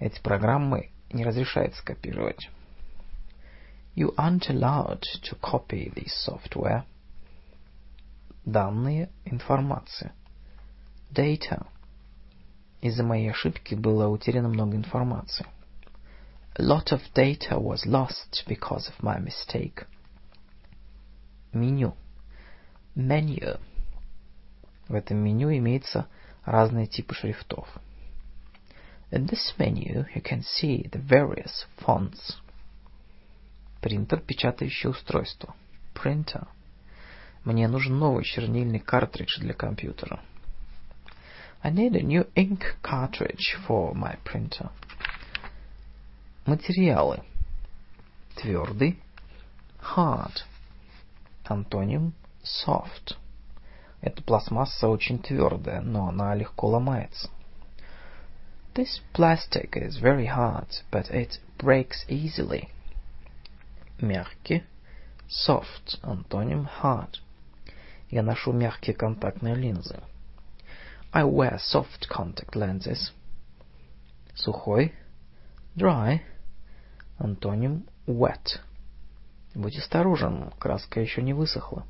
Эти программы не разрешается копировать. You aren't allowed to copy this software. Данные, информация. Data. Из-за моей ошибки было утеряно много информации. A lot of data was lost because of my mistake. Меню. Menu. В этом меню имеются разные типы шрифтов. In this menu you can see the various fonts. Принтер, печатающее устройство. Printer. Мне нужен новый чернильный картридж для компьютера. I need a new ink cartridge for my printer. Материалы. Твердый. Hard. Антоним. Soft. Эта пластмасса очень твердая, но она легко ломается. This plastic is very hard, but it breaks easily. Мягкий. Soft. Антоним hard. Я ношу мягкие контактные линзы. I wear soft contact lenses. Сухой. Dry. Антоним wet. Будь осторожен, краска еще не высохла.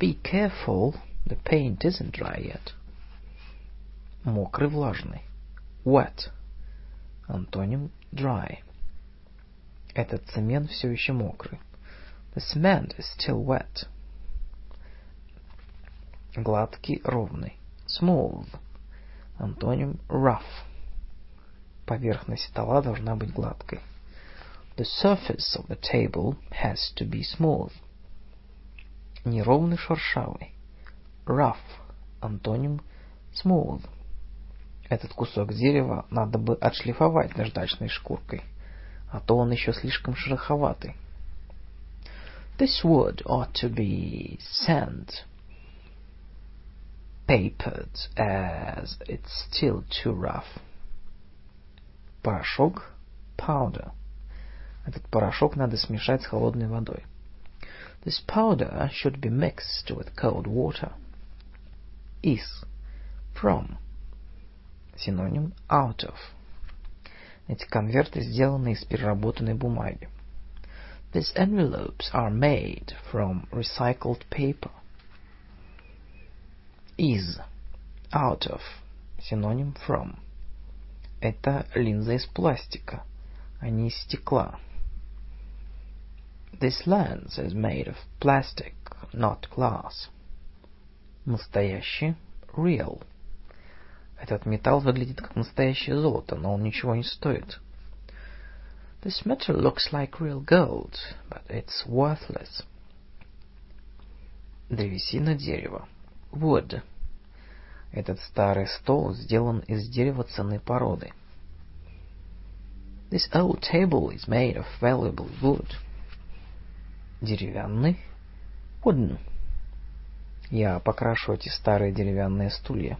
Be careful, the paint isn't dry yet. Мокрый, влажный. Wet. Антоним dry. Этот цемент все еще мокрый. The cement is still wet. Гладкий, ровный. Smooth. Антоним rough. Поверхность стола должна быть гладкой. The surface of the table has to be smooth. Неровный, шершавый. Rough. Антоним smooth. Этот кусок дерева надо бы отшлифовать наждачной шкуркой, а то он еще слишком шероховатый. This wood ought to be sand papered as it's still too rough. Порошок powder. Этот порошок надо смешать с холодной водой. This powder should be mixed with cold water. Из. From. Синоним out of. Эти конверты сделаны из переработанной бумаги. These envelopes are made from recycled paper. Из. Out of. Синоним from. Это линза из пластика, а не из стекла. This lens is made of plastic, not glass. Настоящий. Real. Этот металл выглядит как настоящее золото, но он ничего не стоит. This metal looks like real gold, but it's worthless. Древесина дерева. Wood. Этот старый стол сделан из дерева ценной породы. This old table is made of valuable wood. Деревянный. Wooden. Я покрашу эти старые деревянные стулья.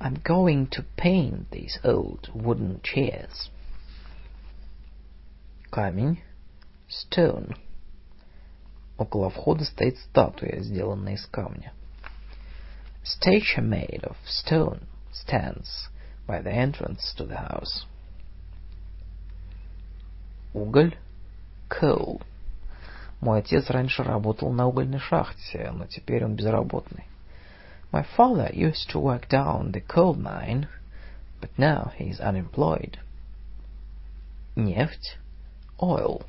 I'm going to paint these old wooden chairs. Камень. Stone. Около входа стоит статуя, сделанная из камня. Statue made of stone stands by the entrance to the house. Уголь. Coal. Мой отец раньше работал на угольной шахте, но теперь он безработный. My father used to work down the coal mine, but now he is unemployed. Нефть. Oil.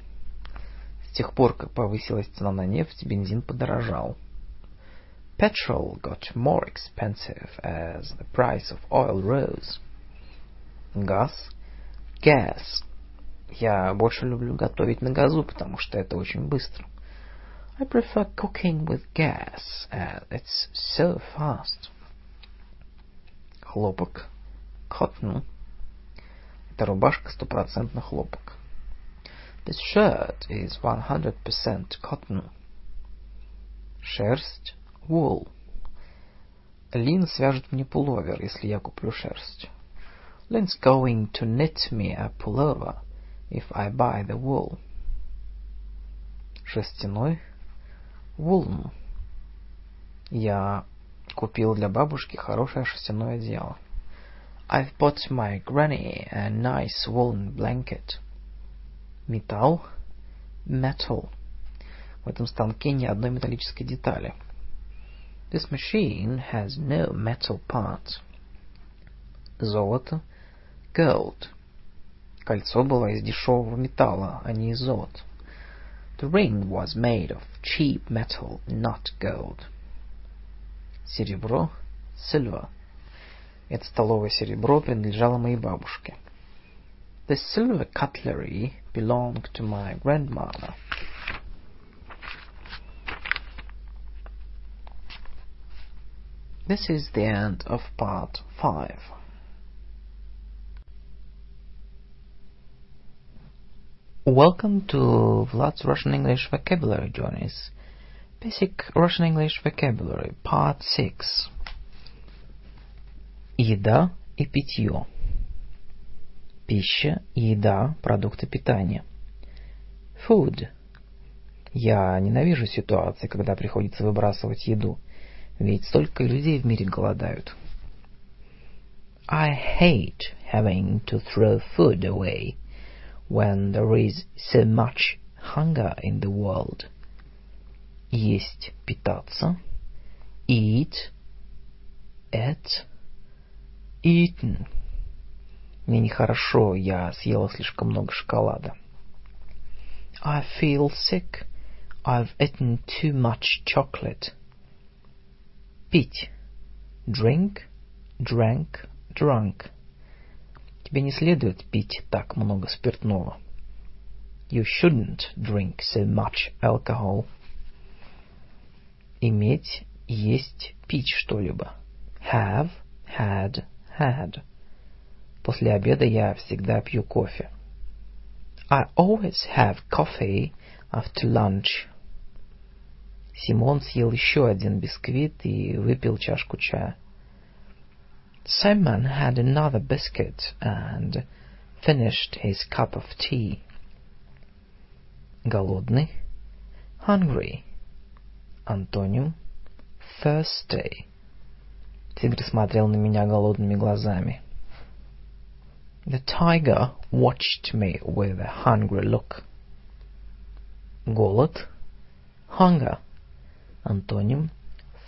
С тех пор, как повысилась цена на нефть, бензин подорожал. Petrol got more expensive as the price of oil rose. Газ. Gas. Я больше люблю готовить на газу, потому что это очень быстро. I prefer cooking with gas, as it's so fast. Хлопок. Cotton. Это рубашка стопроцентно хлопок. This shirt is 100% cotton. Шерсть. Wool. Лин свяжет мне пуловер, если я куплю шерсть. Lynn's going to knit me a pullover if I buy the wool. Шерстяной. Woolen. Я купил для бабушки хорошее шерстяное одеяло. I've bought my granny a nice woolen blanket. Металл. Metal. В этом станке ни одной металлической детали. This machine has no metal parts. Золото. Gold. Кольцо было из дешевого металла, а не из золота. The ring was made of cheap metal, not gold. Серебро. Silver. Это столовое серебро принадлежало моей бабушке. The silver cutlery belonged to my grandmother. This is the end of part 5. Welcome to Vlad's Russian English Vocabulary Journeys. Basic Russian English Vocabulary, Part 6. Еда и питье. Пища, еда, продукты питания. Food. Я ненавижу ситуации, когда приходится выбрасывать еду, ведь столько людей в мире голодают. I hate having to throw food away when there is so much hunger in the world. Есть, питаться. Eat, eat, eaten. Мне нехорошо, я съела слишком много шоколада. I feel sick. I've eaten too much chocolate. Пить. Drink, drank, drunk. Тебе не следует пить так много спиртного. You shouldn't drink so much alcohol. Иметь, есть, пить что-либо. Have, had, had. После обеда я всегда пью кофе. I always have coffee after lunch. Симон съел еще один бисквит и выпил чашку чая. Simon had another biscuit and finished his cup of tea. Голодный. Hungry. Антоним. Thirsty. Тигр смотрел на меня голодными глазами. The tiger watched me with a hungry look. Голод. Hunger. Антоним.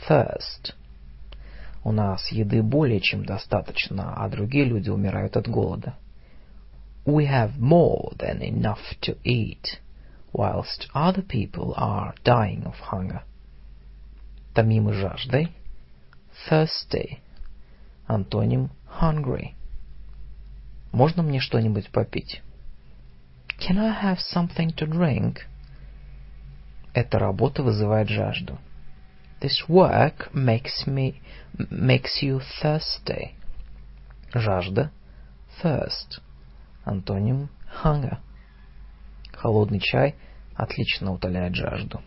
Thirst. У нас еды более чем достаточно, а другие люди умирают от голода. We have more than enough to eat, whilst other people are dying of hunger. Томимы жаждой. Thirsty. Антоним hungry. Можно мне что-нибудь попить? Can I have something to drink? Эта работа вызывает жажду. This work makes me makes you thirsty. Жажда. Thirst. Антоним hunger. Холодный чай отлично утоляет жажду.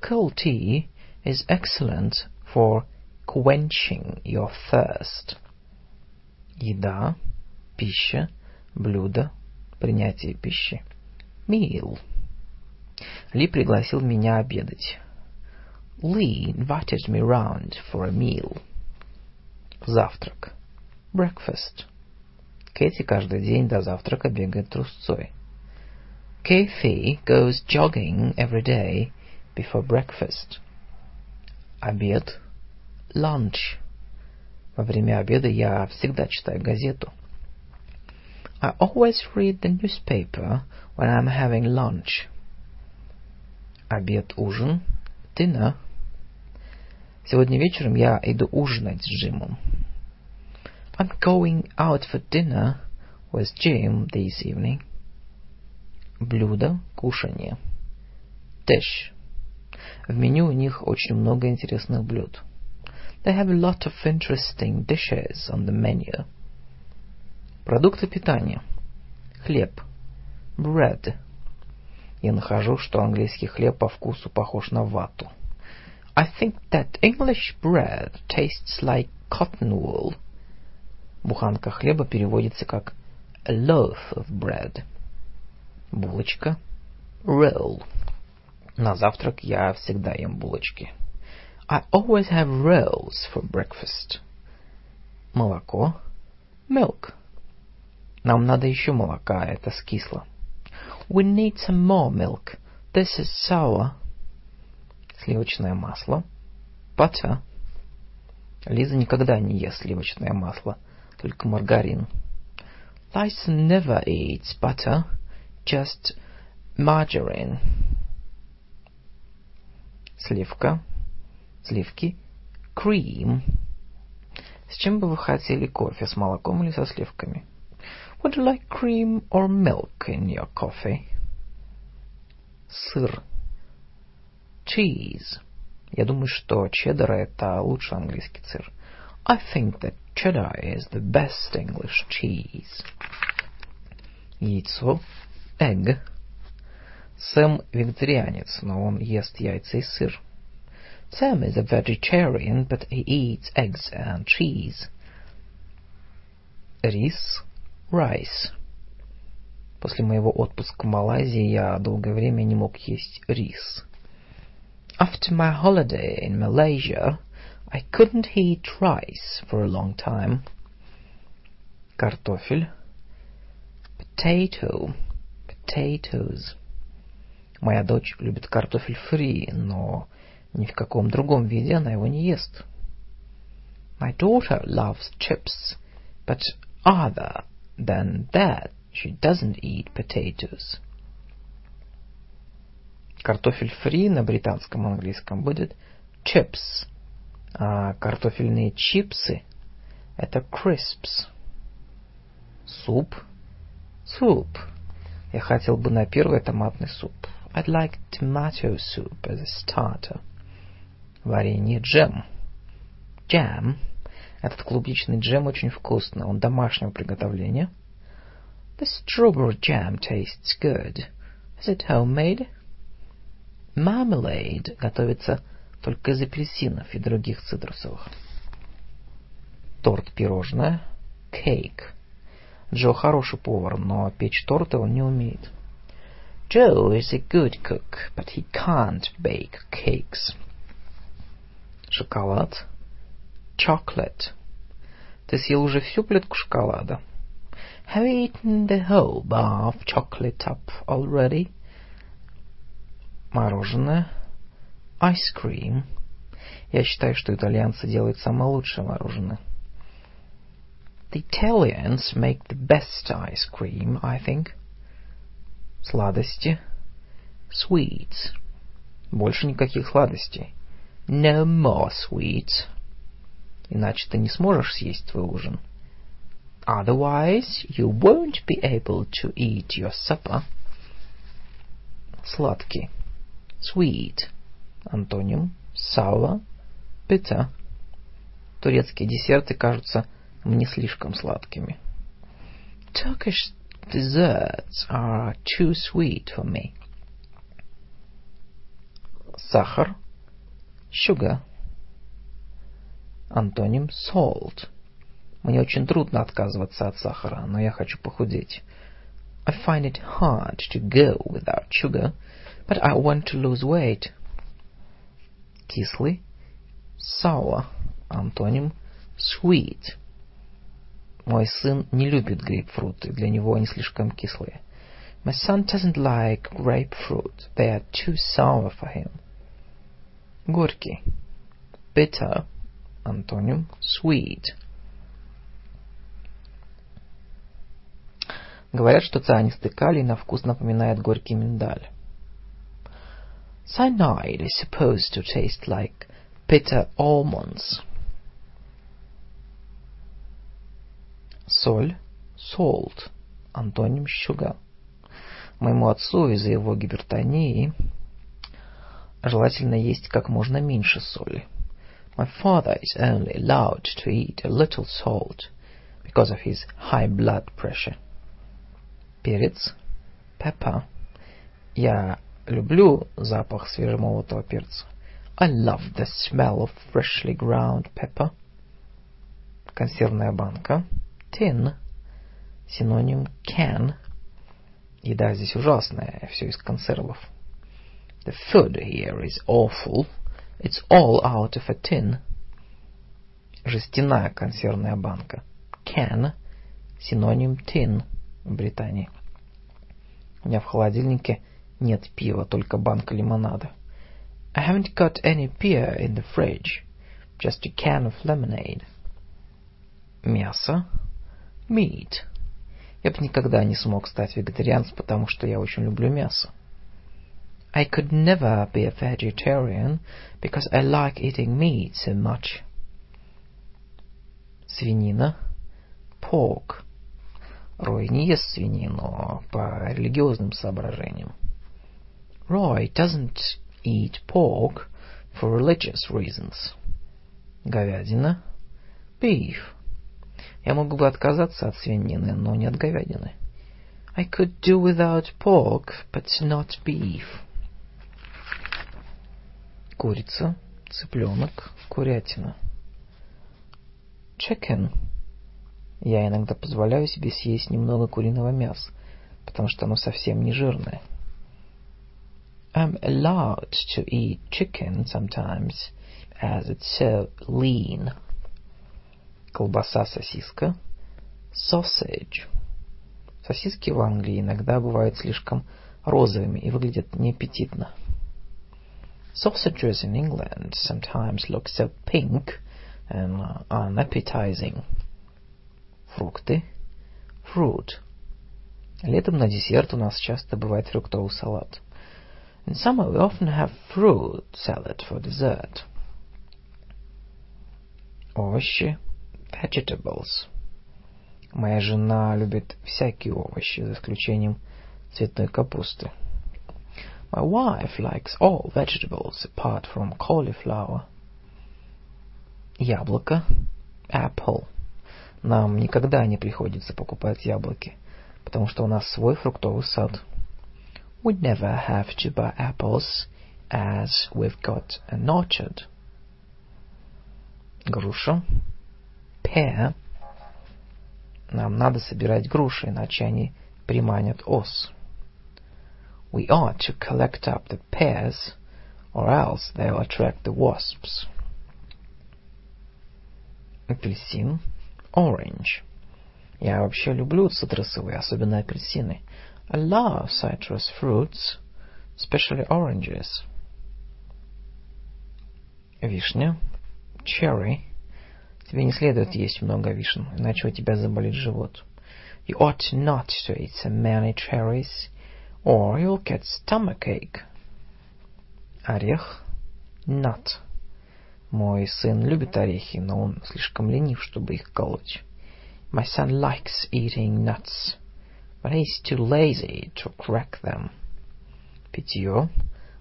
Cold tea is excellent for quenching your thirst. Еда, пища, блюдо, принятие пищи. Meal. Ли пригласил меня обедать. Lee invited me round for a meal. Завтрак. Breakfast. Кэти каждый день до завтрака бегает трусцой. Kathy goes jogging every day before breakfast. Обед. Lunch. Во время обеда я всегда читаю газету. I always read the newspaper when I'm having lunch. Обед, ужин. Dinner. Сегодня вечером я иду ужинать с Джимом. I'm going out for dinner with Jim this evening. Блюдо, кушанье. Dish. В меню у них очень много интересных блюд. They have a lot of interesting dishes on the menu. Продукты питания. Хлеб. Bread. Я нахожу, что английский хлеб по вкусу похож на вату. I think that English bread tastes like cotton wool. Буханка хлеба переводится как a loaf of bread. Булочка. Roll. На завтрак я всегда ем булочки. I always have rolls for breakfast. Молоко. Milk. Нам надо еще молока, это скисло. We need some more milk. This is sour. Сливочное масло. Butter. Лиза никогда не ест сливочное масло, только маргарин. Liza never eats butter, just margarine. Сливка. Сливки. Cream. С чем бы вы хотели кофе, с молоком или со сливками? Would you like cream or milk in your coffee? Сыр. Cheese. Я думаю, что чеддер это лучший английский сыр. I think that cheddar is the best English cheese. Яйцо. Egg. Сэм вегетарианец, но он ест яйца и сыр. Sam is a vegetarian, but he eats eggs and cheese. Рис. Rice. После моего отпуска в Малайзии я долгое время не мог есть рис. After my holiday in Malaysia, I couldn't eat rice for a long time. Картофель. Potato. Potatoes. Моя дочь любит картофель фри, но ни в каком другом виде она его не ест. My daughter loves chips, but other than that, she doesn't eat potatoes. Картофель фри на британском английском будет chips, а картофельные чипсы это crisps. Суп. Soup. Я хотел бы на первый томатный суп. I'd like tomato soup as a starter. Варенье, джем. Jam. Этот клубничный джем очень вкусный, он домашнего приготовления. The strawberry jam tastes good. Is it homemade? Marmalade готовится только из апельсинов и других цитрусовых. Торт-пирожное. Cake. Джо хороший повар, но печь торты он не умеет. Joe is a good cook, but he can't bake cakes. Шоколад. Chocolate. Ты съел уже всю плитку шоколада? Have you eaten the whole bar of chocolate up already? Мороженое. Ice cream. Я считаю, что итальянцы делают самое лучшее мороженое. The Italians make the best ice cream, I think. Сладости. Sweets. Больше никаких сладостей. No more sweets. Иначе ты не сможешь съесть твой ужин. Otherwise, you won't be able to eat your supper. Сладкий. Sweet. Антоним. Sour. Bitter. Турецкие десерты кажутся мне слишком сладкими. Turkish desserts are too sweet for me. Сахар. Sugar. Антоним salt. Мне очень трудно отказываться от сахара, но я хочу похудеть. I find it hard to go without sugar, but I want to lose weight. Кислый. Sour. Антоним sweet. Мой сын не любит грейпфруты, для него они слишком кислые. My son doesn't like grapefruit. They are too sour for him. Горький. Bitter. Антоним sweet. Говорят, что цианистый калий на вкус напоминает горький миндаль. Cyanide is supposed to taste like bitter almonds. Соль. Salt. Антоним sugar. Моему отцу из-за его гипертонии желательно есть как можно меньше соли. My father is only allowed to eat a little salt because of his high blood pressure. Перец. Pepper. Я люблю запах свежемолотого перца. I love the smell of freshly ground pepper. Консервная банка. Tin. Синоним can. Еда здесь ужасная, все из консервов. The food here is awful. It's all out of a tin. Жестяная консервная банка. Can. Синоним tin в Британии. У меня в холодильнике нет пива, только банка лимонада. I haven't got any beer in the fridge, just a can of lemonade. Мясо. Meat. Я бы никогда не смог стать вегетарианцем, потому что я очень люблю мясо. I could never be a vegetarian because I like eating meat so much. Свинина. Pork. Рой не ест свинину по религиозным соображениям. Roy doesn't eat pork for religious reasons. Говядина. Beef. Я мог бы отказаться от свинины, но не от говядины. I could do without pork, but not beef. Курица, цыпленок, курятина. Chicken. Я иногда позволяю себе съесть немного куриного мяса, потому что оно совсем не жирное. I'm allowed to eat chicken sometimes, as it's so lean. Колбаса, сосиска. Sausage. Сосиски в Англии иногда бывают слишком розовыми и выглядят неаппетитно. Sausages in England sometimes look so pink and uh, unappetizing. Фрукты. Fruit. Летом на десерт у нас часто бывает фруктовый салат. In summer we often have fruit salad for dessert. Овощи. Vegetables. Моя жена любит всякие овощи, за исключением цветной капусты. My wife likes all vegetables apart from cauliflower. Яблоко. Apple. Нам никогда не приходится покупать яблоки, потому что у нас свой фруктовый сад. We never have to buy apples as we've got an orchard. Груша. Pear. Нам надо собирать груши, иначе они приманят ос. We ought to collect up the pears, or else they'll attract the wasps. Апельсин. Orange. Я вообще люблю цитрусовые, особенно апельсины. I love citrus fruits, especially oranges. Вишня. Cherry. Тебе не следует есть много вишен, иначе у тебя заболит живот. You ought not to eat so many cherries, or you'll get stomachache. Орех. Nut. Мой сын любит орехи, но он слишком ленив, чтобы их колоть. My son likes eating nuts, but he's too lazy to crack them. Питье,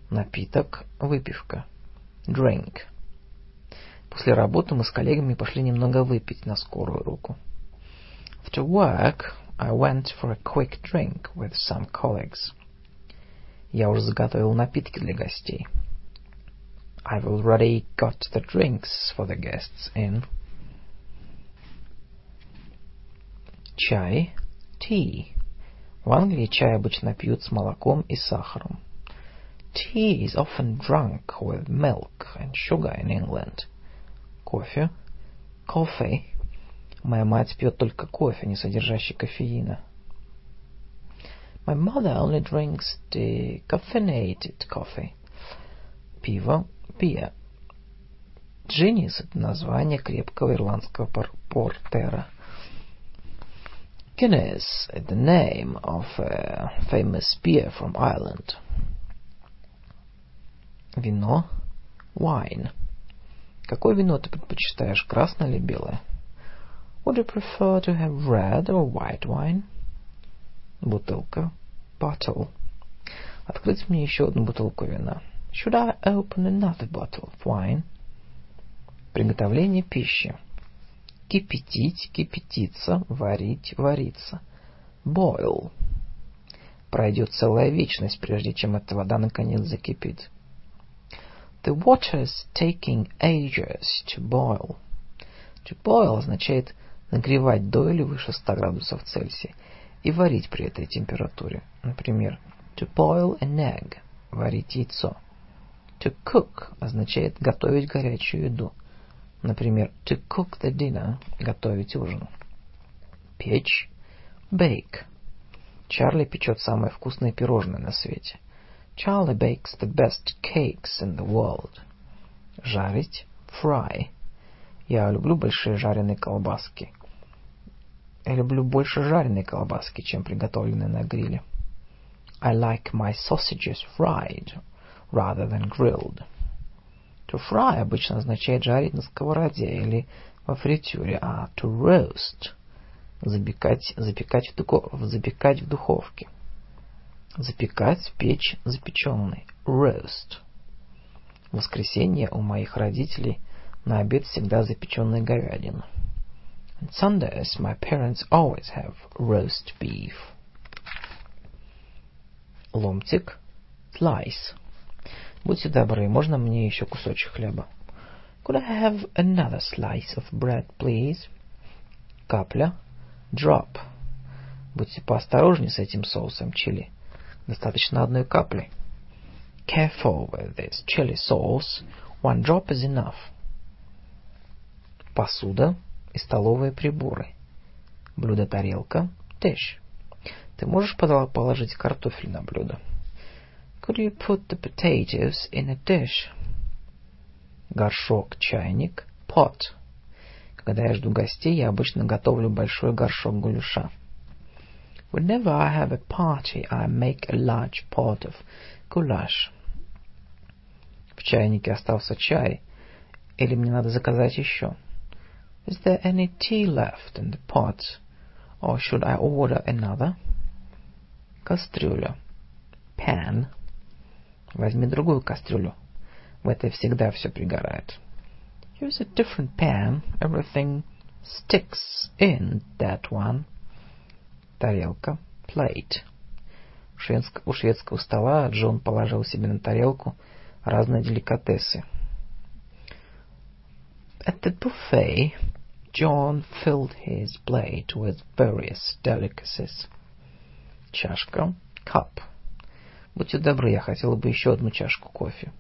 напиток, выпивка. Drink. После работы мы с коллегами пошли немного выпить на скорую руку. After work, I went for a quick drink with some colleagues. Я уже заготовил напитки для гостей. I've already got the drinks for the guests in. Чай, tea. В Англии чай обычно пьют с молоком и сахаром. Tea is often drunk with milk and sugar in England. Кофе, coffee. Моя мать пьет только кофе, не содержащий кофеина. My mother only drinks the caffeinated coffee. Пиво, beer. Джиннис — это название крепкого ирландского портера. Guinness the name of a famous beer from Ireland. Вино, wine. Какое вино ты предпочитаешь, красное или белое? Would you prefer to have red or white wine? Бутылка, bottle. Открыть мне еще одну бутылку вина. Should I open another bottle of wine? Приготовление пищи. Кипятить, кипятиться, варить, вариться. Boil. Пройдет целая вечность, прежде чем эта вода наконец закипит. The water is taking ages to boil. To boil означает нагревать до или выше 100 градусов Цельсия и варить при этой температуре. Например, to boil an egg – варить яйцо. To cook означает готовить горячую еду. Например, to cook the dinner – готовить ужин. Печь – bake. Чарли печет самые вкусные пирожные на свете – Charlie bakes the best cakes in the world. Жарить – fry. Я люблю большие жареные колбаски. Я люблю больше жареные колбаски, чем приготовленные на гриле. I like my sausages fried rather than grilled. To fry обычно означает жарить на сковороде или во фритюре, а to roast – запекать, запекать, в, духов, запекать в духовке – Запекать, печь, запеченный. Roast. В воскресенье у моих родителей на обед всегда запеченная говядина. On Sundays my parents always have roast beef. Ломтик. Slice. Будьте добры, можно мне еще кусочек хлеба? Could I have another slice of bread, please? Капля. Drop. Будьте поосторожнее с этим соусом чили. Достаточно одной капли. Careful with this chili sauce. One drop is enough. Посуда И столовые приборы. Блюдо-тарелка. Dish. Ты можешь положить картофель на блюдо? Could you put the potatoes in a dish? Горшок, чайник, pot. Когда я жду гостей, я обычно готовлю большой горшок гуляша. Whenever I have a party, I make a large pot of goulash. В чайнике остался чай, или мне надо заказать еще? Is there any tea left in the pot, or should I order another? Кастрюля. Pan. Возьми другую кастрюлю. В этой всегда все пригорает. Use a different pan. Everything sticks in that one тарелка, plate. У шведского стола Джон положил себе на тарелку разные деликатесы. At the buffet, John filled his plate with various delicacies. Чашка, cup. Будьте добры, я хотела бы еще одну чашку кофе.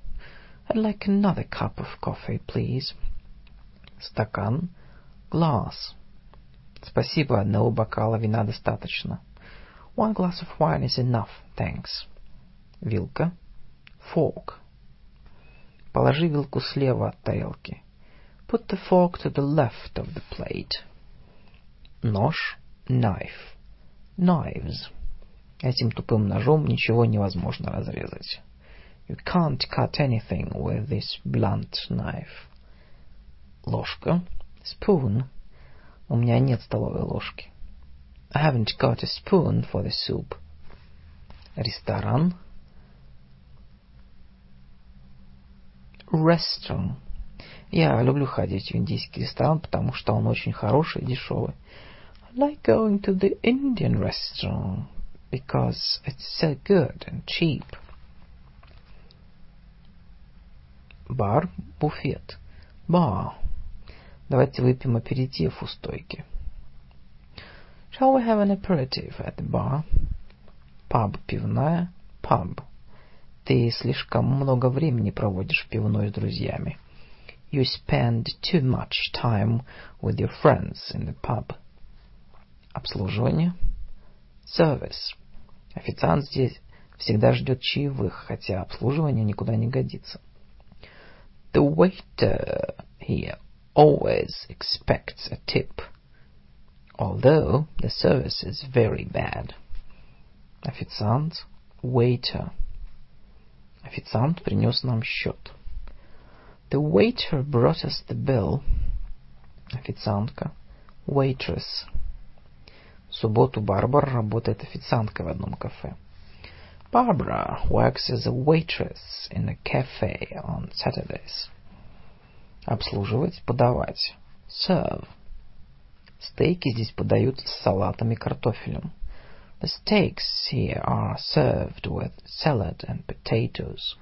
I'd like another cup of coffee, please. Стакан, glass. Спасибо, одного бокала вина достаточно. One glass of wine is enough, thanks. Вилка, fork. Положи вилку слева от тарелки. Put the fork to the left of the plate. Нож, knife. Knives. Этим тупым ножом ничего невозможно разрезать. You can't cut anything with this blunt knife. Ложка, spoon. У меня нет столовой ложки. I haven't got a spoon for the soup. Ресторан. Restaurant. Я люблю ходить в индийский ресторан, потому что он очень хороший и дешевый. I like going to the Indian restaurant because it's so good and cheap. Бар, буфет. Bar. Давайте выпьем аперитив у стойки. Shall we have an aperitif at the bar? Паб, пивная, pub. Ты слишком много времени проводишь в пивной с друзьями. You spend too much time with your friends in the pub. Обслуживание. Service. Официант здесь всегда ждет чаевых, хотя обслуживание никуда не годится. The waiter here always expects a tip, although the service is very bad. Официант, waiter. Официант принес нам счет. The waiter brought us the bill. Официантка, waitress. В субботу Барбара работает официанткой в одном кафе. Barbara works as a waitress in a cafe on Saturdays. Обслуживать, подавать. Serve. Стейки здесь подают с салатом и картофелем. The steaks here are served with salad and potatoes.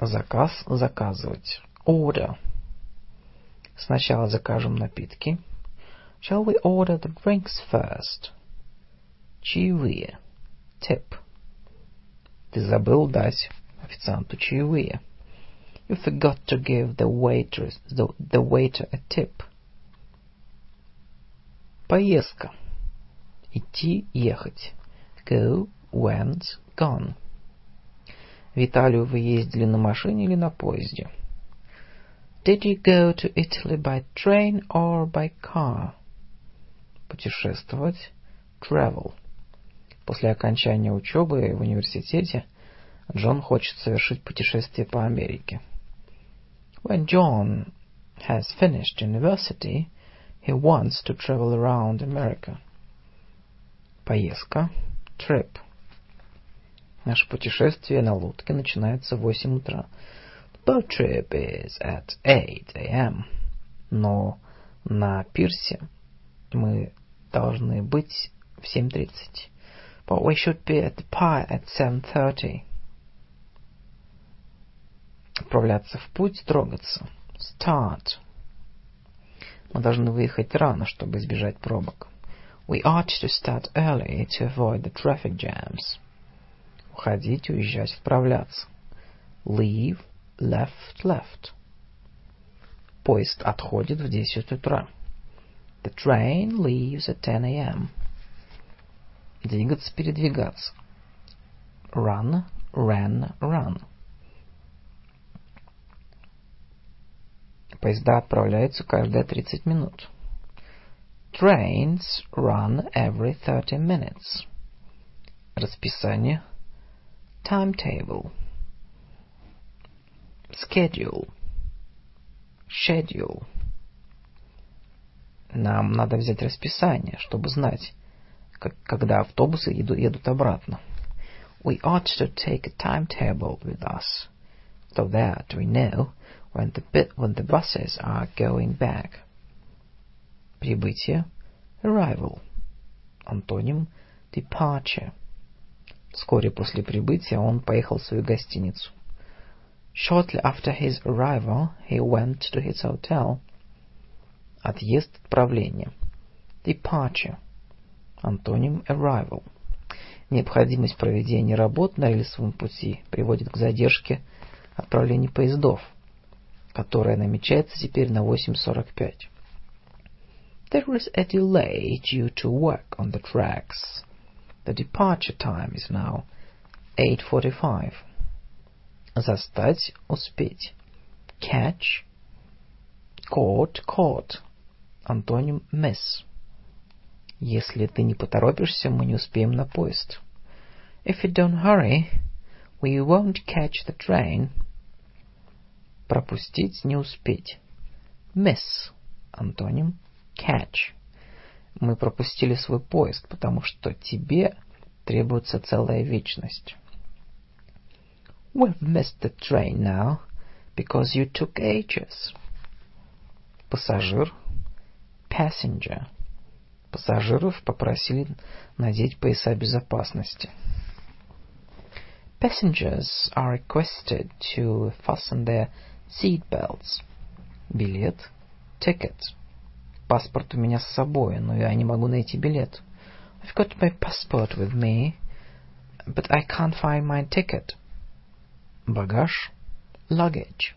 Заказ заказывать. Order. Сначала закажем напитки. Shall we order the drinks first? Чаевые. Tip. Ты забыл дать официанту чаевые. You forgot to give the waitress the, the waiter a tip. Поездка. Идти, ехать. Go, went, gone. В Италию вы ездили на машине или на поезде? Did you go to Italy by train or by car? Путешествовать. Travel. После окончания учебы в университете Джон хочет совершить путешествие по Америке. When John has finished university, he wants to travel around America. Поездка. Trip. Наше путешествие на лодке начинается в 8 утра. Boat trip is at 8 a.m. Но на пирсе мы должны быть в 7.30. But we should be at the pier at 7.30. Отправляться в путь, трогаться. Start. Мы должны выехать рано, чтобы избежать пробок. We ought to start early to avoid the traffic jams. Уходить, уезжать, отправляться. Leave, left, left. Поезд отходит в 10 утра. The train leaves at 10 a.m. Двигаться, передвигаться. Run, ran, run. Поезда отправляются каждые 30 минут. Trains run every 30 minutes. Расписание. Timetable. Schedule. Schedule. Нам надо взять расписание, чтобы знать, как, когда автобусы едут, едут обратно. We ought to take a timetable with us, so that we know when the, when the buses are going back. Прибытие. Arrival. Антоним. Departure. Вскоре после прибытия он поехал в свою гостиницу. Shortly after his arrival, he went to his hotel. Отъезд, отправление. Departure. Антоним arrival. Необходимость проведения работ на рельсовом пути приводит к задержке отправления поездов, которая намечается теперь на 8.45. There is a delay due to work on the tracks. The departure time is now 8.45. Застать, успеть. Catch. Caught, caught. Антоним miss. Если ты не поторопишься, мы не успеем на поезд. If you don't hurry, we won't catch the train. Пропустить, не успеть. Miss. Антоним catch. Мы пропустили свой поезд, потому что тебе требуется целая вечность. We've missed the train now because you took ages. Пассажир. Passenger. Пассажиров попросили надеть пояса безопасности. Passengers are requested to fasten their seat belts. Билет. Ticket. Паспорт у меня с собой, но я не могу найти билет. I've got my passport with me, but I can't find my ticket. Багаж. Luggage.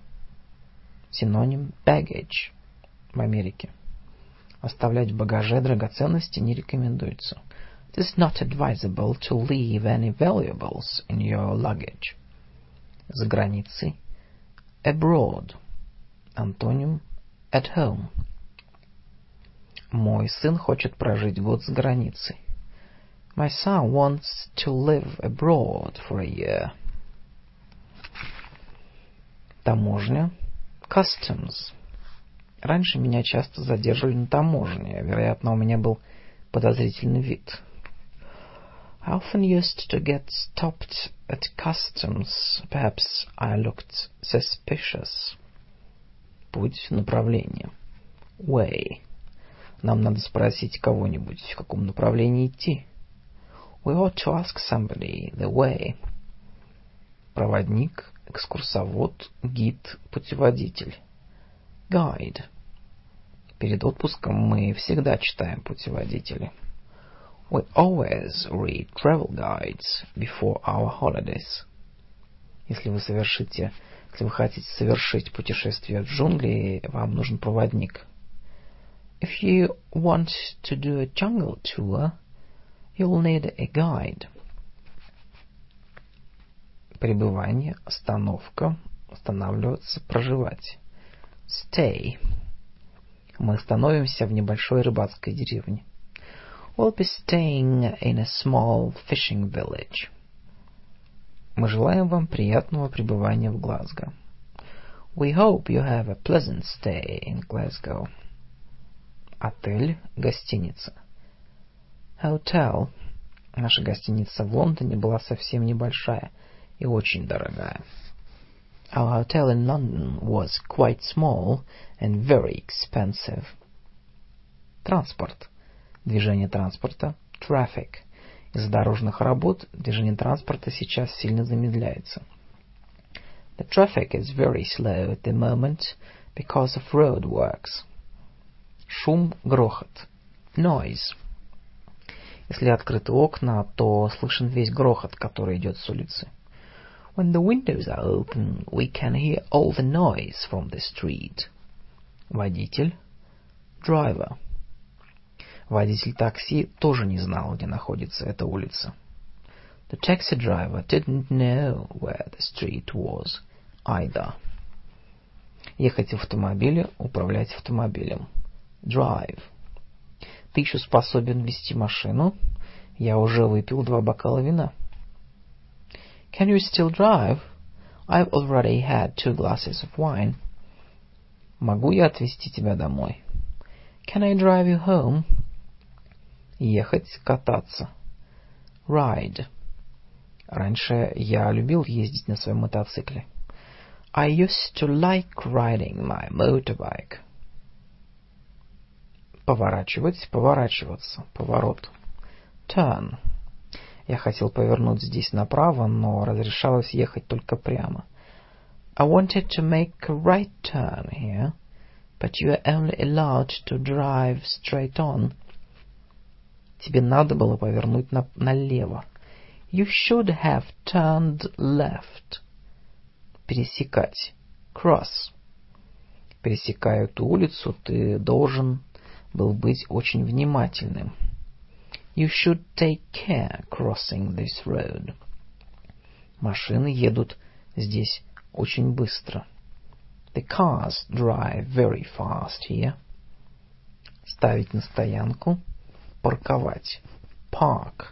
Синоним baggage в Америке. Оставлять в багаже драгоценности не рекомендуется. It is not advisable to leave any valuables in your luggage. За границей. Abroad. Антоним at home. Мой сын хочет прожить год за границей. My son wants to live abroad for a year. Таможня. Customs. Раньше меня часто задерживали на таможне. Вероятно, у меня был подозрительный вид. I often used to get stopped at customs. Perhaps I looked suspicious. Путь, направление. Way. Нам надо спросить кого-нибудь, в каком направлении идти. We ought to ask somebody the way. Проводник, экскурсовод, гид, путеводитель. Guide. Перед отпуском мы всегда читаем путеводители. We always read travel guides before our holidays. Если вы совершите, если вы хотите совершить путешествие в джунгли, вам нужен проводник. If you want to do a jungle tour, you'll need a guide. Пребывание, остановка, останавливаться, проживать. Stay. Мы остановимся в небольшой рыбацкой деревне. We'll be staying in a small fishing village. Мы желаем вам приятного пребывания в Глазго. We hope you have a pleasant stay in Glasgow. Отель, гостиница. Hotel. Наша гостиница в Лондоне была совсем небольшая и очень дорогая. Our hotel in London was quite small and very expensive. Транспорт. Движение транспорта. Traffic. Из-за дорожных работ движение транспорта сейчас сильно замедляется. The traffic is very slow at the moment because of road works. Шум, грохот. Noise. Если открыты окна, то слышен весь грохот, который идет с улицы. When the windows are open, we can hear all the noise from the street. Водитель. Driver. Водитель такси тоже не знал, где находится эта улица. The taxi driver didn't know where the street was either. Ехать в автомобиле, управлять автомобилем. Drive. Ты еще способен вести машину? Я уже выпил два бокала вина. Can you still drive? I've already had two glasses of wine. Могу я отвезти тебя домой? Can I drive you home? Ехать, кататься. Ride. Раньше я любил ездить на своем мотоцикле. I used to like riding my motorbike. Поворачивать, поворачиваться, поворот. Turn. Я хотел повернуть здесь направо, но разрешалось ехать только прямо. I wanted to make a right turn here, but you are only allowed to drive straight on. Тебе надо было повернуть на налево. You should have turned left. Пересекать. Cross. Пересекая эту улицу, ты должен был быть очень внимательным. You should take care crossing this road. Машины едут здесь очень быстро. The cars drive very fast here. Ставить на стоянку. Парковать. Park.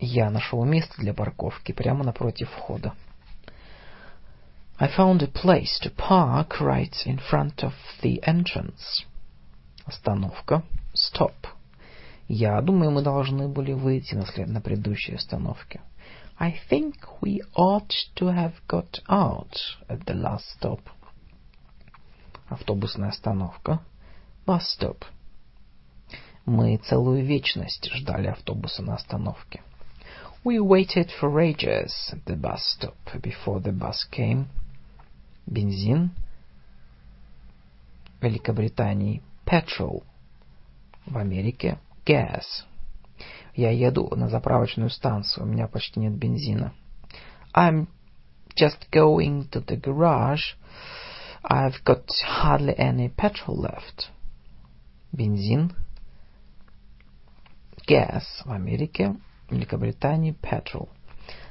Я нашел место для парковки прямо напротив входа. I found a place to park right in front of the entrance. Остановка. Stop. Я думаю, мы должны были выйти на, след... на предыдущей остановке. I think we ought to have got out at the last stop. Автобусная остановка. Bus stop. Мы целую вечность ждали автобуса на остановке. We waited for ages at the bus stop before the bus came. Бензин. Великобритании petrol. В Америке gas. Я еду на заправочную станцию, у меня почти нет бензина. I'm just going to the garage. I've got hardly any petrol left. Бензин. Gas в Америке, Великобритании petrol.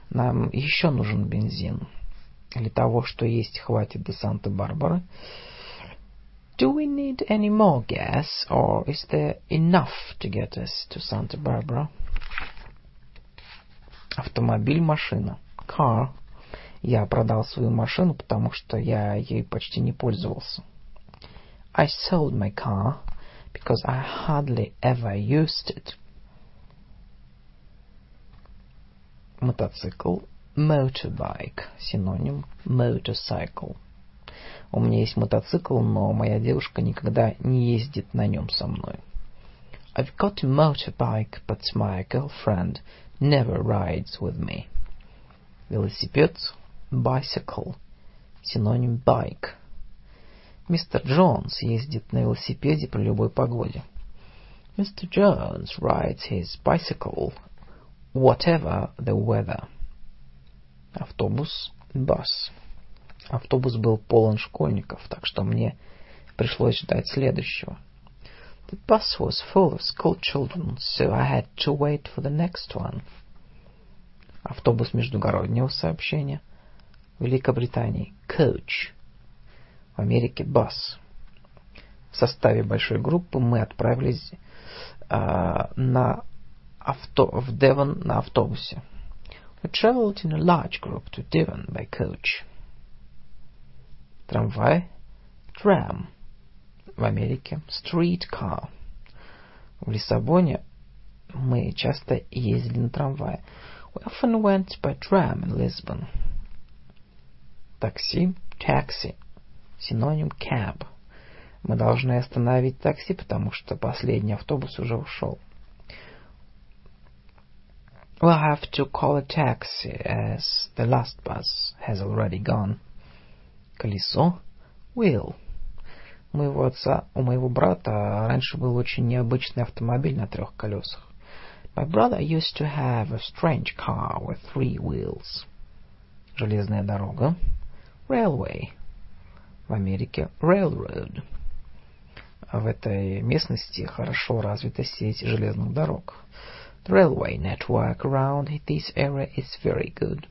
Нам еще нужен бензин. Для того, что есть, хватит до Санта-Барбары. Do we need any more gas, or is there enough to get us to Santa Barbara? Автомобиль, машина. Car. Я продал свою машину, потому что я ей почти не пользовался. I sold my car because I hardly ever used it. Мотоцикл. Motorbike. Синоним motorcycle. У меня есть мотоцикл, но моя девушка никогда не ездит на нем со мной. I've got a motorbike, but my girlfriend never rides with me. Велосипед. Bicycle. Синоним bike. Мистер Джонс ездит на велосипеде при любой погоде. Mr. Jones rides his bicycle whatever the weather. Автобус. Bus. Автобус был полон школьников, так что мне пришлось ждать следующего. The bus was full of school children, so I had to wait for the next one. Автобус междугороднего сообщения. В Великобритании coach. В Америке bus. В составе большой группы мы отправились э, на авто, в Девон на автобусе. We traveled in a large group to Devon by coach. Трамвай. Tram. В Америке. Streetcar. В Лиссабоне мы часто ездили на трамвае. We often went by tram in Lisbon. Такси. Taxi. Синоним cab. Мы должны остановить такси, потому что последний автобус уже ушел. We'll have to call a taxi as the last bus has already gone. Колесо. Wheel. У моего отца, у моего брата раньше был очень необычный автомобиль на трех колесах. My brother used to have a strange car with three wheels. Железная дорога. Railway. В Америке railroad. В этой местности хорошо развита сеть железных дорог. The railway network around this area is very good.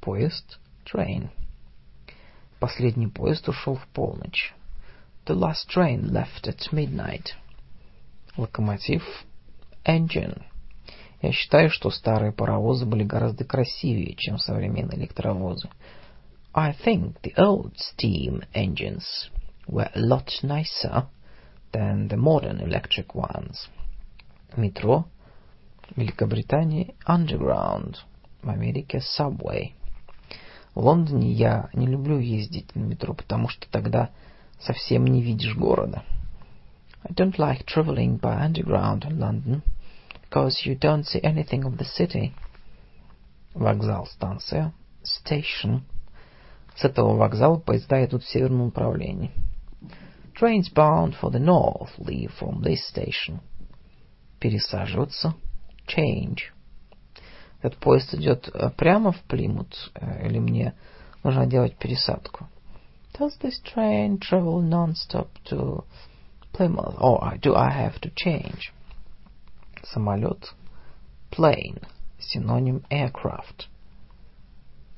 Поезд. Train. Последний поезд ушел в полночь. The last train left at midnight. Локомотив. Engine. Я считаю, что старые паровозы были гораздо красивее, чем современные электровозы. I think the old steam engines were a lot nicer than the modern electric ones. Метро. Великобритании Underground. В Америке Subway. В Лондоне я не люблю ездить на метро, потому что тогда совсем не видишь города. I don't like traveling by underground in London, because you don't see anything of the city. Вокзал, станция. Station. С этого вокзала поезда идут в северном направлении. Trains bound for the north leave from this station. Пересаживаться. Change. Этот поезд идет э, прямо в Плимут, э, или мне нужно делать пересадку? Does this train travel non-stop to Plymouth, or do I have to change? Самолет. Plane. Синоним aircraft.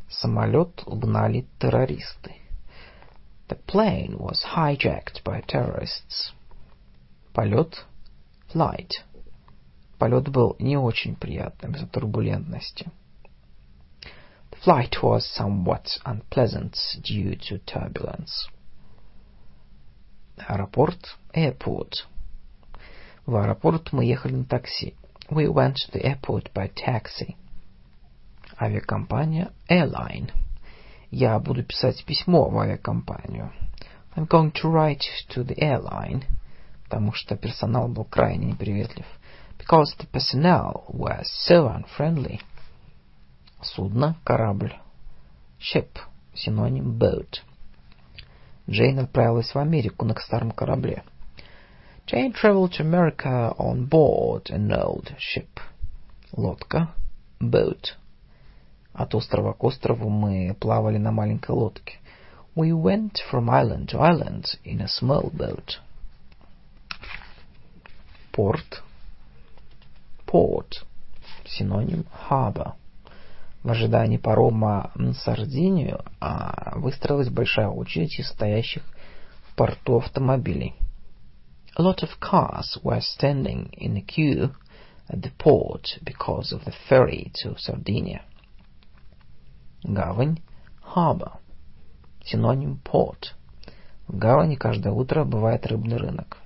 Самолет угнали террористы. The plane was hijacked by terrorists. Полет. Flight. Полет был не очень приятным из-за турбулентности. The flight was somewhat unpleasant due to turbulence. Аэропорт. Airport. В аэропорт мы ехали на такси. We went to the airport by taxi. Авиакомпания Airline. Я буду писать письмо в авиакомпанию. I'm going to write to the airline. Потому что персонал был крайне неприветлив. Because the personnel were so unfriendly. Судно, корабль. Ship, синоним boat. Джейн отправилась в Америку на старом корабле. Jane traveled to America on board an old ship. Лодка, boat. От острова к острову мы плавали на маленькой лодке. We went from island to island in a small boat. Порт. Port. Синоним harbor. В ожидании парома на Сардинию а, выстроилась большая очередь из стоящих в порту автомобилей. A lot of cars were standing in a queue at the port because of the ferry to Sardinia. Гавань, harbor. Синоним port. В гавани каждое утро бывает рыбный рынок.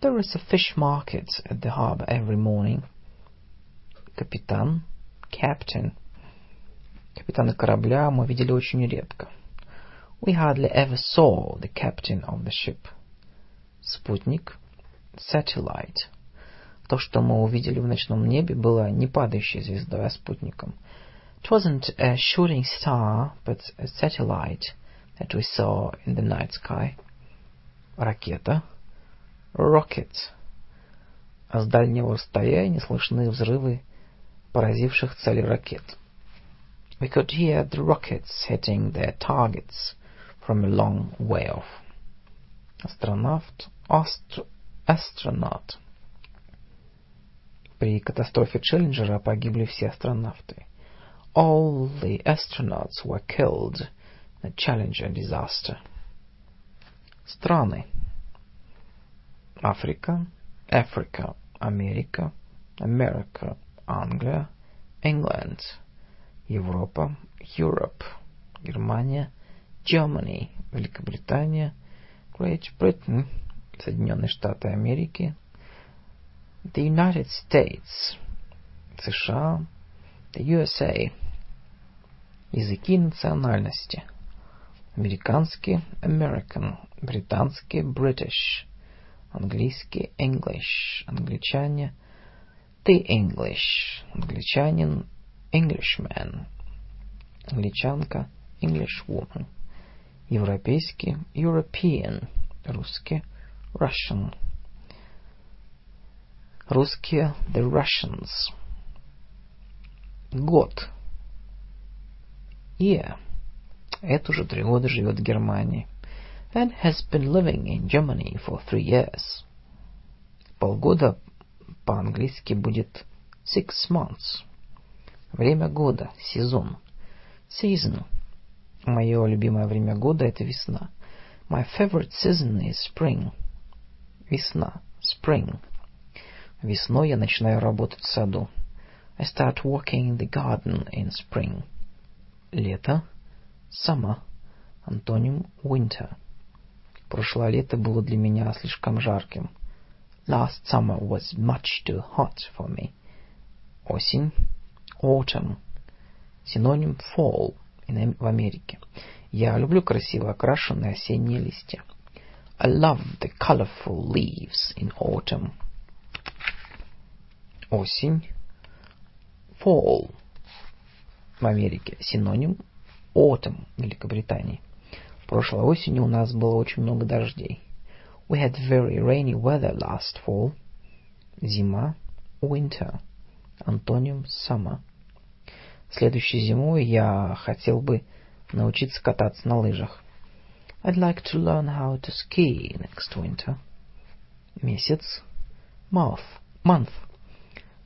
There is a fish market at the harbor every morning. Капитан, captain. Капитана корабля мы видели очень редко. We hardly ever saw the captain of the ship. Спутник, satellite. То, что мы увидели в ночном небе, было не падающей звездой, а спутником. It wasn't a shooting star, but a satellite that we saw in the night sky. Ракета. Rocket. А с дальнего расстояния слышны взрывы поразивших цели ракет. We could hear the rockets hitting their targets from a long way off. Астронавт. Астр... Astronaut. При катастрофе Челленджера погибли все астронавты. all the astronauts were killed in the Challenger disaster. Страны. Африка, Africa, America, America, Anglia, England, Европа, Europe, Германия, Germany, Великобритания, Great Britain, Соединенные Штаты Америки, the United States, США, the USA, Языки национальности. Американский American, британский British, английский English, англичане the English, англичанин Englishman, англичанка Englishwoman, европейский European, русский Russian, русские the Russians, год year. Это уже три года живет в Германии. And has been living in Germany for three years. Полгода по-английски будет six months. Время года, сезон. Season. Мое любимое время года это весна. My favorite season is spring. Весна, spring. Весной я начинаю работать в саду. I start working in the garden in spring. Лето, summer, антоним winter. Прошлое лето было для меня слишком жарким. Last summer was much too hot for me. Осень, autumn, синоним fall в Америке. Я люблю красиво окрашенные осенние листья. I love the colorful leaves in autumn. Осень. Fall. В Америке синоним autumn в Великобритании. Прошлой осенью у нас было очень много дождей. We had very rainy weather last fall. Зима. Winter. Антоним summer. Следующей зимой я хотел бы научиться кататься на лыжах. I'd like to learn how to ski next winter. Месяц. Month. Month.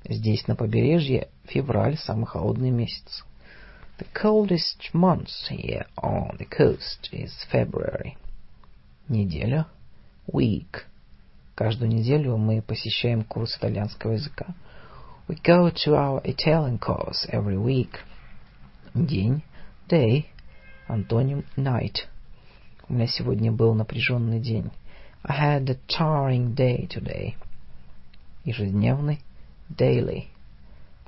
Здесь, на побережье, февраль – самый холодный месяц. The coldest month here on the coast is February. Неделя. Week. Каждую неделю мы посещаем курс итальянского языка. We go to our Italian course every week. День. Day. Антоним night. У меня сегодня был напряженный день. I had a tiring day today. Ежедневный. Daily.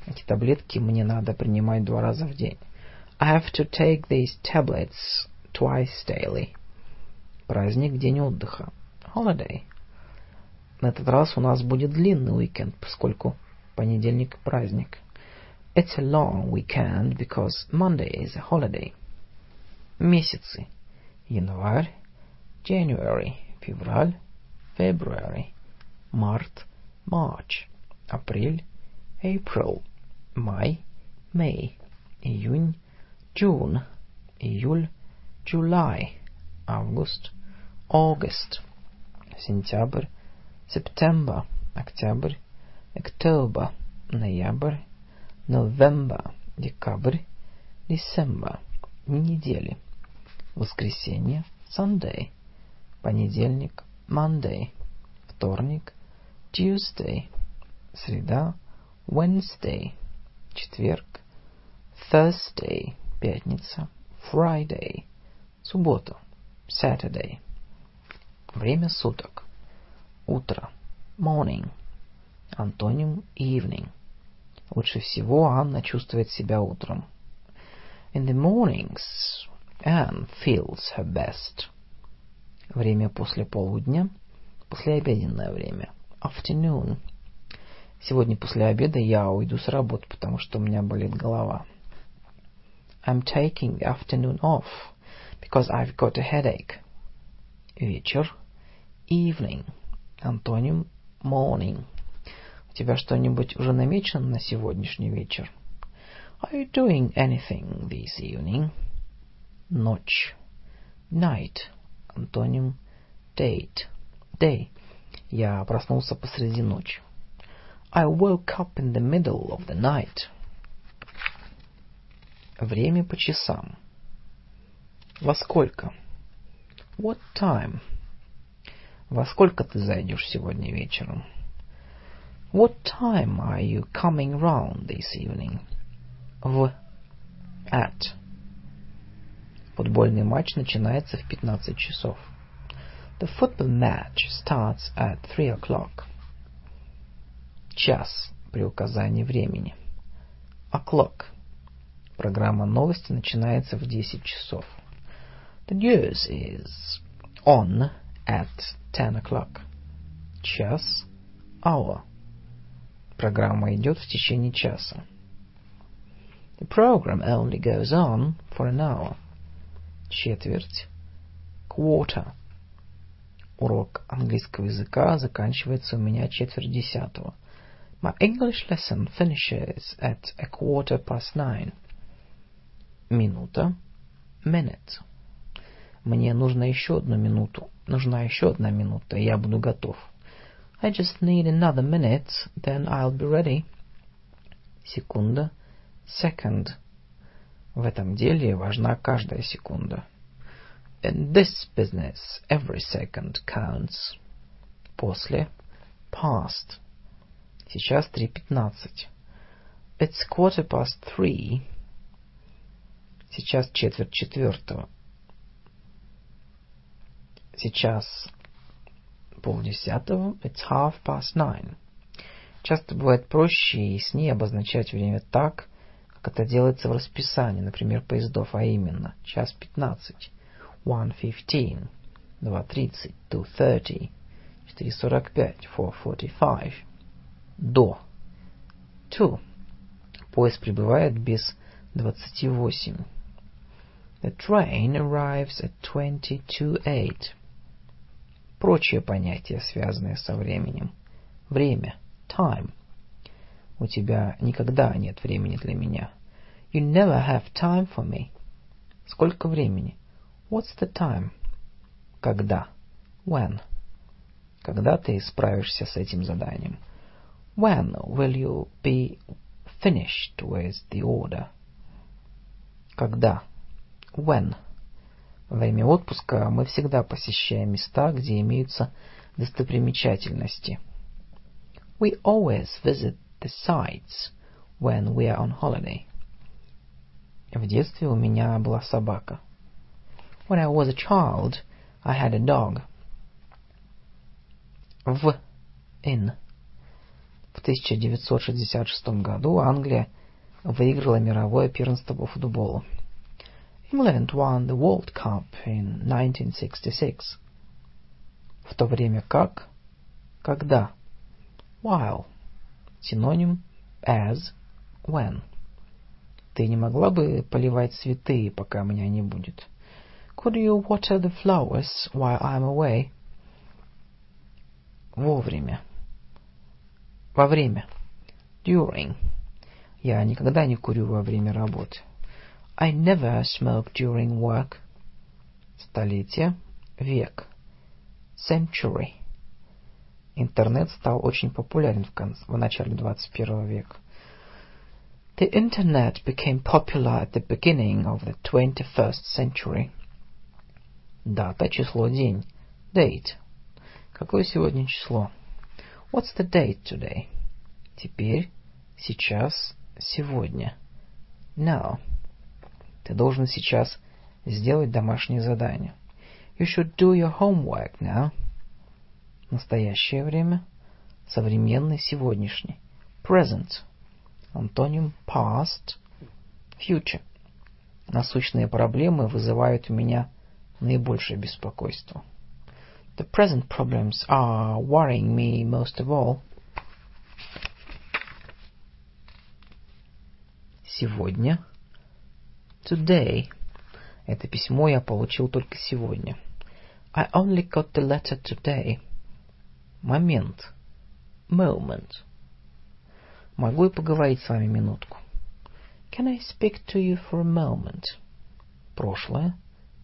Эти таблетки мне надо принимать два раза в день. I have to take these tablets twice daily. Праздник, день отдыха. Holiday. На этот раз у нас будет длинный уикенд, поскольку понедельник праздник. It's a long weekend because Monday is a holiday. Месяцы. Январь, January, февраль, February, март, March, апрель, April, май, May, июнь, June, июль, July, август, August, сентябрь, September, октябрь, October, ноябрь, November, декабрь, December, недели. Воскресенье, Sunday, понедельник, Monday, вторник, Tuesday, среда, Wednesday, четверг, Thursday, пятница, Friday, суббота, Saturday. Время суток. Утро. Morning. Антоним evening. Лучше всего Анна чувствует себя утром. In the mornings, Anne feels her best. Время после полудня. Послеобеденное время. Afternoon. Сегодня после обеда я уйду с работы, потому что у меня болит голова. I'm taking the afternoon off because I've got a headache. Вечер. Evening. Антоним morning. У тебя что-нибудь уже намечено на сегодняшний вечер? Are you doing anything this evening? Ночь. Night. Антоним Date. day. Я проснулся посреди ночи. I woke up in the middle of the night. Время по часам. Во сколько? What time? Во сколько ты зайдешь сегодня вечером? What time are you coming round this evening? В. At. Футбольный матч начинается в 15 часов. The football match starts at three o'clock. Час при указании времени. O'clock. Программа новости начинается в 10 часов. The news is on at ten o'clock. Час. Hour. Программа идет в течение часа. The program only goes on for an hour. Четверть. Quarter. Урок английского языка заканчивается у меня четверть десятого. My English lesson finishes at a quarter past nine. Минута. Minute. Мне нужно еще одну минуту. Нужна еще одна минута, и я буду готов. I just need another minute, then I'll be ready. Секунда. Second. В этом деле важна каждая секунда. In this business, every second counts. После. Past. Сейчас три пятнадцать. It's quarter past three. Сейчас четверть четвертого. Сейчас полдесятого. It's half past nine. Часто бывает проще и с ней обозначать время так, как это делается в расписании, например, поездов, а именно час пятнадцать. One fifteen. 2.30, 2.30, 4.45, 4.45. До. To. Поезд прибывает без 28. The train arrives at 20 to 8. Прочие понятия, связанные со временем. Время. Time. У тебя никогда нет времени для меня. You never have time for me. Сколько времени? What's the time? Когда? When? Когда ты справишься с этим заданием? When will you be finished with the order? Когда? When? Во время отпуска мы всегда посещаем места, где имеются достопримечательности. We always visit the sites when we are on holiday. В детстве у меня была собака. When I was a child, I had a dog. В. In. В 1966 году Англия выиграла мировое первенство по футболу. England won the World Cup in 1966. В то время как, когда, while, синоним as, when. Ты не могла бы поливать цветы, пока меня не будет? Could you water the flowers while I'm away? Вовремя. Во время. During. Я никогда не курю во время работы. I never smoke during work. Столетие. Век. Century. Интернет стал очень популярен в, конце, в начале 21 века. The Internet became popular at the beginning of the 21st century. Дата, число, день. Date. Какое сегодня число? What's the date today? Теперь, сейчас, сегодня. Now. Ты должен сейчас сделать домашнее задание. You should do your homework now. Настоящее время. Современный, сегодняшний. Present. Антоним past, future. Насущные проблемы вызывают у меня наибольшее беспокойство. The present problems are worrying me most of all. Сегодня. Today. Это письмо я получил только сегодня. I only got the letter today. Момент. Moment. Могу я поговорить с вами минутку? Can I speak to you for a moment? Прошлое.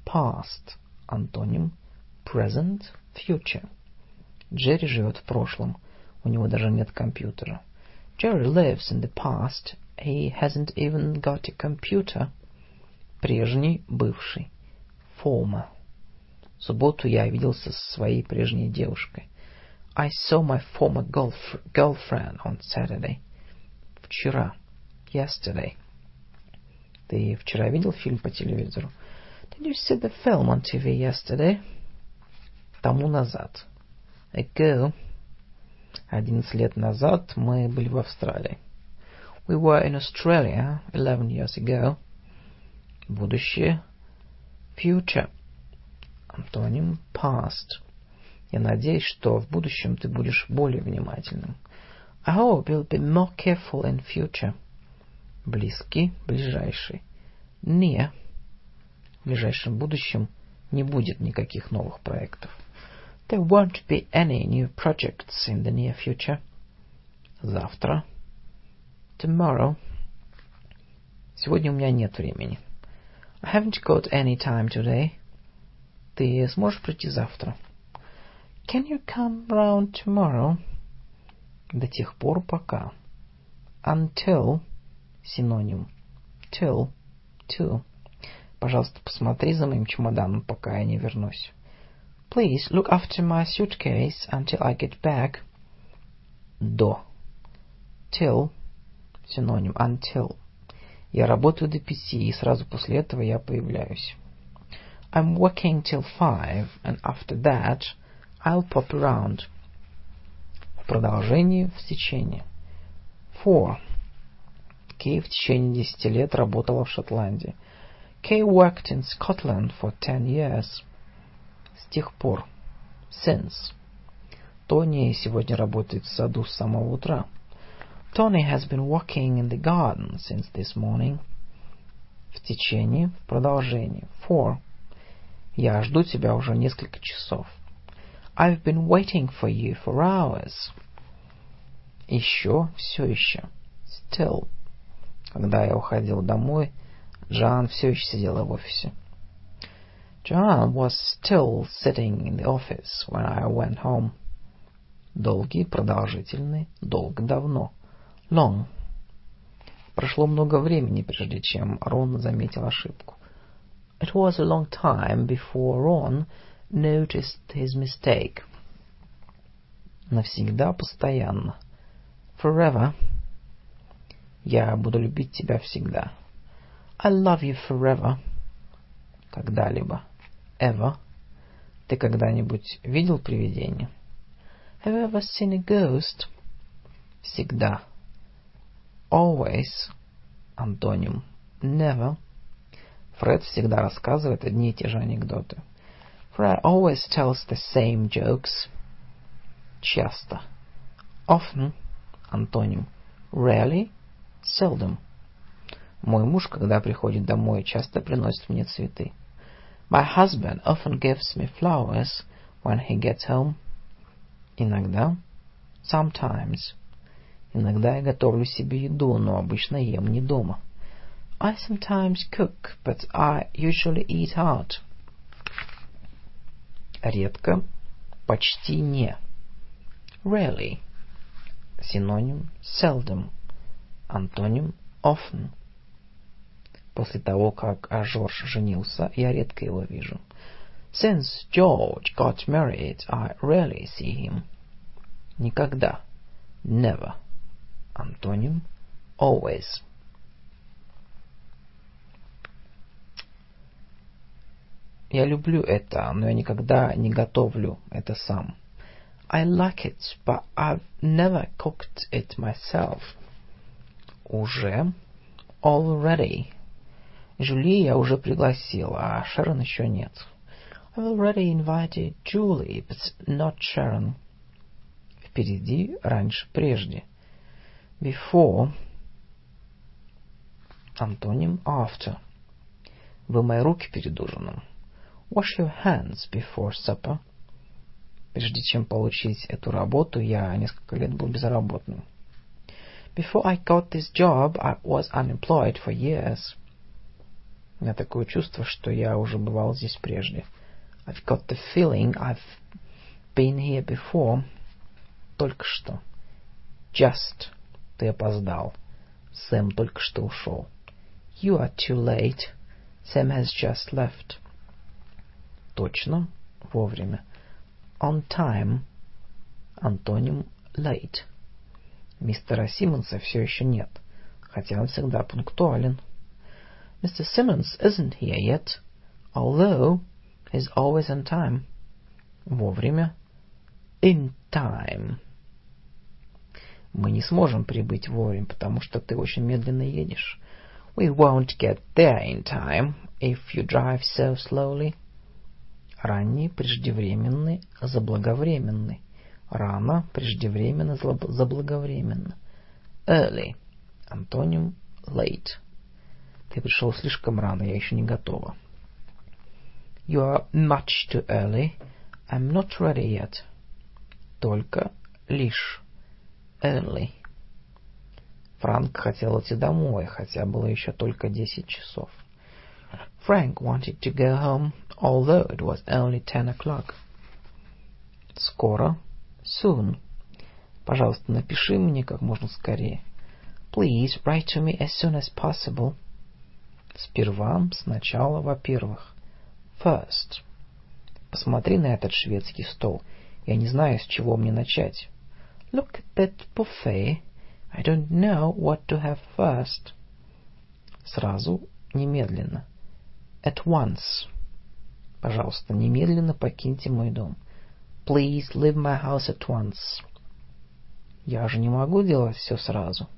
Past. Антоним. Present. Future. Джерри живет в прошлом. У него даже нет компьютера. Jerry lives in the past. He hasn't even got a computer. Прежний, бывший. Former. В субботу я виделся со своей прежней девушкой. I saw my former girlfriend on Saturday. Вчера. Yesterday. Ты вчера видел фильм по телевизору? Did you see the film on TV yesterday? Тому назад. Ago. Одиннадцать лет назад мы были в Австралии. We were in Australia eleven years ago. Будущее. Future. Антоним past. Я надеюсь, что в будущем ты будешь более внимательным. I hope you'll be more careful in future. Близкий, ближайший. Near. В ближайшем будущем не будет никаких новых проектов. There won't be any new projects in the near future. Завтра. Tomorrow. Сегодня у меня нет времени. I haven't got any time today. Ты сможешь прийти завтра? Can you come round tomorrow? До тех пор, пока. Until синоним. Till, to. Пожалуйста, посмотри за моим чемоданом, пока я не вернусь. Please look after my suitcase until I get back. До. Till. Синоним. Until. Я работаю до пяти, и сразу после этого я появляюсь. I'm working till five, and after that I'll pop around. В продолжении, в течение. For. Кей в течение десяти лет работала в Шотландии. Kay worked in Scotland for ten years. С тех пор. Since. Тони сегодня работает в саду с самого утра. Tony has been working in the garden since this morning. В течение, в продолжении. For. Я жду тебя уже несколько часов. I've been waiting for you for hours. Еще, все еще. Still. Когда я уходил домой, Джан все еще сидела в офисе. John was still sitting in the office when I went home. Долгий, продолжительный, долго, давно. Long. Прошло много времени, прежде чем Рон заметил ошибку. It was a long time before Ron noticed his mistake. Навсегда, постоянно. Forever. Я буду любить тебя всегда. I love you forever. Когда-либо. Ever. Ты когда-нибудь видел привидение? Have you ever seen a ghost? Всегда. Always. Антоним. Never. Фред всегда рассказывает одни и те же анекдоты. Fred always tells the same jokes. Часто. Often. Антоним. Rarely. Seldom. Мой муж, когда приходит домой, часто приносит мне цветы. My husband often gives me flowers when he gets home. Иногда. Sometimes. Иногда я готовлю себе еду, но обычно ем не дома. I sometimes cook, but I usually eat out. Редко, почти не. Rarely. Синоним seldom. Антоним often. После того, как Жорж женился, я редко его вижу. Since George got married, I rarely see him. Никогда. Never. Антоним always. Я люблю это, но я никогда не готовлю это сам. I like it, but I've never cooked it myself. Уже. Already. Жюли я уже пригласил, а Шерон еще нет. I've already invited Julie, but not Sharon. Впереди, раньше, прежде. Before. Антоним after. Вымой руки перед ужином. Wash your hands before supper. Прежде чем получить эту работу, я несколько лет был безработным. Before I got this job, I was unemployed for years. У меня такое чувство, что я уже бывал здесь прежде. I've got the feeling I've been here before. Только что. Just. Ты опоздал. Сэм только что ушел. You are too late. Sam has just left. Точно. Вовремя. On time. Антоним late. Мистера Симмонса все еще нет, хотя он всегда пунктуален. Mr. Simmons isn't here yet, although he's always on time. Вовремя. In time. Мы не сможем прибыть вовремя, потому что ты очень медленно едешь. We won't get there in time if you drive so slowly. Ранний, преждевременный, заблаговременный. Рано, преждевременно, заблаговременно. Early. Антоним late. Ты пришел слишком рано, я еще не готова. You are much too early. I'm not ready yet. Только, лишь. Early. Франк хотел идти домой, хотя было еще только десять часов. Frank wanted to go home, although it was only ten o'clock. Скоро. Soon. Пожалуйста, напиши мне как можно скорее. Please write to me as soon as possible. Сперва, сначала, во-первых. First. Посмотри на этот шведский стол. Я не знаю, с чего мне начать. Look at that buffet. I don't know what to have first. Сразу, немедленно. At once. Пожалуйста, немедленно покиньте мой дом. Please leave my house at once. Я же не могу делать все сразу.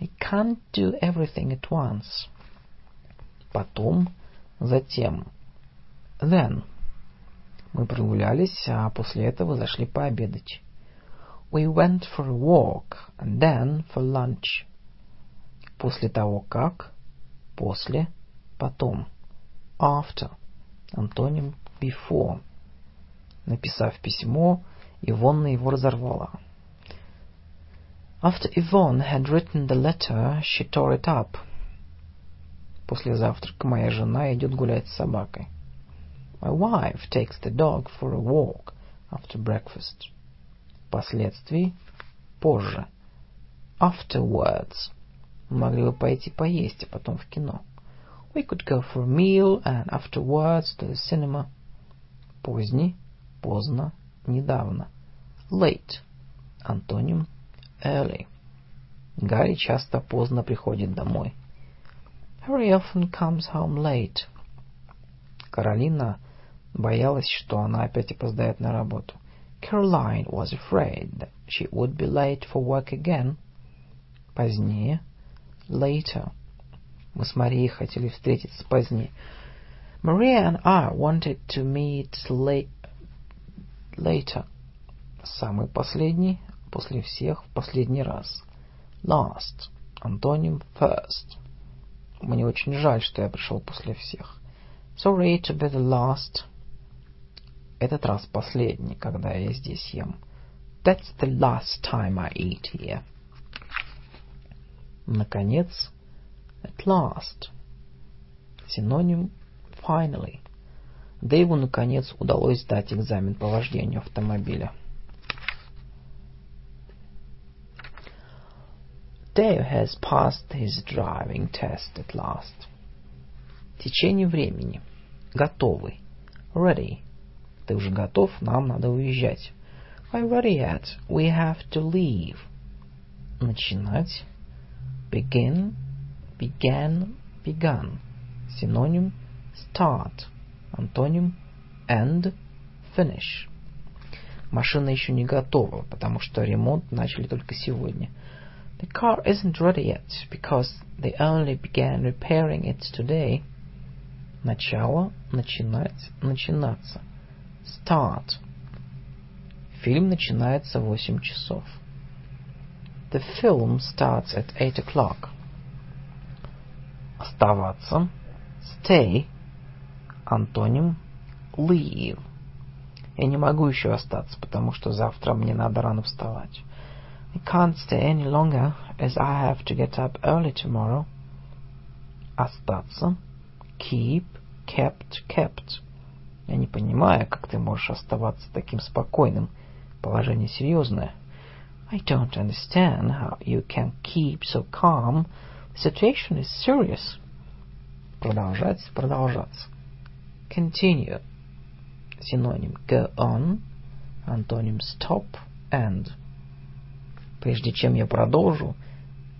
I can't do everything at once. Потом, затем. Then. Мы прогулялись, а после этого зашли пообедать. We went for a walk and then for lunch. После того как, после, потом. After. Антоним before. Написав письмо, Ивонна его разорвала. After Yvonne had written the letter, she tore it up. После завтрака моя жена идет гулять с собакой. My wife takes the dog for a walk after breakfast. Впоследствии, позже. Afterwards. Мы могли бы пойти поесть, а потом в кино. We could go for a meal and afterwards to the cinema. Поздний, поздно, недавно. Late. Антоним early. Гарри часто поздно приходит домой. Harry often comes home late. Каролина боялась, что она опять опоздает на работу. Caroline was afraid that she would be late for work again. Позднее. Later. Мы с Марией хотели встретиться позднее. Maria and I wanted to meet late, later. Самый последний, после всех, в последний раз. Last. Антоним first. Мне очень жаль, что я пришел после всех. Sorry to be the last. Этот раз последний, когда я здесь ем. That's the last time I eat here. Наконец, at last. Синоним finally. Дэйву, наконец, удалось сдать экзамен по вождению автомобиля. Dave has passed his driving test at last. Течение времени. Готовый. Ready. Ты уже готов, нам надо уезжать. I'm ready yet. We have to leave. Начинать. Begin. Began. Begun. Синоним start. Антоним end. Finish. Машина еще не готова, потому что ремонт начали только сегодня. The car isn't ready yet because they only began repairing it today. Начало, начинать, начинаться. Start. Фильм начинается в 8 часов. The film starts at 8 o'clock. Оставаться. Stay. Антоним. Leave. Я не могу еще остаться, потому что завтра мне надо рано вставать. I can't stay any longer, as I have to get up early tomorrow. Остаться. Keep, kept, kept. Я не понимаю, как ты можешь оставаться таким спокойным. Положение серьезное. I don't understand how you can keep so calm. The situation is serious. Продолжать, продолжаться. Continue. Синоним go on. Антоним stop, end. Прежде чем я продолжу,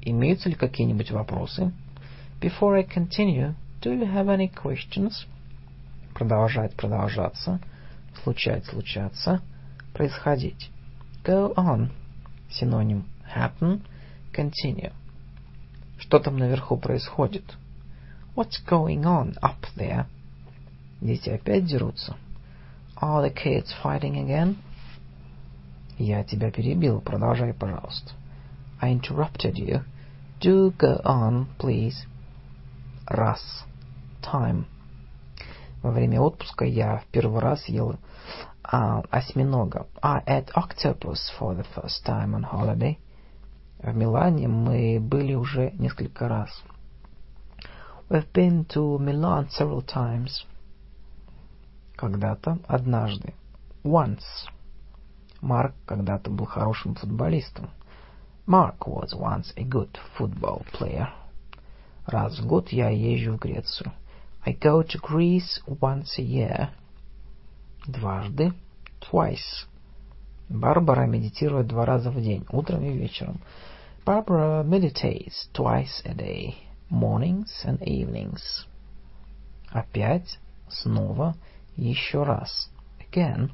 имеются ли какие-нибудь вопросы? Before I continue, do you have any questions? Продолжать, продолжаться. Случать, случаться. Происходить. Go on. Синоним happen. Continue. Что там наверху происходит? What's going on up there? Дети опять дерутся. Are the kids fighting again? Я тебя перебил. Продолжай, пожалуйста. I interrupted you. Do go on, please. Раз. Time. Во время отпуска я в первый раз ел а, осьминога. I ate octopus for the first time on holiday. В Милане мы были уже несколько раз. We've been to Milan several times. Когда-то, однажды. Once. Марк когда-то был хорошим футболистом. Mark was once a good football player. Раз в год я езжу в Грецию. I go to Greece once a year. Дважды. Twice. Барбара медитирует два раза в день, утром и вечером. Barbara meditates twice a day, mornings and evenings. Опять, снова, еще раз. Again.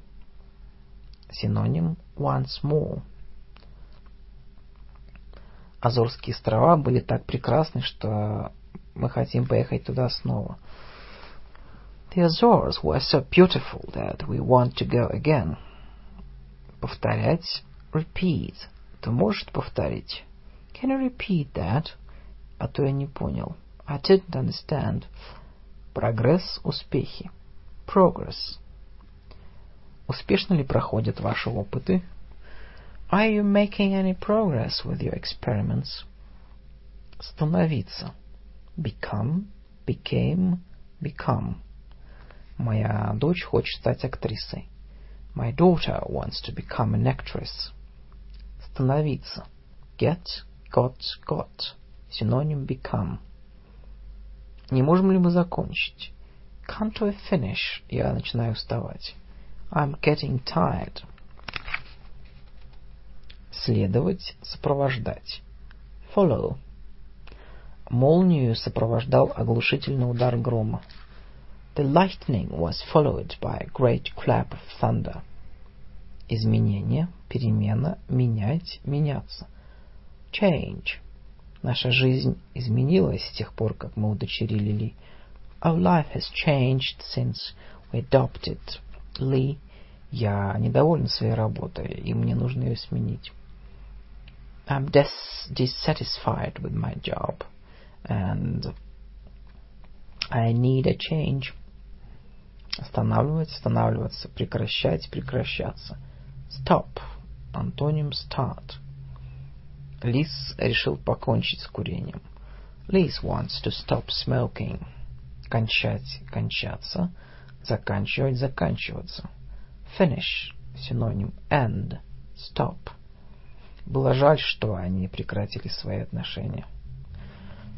Синоним once more. Азорские острова были так прекрасны, что мы хотим поехать туда снова. The Azores were so beautiful that we want to go again. Повторять. Repeat. Ты можешь повторить? Can you repeat that? А то я не понял. I didn't understand. Прогресс, успехи. Progress. Успешно ли проходят ваши опыты? Are you making any progress with your experiments? Становиться. Become, became, become. Моя дочь хочет стать актрисой. My daughter wants to become an actress. Становиться. Get, got, got. Синоним become. Не можем ли мы закончить? Can't we finish? Я начинаю уставать. I'm getting tired. Следовать, сопровождать. Follow. Молнию сопровождал оглушительный удар грома. The lightning was followed by a great clap of thunder. Изменение, перемена, менять, меняться. Change. Наша жизнь изменилась с тех пор, как мы удочерили Ли. Our life has changed since we adopted Lee. Я недоволен своей работой, и мне нужно ее сменить. I'm dis dissatisfied with my job, and I need a change. Останавливать, останавливаться, прекращать, прекращаться. Stop. Антоним start. Лис решил покончить с курением. Liz wants to stop smoking. Кончать, кончаться. Заканчивать, заканчиваться. Finish. Синоним end. Stop. Было жаль, что они прекратили свои отношения.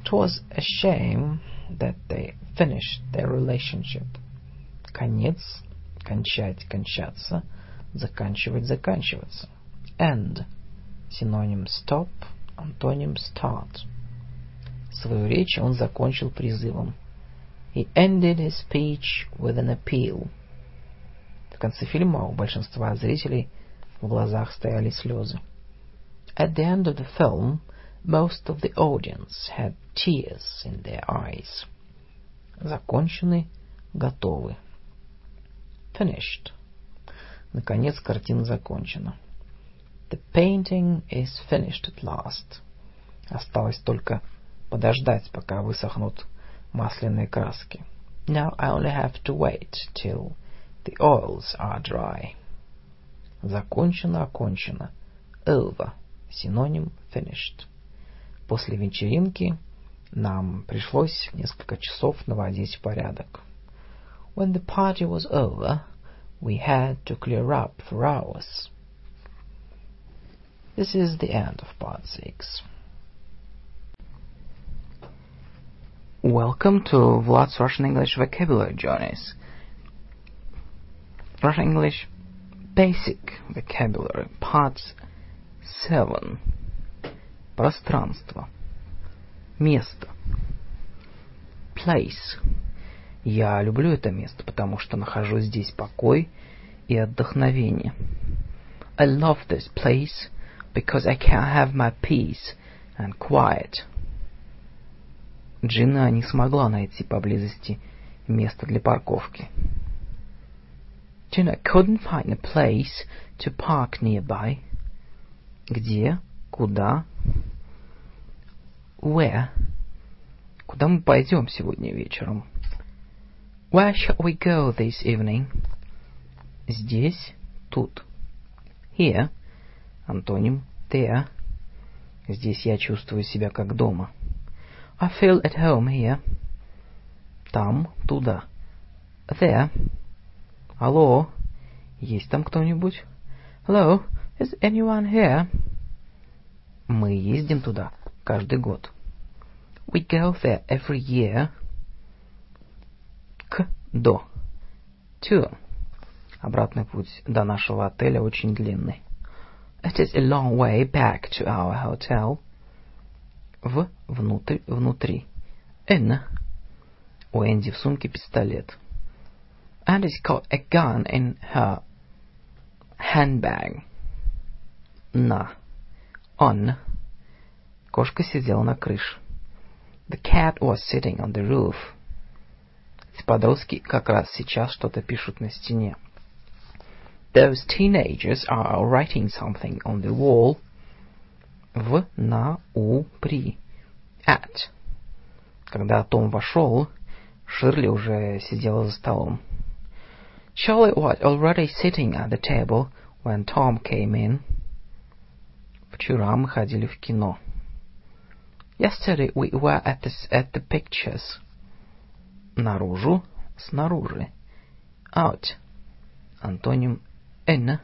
It was a shame that they finished their relationship. Конец, кончать, кончаться, заканчивать, заканчиваться. End. Синоним stop, антоним start. Свою речь он закончил призывом. He ended his speech with an appeal. В конце фильма у большинства зрителей в глазах стояли слезы. At the end of the film, most of the audience had tears in their eyes. Закончены, готовы. Finished. Наконец, картина закончена. The painting is finished at last. Осталось только подождать, пока высохнут масляные краски. Now I only have to wait till the oils are dry. Закончено, окончено. Over. Синоним finished. После вечеринки нам пришлось несколько часов наводить порядок. When the party was over, we had to clear up for hours. This is the end of part 6. Welcome to Vlad's Russian English Vocabulary Journeys. Russian English Basic Vocabulary, Part 7. Пространство. Место. Place. Я люблю это место, потому что нахожу здесь покой и отдохновение. I love this place because I can have my peace and quiet. Джина не смогла найти поблизости место для парковки. Gina couldn't find a place to park nearby. Где? Куда? Where? Куда мы пойдем сегодня вечером? Where shall we go this evening? Здесь, тут. Here. Антоним there. Здесь я чувствую себя как дома. I feel at home here. Там, туда. There. Алло, есть там кто-нибудь? Hello, is anyone here? Мы ездим туда каждый год. We go there every year. К, до. To. Обратный путь до нашего отеля очень длинный. It is a long way back to our hotel. В, внутрь, внутри. In. У Энди в сумке пистолет. Andy's got a gun in her handbag. На. On. Кошка сидела на крыше. The cat was sitting on the roof. Подростки как раз сейчас что-то пишут на стене. Those teenagers are writing something on the wall. В, на, у, при. At. Когда Том вошел, Ширли уже сидела за столом. Charlotte was already sitting at the table when Tom came in. Вчера мы ходили в кино. Yesterday we were at the, at the pictures. Наружу, снаружи. Out. Антоним in.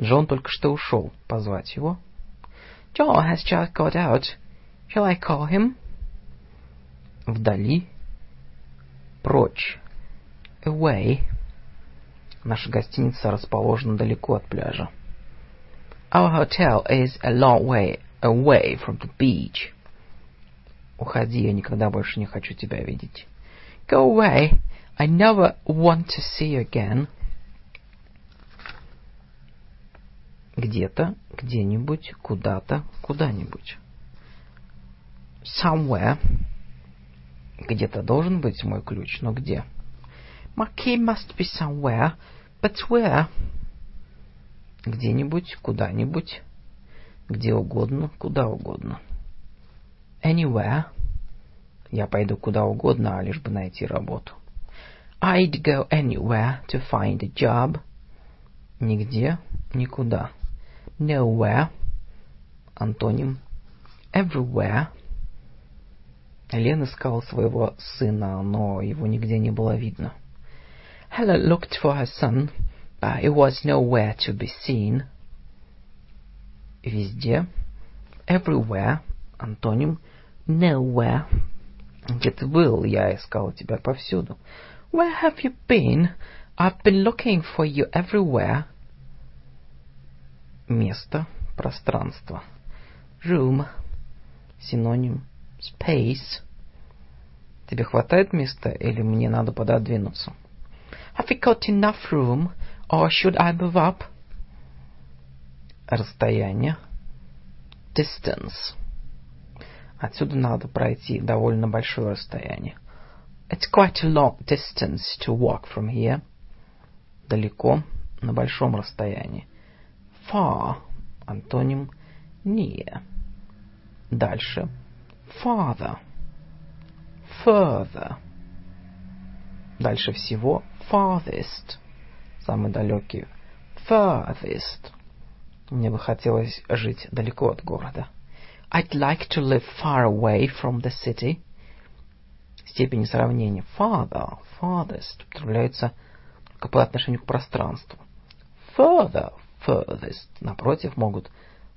Джон только что ушел. Позвать его. John has just got out. Shall I call him? Вдали. Прочь. Away. Наша гостиница расположена далеко от пляжа. Our hotel is a long way away from the beach. Уходи, я никогда больше не хочу тебя видеть. Go away. I never want to see you again. Где-то, где-нибудь, куда-то, куда-нибудь. Somewhere. Где-то должен быть мой ключ, но где? My key must be somewhere, but where? Где-нибудь, куда-нибудь, где угодно, куда угодно. Anywhere. Я пойду куда угодно, лишь бы найти работу. I'd go anywhere to find a job. Нигде, никуда. Nowhere. Антоним. Everywhere. Лен искал своего сына, но его нигде не было видно. Helen looked for her son, but he was nowhere to be seen. Везде. Everywhere. Антоним. Nowhere. Где ты был? Я искал тебя повсюду. Where have you been? I've been looking for you everywhere. Место, пространство. Room. Синоним. Space. Тебе хватает места или мне надо пододвинуться? Have you got enough room, Or should I move up? Расстояние. Distance. Отсюда надо пройти довольно большое расстояние. It's quite a long distance to walk from here. Далеко, на большом расстоянии. Far. Антоним near. Дальше. Farther. Further. Дальше всего farthest. Самый далекий. Farthest. Мне бы хотелось жить далеко от города. I'd like to live far away from the city. Степень сравнения farther, farthest употребляется только по отношению к пространству. Further, furthest, напротив, могут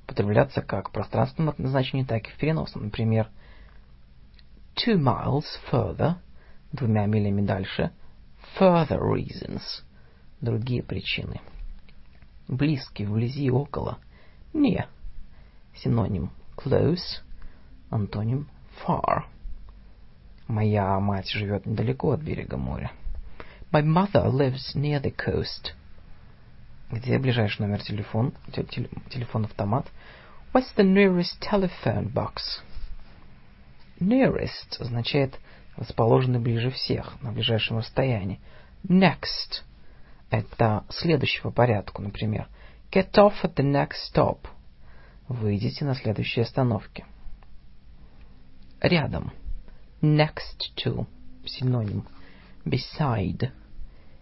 употребляться как в пространственном значении, так и в переносном. Например, two miles further, двумя милями дальше, further reasons, другие причины. Близкий, вблизи, около, near, синоним close, антоним far. Моя мать живет недалеко от берега моря. My mother lives near the coast. Где ближайший номер телефон, телефон-автомат? What's the nearest telephone box? Nearest означает расположенный ближе всех, на ближайшем расстоянии. Next – это следующего порядку, например. Get off at the next stop. Выйдите на следующей остановке. Рядом. Next to. Синоним. Beside.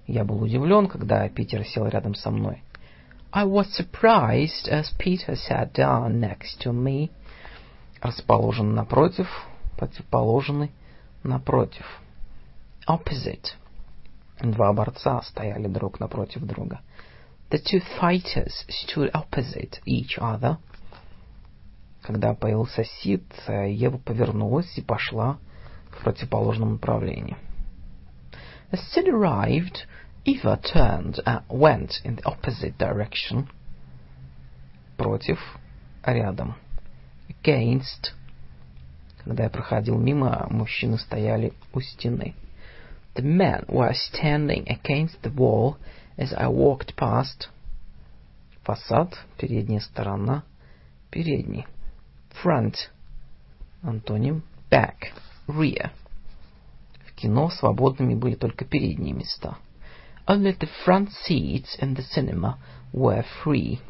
Я был удивлен, когда Питер сел рядом со мной. I was surprised as Peter sat down next to me. Расположен напротив, противоположный, напротив. Opposite. Два борца стояли друг напротив друга. The two fighters stood opposite each other. Когда появился Сид, Ева повернулась и пошла в противоположном направлении. As Sid arrived, Eva turned and went in the opposite direction. Против, рядом. Against. Когда я проходил мимо, мужчины стояли у стены. The men were standing against the wall as I walked past. Фасад, передняя сторона, передний. Front. Антоним back, rear. В кино свободными были только передние места. Only the front seats in the cinema were free.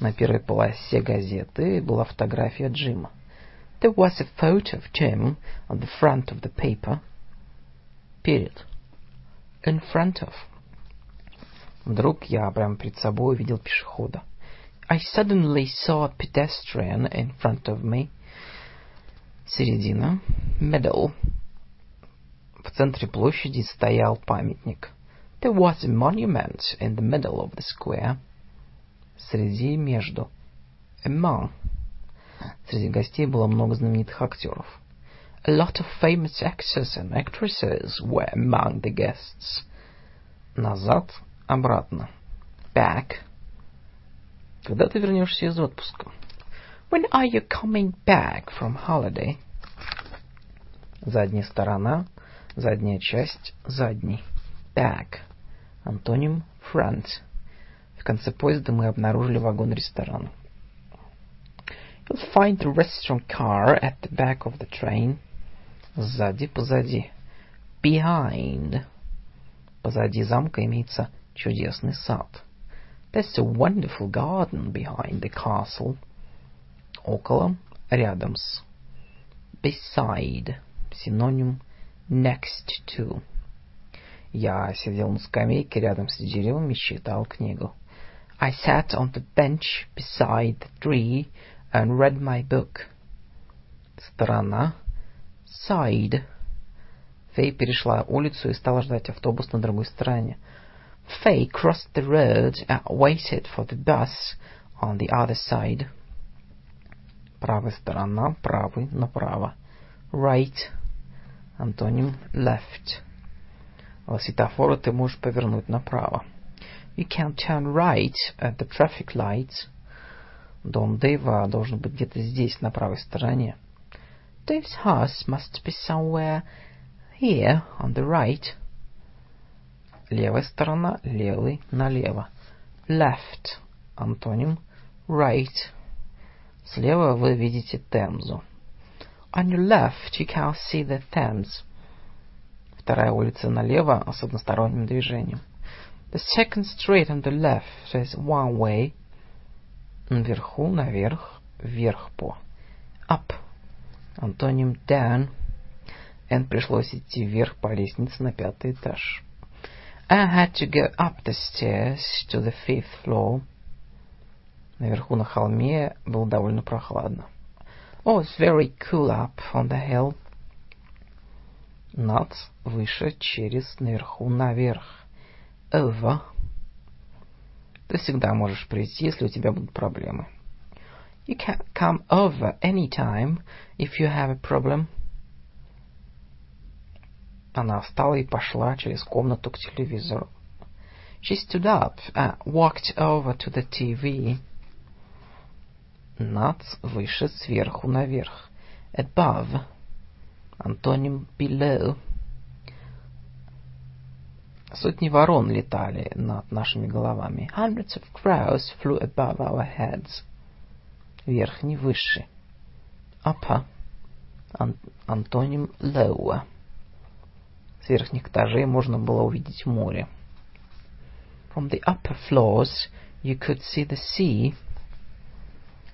На первой полосе газеты была фотография Джима. There was a photo of Jim on the front of the paper. Перед. In front of. Вдруг я прямо перед собой увидел пешехода. I suddenly saw a pedestrian in front of me. Середина. Middle. В центре площади стоял памятник. There was a monument in the middle of the square. Среди, между. Among. Среди гостей было много знаменитых актеров. A lot of famous actors and actresses were among the guests. Назад, обратно. Back. Когда ты вернешься из отпуска? When are you coming back from holiday? Задняя сторона, задняя часть, задний. Back. Антоним front. В конце поезда мы обнаружили вагон ресторана. You'll find the restaurant car at the back of the train. Сзади, позади. Behind. Позади замка имеется чудесный сад. There's a wonderful garden behind the castle. Около, рядом с. Beside. Синоним next to. Я сидел на скамейке рядом с деревом и читал книгу. I sat on the bench beside the tree and read my book. Сторона. Side. Фэй перешла улицу и стала ждать автобус на другой стороне. Faye crossed the road and waited for the bus on the other side. Правая сторона, правый, направо. Right. Антоним left. У светофора ты можешь повернуть направо. You can turn right at the traffic light. Дом Дэйва должен быть где-то здесь, на правой стороне. Dave's house must be somewhere here on the right. Левая сторона, левый, налево. Left. Антоним right. Слева вы видите Темзу. On your left you can see the Thames. Вторая улица налево с односторонним движением. The second street on the left is one way. Наверху, наверх, вверх по. Up. Антоним down. Энн пришлось идти вверх по лестнице на пятый этаж. I had to go up the stairs to the fifth floor. Наверху на холме было довольно прохладно. Oh, it's very cool up on the hill. Над, выше, через, наверху, наверх. Over. Ты всегда можешь прийти, если у тебя будут проблемы. You can come over anytime if you have a problem. Она встала и пошла через комнату к телевизору. She stood up and walked over to the TV. Над, выше, сверху, наверх. Above. Антоним below. Сотни ворон летали над нашими головами. Hundreds of crows flew above our heads. Верхний, выше. Upper. Ан антоним lower. С верхних этажей можно было увидеть море. From the upper floors you could see the sea.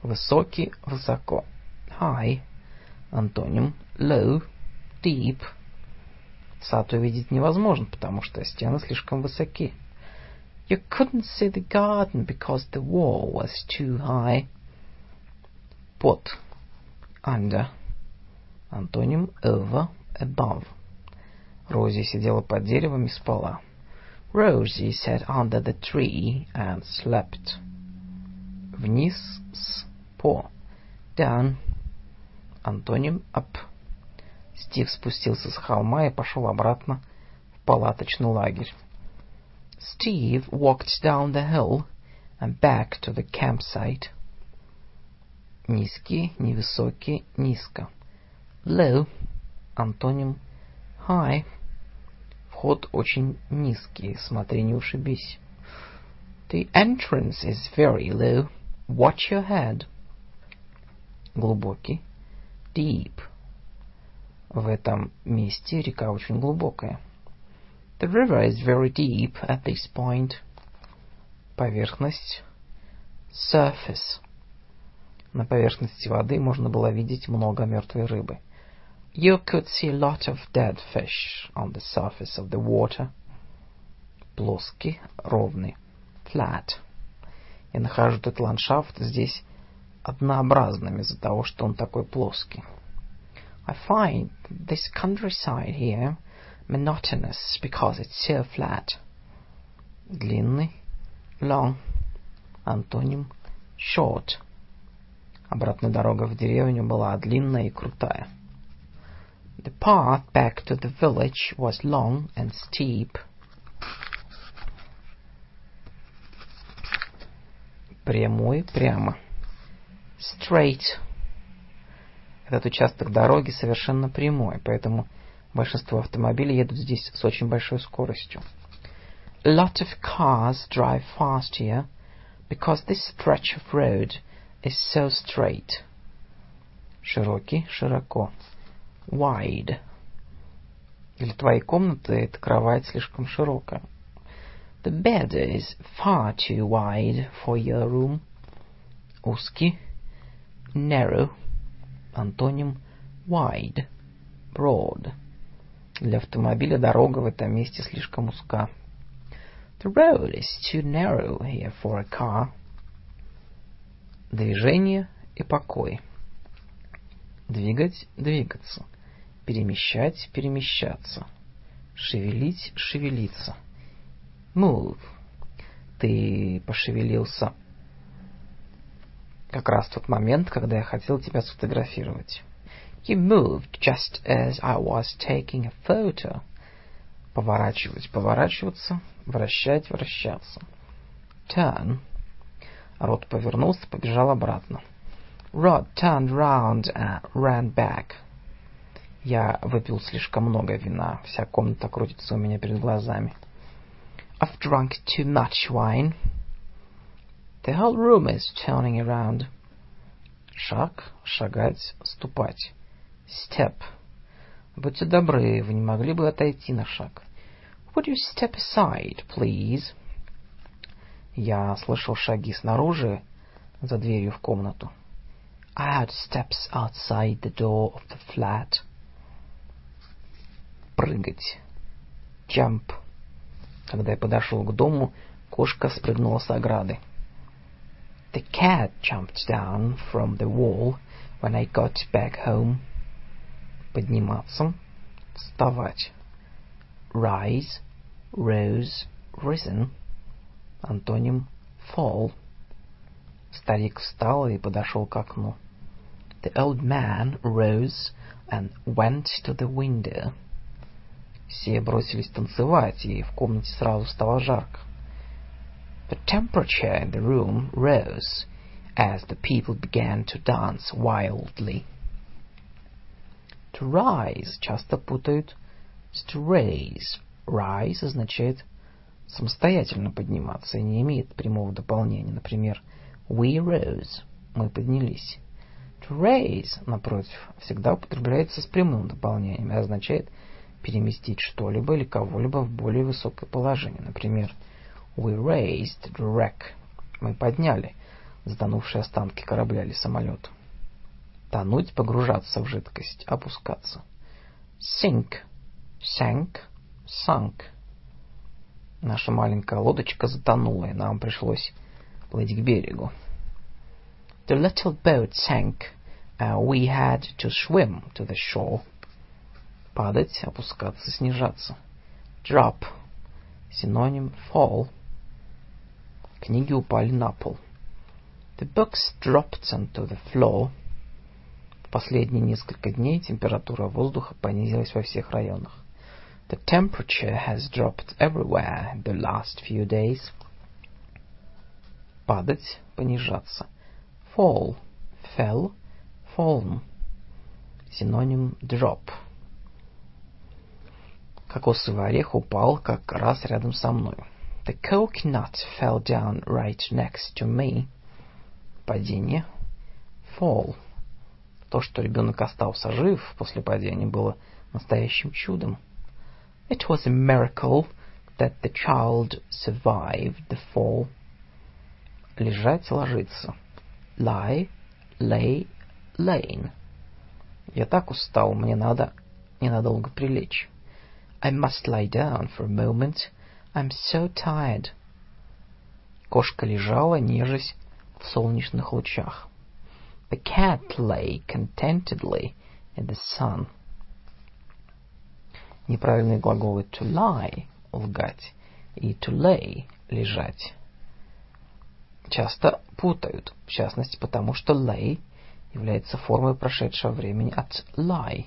Высокий, высоко. High. Антоним low, deep. Сад увидеть невозможно, потому что стены слишком высоки. You couldn't see the garden because the wall was too high. Под. Under. Антоним over, above. Рози сидела под деревом и спала. Rosie sat under the tree and slept. Вниз, с, по. Down. Антоним up. Стив спустился с холма и пошел обратно в палаточный лагерь. Steve walked down the hill and back to the campsite. Низкий, невысокий, низко. Low. Антоним high. Вход очень низкий, смотри, не ушибись. The entrance is very low. Watch your head. Глубокий. Deep. В этом месте река очень глубокая. The river is very deep at this point. Поверхность. Surface. На поверхности воды можно было видеть много мертвой рыбы. You could see a lot of dead fish on the surface of the water. Плоский, ровный. Flat. Я нахожу этот ландшафт здесь однообразным из-за того, что он такой плоский. I find this countryside here monotonous because it's so flat. Длинный, long. Антоним short. Обратная дорога в деревню была длинная и крутая. The path back to the village was long and steep. Прямой, прямо. Straight. Этот участок дороги совершенно прямой, поэтому большинство автомобилей едут здесь с очень большой скоростью. A lot of cars drive fast here because this stretch of road is so straight. Широкий, широко. Wide. Для твоей комнаты эта кровать слишком широкая. The bed is far too wide for your room. Узкий. Narrow. Антоним wide. Broad. Для автомобиля дорога в этом месте слишком узка. The road is too narrow here for a car. Движение и покой. Двигать, двигаться. Перемещать, перемещаться. Шевелить, шевелиться. Move. Ты пошевелился как раз в тот момент, когда я хотел тебя сфотографировать. You moved just as I was taking a photo. Поворачивать, поворачиваться, вращать, вращаться. Turn. Рот повернулся, побежал обратно. Rod turned round and ran back. Я выпил слишком много вина. Вся комната крутится у меня перед глазами. I've drunk too much wine. The whole room is turning around. Шаг, шагать, ступать. Step. Будьте добры, вы не могли бы отойти на шаг? Would you step aside, please? Я слышал шаги снаружи, за дверью в комнату. I heard steps outside the door of the flat. Прыгать. Jump. Когда я подошел к дому, кошка спрыгнула с ограды. The cat jumped down from the wall when I got back home. Подниматься, вставать. Rise, rose, risen. Антоним fall. Старик встал и подошел к окну. The old man rose and went to the window. Все бросились танцевать, и в комнате сразу стало жарко. The temperature in the room rose as the people began to dance wildly. To rise часто путают с to raise. Rise означает самостоятельно подниматься и не имеет прямого дополнения. Например, we rose. Мы поднялись. To raise, напротив, всегда употребляется с прямым дополнением и означает переместить что-либо или кого-либо в более высокое положение. Например, we raised the wreck. Мы подняли затонувшие останки корабля или самолета. Тонуть, погружаться в жидкость, опускаться. Sink, sank, sunk. Наша маленькая лодочка затонула, и нам пришлось плыть к берегу. The little boat sank. Uh, we had to swim to the shore. Падать, опускаться, снижаться. Drop. Синоним fall. Книги упали на пол. The books dropped onto the floor. В последние несколько дней температура воздуха понизилась во всех районах. The temperature has dropped everywhere the last few days. Падать, понижаться. Fall, fell, fallen. Синоним drop. Кокосовый орех упал как раз рядом со мной. The coconut fell down right next to me. Падение. Fall. То, что ребенок остался жив после падения, было настоящим чудом. It was a miracle that the child survived the fall. Лежать, ложиться. Lie, lay, laying. Я так устал, мне надо ненадолго прилечь. I must lie down for a moment. I'm so tired. Кошка лежала, нежась в солнечных лучах. The cat lay contentedly in the sun. Неправильные глаголы to lie — лгать и to lay — лежать. Часто путают, в частности потому, что lay является формой прошедшего времени от lie.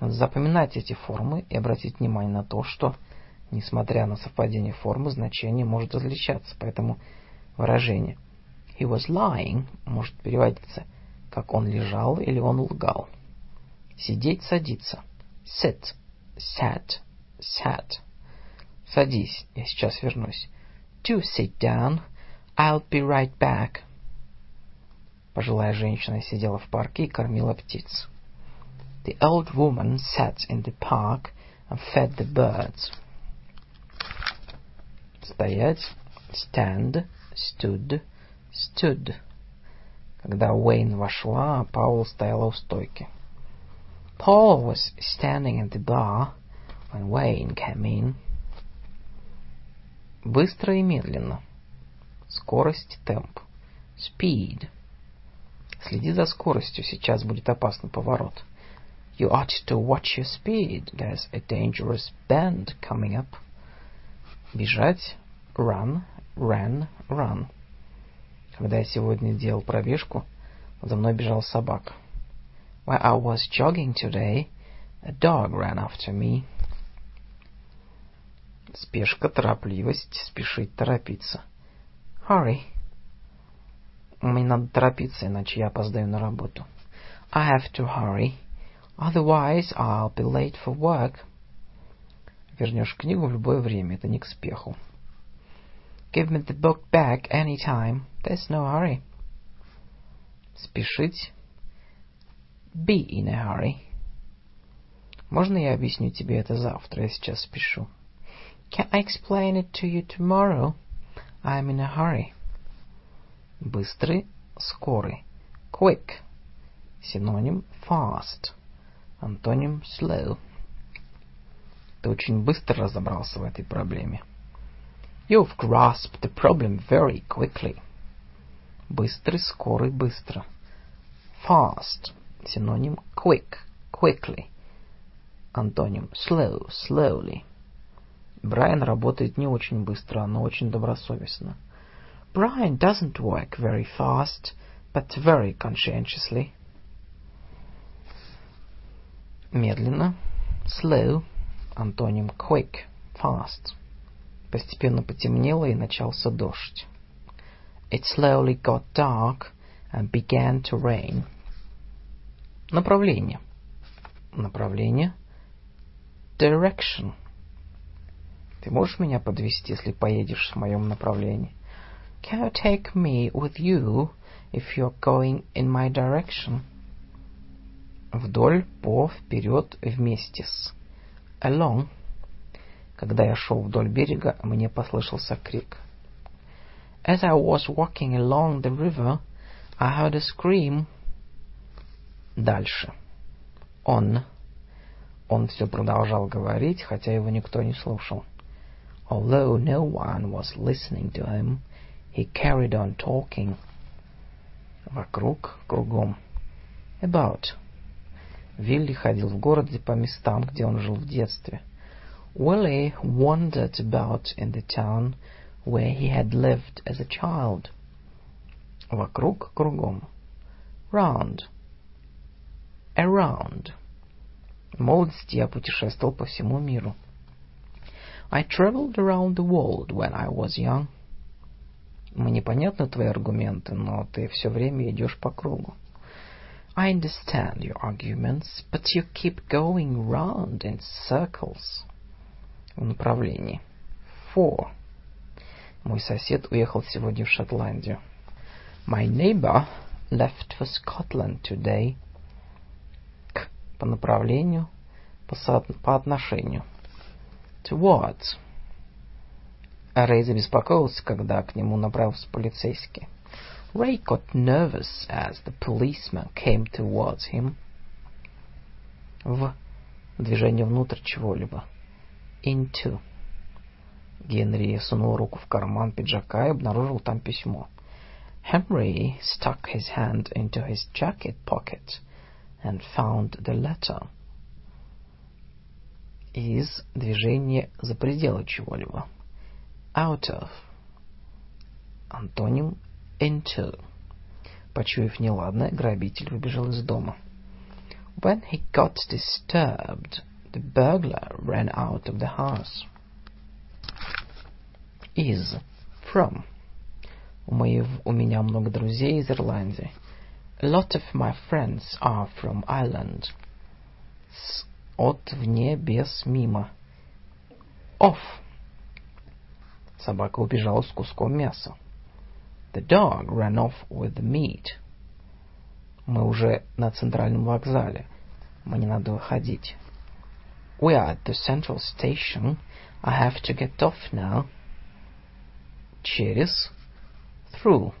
Надо запоминать эти формы и обратить внимание на то, что, несмотря на совпадение формы, значение может различаться, поэтому выражение he was lying может переводиться как он лежал или он лгал. Сидеть, садиться. Sit, sat, sat. Садись, я сейчас вернусь. Do sit down. I'll be right back. Пожилая женщина сидела в парке и кормила птиц. The old woman sat in the park and fed the birds. Стоять. Stand, stood, stood. Когда Уэйн вошла, Паул стояла у стойки. Paul was standing at the bar when Wayne came in. Быстро и медленно. Скорость, темп. Speed. Следи за скоростью, сейчас будет опасный поворот. You ought to watch your speed. There's a dangerous bend coming up. Бежать. Run, ran, run. Когда я сегодня делал пробежку, за мной бежал собака. While I was jogging today, a dog ran after me. Спешка, торопливость, спешить, торопиться. Hurry. Мне надо торопиться, иначе я опоздаю на работу. I have to hurry, otherwise I'll be late for work. Вернешь книгу в любое время, это не к спеху. Give me the book back any time. There's no hurry. Спешить. Be in a hurry. Можно я объясню тебе это завтра? Я сейчас спешу. Can I explain it to you tomorrow? I'm in a hurry. Быстрый, скорый. Quick. Синоним fast. Антоним slow. Ты очень быстро разобрался в этой проблеме. You've grasped the problem very quickly. Быстрый, скорый, быстро. Fast. Синоним quick, quickly. Антоним slow, slowly. Брайан работает не очень быстро, но очень добросовестно. Brian doesn't work very fast, but very conscientiously. Медленно. Slow. Антоним quick, fast. Постепенно потемнело и начался дождь. It slowly got dark and began to rain. Направление. Направление. Direction. Ты можешь меня подвести, если поедешь в моем направлении? Can you take me with you if you're going in my direction? Вдоль, по, вперед, вместе с. Along. Когда я шел вдоль берега, мне послышался крик. As I was walking along the river, I heard a scream. Дальше. On. Он все продолжал говорить, хотя его никто не слушал. Although no one was listening to him, he carried on talking. Вокруг, кругом. About. Вилли ходил в городе по местам, где он жил в детстве. Willie wandered about in the town where he had lived as a child. Вокруг, кругом. Round. Around. В молодости я путешествовал по всему миру. I traveled around the world when I was young. Мне понятны твои аргументы, но ты все время идешь по кругу. I understand your arguments, but you keep going round in circles. В направлении. For. Мой сосед уехал сегодня в Шотландию. My neighbor left for Scotland today. По направлению, по, со... по отношению. Towards. Рэй забеспокоился, когда к нему направился полицейский. Ray got nervous as the policeman came towards him. В движение внутрь чего-либо. Into. Генри сунул руку в карман пиджака и обнаружил там письмо. Henry stuck his hand into his jacket pocket and found the letter. Из движения за пределы чего-либо. Out of. Антоним into. Почуяв неладное, грабитель выбежал из дома. When he got disturbed, the burglar ran out of the house. Is. From. У, моих, у меня много друзей из Ирландии. A lot of my friends are from Ireland. С, от, вне, без, мимо. Off. Собака убежала с куском мяса. The dog ran off with the meat. Мы уже на центральном вокзале. Мне надо выходить. We are at the central station. I have to get off now. Через. Through.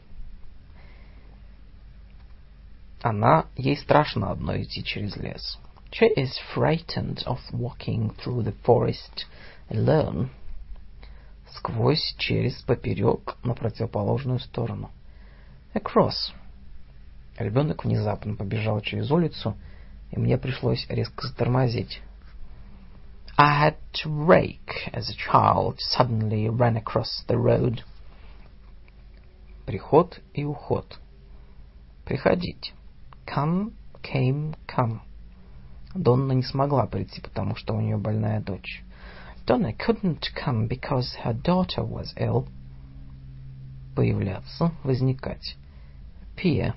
Она, ей страшно одной идти через лес. She is frightened of walking through the forest alone. Сквозь, через, поперек, на противоположную сторону. Across. Ребенок внезапно побежал через улицу, и мне пришлось резко затормозить. I had to brake as a child suddenly ran across the road. Приход и уход. Приходить. Come, came, come. Донна не смогла прийти, потому что у нее больная дочь. Donna couldn't come because her daughter was ill. Появляться, возникать. Appear.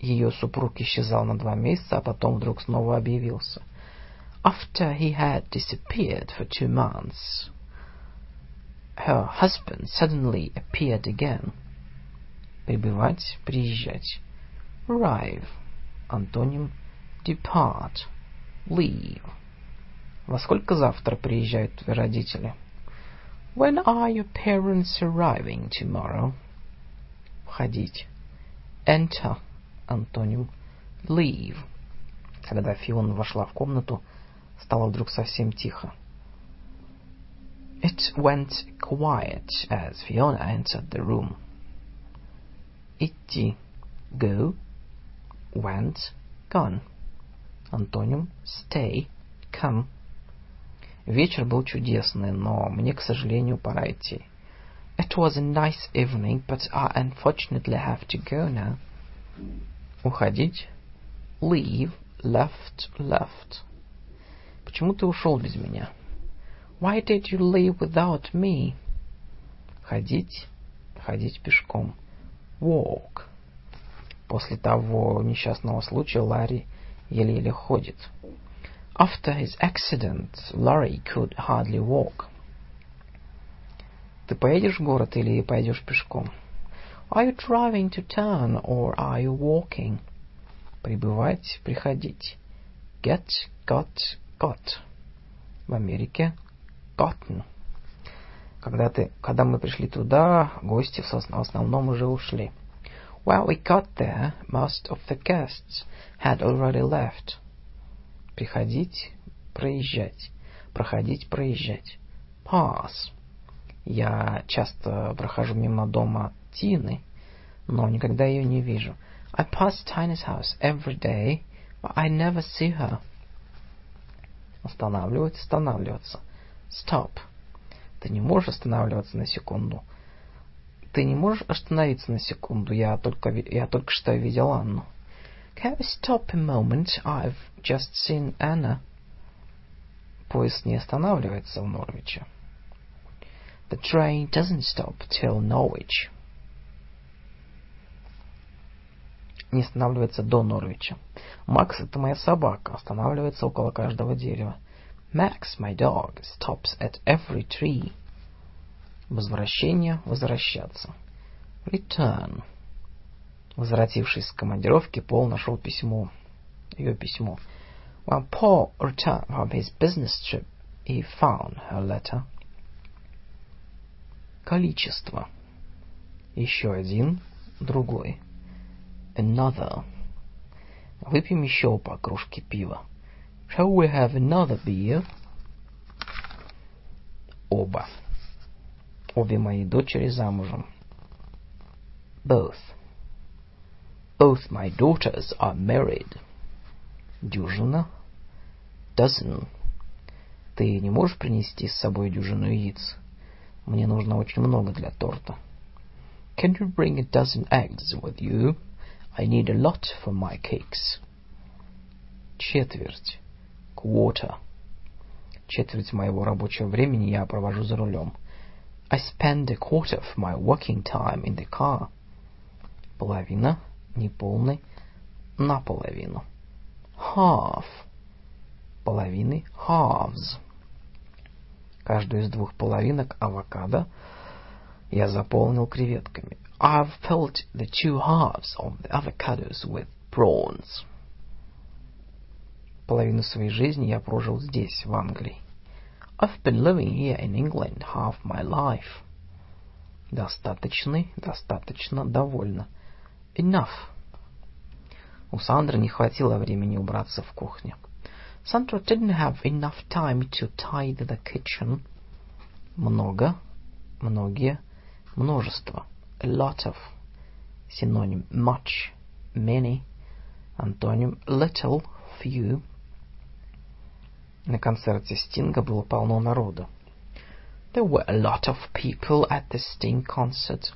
Ее супруг исчезал на два месяца, а потом вдруг снова объявился. After he had disappeared for two months, her husband suddenly appeared again. Прибывать, приезжать. Arrive. Антоним depart. Leave. Во сколько завтра приезжают твои родители? When are your parents arriving tomorrow? Входить. Enter. Антоним leave. Когда Фиона вошла в комнату, стало вдруг совсем тихо. It went quiet as Fiona entered the room. Идти. Go. Went. Gone. Антоним stay. Come. Вечер был чудесный, но мне, к сожалению, пора идти. It was a nice evening, but I unfortunately have to go now. Уходить. Leave. Left. Left. Почему ты ушел без меня? Why did you leave without me? Ходить. Ходить пешком. Walk. После того несчастного случая Ларри еле-еле ходит. After his accident, Larry could hardly walk. Ты поедешь в город или пойдешь пешком? Are you driving to town or are you walking? Прибывать, приходить. Get, got, got. В Америке gotten. Когда, ты, когда мы пришли туда, гости в основном уже ушли. When we got there, most of the guests had already left. Приходить, проезжать. Проходить, проезжать. Pass. Я часто прохожу мимо дома Тины, но никогда ее не вижу. I pass Tiny's house every day, but I never see her. Останавливать, останавливаться. Stop. Ты не можешь останавливаться на секунду. Ты не можешь остановиться на секунду. Я только, я только что видел Анну. Can we stop a moment? I've just seen Anna. Поезд не останавливается в Норвиче. The train doesn't stop till Norwich. Не останавливается до Норвича. Макс — это моя собака, останавливается около каждого дерева. Max, my dog, stops at every tree. Возвращение, возвращаться. Return. Возвратившись с командировки, Пол нашел письмо. Ее письмо. When Paul returned from his business trip, he found her letter. Количество. Еще один, другой. Another. Выпьем еще по кружке пива. Shall we have another beer? Оба. Обе мои дочери замужем. Both. Both my daughters are married. Дюжина. Dozen. Ты не можешь принести с собой дюжину яиц? Мне нужно очень много для торта. Can you bring a dozen eggs with you? I need a lot for my cakes. Четверть. Quarter. Четверть моего рабочего времени я провожу за рулем. I spend a quarter of my working time in the car. Половина, неполный, наполовину. Half. Половины, halves. Каждую из двух половинок авокадо я заполнил креветками. I've filled the two halves of the avocados with prawns. Половину своей жизни я прожил здесь, в Англии. I've been living here in England half my life. Достаточный, достаточно, довольно. Enough. У Сандры не хватило времени убраться в кухне. Sandra didn't have enough time to tidy the kitchen. Много, многие, множество. A lot of. Синоним much, many. Антоним little, few. На концерте Стинга было полно народу. There were a lot of people at the Sting concert.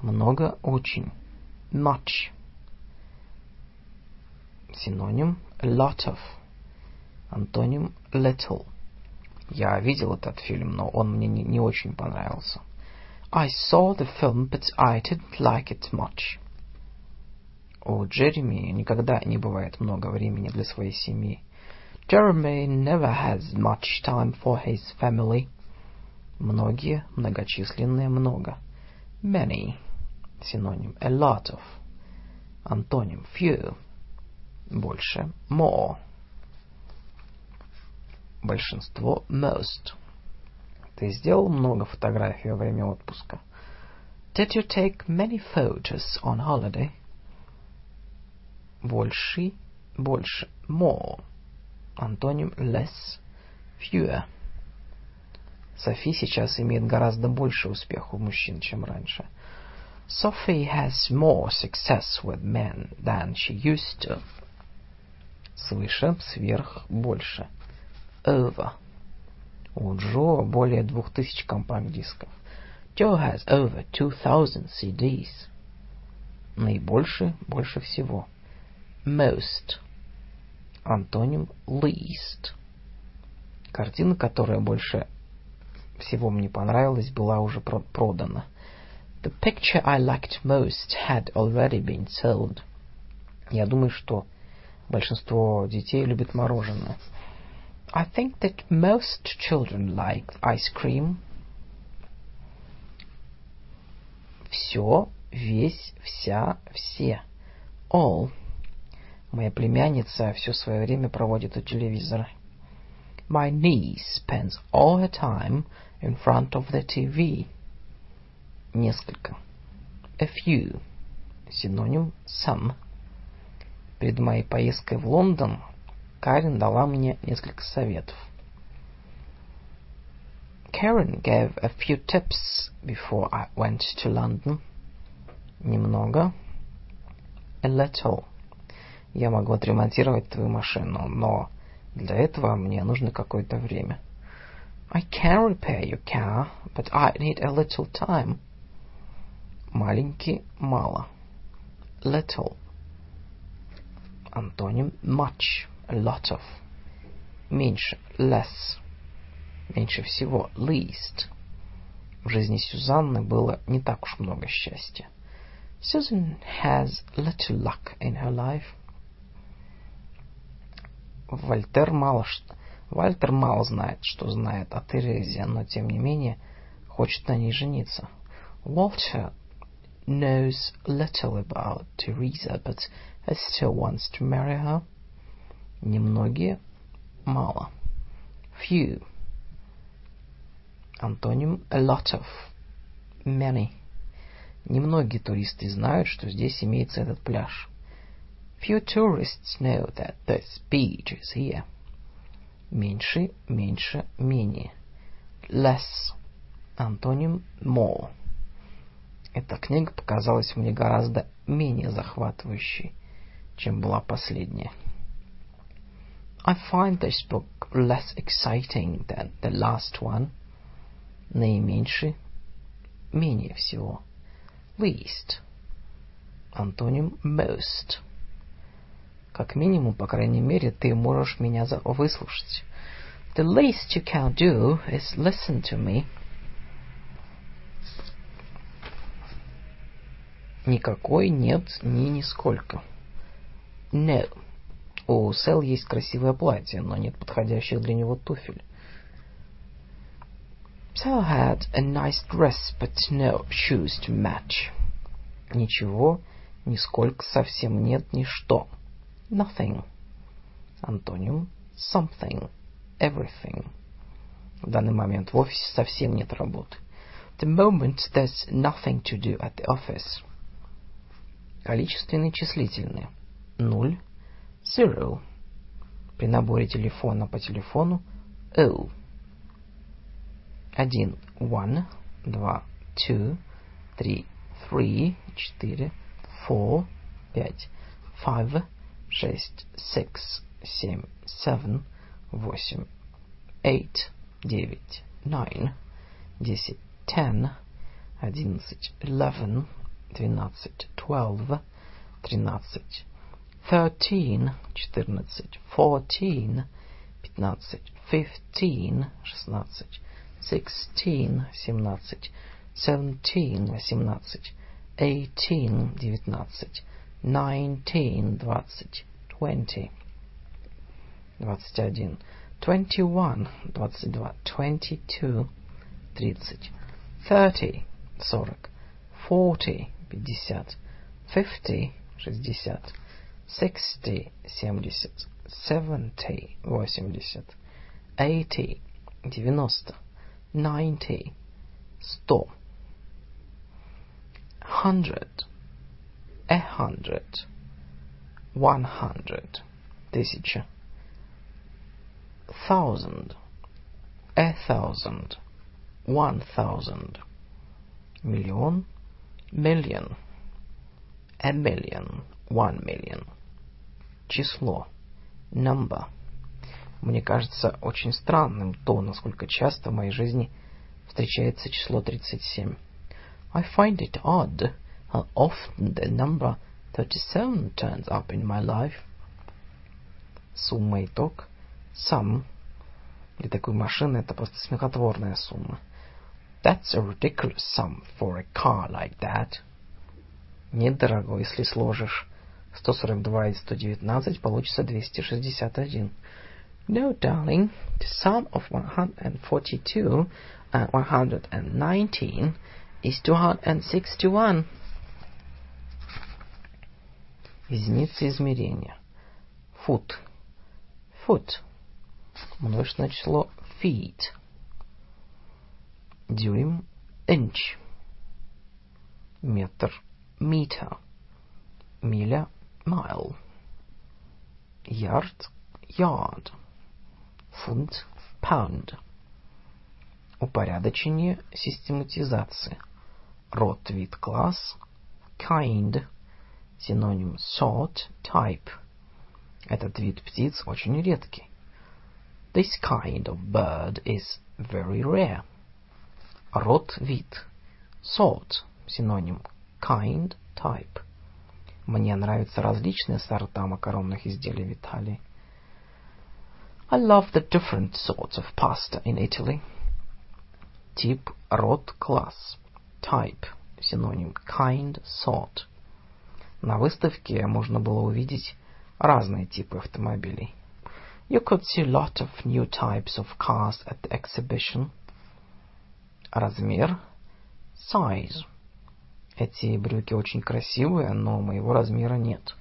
Много, очень. Much. Синоним a lot of. Антоним little. Я видел этот фильм, но он мне не, не очень понравился. I saw the film, but I didn't like it much. У Джереми никогда не бывает много времени для своей семьи. Jeremy never has much time for his family. Многие, многочисленные, много. Many. Синоним a lot of. Антоним few. Больше more большинство most. Ты сделал много фотографий во время отпуска? Did you take many photos on holiday? Больше, больше, more. Антоним less, fewer. Софи сейчас имеет гораздо больше успеха у мужчин, чем раньше. Sophie has more success with men than she used to. Свыше, сверх, больше over. У Джо более двух тысяч компакт-дисков. Joe has over 2000 CDs. Наибольше, больше всего. Most. Антоним least. Картина, которая больше всего мне понравилась, была уже продана. The picture I liked most had already been sold. Я думаю, что большинство детей любит мороженое. I think that most children like ice cream. Все, весь, вся, все. All. Моя племянница все свое время проводит у телевизора. My niece spends all her time in front of the TV. Несколько. A few. Синоним some. Перед моей поездкой в Лондон Карен дала мне несколько советов. Karen gave a few tips before I went to London. Немного. A little. Я могу отремонтировать твою машину, но для этого мне нужно какое-то время. I can repair your car, but I need a little time. Маленький, мало. Little. Антоним much a lot of. Меньше, less. Меньше всего, least. В жизни Сюзанны было не так уж много счастья. Susan has little luck in her life. Вольтер мало что... Вальтер мало знает, что знает о Терезе, но тем не менее хочет на ней жениться. Walter knows little about Teresa, but still wants to marry her. Немногие, мало. Few. Антоним a lot of, many. Немногие туристы знают, что здесь имеется этот пляж. Few tourists know that this beach is here. Меньше, меньше, менее. Less. Антоним more. Эта книга показалась мне гораздо менее захватывающей, чем была последняя. I find this book less exciting than the last one. Наименьший, менее всего. Least. Антоним most. Как минимум, по крайней мере, ты можешь меня выслушать. The least you can do is listen to me. Никакой нет ни нисколько. No. У Сэл есть красивое платье, но нет подходящих для него туфель. Sal had a nice dress, but no shoes to match. Ничего, нисколько, совсем нет, ничто. Nothing. Антоним something, everything. В данный момент в офисе совсем нет работы. The moment there's nothing to do at the office. Количественные числительные. Нуль. Zero. При наборе телефона по телефону O. Один. One. Два. Two. Три. Three. Четыре. Four. Пять. Five. Шесть. Six. Семь. Seven. Восемь. Eight. Девять. Nine. Десять. Ten. Одиннадцать. Eleven. Двенадцать. Twelve. Тринадцать. Thirteen. Четырнадцать. Fourteen. Пятнадцать. Fifteen. Шестнадцать sixteen, семнадцать, seventeen, восемнадцать, eighteen, девятнадцать, 19, 20, 21, 22, 30, 30, 40, 40, 50, 50, 60, 60, 70, 70, 80, 80, 90, 90, 100 a hundred, one hundred, тысяча, thousand, a thousand, one thousand, миллион, million, a million, one million, число, number, Мне кажется очень странным то, насколько часто в моей жизни встречается число 37. I find it odd how often the number 37 turns up in my life. Сумма итог. Sum. Для такой машины это просто смехотворная сумма. That's a ridiculous sum for a car like that. Нет, дорогой, если сложишь 142 и 119, получится 261. No, darling, the sum of 142 and 119 is 261. Единицы измерения. Foot. Foot. Множественное число feet. Дюйм. Inch. Метр. Meter. Миля. Mile. Yard. Yard. фунт, pound. Упорядочение систематизации. Род, вид, класс. Kind. Синоним sort, type. Этот вид птиц очень редкий. This kind of bird is very rare. Род, вид. Sort. Синоним kind, type. Мне нравятся различные сорта макаронных изделий в Италии. I love the different sorts of pasta in Italy. Тип, род, класс. Type, синоним kind, sort. На выставке можно было увидеть разные типы автомобилей. You could see lot of new types of cars at the exhibition. Размер, size. Эти брюки очень красивые, но моего размера нет.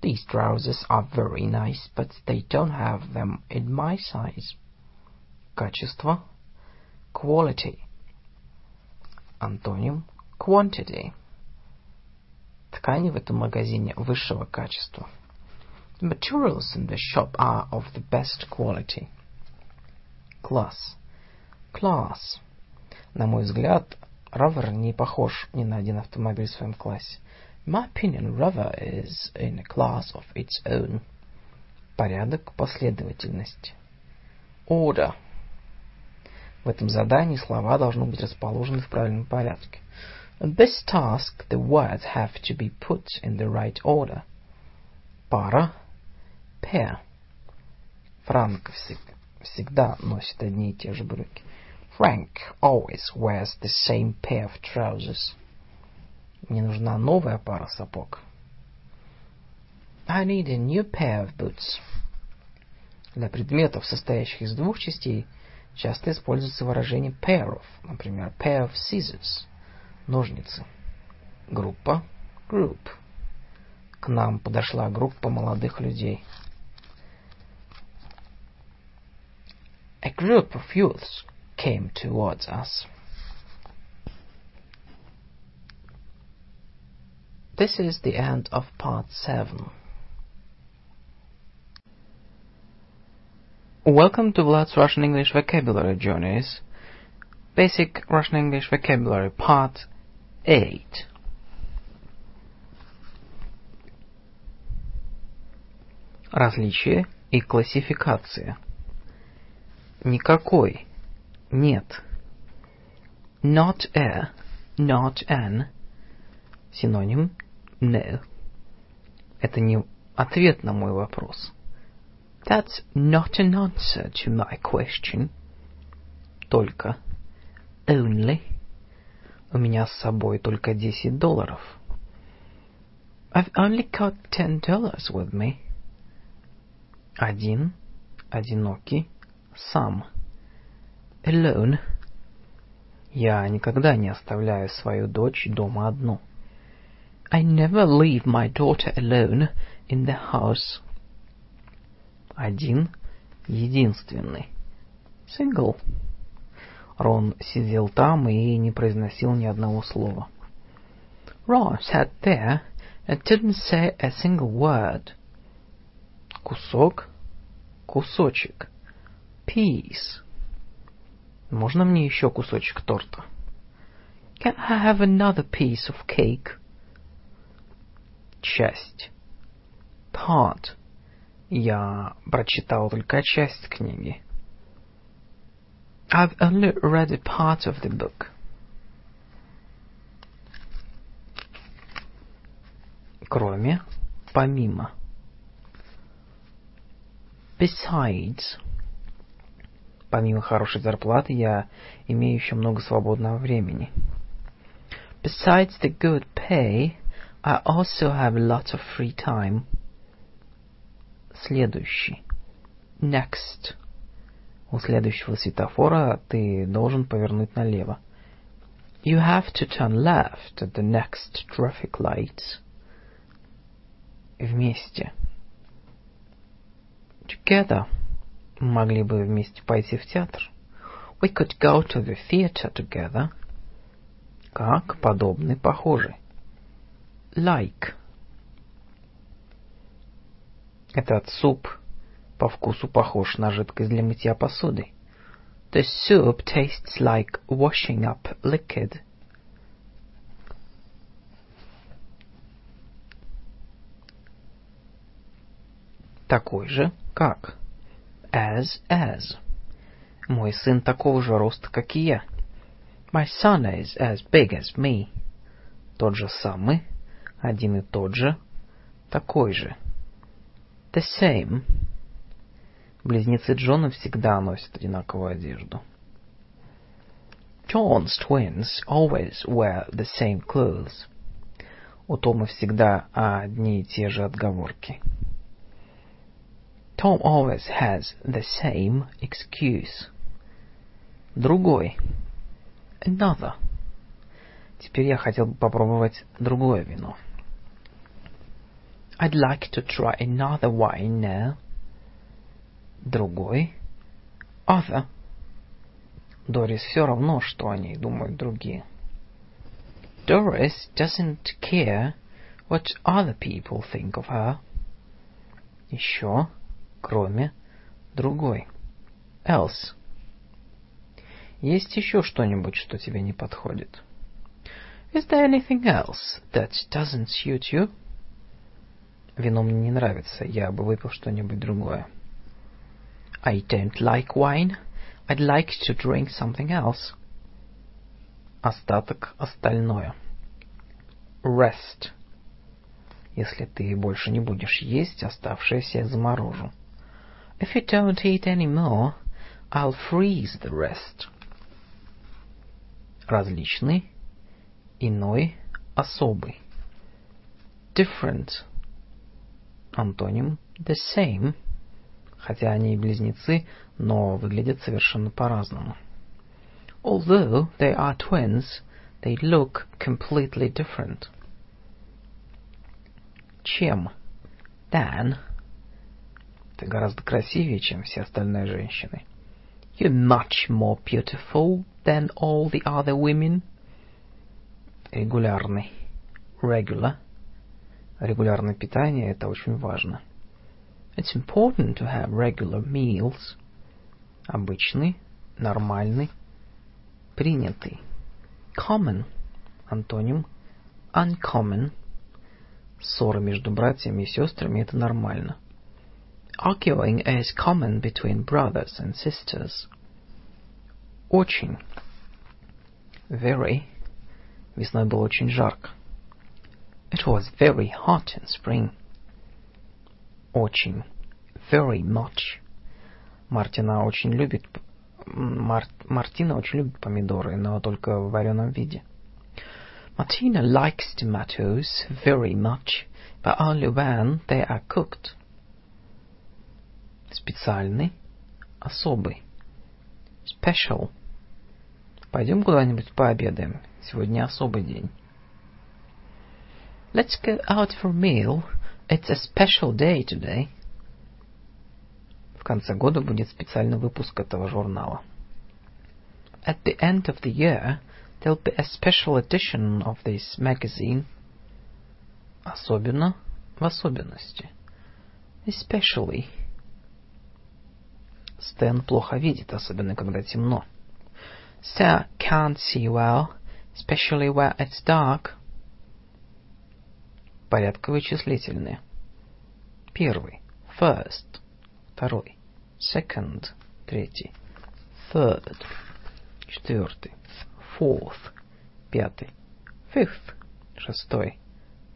These trousers are very nice, but they don't have them in my size. Качество. Quality. Антоним. Quantity. Ткани в этом магазине высшего качества. The materials in the shop are of the best quality. Класс. Class. На мой взгляд, Rover не похож ни на один автомобиль в своем классе. My opinion, Rover is in a class of its own. Порядок, последовательность. Order. В этом задании слова должны быть расположены в правильном порядке. In this task, the words have to be put in the right order. Пара. Pair. Франк всегда носит одни и те же брюки. Frank always wears the same pair of trousers. Мне нужна новая пара сапог. I need a new pair of boots. Для предметов, состоящих из двух частей, часто используется выражение pair of, например, pair of scissors, ножницы. Группа, group. К нам подошла группа молодых людей. A group of youths came towards us. This is the end of part 7. Welcome to Vlad's Russian English Vocabulary Journeys. Basic Russian English Vocabulary Part 8. Различие и классификация. Никакой. Нет. Not a. Not an. Синоним no. Это не ответ на мой вопрос. That's not an answer to my question. Только. Only. У меня с собой только 10 долларов. I've only got ten dollars with me. Один, одинокий, сам. Alone. Я никогда не оставляю свою дочь дома одну. I never leave my daughter alone in the house. Один, единственный. Single. Рон сидел там и не произносил ни одного слова. Ron sat there and didn't say a single word. Кусок, кусочек. Piece. Можно мне еще кусочек торта? Can I have another piece of cake? Часть. Part. Я прочитал только часть книги. I've only read a part of the book. Кроме, помимо. Besides. Помимо хорошей зарплаты, я имею еще много свободного времени. Besides the good pay, I also have a lot of free time. Следующий. Next. У следующего светофора ты должен повернуть налево. You have to turn left at the next traffic light. Вместе. Together. Могли бы вместе пойти в театр. We could go to the theater together. Как, подобный, похожий. Like. Этот суп по вкусу похож на жидкость для мытья посуды. The soup tastes like washing up liquid. Такой же, как. As, as. Мой сын такого же роста, как и я. My son is as big as me. Тот же самый, один и тот же, такой же. The same. Близнецы Джона всегда носят одинаковую одежду. John's twins always wear the same clothes. У Тома всегда одни и те же отговорки. Tom always has the same excuse. Другой. Another. Теперь я хотел бы попробовать другое вино. I'd like to try another wine now. Другой. Other. Дорис все равно, что о ней думают другие. Doris doesn't care what other people think of her. Еще, кроме, другой. Else. Есть еще что-нибудь, что тебе не подходит? Is there anything else that doesn't suit you? Вино мне не нравится, я бы выпил что-нибудь другое. I don't like wine. I'd like to drink something else. Остаток, остальное. Rest. Если ты больше не будешь есть, оставшееся я заморожу. If you don't eat any more, I'll freeze the rest. Различный, иной, особый. Different. Антоним the same. Хотя они и близнецы, но выглядят совершенно по-разному. Although they are twins, they look completely different. Чем? Than. Ты гораздо красивее, чем все остальные женщины. You're much more beautiful than all the other women. Регулярный. Regular. Регулярное питание – это очень важно. It's important to have regular meals. Обычный, нормальный, принятый. Common. Антоним. Uncommon. Ссоры между братьями и сестрами – это нормально. Arguing is common between brothers and sisters. Очень. Very. Весной было очень жарко. It was very hot in spring. Очень. Very much. Мартина очень любит... Мар... Мартина очень любит помидоры, но только в вареном виде. Martina likes tomatoes very much, but only when they are cooked. Специальный, особый. Special. Пойдем куда-нибудь пообедаем. Сегодня особый день. Let's go out for a meal. It's a special day today. В конце года будет специальный выпуск этого журнала. At the end of the year, there'll be a special edition of this magazine. Особенно, в особенности. Especially. Стэн плохо видит, особенно когда темно. Sir can't see well, especially where it's dark. Порядковые числительные. Первый. First. Второй. Second. Третий. Third. Четвертый. Fourth. Пятый. Fifth. Шестой.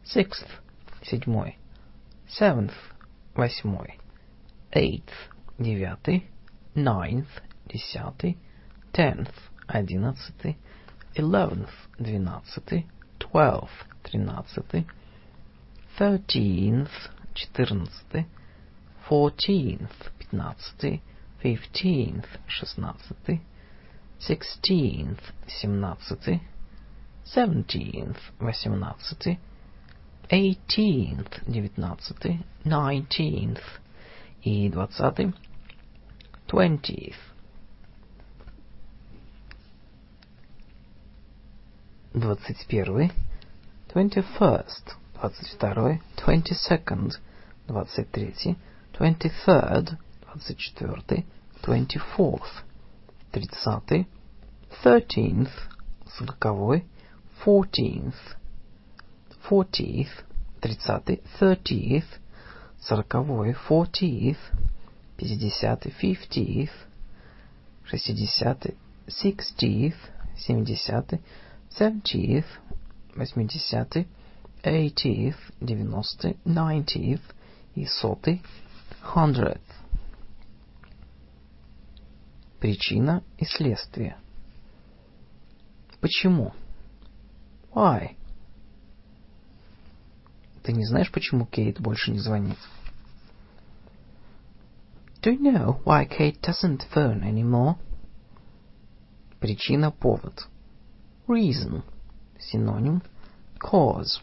Sixth. Седьмой. Seventh. Восьмой. Eighth. Девятый. Ninth. Десятый. Tenth. Одиннадцатый. Eleventh. Двенадцатый. Twelfth. Тринадцатый. Thirteenth. Четырнадцатый. Fourteenth. Пятнадцатый. Fifteenth. Шестнадцатый. Sixteenth. Семнадцатый. Seventeenth. Восемнадцатый. Eighteenth. Девятнадцатый. Nineteenth. И двадцатый. Twentieth. Двадцать первый. Twenty-first. Двадцать второй. Twenty-second. Двадцать третий. Twenty-third. Двадцать четвертый. Twenty-fourth. Тридцатый. Thirteenth. Сороковой. Fourteenth. Fortieth. Тридцатый. Thirtieth. Сороковой. Fortieth. Пятидесятый. Fiftieth. Шестидесятый. Sixtieth. Семидесятый. Seventieth. Восьмидесятый. Eightieth. Девяностый. Ninetieth. И сотый. Hundredth. Причина и следствие. Почему? Why? Ты не знаешь, почему Кейт больше не звонит? Do you know why Kate doesn't phone anymore? Причина, повод. Reason. Синоним cause.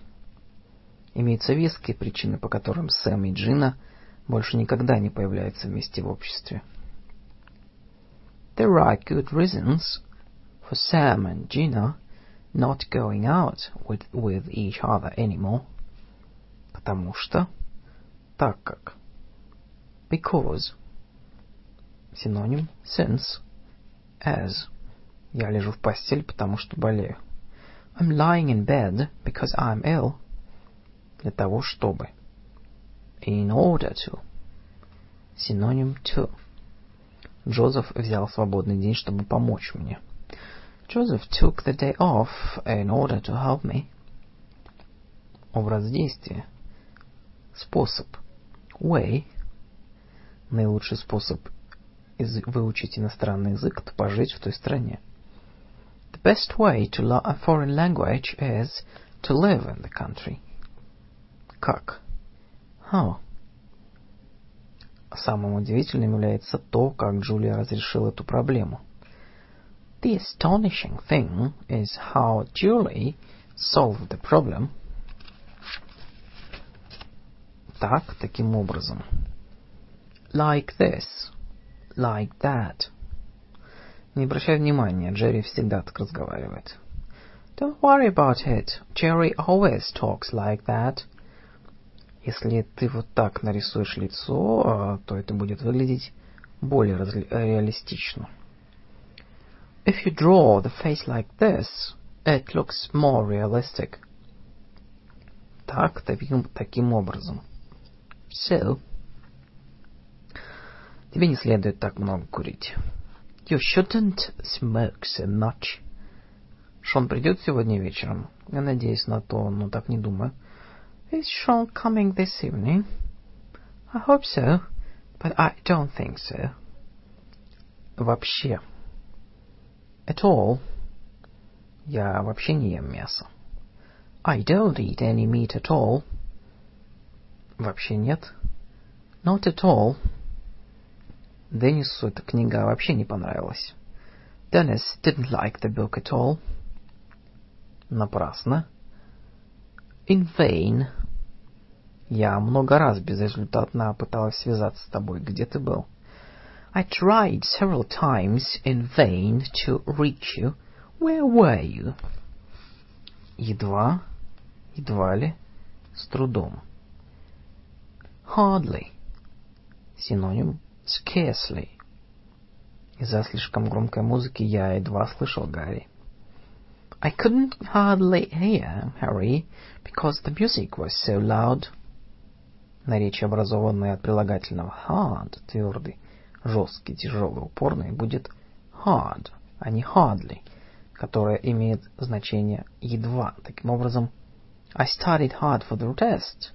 Имеются веские причины, по которым Сэм и Джина больше никогда не появляются вместе в обществе. There are good reasons for Sam and Gina not going out with, with each other anymore. Потому что, так как. Because. Синоним since, as. Я лежу в постель, потому что болею. I'm lying in bed because I'm ill. Для того, чтобы. In order to. Синоним to. Джозеф взял свободный день, чтобы помочь мне. Joseph took the day off in order to help me. Образ действия. Способ. Way. Наилучший способ выучить иностранный язык – это пожить в той стране. The best way to learn a foreign language is to live in the country. Как? How? Самым удивительным является то, как Джулия разрешила эту проблему. The astonishing thing is how Julie solved the problem. Так, таким образом. Like this. Like that. Не обращай внимания, Джерри всегда так разговаривает. Don't worry about it. Jerry always talks like that. Если ты вот так нарисуешь лицо, то это будет выглядеть более реалистично. If you draw the face like this, it looks more realistic. Так, таким, таким образом. So. Тебе не следует так много курить. You shouldn't smoke so much. Шон придет сегодня вечером. Я надеюсь на то, но так не думаю. Is Sean coming this evening? I hope so, but I don't think so. Вообще. At all. Я вообще не ем мясо. I don't eat any meat at all. Вообще нет. Not at all. Деннису эта книга вообще не понравилась. Dennis didn't like the book at all. Напрасно. In vain. Я много раз безрезультатно пыталась связаться с тобой. Где ты был? I tried several times in vain to reach you. Where were you? Едва, едва ли, с трудом. Hardly. Синоним scarcely. Из-за слишком громкой музыки я едва слышал Гарри. I couldn't hardly hear Harry because the music was so loud. Наречие, образованное от прилагательного hard, твердый, жесткий, тяжелый, упорный, будет hard, а не hardly, которое имеет значение едва. Таким образом, I studied hard for the test.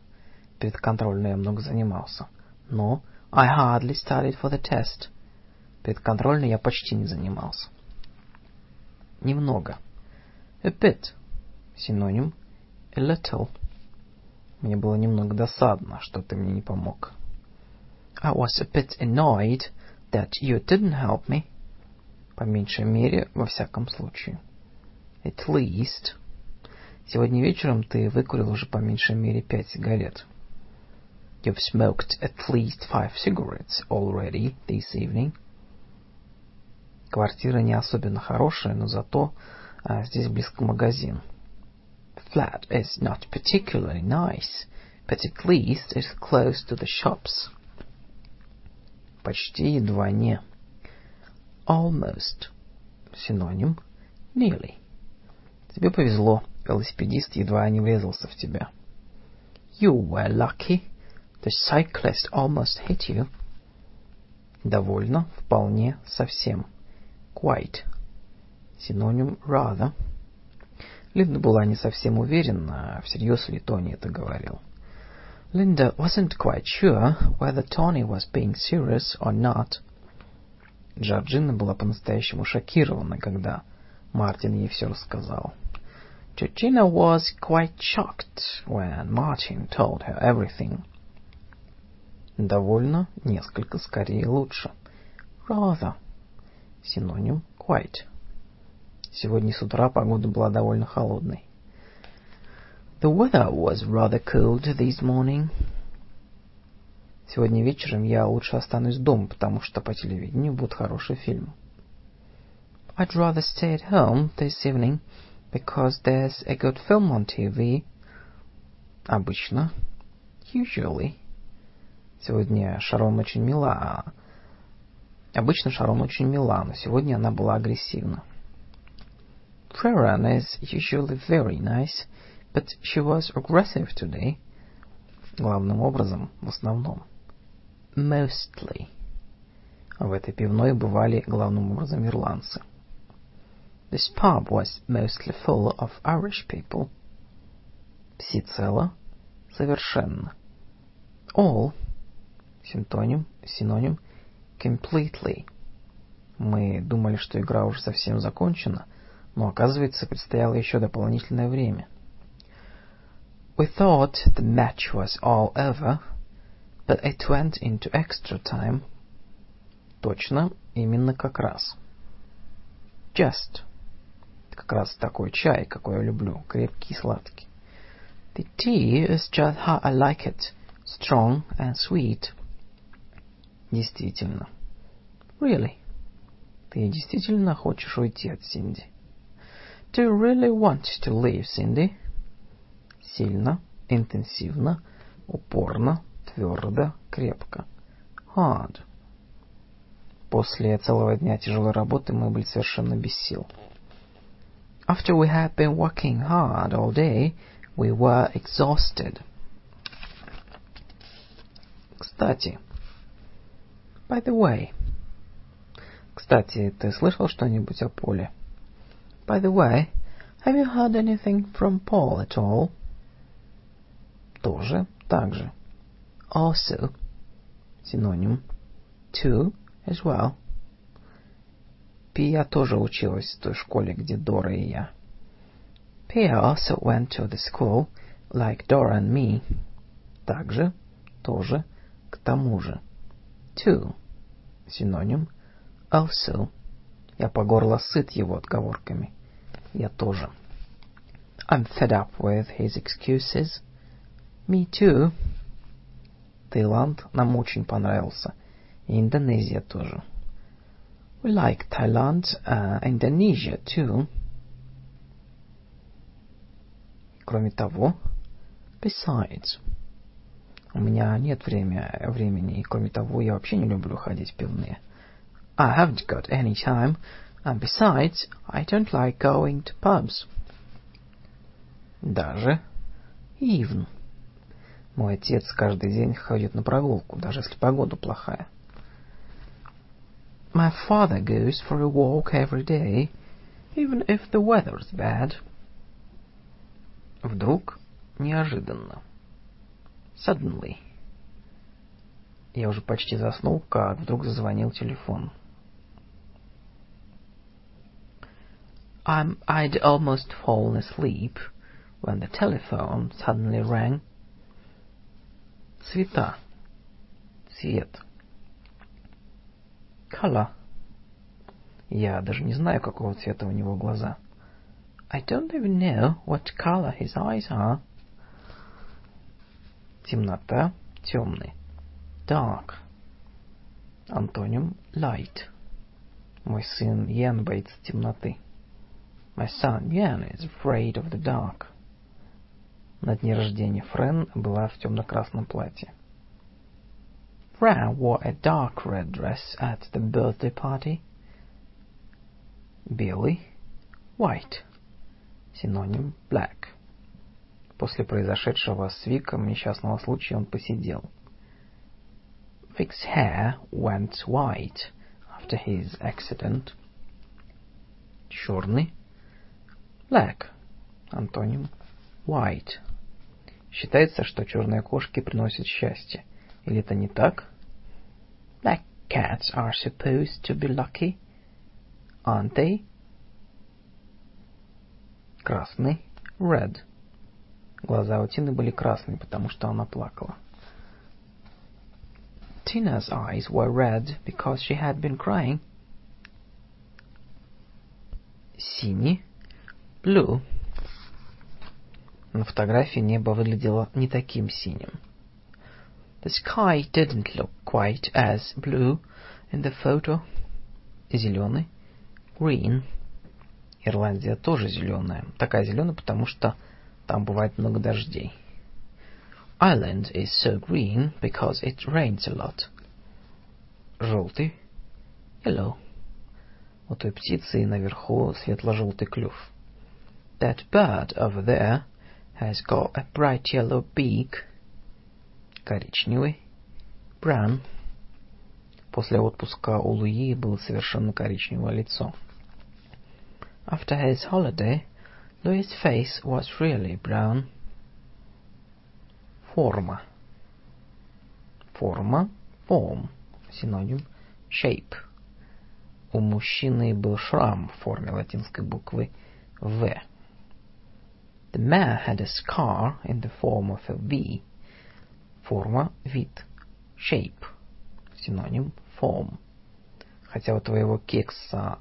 Перед контрольной я много занимался. Но I hardly studied for the test. Перед контрольной я почти не занимался. Немного. A bit. Синоним a little. Мне было немного досадно, что ты мне не помог. I was a bit annoyed that you didn't help me. По меньшей мере, во всяком случае. At least. Сегодня вечером ты выкурил уже по меньшей мере пять сигарет. You've smoked at least five cigarettes already this evening. Квартира не особенно хорошая, но зато а, здесь близко магазин. The flat is not particularly nice, but at least it's close to the shops. Почти едва не. Almost. Синоним. Nearly. Тебе повезло. Велосипедист едва не врезался в тебя. You were lucky. The cyclist almost hit you. Довольно, вполне, совсем. Quite. Синоним rather. Линда была не совсем уверена, всерьез ли Тони это говорил. Linda wasn't quite sure whether Tony was being serious or not. Джорджина была по-настоящему шокирована, когда Мартин ей все рассказал. Georgina was quite shocked when Martin told her everything. Довольно, несколько, скорее лучше. Rather. Синоним quite. Сегодня с утра погода была довольно холодной. The weather was rather cold this morning. Сегодня вечером я лучше останусь дома, потому что по телевидению будет хороший фильм. I'd rather stay at home this evening because there's a good film on TV. Обычно. Usually. Сегодня Шарон очень мила. Обычно Шарон очень мила, но сегодня она была агрессивна. Sharon is usually very nice, but she was aggressive today. Главным образом, в основном. Mostly. В этой пивной бывали главным образом ирландцы. This pub was mostly full of Irish people. Всецело, совершенно. All. Синтоним, синоним. Completely. Мы думали, что игра уже совсем закончена, но оказывается, предстояло еще дополнительное время. We thought the match was all over, but it went into extra time. Точно, именно как раз. Just. Как раз такой чай, какой я люблю, крепкий и сладкий. The tea is just how I like it, strong and sweet. Действительно. Really. Ты действительно хочешь уйти от Синди? Do you really want to leave, Cindy? Сильно, интенсивно, упорно, твердо, крепко. Hard. После целого дня тяжелой работы мы были совершенно без сил. After we had been working hard all day, we were exhausted. Кстати. By the way. Кстати, ты слышал что-нибудь о Поле? By the way, have you heard anything from Paul at all? Тоже, так же. Also. Синоним. To, as well. Пия тоже училась в той школе, где Дора и я. Pia also went to the school, like Dora and me. Также, тоже, к тому же. To. Синоним. Also. Я по горло сыт его отговорками. Я тоже. I'm fed up with his excuses. Me too. Таиланд нам очень понравился. И Индонезия тоже. We like Thailand, uh, Indonesia too. Кроме того, besides, у меня нет время, времени, и кроме того, я вообще не люблю ходить в пивные. I haven't got any time, and besides, I don't like going to pubs. Даже, even. Мой отец каждый день ходит на прогулку, даже если погода плохая. My father goes for a walk every day, even if the weather's bad. Вдруг, неожиданно. Suddenly. Я уже почти заснул, как вдруг зазвонил телефон. I'm, I'd almost fallen asleep when the telephone suddenly rang. Цвета. Цвет. Color. Я даже не знаю, какого цвета у него глаза. I don't even know what color his eyes are. Темнота, темный. Dark. Антоним light. Мой сын Ян боится темноты. My son Yan is afraid of the dark. На дне рождения Френ была в темно-красном платье. Fran wore a dark red dress at the birthday party. Белый. White. Синоним black. После произошедшего с Виком несчастного случая он посидел. Vic's hair went white after his accident. Черный. Black. Антоним white. Считается, что черные кошки приносят счастье. Или это не так? Black cats are supposed to be lucky, aren't they? Красный. Red. Глаза у Тины были красные, потому что она плакала. Tina's eyes were red because she had been crying. Синий. Blue. На фотографии небо выглядело не таким синим. The sky didn't look quite as blue in the photo. Зеленый. Green. Ирландия тоже зеленая. Такая зеленая, потому что там бывает много дождей. Ireland is so green because it rains a lot. Желтый. Yellow. У той птицы наверху светло-желтый клюв. That bird over there has got a bright yellow beak. Коричневый. Brown. После отпуска у Луи было совершенно коричневое лицо. After his holiday, Louis's face was really brown. Форма. Форма. Form. Синоним. Shape. У мужчины был шрам в форме латинской буквы В. The man had a scar in the form of a V. Форма, вид. Shape. Синоним form. Хотя у твоего кекса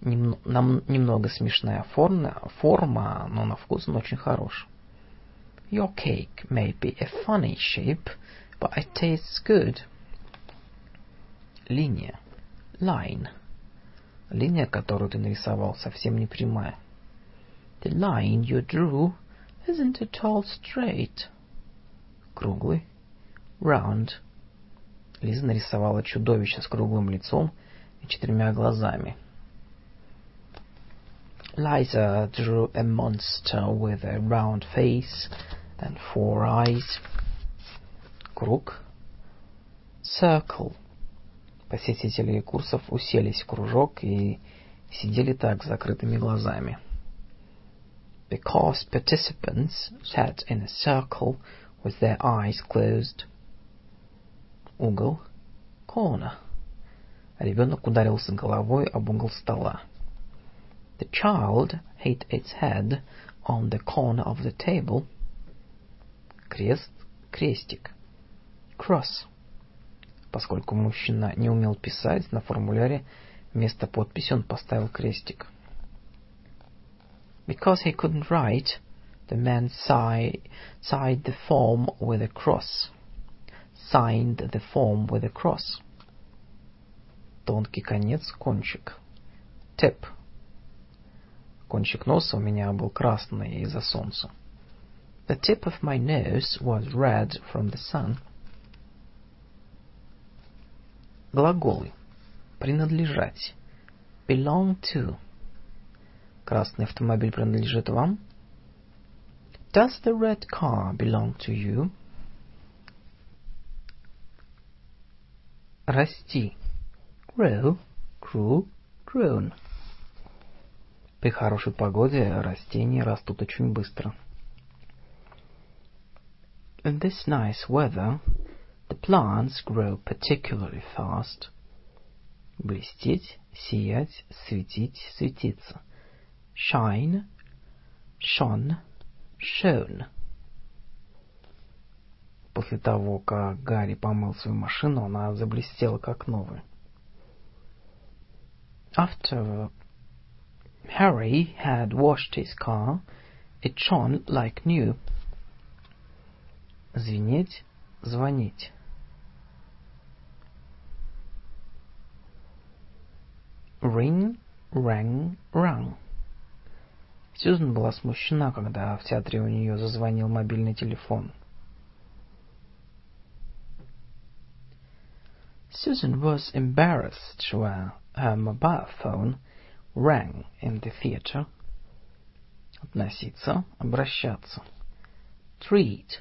нем, нам, немного смешная форма, форма, но на вкус он очень хорош. Your cake may be a funny shape, but it tastes good. Линия. Line. Линия, которую ты нарисовал, совсем не прямая. The line you drew isn't at all straight. Круглый. Round. Лиза нарисовала чудовище с круглым лицом и четырьмя глазами. Liza drew a monster with a round face and four eyes. Круг. Circle. Посетители курсов уселись в кружок и сидели так, с закрытыми глазами. The course participants sat in a circle with their eyes closed. Угол. Corner. Ребенок ударился головой об угол стола. The child hit its head on the corner of the table. Крест, крестик. Cross. Поскольку мужчина не умел писать, на формуляре вместо подписи он поставил крестик. Because he couldn't write, the man signed the form with a cross. Signed the form with a cross. Тонкий конец, кончик. Tip. Кончик носа у меня был красный из-за солнца. The tip of my nose was red from the sun. Глаголы. Принадлежать. Belong to. Красный автомобиль принадлежит вам? Does the red car belong to you? Расти. Grow, grew, grown. При хорошей погоде растения растут очень быстро. In this nice weather, the plants grow particularly fast. Блестеть, сиять, светить, светиться. Shine, shone, shone. После того, как Гарри помыл свою машину, она заблестела как новая. After Harry had washed his car, it shone like new. Звенеть, звонить. Ring, rang, rung. Сьюзен была смущена, когда в театре у нее зазвонил мобильный телефон. Susan was embarrassed when her mobile phone rang in the theater. Относиться, обращаться. Treat.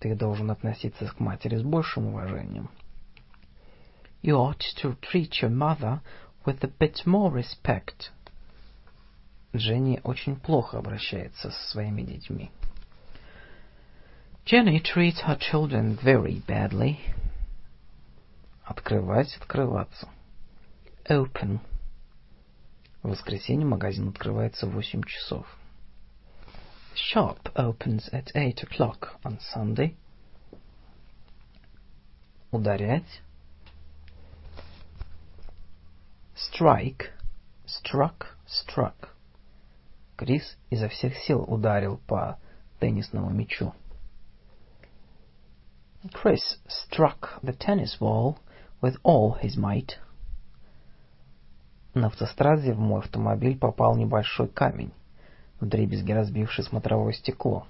Ты должен относиться к матери с большим уважением. You ought to treat your mother with a bit more respect. Дженни очень плохо обращается со своими детьми. Jenny treats her children very badly. Открывать, открываться. Open. В воскресенье магазин открывается в 8 часов. Shop opens at 8 o'clock on Sunday. Ударять. Strike. Struck, struck. Крис изо всех сил ударил по теннисному мячу. Chris struck the tennis ball with all his might. На автостраде в мой автомобиль попал небольшой камень, вдребезги разбивший смотровое стекло.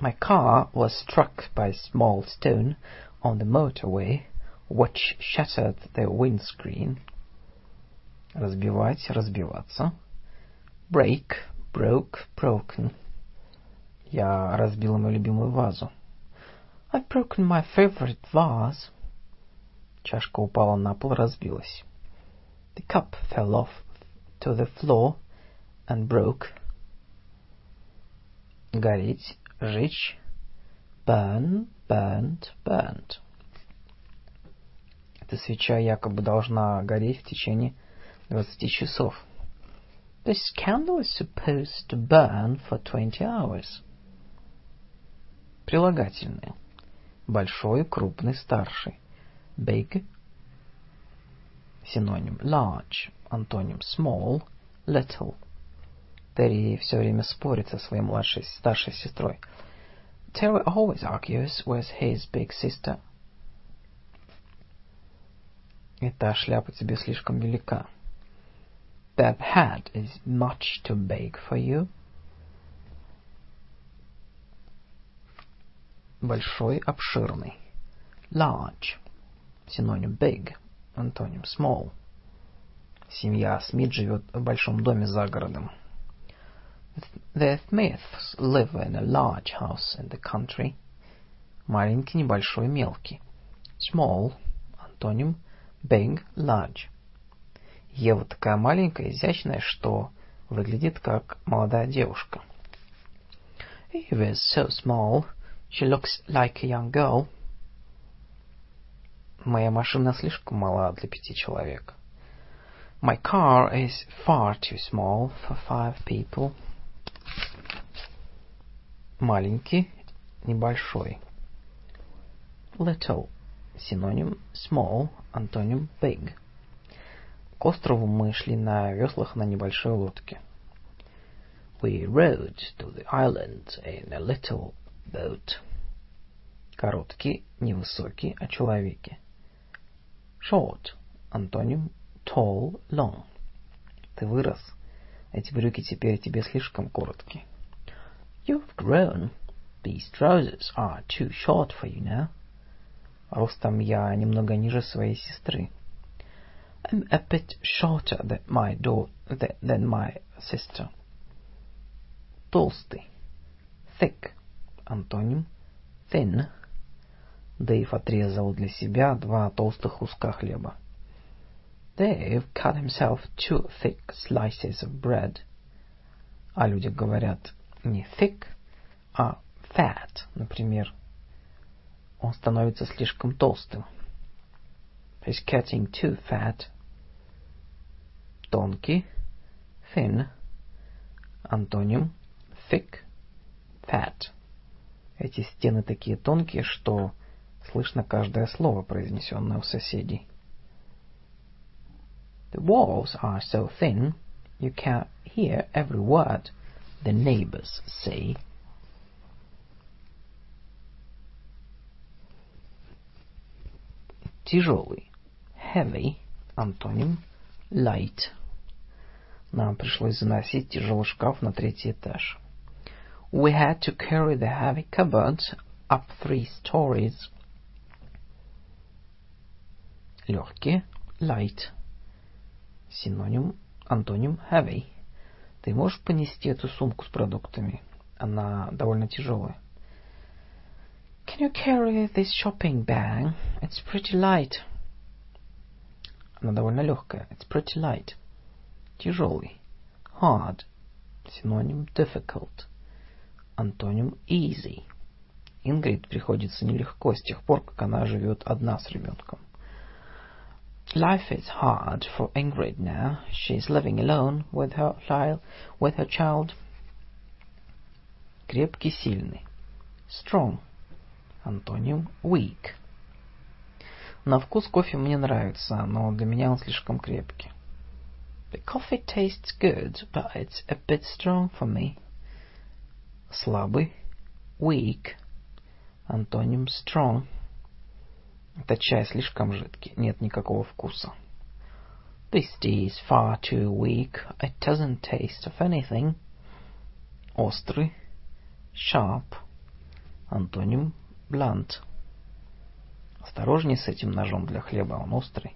My car was struck by a small stone on the motorway, which shattered the windscreen. Разбивать, разбиваться. Break, broke, broken. Я разбил мою любимую вазу. I've broken my favorite vase. Чашка упала на пол, разбилась. The cup fell off to the floor and broke. Гореть, жечь. Burn, burned, burned. Эта свеча якобы должна гореть в течение 20 часов. This candle is supposed to burn for 20 hours. Прилагательные. Большой, крупный, старший. Big. Синоним. Large. Антоним. Small. Little. Терри все время спорит со своей младшей, старшей сестрой. Terry always argues with his big sister. Эта шляпа тебе слишком велика. That hat is much too big for you. Большой, обширный. Large. Синоним big. Антоним small. Семья Смит живет в большом доме за городом. The Smiths live in a large house in the country. Маленький, небольшой, мелкий. Small. Антоним big, large. Ева такая маленькая, изящная, что выглядит как молодая девушка. Eve is so small, she looks like a young girl. Моя машина слишком мала для пяти человек. My car is far too small for five people. Маленький, небольшой. Little. Синоним small, антоним big. К острову мы шли на веслах на небольшой лодке. We rode to the island in a little boat. Короткий, невысокий, о человеке. Short. Антоним tall, long. Ты вырос. Эти брюки теперь тебе слишком короткие. You've grown. These trousers are too short for you now. Ростом я немного ниже своей сестры. I'm a bit shorter than my daughter, than my sister. Толстый. Thick. Антоним. Thin. Дэйв отрезал для себя два толстых куска хлеба. Dave cut himself two thick slices of bread. А люди говорят не thick, а fat. Например, он становится слишком толстым. He's getting too fat. Тонкий. Thin. Антоним. Thick. Fat. Эти стены такие тонкие, что слышно каждое слово, произнесенное у соседей. The walls are so thin you can hear every word the neighbors say. Тяжелый. Heavy. Антоним. Light. Нам пришлось заносить тяжелый шкаф на третий этаж. We had to carry the heavy cupboard up three stories. Легкий. Light. Синоним, антоним heavy. Ты можешь понести эту сумку с продуктами? Она довольно тяжелая. Can you carry this shopping bag? It's pretty light. Она довольно легкая. It's pretty light. Тяжелый. Hard. Синоним difficult. Антоним easy. Ингрид приходится нелегко с тех пор, как она живет одна с ребенком. Life is hard for Ingrid now. She's living alone with her. With her child. Крепкий, сильный. Strong. Антоним weak. На вкус кофе мне нравится, но для меня он слишком крепкий. The coffee tastes good, but it's a bit strong for me. Слабый. Weak. Антоним strong. Этот чай слишком жидкий, нет никакого вкуса. This tea is far too weak. It doesn't taste of anything. Острый. Sharp. Антоним blunt. Осторожней с этим ножом для хлеба, он острый.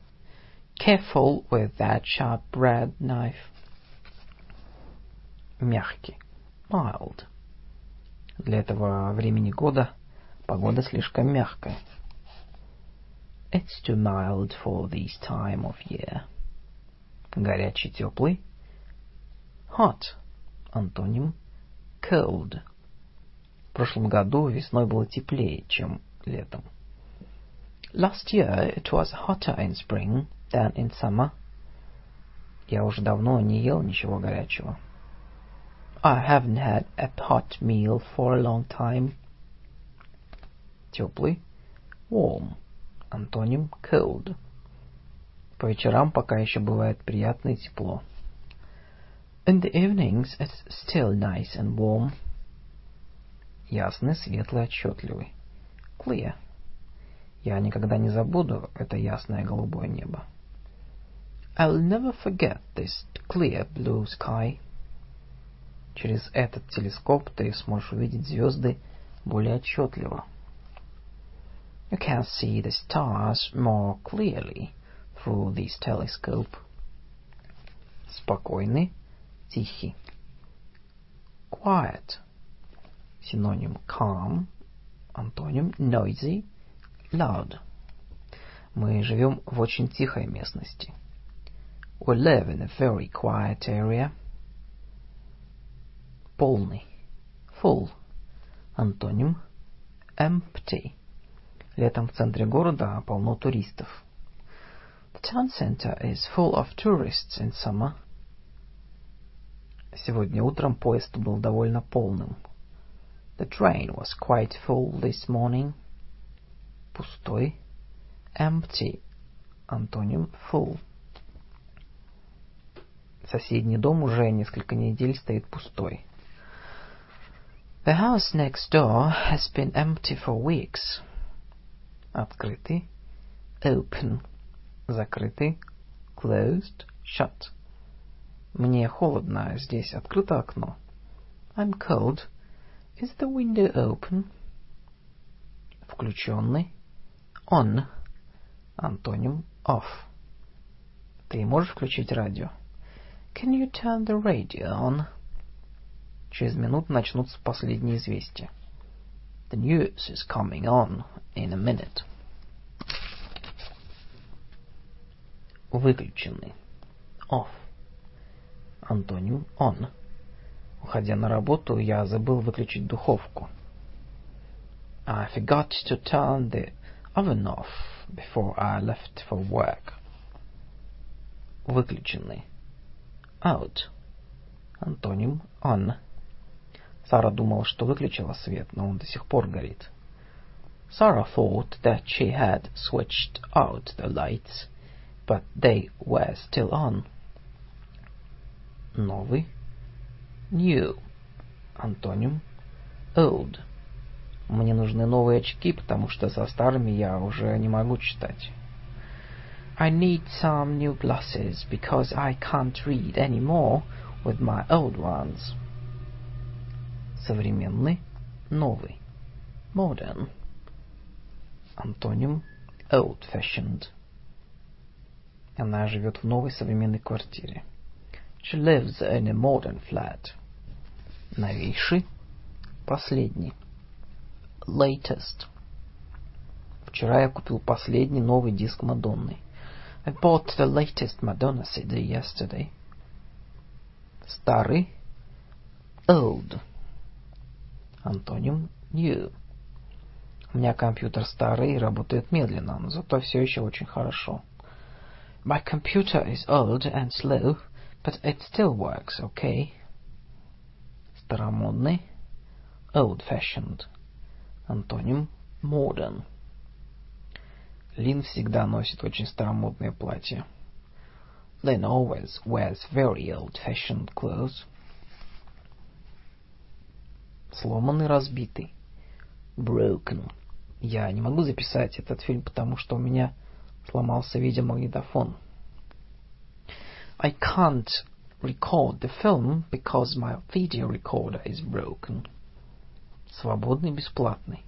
Careful with that sharp bread knife. Мягкий. Mild. Для этого времени года погода слишком мягкая. It's too mild for this time of year. Горячий, теплый. Hot. Антоним cold. В прошлом году весной было теплее, чем летом. Last year it was hotter in spring than in summer. Я уже давно не ел ничего горячего. I haven't had a hot meal for a long time. Теплый. Warm. Антоним cold. По вечерам пока еще бывает приятно и тепло. In the evenings it's still nice and warm. Ясный, светлый, отчетливый. Clear. Я никогда не забуду это ясное голубое небо. I'll never forget this clear blue sky. Через этот телескоп ты сможешь увидеть звезды более отчетливо. You can see the stars more clearly through this telescope. Спокойный, тихий. Quiet. Синоним calm, антоним noisy, loud. Мы живем в очень тихой местности. We live in a very quiet area. Полный. Full. Антоним empty. Летом в центре города полно туристов. The town center is full of tourists in summer. Сегодня утром поезд был довольно полным. The train was quite full this morning. Пустой. Empty. Антоним full. Соседний дом уже несколько недель стоит пустой. The house next door has been empty for weeks. Открытый. Open. Закрытый. Closed. Shut. Мне холодно, здесь открыто окно. I'm cold. Is the window open? Включенный. On. Антоним off. Ты можешь включить радио? Can you turn the radio on? Через минуту начнутся последние известия. The news is coming on in a minute. Выключенный. Off. Антоним on. Уходя на работу, я забыл выключить духовку. I forgot to turn the oven off before I left for work. Выключенный. Out. Антоним on. Сара думала, что выключила свет, но он до сих пор горит. Sarah thought that she had switched out the lights, but they were still on. Новый. New. Антоним old. Мне нужны новые очки, потому что со старыми я уже не могу читать. I need some new glasses because I can't read anymore with my old ones. Современный, новый. Modern. Антоним old-fashioned. Она живет в новой современной квартире. She lives in a modern flat. Новейший, последний. Latest. Вчера я купил последний новый диск Мадонны. I bought the latest Madonna CD yesterday. Старый, Old. Антоним New. У меня компьютер старый и работает медленно, но зато все еще очень хорошо. My computer is old and slow, but it still works okay. Старомодный, Old-fashioned. Антоним then always wears very old-fashioned clothes. Сломанный, разбитый. Broken. Я не могу записать этот фильм, потому что у меня сломался видеомагнитофон. I can't record the film because my video recorder is broken. Свободный, бесплатный.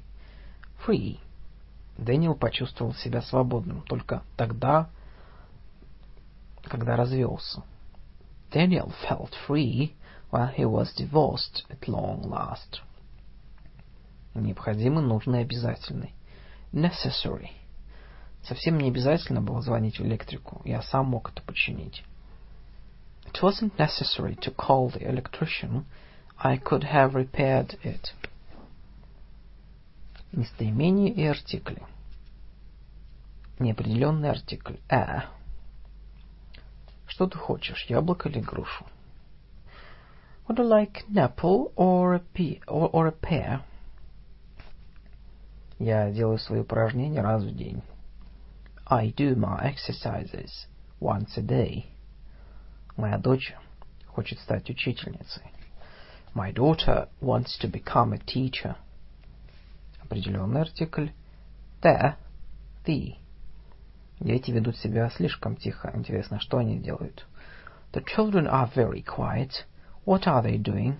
Free. Дэниел почувствовал себя свободным только тогда, когда развелся. Daniel felt free when he was divorced at long last. Необходимый, нужный, обязательный. Necessary. Совсем не обязательно было звонить в электрику. Я сам мог это починить. It wasn't necessary to call the electrician. I could have repaired it. Местоимение и артикли. Неопределенный артикль. A. Что ты хочешь, яблоко или грушу? Would you like an apple or a, pea, or, or a pear? Я делаю свои упражнения раз в день. I do my exercises once a day. Моя дочь хочет стать учительницей. My daughter wants to become a teacher. Определенный артикль. The. The. Дети ведут себя слишком тихо. Интересно, что они делают? The children are very quiet. What are they doing?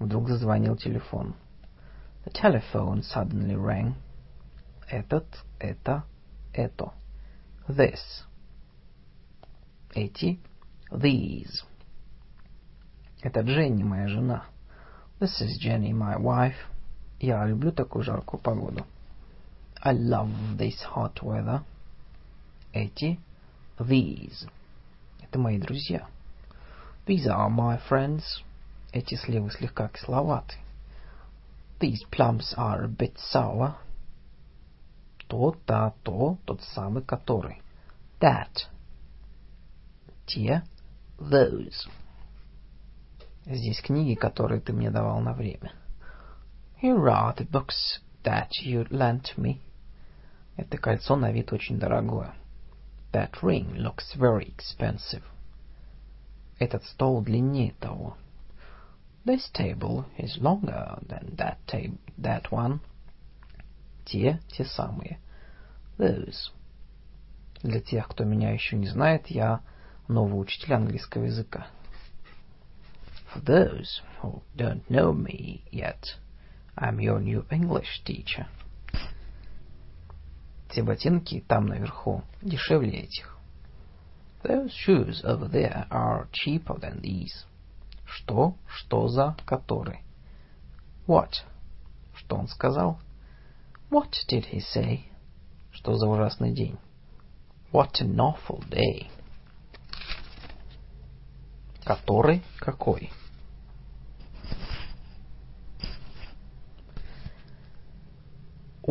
Вдруг зазвонил телефон. The telephone suddenly rang. Этот, это, это. This. Эти. These. Это Дженни, моя жена. This is Jenny, my wife. Я люблю такую жаркую погоду. I love this hot weather. Эти. These. Это мои друзья. These are my friends. Эти сливы слегка кисловаты. These plums are a bit sour. То, та, то, тот самый, который. That. Те. Those. Здесь книги, которые ты мне давал на время. Here are the books that you lent me. Это кольцо на вид очень дорогое. That ring looks very expensive. Этот стол длиннее того. This table is longer than that tab that one. Те, те самые. Those. Для тех, кто меня еще не знает, я новый учитель английского языка. For those who don't know me yet, I'm your new English teacher. Те ботинки там наверху дешевле этих. Those shoes over there are cheaper than these. Что? Что за? Который? What? Что он сказал? What did he say? Что за ужасный день? What an awful day. Который? Какой?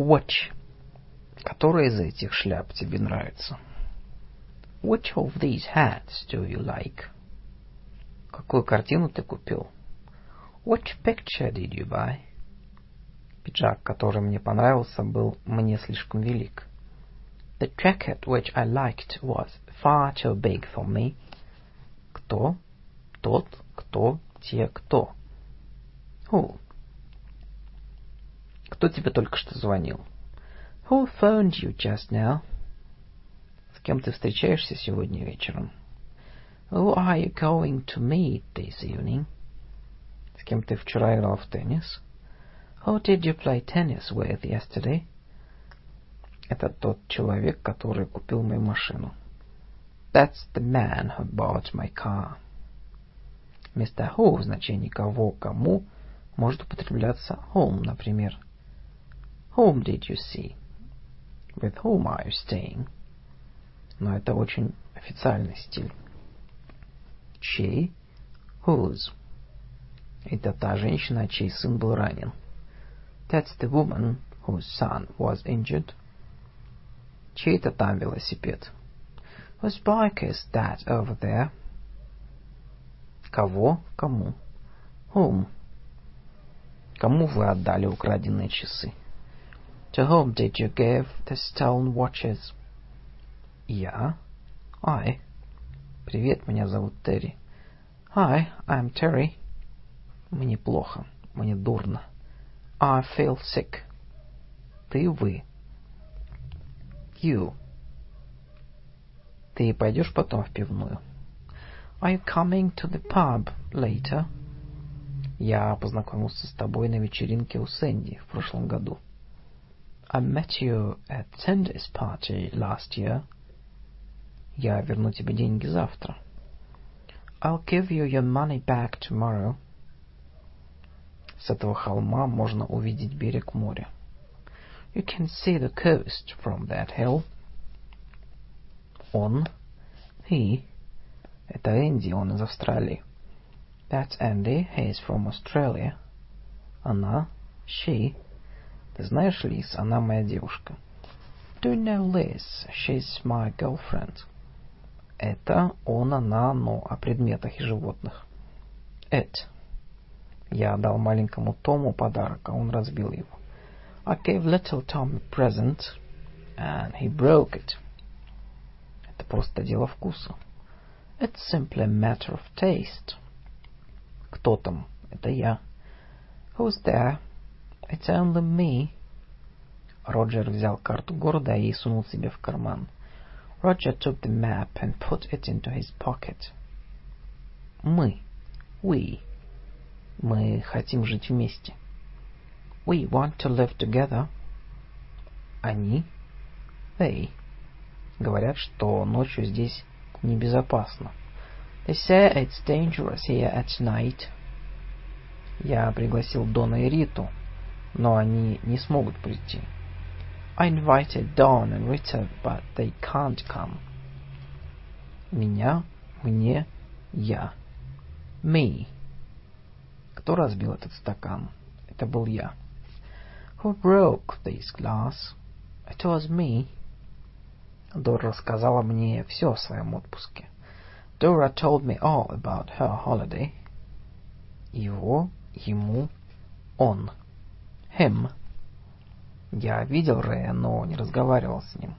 Which? Который из этих шляп тебе нравится? Which of these hats do you like? Какую картину ты купил? Which picture did you buy? Пиджак, который мне понравился, был мне слишком велик. The jacket which I liked was far too big for me. Кто? Тот, кто, те, кто. Who? Кто тебе только что звонил? Who phoned you just now? С кем ты встречаешься сегодня вечером? Who are you going to meet this evening? С кем ты вчера играл в теннис? Who did you play tennis with yesterday? Это тот человек, который купил мою машину. That's the man who bought my car. Вместо who в значении кого, кому может употребляться whom, например. Whom did you see? With whom are you staying? Но это очень официальный стиль. Чей? Whose? Это та женщина, чей сын был ранен. That's the woman whose son was injured. Чей это там велосипед? Whose bike is that over there? Кого? Кому? Whom? Кому вы отдали украденные часы? To whom did you give the stolen watches? Я. I. Привет, меня зовут Терри. Hi, I'm Terry. Мне плохо. Мне дурно. I feel sick. Ты, вы. You. Ты пойдешь потом в пивную? Are you coming to the pub later? Я познакомился с тобой на вечеринке у Сэнди в прошлом году. I met you at Sandy's party last year. Я верну тебе деньги завтра. I'll give you your money back tomorrow. С этого холма можно увидеть берег моря. You can see the coast from that hill. Он, he, это Энди, он из Австралии. That's Andy, he's from Australia. Она, she, ты знаешь, Лиз, она моя девушка. Do you know Liz? She's my girlfriend. Это он, она, но о предметах и животных. It. Я дал маленькому Тому подарок, а он разбил его. I gave little Tom a present, and he broke it. Это просто дело вкуса. It's simply a matter of taste. Кто там? Это я. Who's there? It's only me. Роджер взял карту города и сунул себе в карман. Roger took the map and put it into his pocket. Мы. We. Мы хотим жить вместе. We want to live together. Они. They. Говорят, что ночью здесь небезопасно. They say it's dangerous here at night. Я пригласил Дона и Риту, но они не смогут прийти. I invited Don and Rita, but they can't come. Меня, мне, я. Me. Кто разбил этот стакан? Это был я. Who broke this glass? It was me. Дора рассказала мне все о своем отпуске. Dora told me all about her holiday. Его, ему, он. Him. Я видел Рэя, но не разговаривал с ним.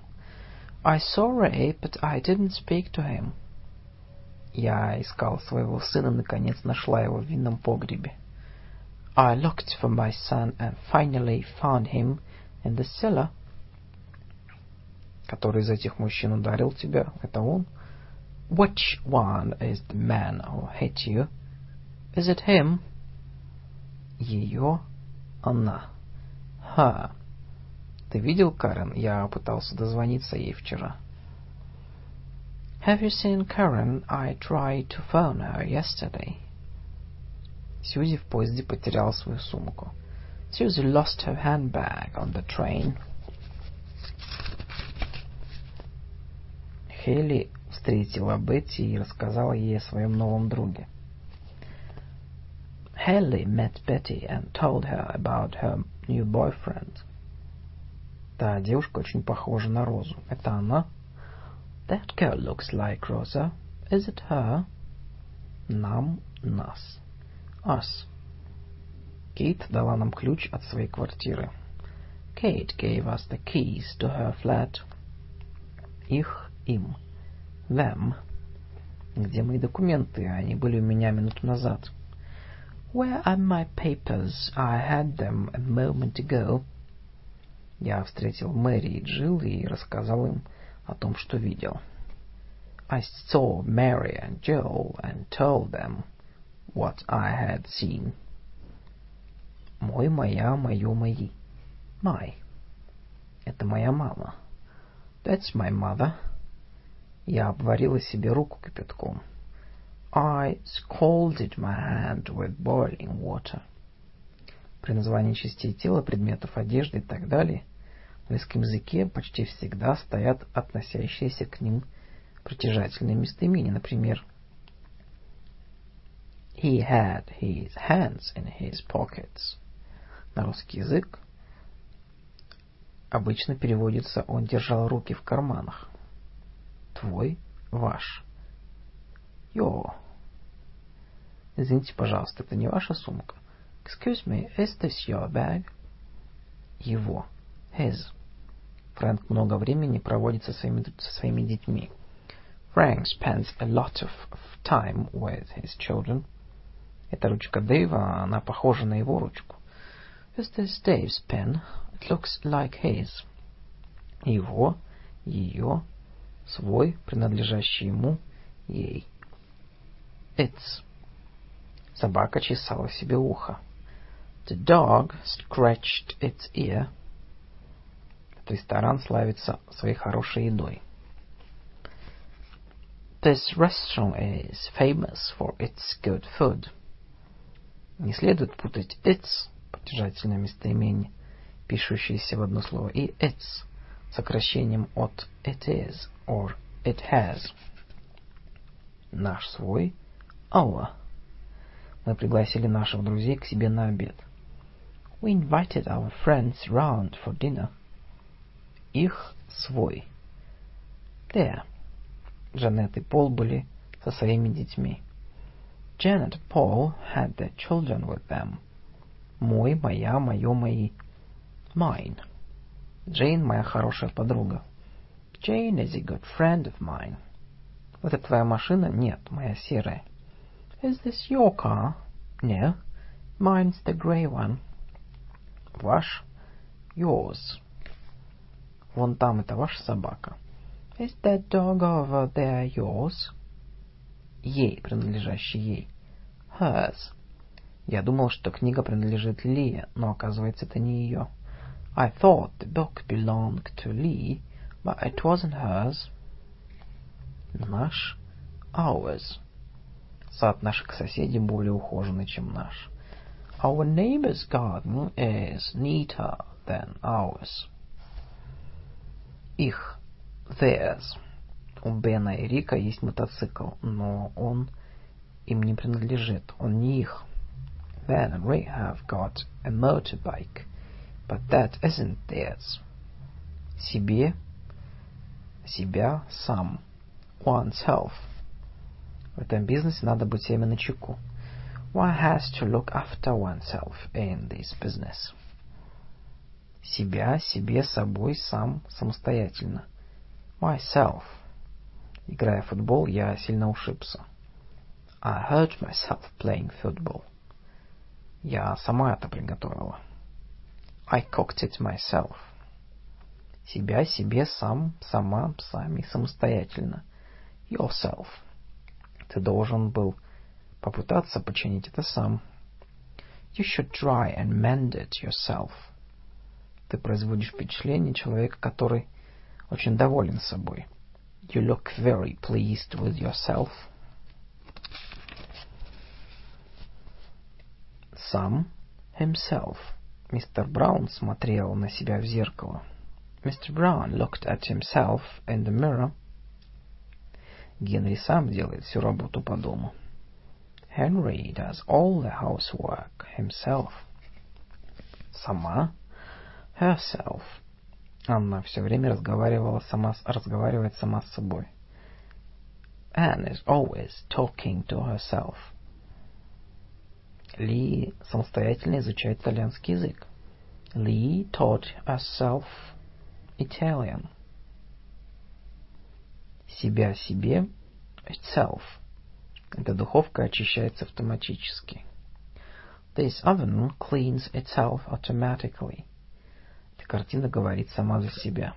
I saw Ray, but I didn't speak to him. Я искал своего сына, наконец нашла его в винном погребе. I looked for my son and finally found him in the cellar. Который из этих мужчин ударил тебя? Это он? Which one is the man who hit you? Is it him? Ее, она. Her. Ты видел Карен? Я пытался дозвониться ей вчера. Have you seen Karen? I tried to phone her yesterday. Сьюзи в поезде потеряла свою сумку. Susie lost her handbag on the train. Хейли встретила Бетти и рассказала ей о своем новом друге. Haley met Betty and told her about her new boyfriend. Та девушка очень похожа на Розу. Это она? That girl looks like Rosa. Is it her? Нам, нас. Us. Кейт дала нам ключ от своей квартиры. Kate gave us the keys to her flat. Их, им. Them. Где мои документы? Они были у меня минуту назад. Where are my papers? I had them a moment ago. Я встретил Мэри и Джилл и рассказал им о том, что видел. I saw Mary and Jill and told them what I had seen. Мой, моя, мою, мои. My. Это моя мама. That's my mother. Я обварила себе руку кипятком. I scalded my hand with boiling water. При названии частей тела, предметов одежды и так далее в английском языке почти всегда стоят относящиеся к ним притяжательные местоимения. Например, He had his hands in his pockets. На русский язык обычно переводится «он держал руки в карманах». Твой, ваш. Your. Извините, пожалуйста, это не ваша сумка? Excuse me, is this your bag? Его. His. Фрэнк много времени проводит со своими, со своими детьми. Frank spends a lot of time with his children. Эта ручка Дэйва, она похожа на его ручку. Is this Dave's pen? It looks like his. Его, ее, свой, принадлежащий ему, ей. Its. Собака чесала себе ухо. The dog scratched its ear. Ресторан славится своей хорошей едой. This restaurant is famous for its good food. Не следует путать its, поддержательное местоимение, пишущееся в одно слово, и its, сокращением от it is or it has. Наш свой, our. Мы пригласили наших друзей к себе на обед. We invited our friends round for dinner. Их свой. Their. Джанет и Пол были со своими детьми. Janet and Paul had their children with them. Мой, моя, мое, мои. Mine. Джейн моя хорошая подруга. Jane is a good friend of mine. Это твоя машина? Нет, моя серая. Is this your car? No, mine's the grey one. Ваш? Yours. Вон там это ваша собака. Is that dog over there yours? Ей, принадлежащий ей. Hers. Я думал, что книга принадлежит Лие, но оказывается, это не ее. I thought the book belonged to Lee, but it wasn't hers. Наш? Ours. Сад наших соседей более ухоженный, чем наш. Our neighbor's garden is neater than ours. Их. Theirs. У Бена и Рика есть мотоцикл, но он им не принадлежит, он не их. Ben and Rick have got a motorbike, but that isn't theirs. Себе, себя, сам. Oneself. В этом бизнесе надо быть всеми на чеку. One has to look after oneself in this business. Себя, себе, собой, сам, самостоятельно. Myself. Играя в футбол, я сильно ушибся. I hurt myself playing football. Я сама это приготовила. I cooked it myself. Себя, себе, сам, сама, сами, самостоятельно. Yourself. Ты должен был попытаться починить это сам. You should try and mend it yourself. Ты производишь впечатление человека, который очень доволен собой. You look very pleased with yourself. Сам. Himself. Мистер Браун смотрел на себя в зеркало. Mr. Brown looked at himself in the mirror. Генри сам делает всю работу по дому. Henry does all the housework himself. Сама. Herself. Анна все время разговаривала сама, разговаривает сама с собой. Anne is always talking to herself. Ли самостоятельно изучает итальянский язык. Lee taught herself Italian. Себя себе. Itself. Эта духовка очищается автоматически. This oven cleans itself automatically. Эта картина говорит сама за себя.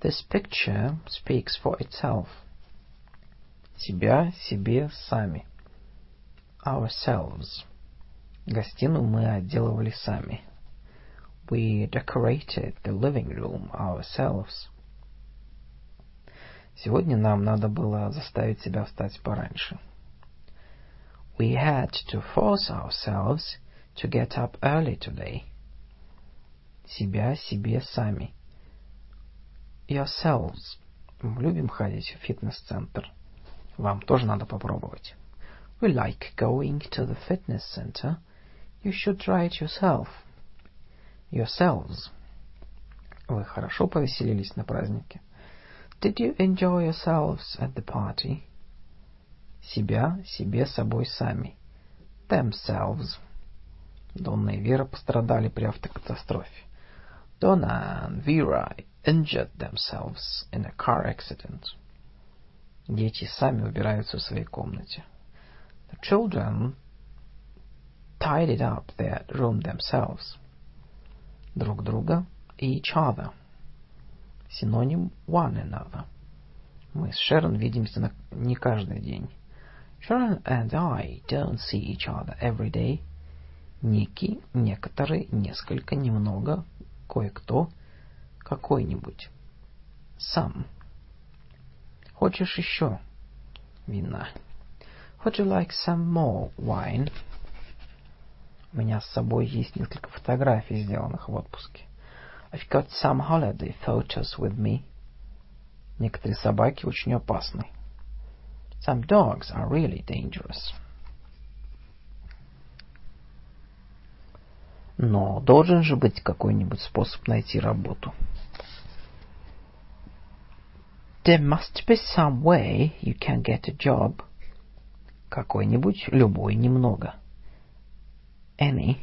This picture speaks for itself. Себя, себе, сами. Ourselves. Гостиную мы отделывали сами. We decorated the living room ourselves. Сегодня нам надо было заставить себя встать пораньше. We had to force ourselves to get up early today. Себя, себе, сами. Yourselves. Мы любим ходить в фитнес-центр. Вам тоже надо попробовать. We like going to the fitness center. You should try it yourself. Yourselves. Вы хорошо повеселились на празднике? Did you enjoy yourselves at the party? Себя, себе, собой, сами. Themselves. Донна и Вера пострадали при автокатастрофе. Donna and Vera injured themselves in a car accident. Дети сами убираются в своей комнате. The children tidied up their room themselves. Друг друга each other. Синоним one another. Мы с Шерон видимся на... не каждый день. Sharon and I don't see each other every day. Некий, некоторые, несколько, немного, кое-кто, какой-нибудь. Some. Хочешь еще вина? Would you like some more wine? У меня с собой есть несколько фотографий, сделанных в отпуске. I've got some holiday photos with me. Некоторые собаки очень опасны. Some dogs are really dangerous. Но должен же быть какой-нибудь способ найти работу. There must be some way you can get a job. Какой-нибудь, любой, немного. Any.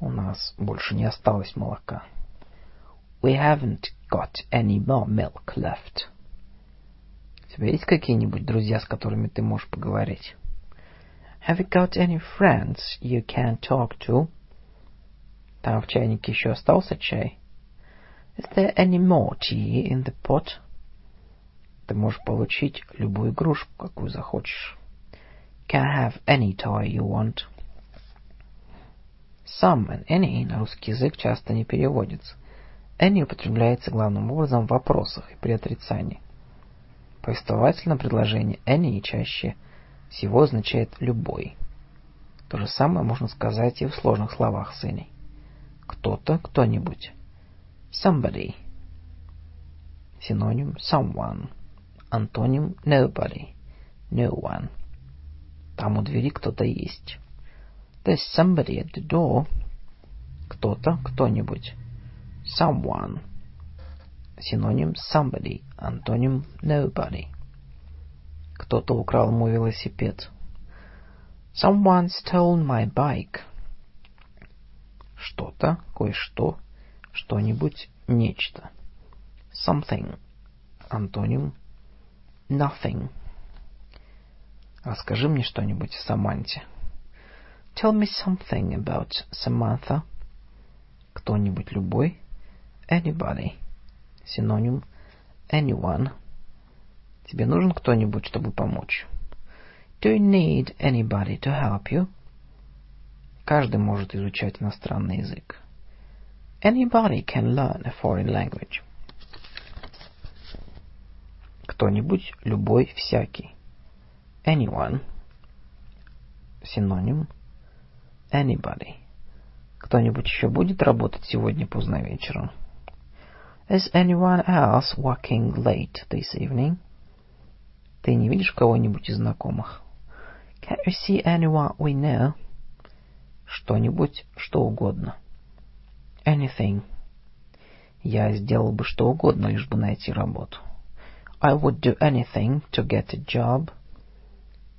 У нас больше не осталось молока. We haven't got any more milk left. У тебя есть какие-нибудь друзья, с которыми ты можешь поговорить? Have you got any friends you can talk to? Там в чайнике еще остался чай? Is there any more tea in the pot? Ты можешь получить любую игрушку, какую захочешь. Can I have any toy you want? Some and any на русский язык часто не переводится. Any употребляется главным образом в вопросах и при отрицании. Повествовательное предложение any чаще всего означает «любой». То же самое можно сказать и в сложных словах с any. Кто-то, кто-нибудь. Somebody. Синоним someone. Антоним nobody. No one. Там у двери кто-то есть. There's somebody at the door. Кто-то, кто-нибудь. Someone. Синоним somebody. Антоним nobody. Кто-то украл мой велосипед. Someone stole my bike. Что-то, кое-что, что-нибудь, нечто. Something. Антоним nothing. Расскажи мне что-нибудь о Саманте. Tell me something about Samantha. Кто-нибудь любой. Anybody. Синоним anyone. Тебе нужен кто-нибудь, чтобы помочь? Do you need anybody to help you? Каждый может изучать иностранный язык. Anybody can learn a foreign language. Кто-нибудь, любой, всякий. Anyone. Синоним anybody. Кто-нибудь еще будет работать сегодня поздно вечером? Is anyone else working late this evening? Ты не видишь кого-нибудь из знакомых? Can you see anyone we know? Что-нибудь, что угодно. Anything. Я сделал бы что угодно, лишь бы найти работу. I would do anything to get a job.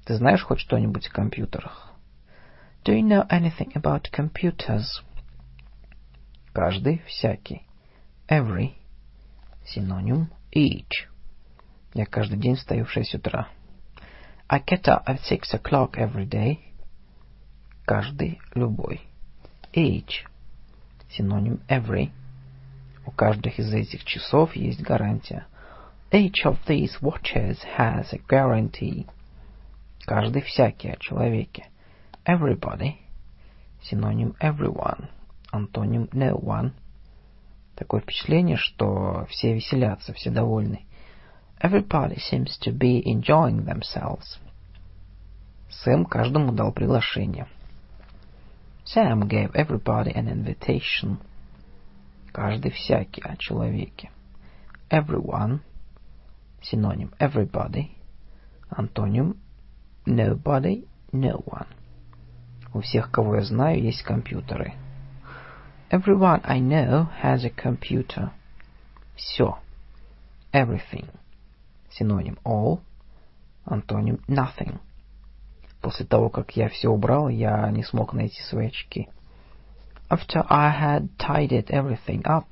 Ты знаешь хоть что-нибудь о компьютерах? Do you know anything about computers? Каждый, всякий. Every. Синоним each. Я каждый день встаю в шесть утра. I get up at six o'clock every day. Каждый, любой. Each. Синоним every. У каждых из этих часов есть гарантия. Each of these watches has a guarantee. Каждый всякий о человеке. Everybody. Синоним everyone. Антоним no one. Такое впечатление, что все веселятся, все довольны. Everybody seems to be enjoying themselves. Сэм каждому дал приглашение. Sam gave everybody an invitation. Каждый всякий о человеке. Everyone. Синоним everybody. Антоним nobody, no one. У всех, кого я знаю, есть компьютеры. Everyone I know has a computer. Все. Everything. Синоним all. Антоним nothing. После того, как я все убрал, я не смог найти свои очки. After I had tidied everything up,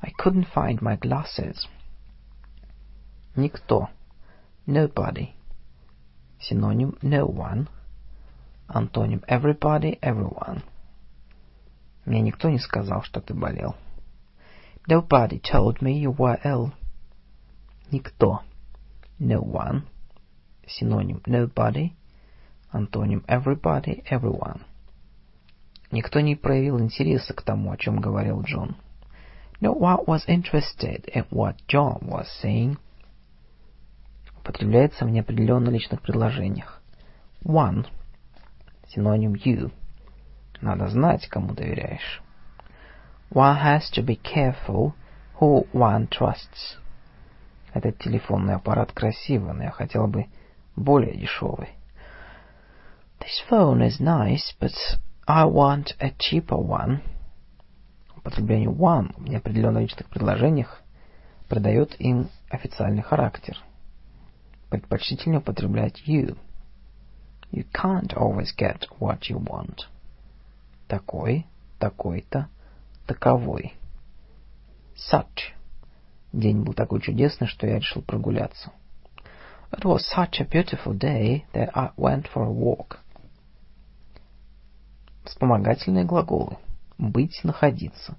I couldn't find my glasses. Никто. nobody. Синоним no one. Антоним everybody, everyone. Мне никто не сказал, что ты болел. Nobody told me you were ill. Никто. No one. Синоним nobody. Антоним everybody, everyone. Никто не проявил интереса к тому, о чем говорил Джон. No one was interested in what John was saying. Употребляется в неопределенно личных предложениях. One. Синоним you. Надо знать, кому доверяешь. One has to be careful who one trusts. Этот телефонный аппарат красивый, но я хотел бы более дешевый. This phone is nice, but I want a cheaper one. Употребление one в неопределенно личных предложениях придает им официальный характер. Предпочтительнее употреблять you. You can't always get what you want. Такой, такой-то, таковой. Such. День был такой чудесный, что я решил прогуляться. It was such a beautiful day that I went for a walk. Вспомогательные глаголы. Быть, находиться.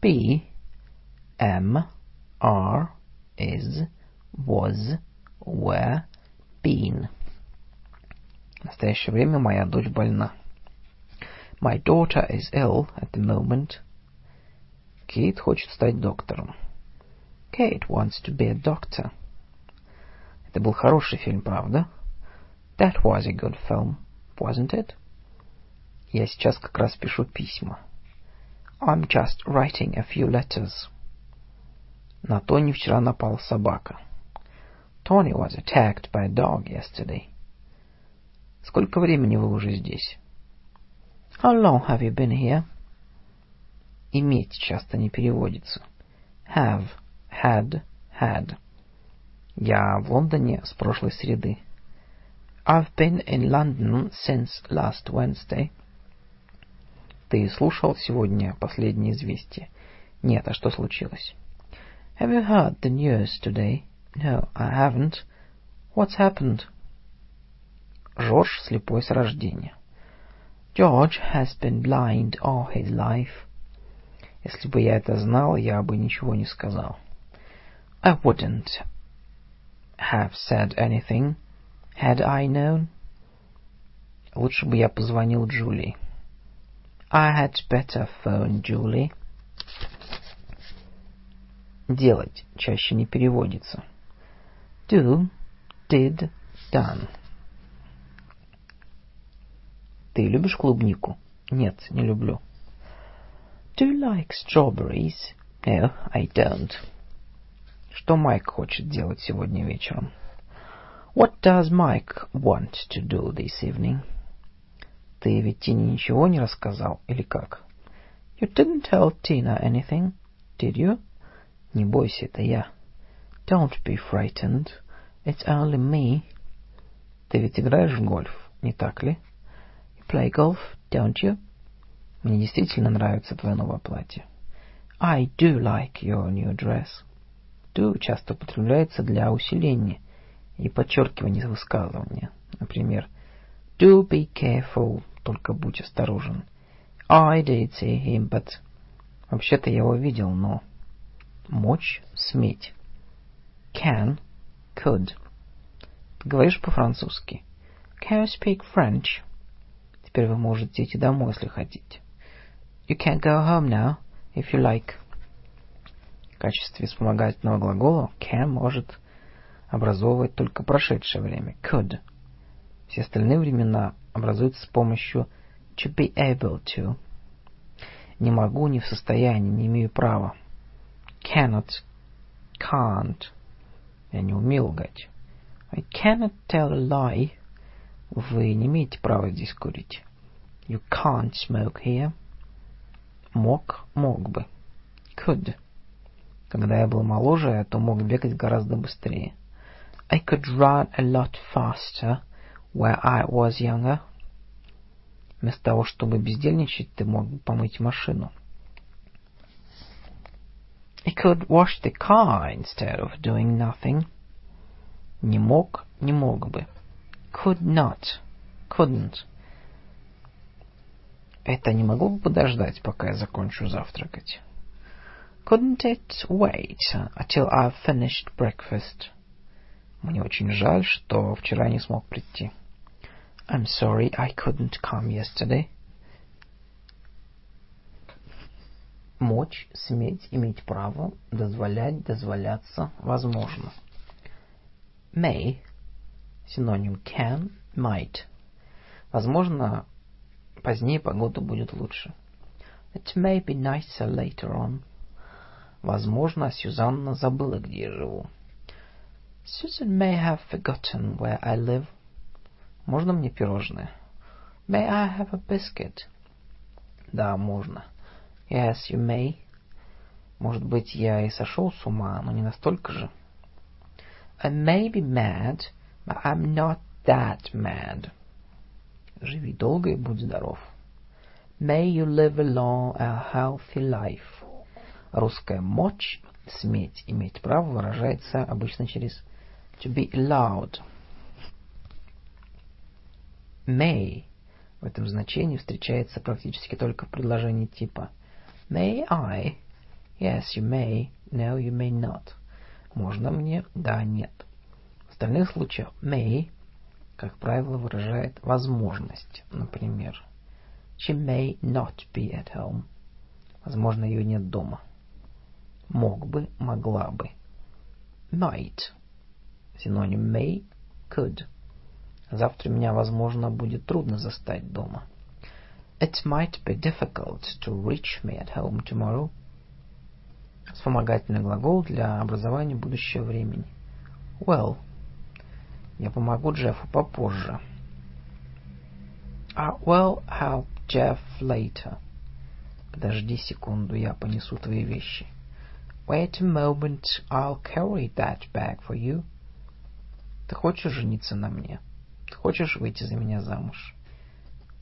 Be, am, are, is, was, were, been. В настоящее время моя дочь больна. My daughter is ill at the moment. Кейт хочет стать доктором. Kate wants to be a doctor. Это был хороший фильм, правда? That was a good film, wasn't it? Я сейчас как раз пишу письма. I'm just writing a few letters. На Тони вчера напала собака. Tony was attacked by a dog yesterday. Сколько времени вы уже здесь? How long have you been here? Иметь часто не переводится. Have, had, had. Я в Лондоне с прошлой среды. I've been in London since last Wednesday. Ты слушал сегодня последнее известие? Нет, а что случилось? Have you heard the news today? No, I haven't. What's happened? Жорж слепой с рождения. George has been blind all his life. Если бы я это знал, я бы ничего не сказал. I wouldn't have said anything had I known. Лучше бы я позвонил Джулии. I had better phone Julie. Делать чаще не переводится. Do, did, done. Ты любишь клубнику? Нет, не люблю. Do you like strawberries? No, I don't. Что Майк хочет делать сегодня вечером? What does Mike want to do this evening? Ты ведь Тине ничего не рассказал, или как? You didn't tell Tina anything, did you? Не бойся, это я. Don't be frightened. It's only me. Ты ведь играешь в гольф, не так ли? Play golf, don't you? Мне действительно нравится твое новое платье. I do like your new dress. Do часто употребляется для усиления и подчеркивания высказывания. Например, Do be careful, только будь осторожен. I did see him, but... Вообще-то я его видел, но... Мочь, сметь. Can, could. Ты говоришь по-французски? Can you speak French? Теперь вы можете идти домой, если хотите. You can go home now, if you like. В качестве вспомогательного глагола can может образовывать только прошедшее время. Could. Все остальные времена образуются с помощью to be able to. Не могу, не в состоянии, не имею права. Cannot, can't. Я не умею лгать. I cannot tell a lie. Вы не имеете права здесь курить. You can't smoke here. Мог, мог бы. Could. Когда я был моложе, то мог бегать гораздо быстрее. I could run a lot faster where I was younger. Вместо того, чтобы бездельничать, ты мог бы помыть машину. I could wash the car instead of doing nothing. Не мог, не мог бы. Could not, couldn't. Это не могло бы подождать, пока я закончу завтракать? Couldn't it wait until I've finished breakfast? Мне очень жаль, что вчера не смог прийти. I'm sorry I couldn't come yesterday. Мочь, сметь, иметь право, дозволять, дозволяться, возможно. May, синоним can, might. Возможно, позднее погода будет лучше. It may be nicer later on. Возможно, Сюзанна забыла, где я живу. Susan may have forgotten where I live. Можно мне пирожное? May I have a biscuit? Да, можно. Yes, you may. Может быть, я и сошел с ума, но не настолько же. I may be mad, I'm not that mad. Живи долго и будь здоров. May you live a long and healthy life. Русская мочь, сметь, иметь право выражается обычно через to be allowed. May в этом значении встречается практически только в предложении типа May I? Yes, you may. No, you may not. Можно мне? Да, нет. В остальных случаях may, как правило, выражает возможность. Например, She may not be at home. Возможно, ее нет дома. Мог бы, могла бы. Might. Синоним may, could. Завтра меня, возможно, будет трудно застать дома. It might be difficult to reach me at home tomorrow. Вспомогательный глагол для образования будущего времени. Well. Я помогу Джеффу попозже. I will help Jeff later. Подожди секунду, я понесу твои вещи. Wait a moment, I'll carry that bag for you. Ты хочешь жениться на мне? Ты хочешь выйти за меня замуж?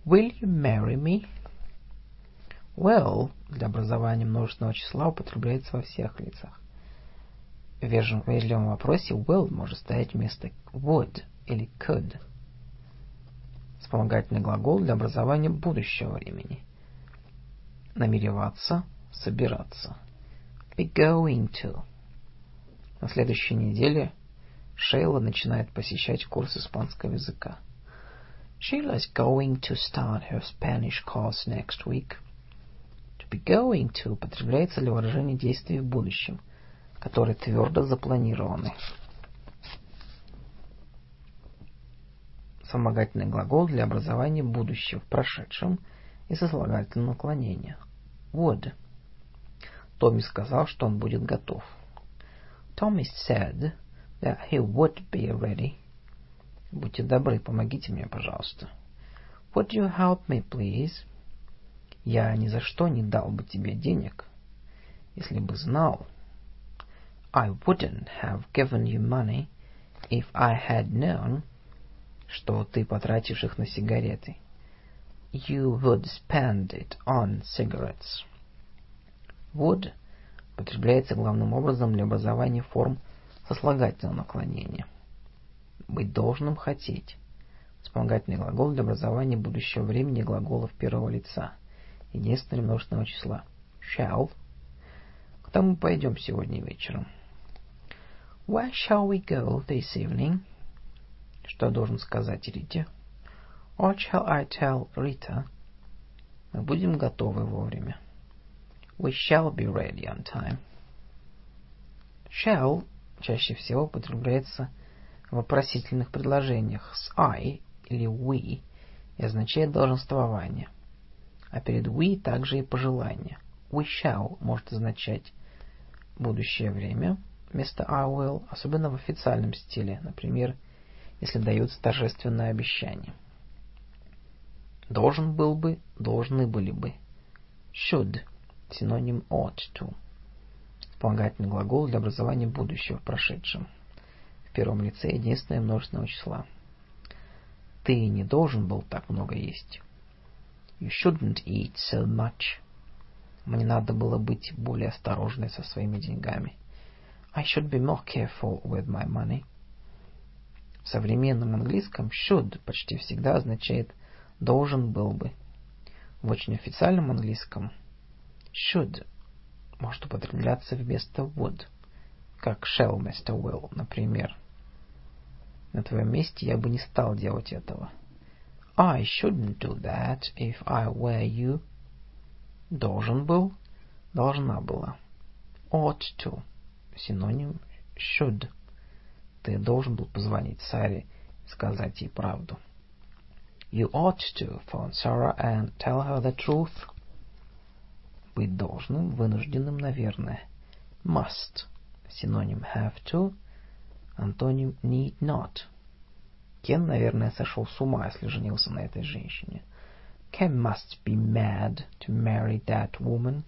Will you marry me? Will для образования множественного числа употребляется во всех лицах. Вежливом вопросе will может стоять вместо would или could. Вспомогательный глагол для образования будущего времени. Намереваться, собираться. Be going to. На следующей неделе Шейла начинает посещать курс испанского языка. Sheila's going to start her Spanish course next week. To be going to употребляется для выражения действий в будущем, которые твердо запланированы. Вспомогательный глагол для образования будущего в прошедшем и сослагательном наклонении. Would. Томми сказал, что он будет готов. Tommy said that he would be ready. Будьте добры, помогите мне, пожалуйста. Would you help me, please? Я ни за что не дал бы тебе денег, если бы знал. I wouldn't have given you money if I had known, что ты потратишь их на сигареты. You would spend it on cigarettes. Would употребляется главным образом для образования форм сослагательного наклонения – быть должным хотеть. Вспомогательный глагол для образования будущего времени глаголов первого лица. Единственного множественного числа. Shall. Куда мы пойдем сегодня вечером? Where shall we go this evening? Что должен сказать Рите? What shall I tell Rita? Мы будем готовы вовремя. We shall be ready on time. Shall чаще всего употребляется в вопросительных предложениях с I или we и означает долженствование. А перед we также и пожелание. We shall может означать будущее время вместо I will, особенно в официальном стиле, например, если даются торжественное обещание. Должен был бы, должны были бы. Should – синоним ought to. Вспомогательный глагол для образования будущего в прошедшем – в первом лице единственное множественного числа. Ты не должен был так много есть. You shouldn't eat so much. Мне надо было быть более осторожной со своими деньгами. I should be more careful with my money. В современном английском should почти всегда означает должен был бы. В очень официальном английском should может употребляться вместо would, как shall вместо will, например. На твоем месте я бы не стал делать этого. I shouldn't do that if I were you. Должен был, должна была. Ought to. Синоним should. Ты должен был позвонить Саре и сказать ей правду. You ought to phone Sarah and tell her the truth. Быть должным, вынужденным, наверное. Must. Синоним have to. Антоним need not. Кен, наверное, сошел с ума, если женился на этой женщине. Ken must be mad to marry that woman.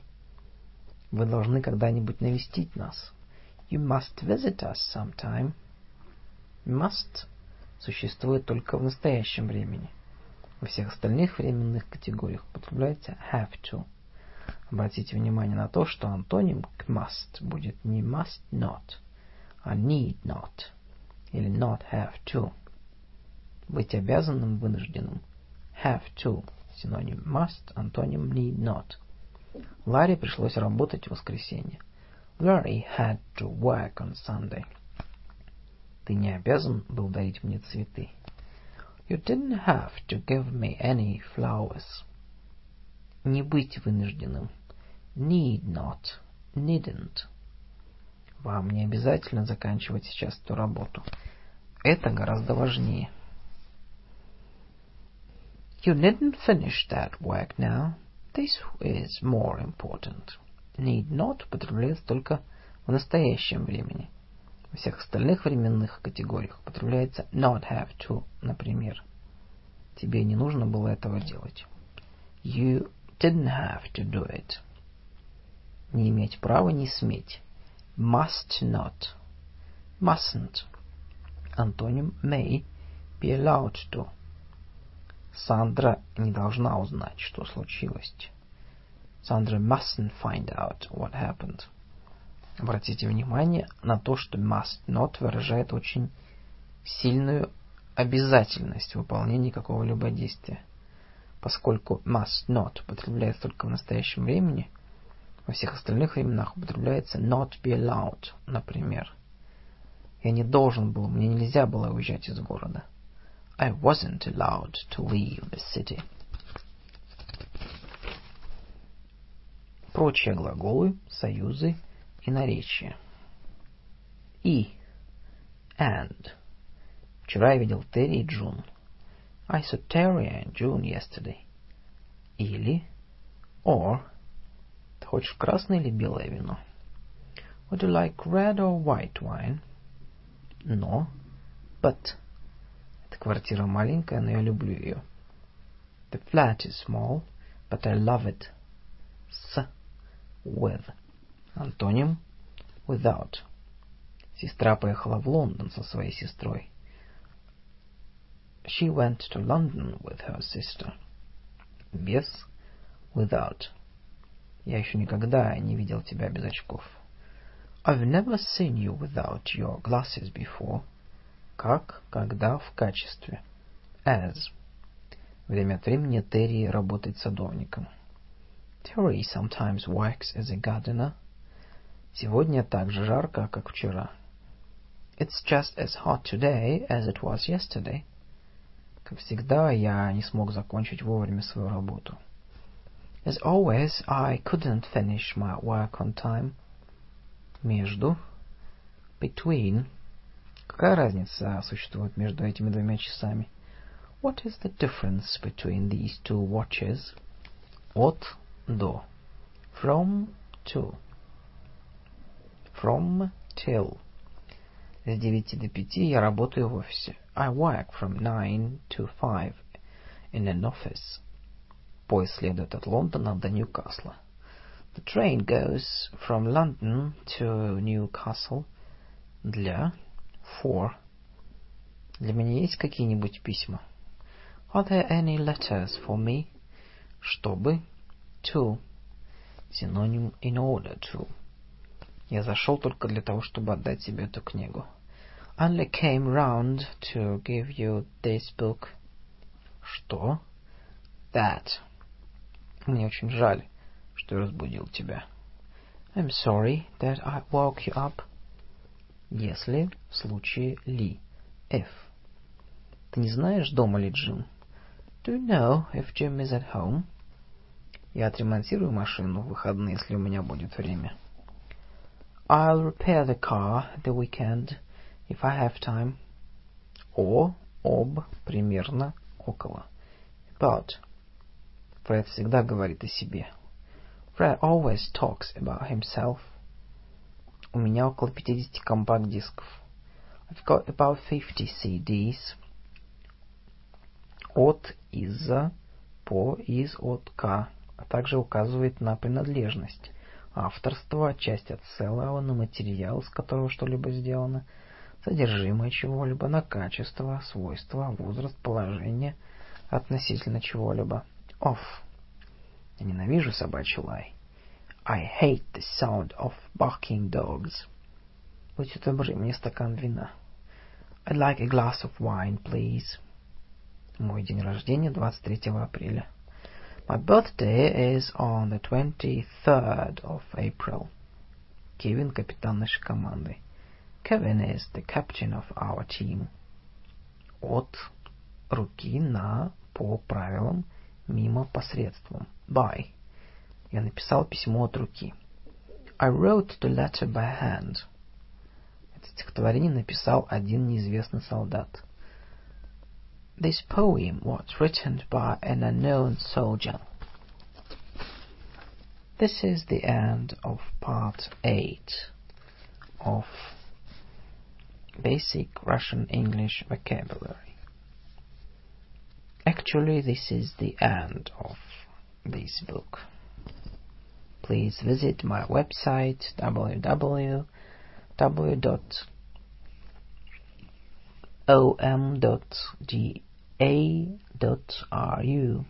Вы должны когда-нибудь навестить нас. You must visit us sometime. Must существует только в настоящем времени. Во всех остальных временных категориях употребляется have to. Обратите внимание на то, что антоним к must будет не must not, а need not или not have to. Быть обязанным, вынужденным. Have to. Синоним must, антоним need not. Ларри пришлось работать в воскресенье. Larry had to work on Sunday. Ты не обязан был дарить мне цветы. You didn't have to give me any flowers. Не быть вынужденным. Need not. Needn't. Вам не обязательно заканчивать сейчас эту работу. Это гораздо важнее. You needn't finish that work now. This is more important. Need not употребляется только в настоящем времени. Во всех остальных временных категориях употребляется not have to, например. Тебе не нужно было этого делать. You didn't have to do it. Не иметь права не сметь. Must not. Mustn't. Антоним may be allowed to. Сандра не должна узнать, что случилось. Сандра mustn't find out what happened. Обратите внимание на то, что must not выражает очень сильную обязательность выполнения какого-либо действия. Поскольку must not употребляется только в настоящем времени, во всех остальных временах употребляется not be allowed, например. Я не должен был, мне нельзя было уезжать из города. I wasn't allowed to leave the city. Прочие глаголы, союзы и наречия. И. And. Вчера я видел Терри и Джун. I saw Terry and June yesterday. Или. Or. Ты хочешь красное или белое вино? Would you like red or white wine? Но. But. Квартира маленькая, но я люблю ее. The flat is small, but I love it. С. With. Антоним. Without. Сестра поехала в Лондон со своей сестрой. She went to London with her sister. Без. Without. Я еще никогда не видел тебя без очков. I've never seen you without your glasses before. Как, когда, в качестве. As. Время от времени Терри работает садовником. Terry sometimes works as a gardener. Сегодня так же жарко, как вчера. It's just as hot today as it was yesterday. Как всегда, я не смог закончить вовремя свою работу. As always, I couldn't finish my work on time. Между. Between. Какая разница существует между этими двумя часами? What is the difference between these two watches? От до. From to. From till. С девяти до пяти я работаю в офисе. I work from nine to five in an office. Поезд следует от Лондона до Ньюкасла. The train goes from London to Newcastle. Для for. Для меня есть какие-нибудь письма? Are there any letters for me? Чтобы. To. Синоним in order to. Я зашел только для того, чтобы отдать тебе эту книгу. only came round to give you this book. Что? That. Мне очень жаль, что разбудил тебя. I'm sorry that I woke you up. Если в случае ли. If. Ты не знаешь, дома ли Джим? Do you know if Jim is at home? Я отремонтирую машину в выходные, если у меня будет время. I'll repair the car the weekend, if I have time. О, об, примерно, около. About. Фред всегда говорит о себе. Fred always talks about himself. У меня около 50 компакт-дисков. I've got about 50 CDs. От, из-за, по, из, от, к, а также указывает на принадлежность, авторство, часть от целого, на материал, из которого что-либо сделано, содержимое чего-либо, на качество, свойства, возраст, положение относительно чего-либо. Off. Я ненавижу собачий лай. I hate the sound of barking dogs. Будьте добры, мне стакан вина. I'd like a glass of wine, please. Мой день рождения 23 апреля. My birthday is on the 23rd of April. Кевин — капитан нашей команды. Kevin is the captain of our team. От руки на по правилам мимо посредством. By. Я написал письмо от руки. I wrote the letter by hand. Это стихотворение написал один неизвестный солдат. This poem was written by an unknown soldier. This is the end of part 8 of Basic Russian English Vocabulary. Actually, this is the end of this book. Please visit my website www.om.de a.ru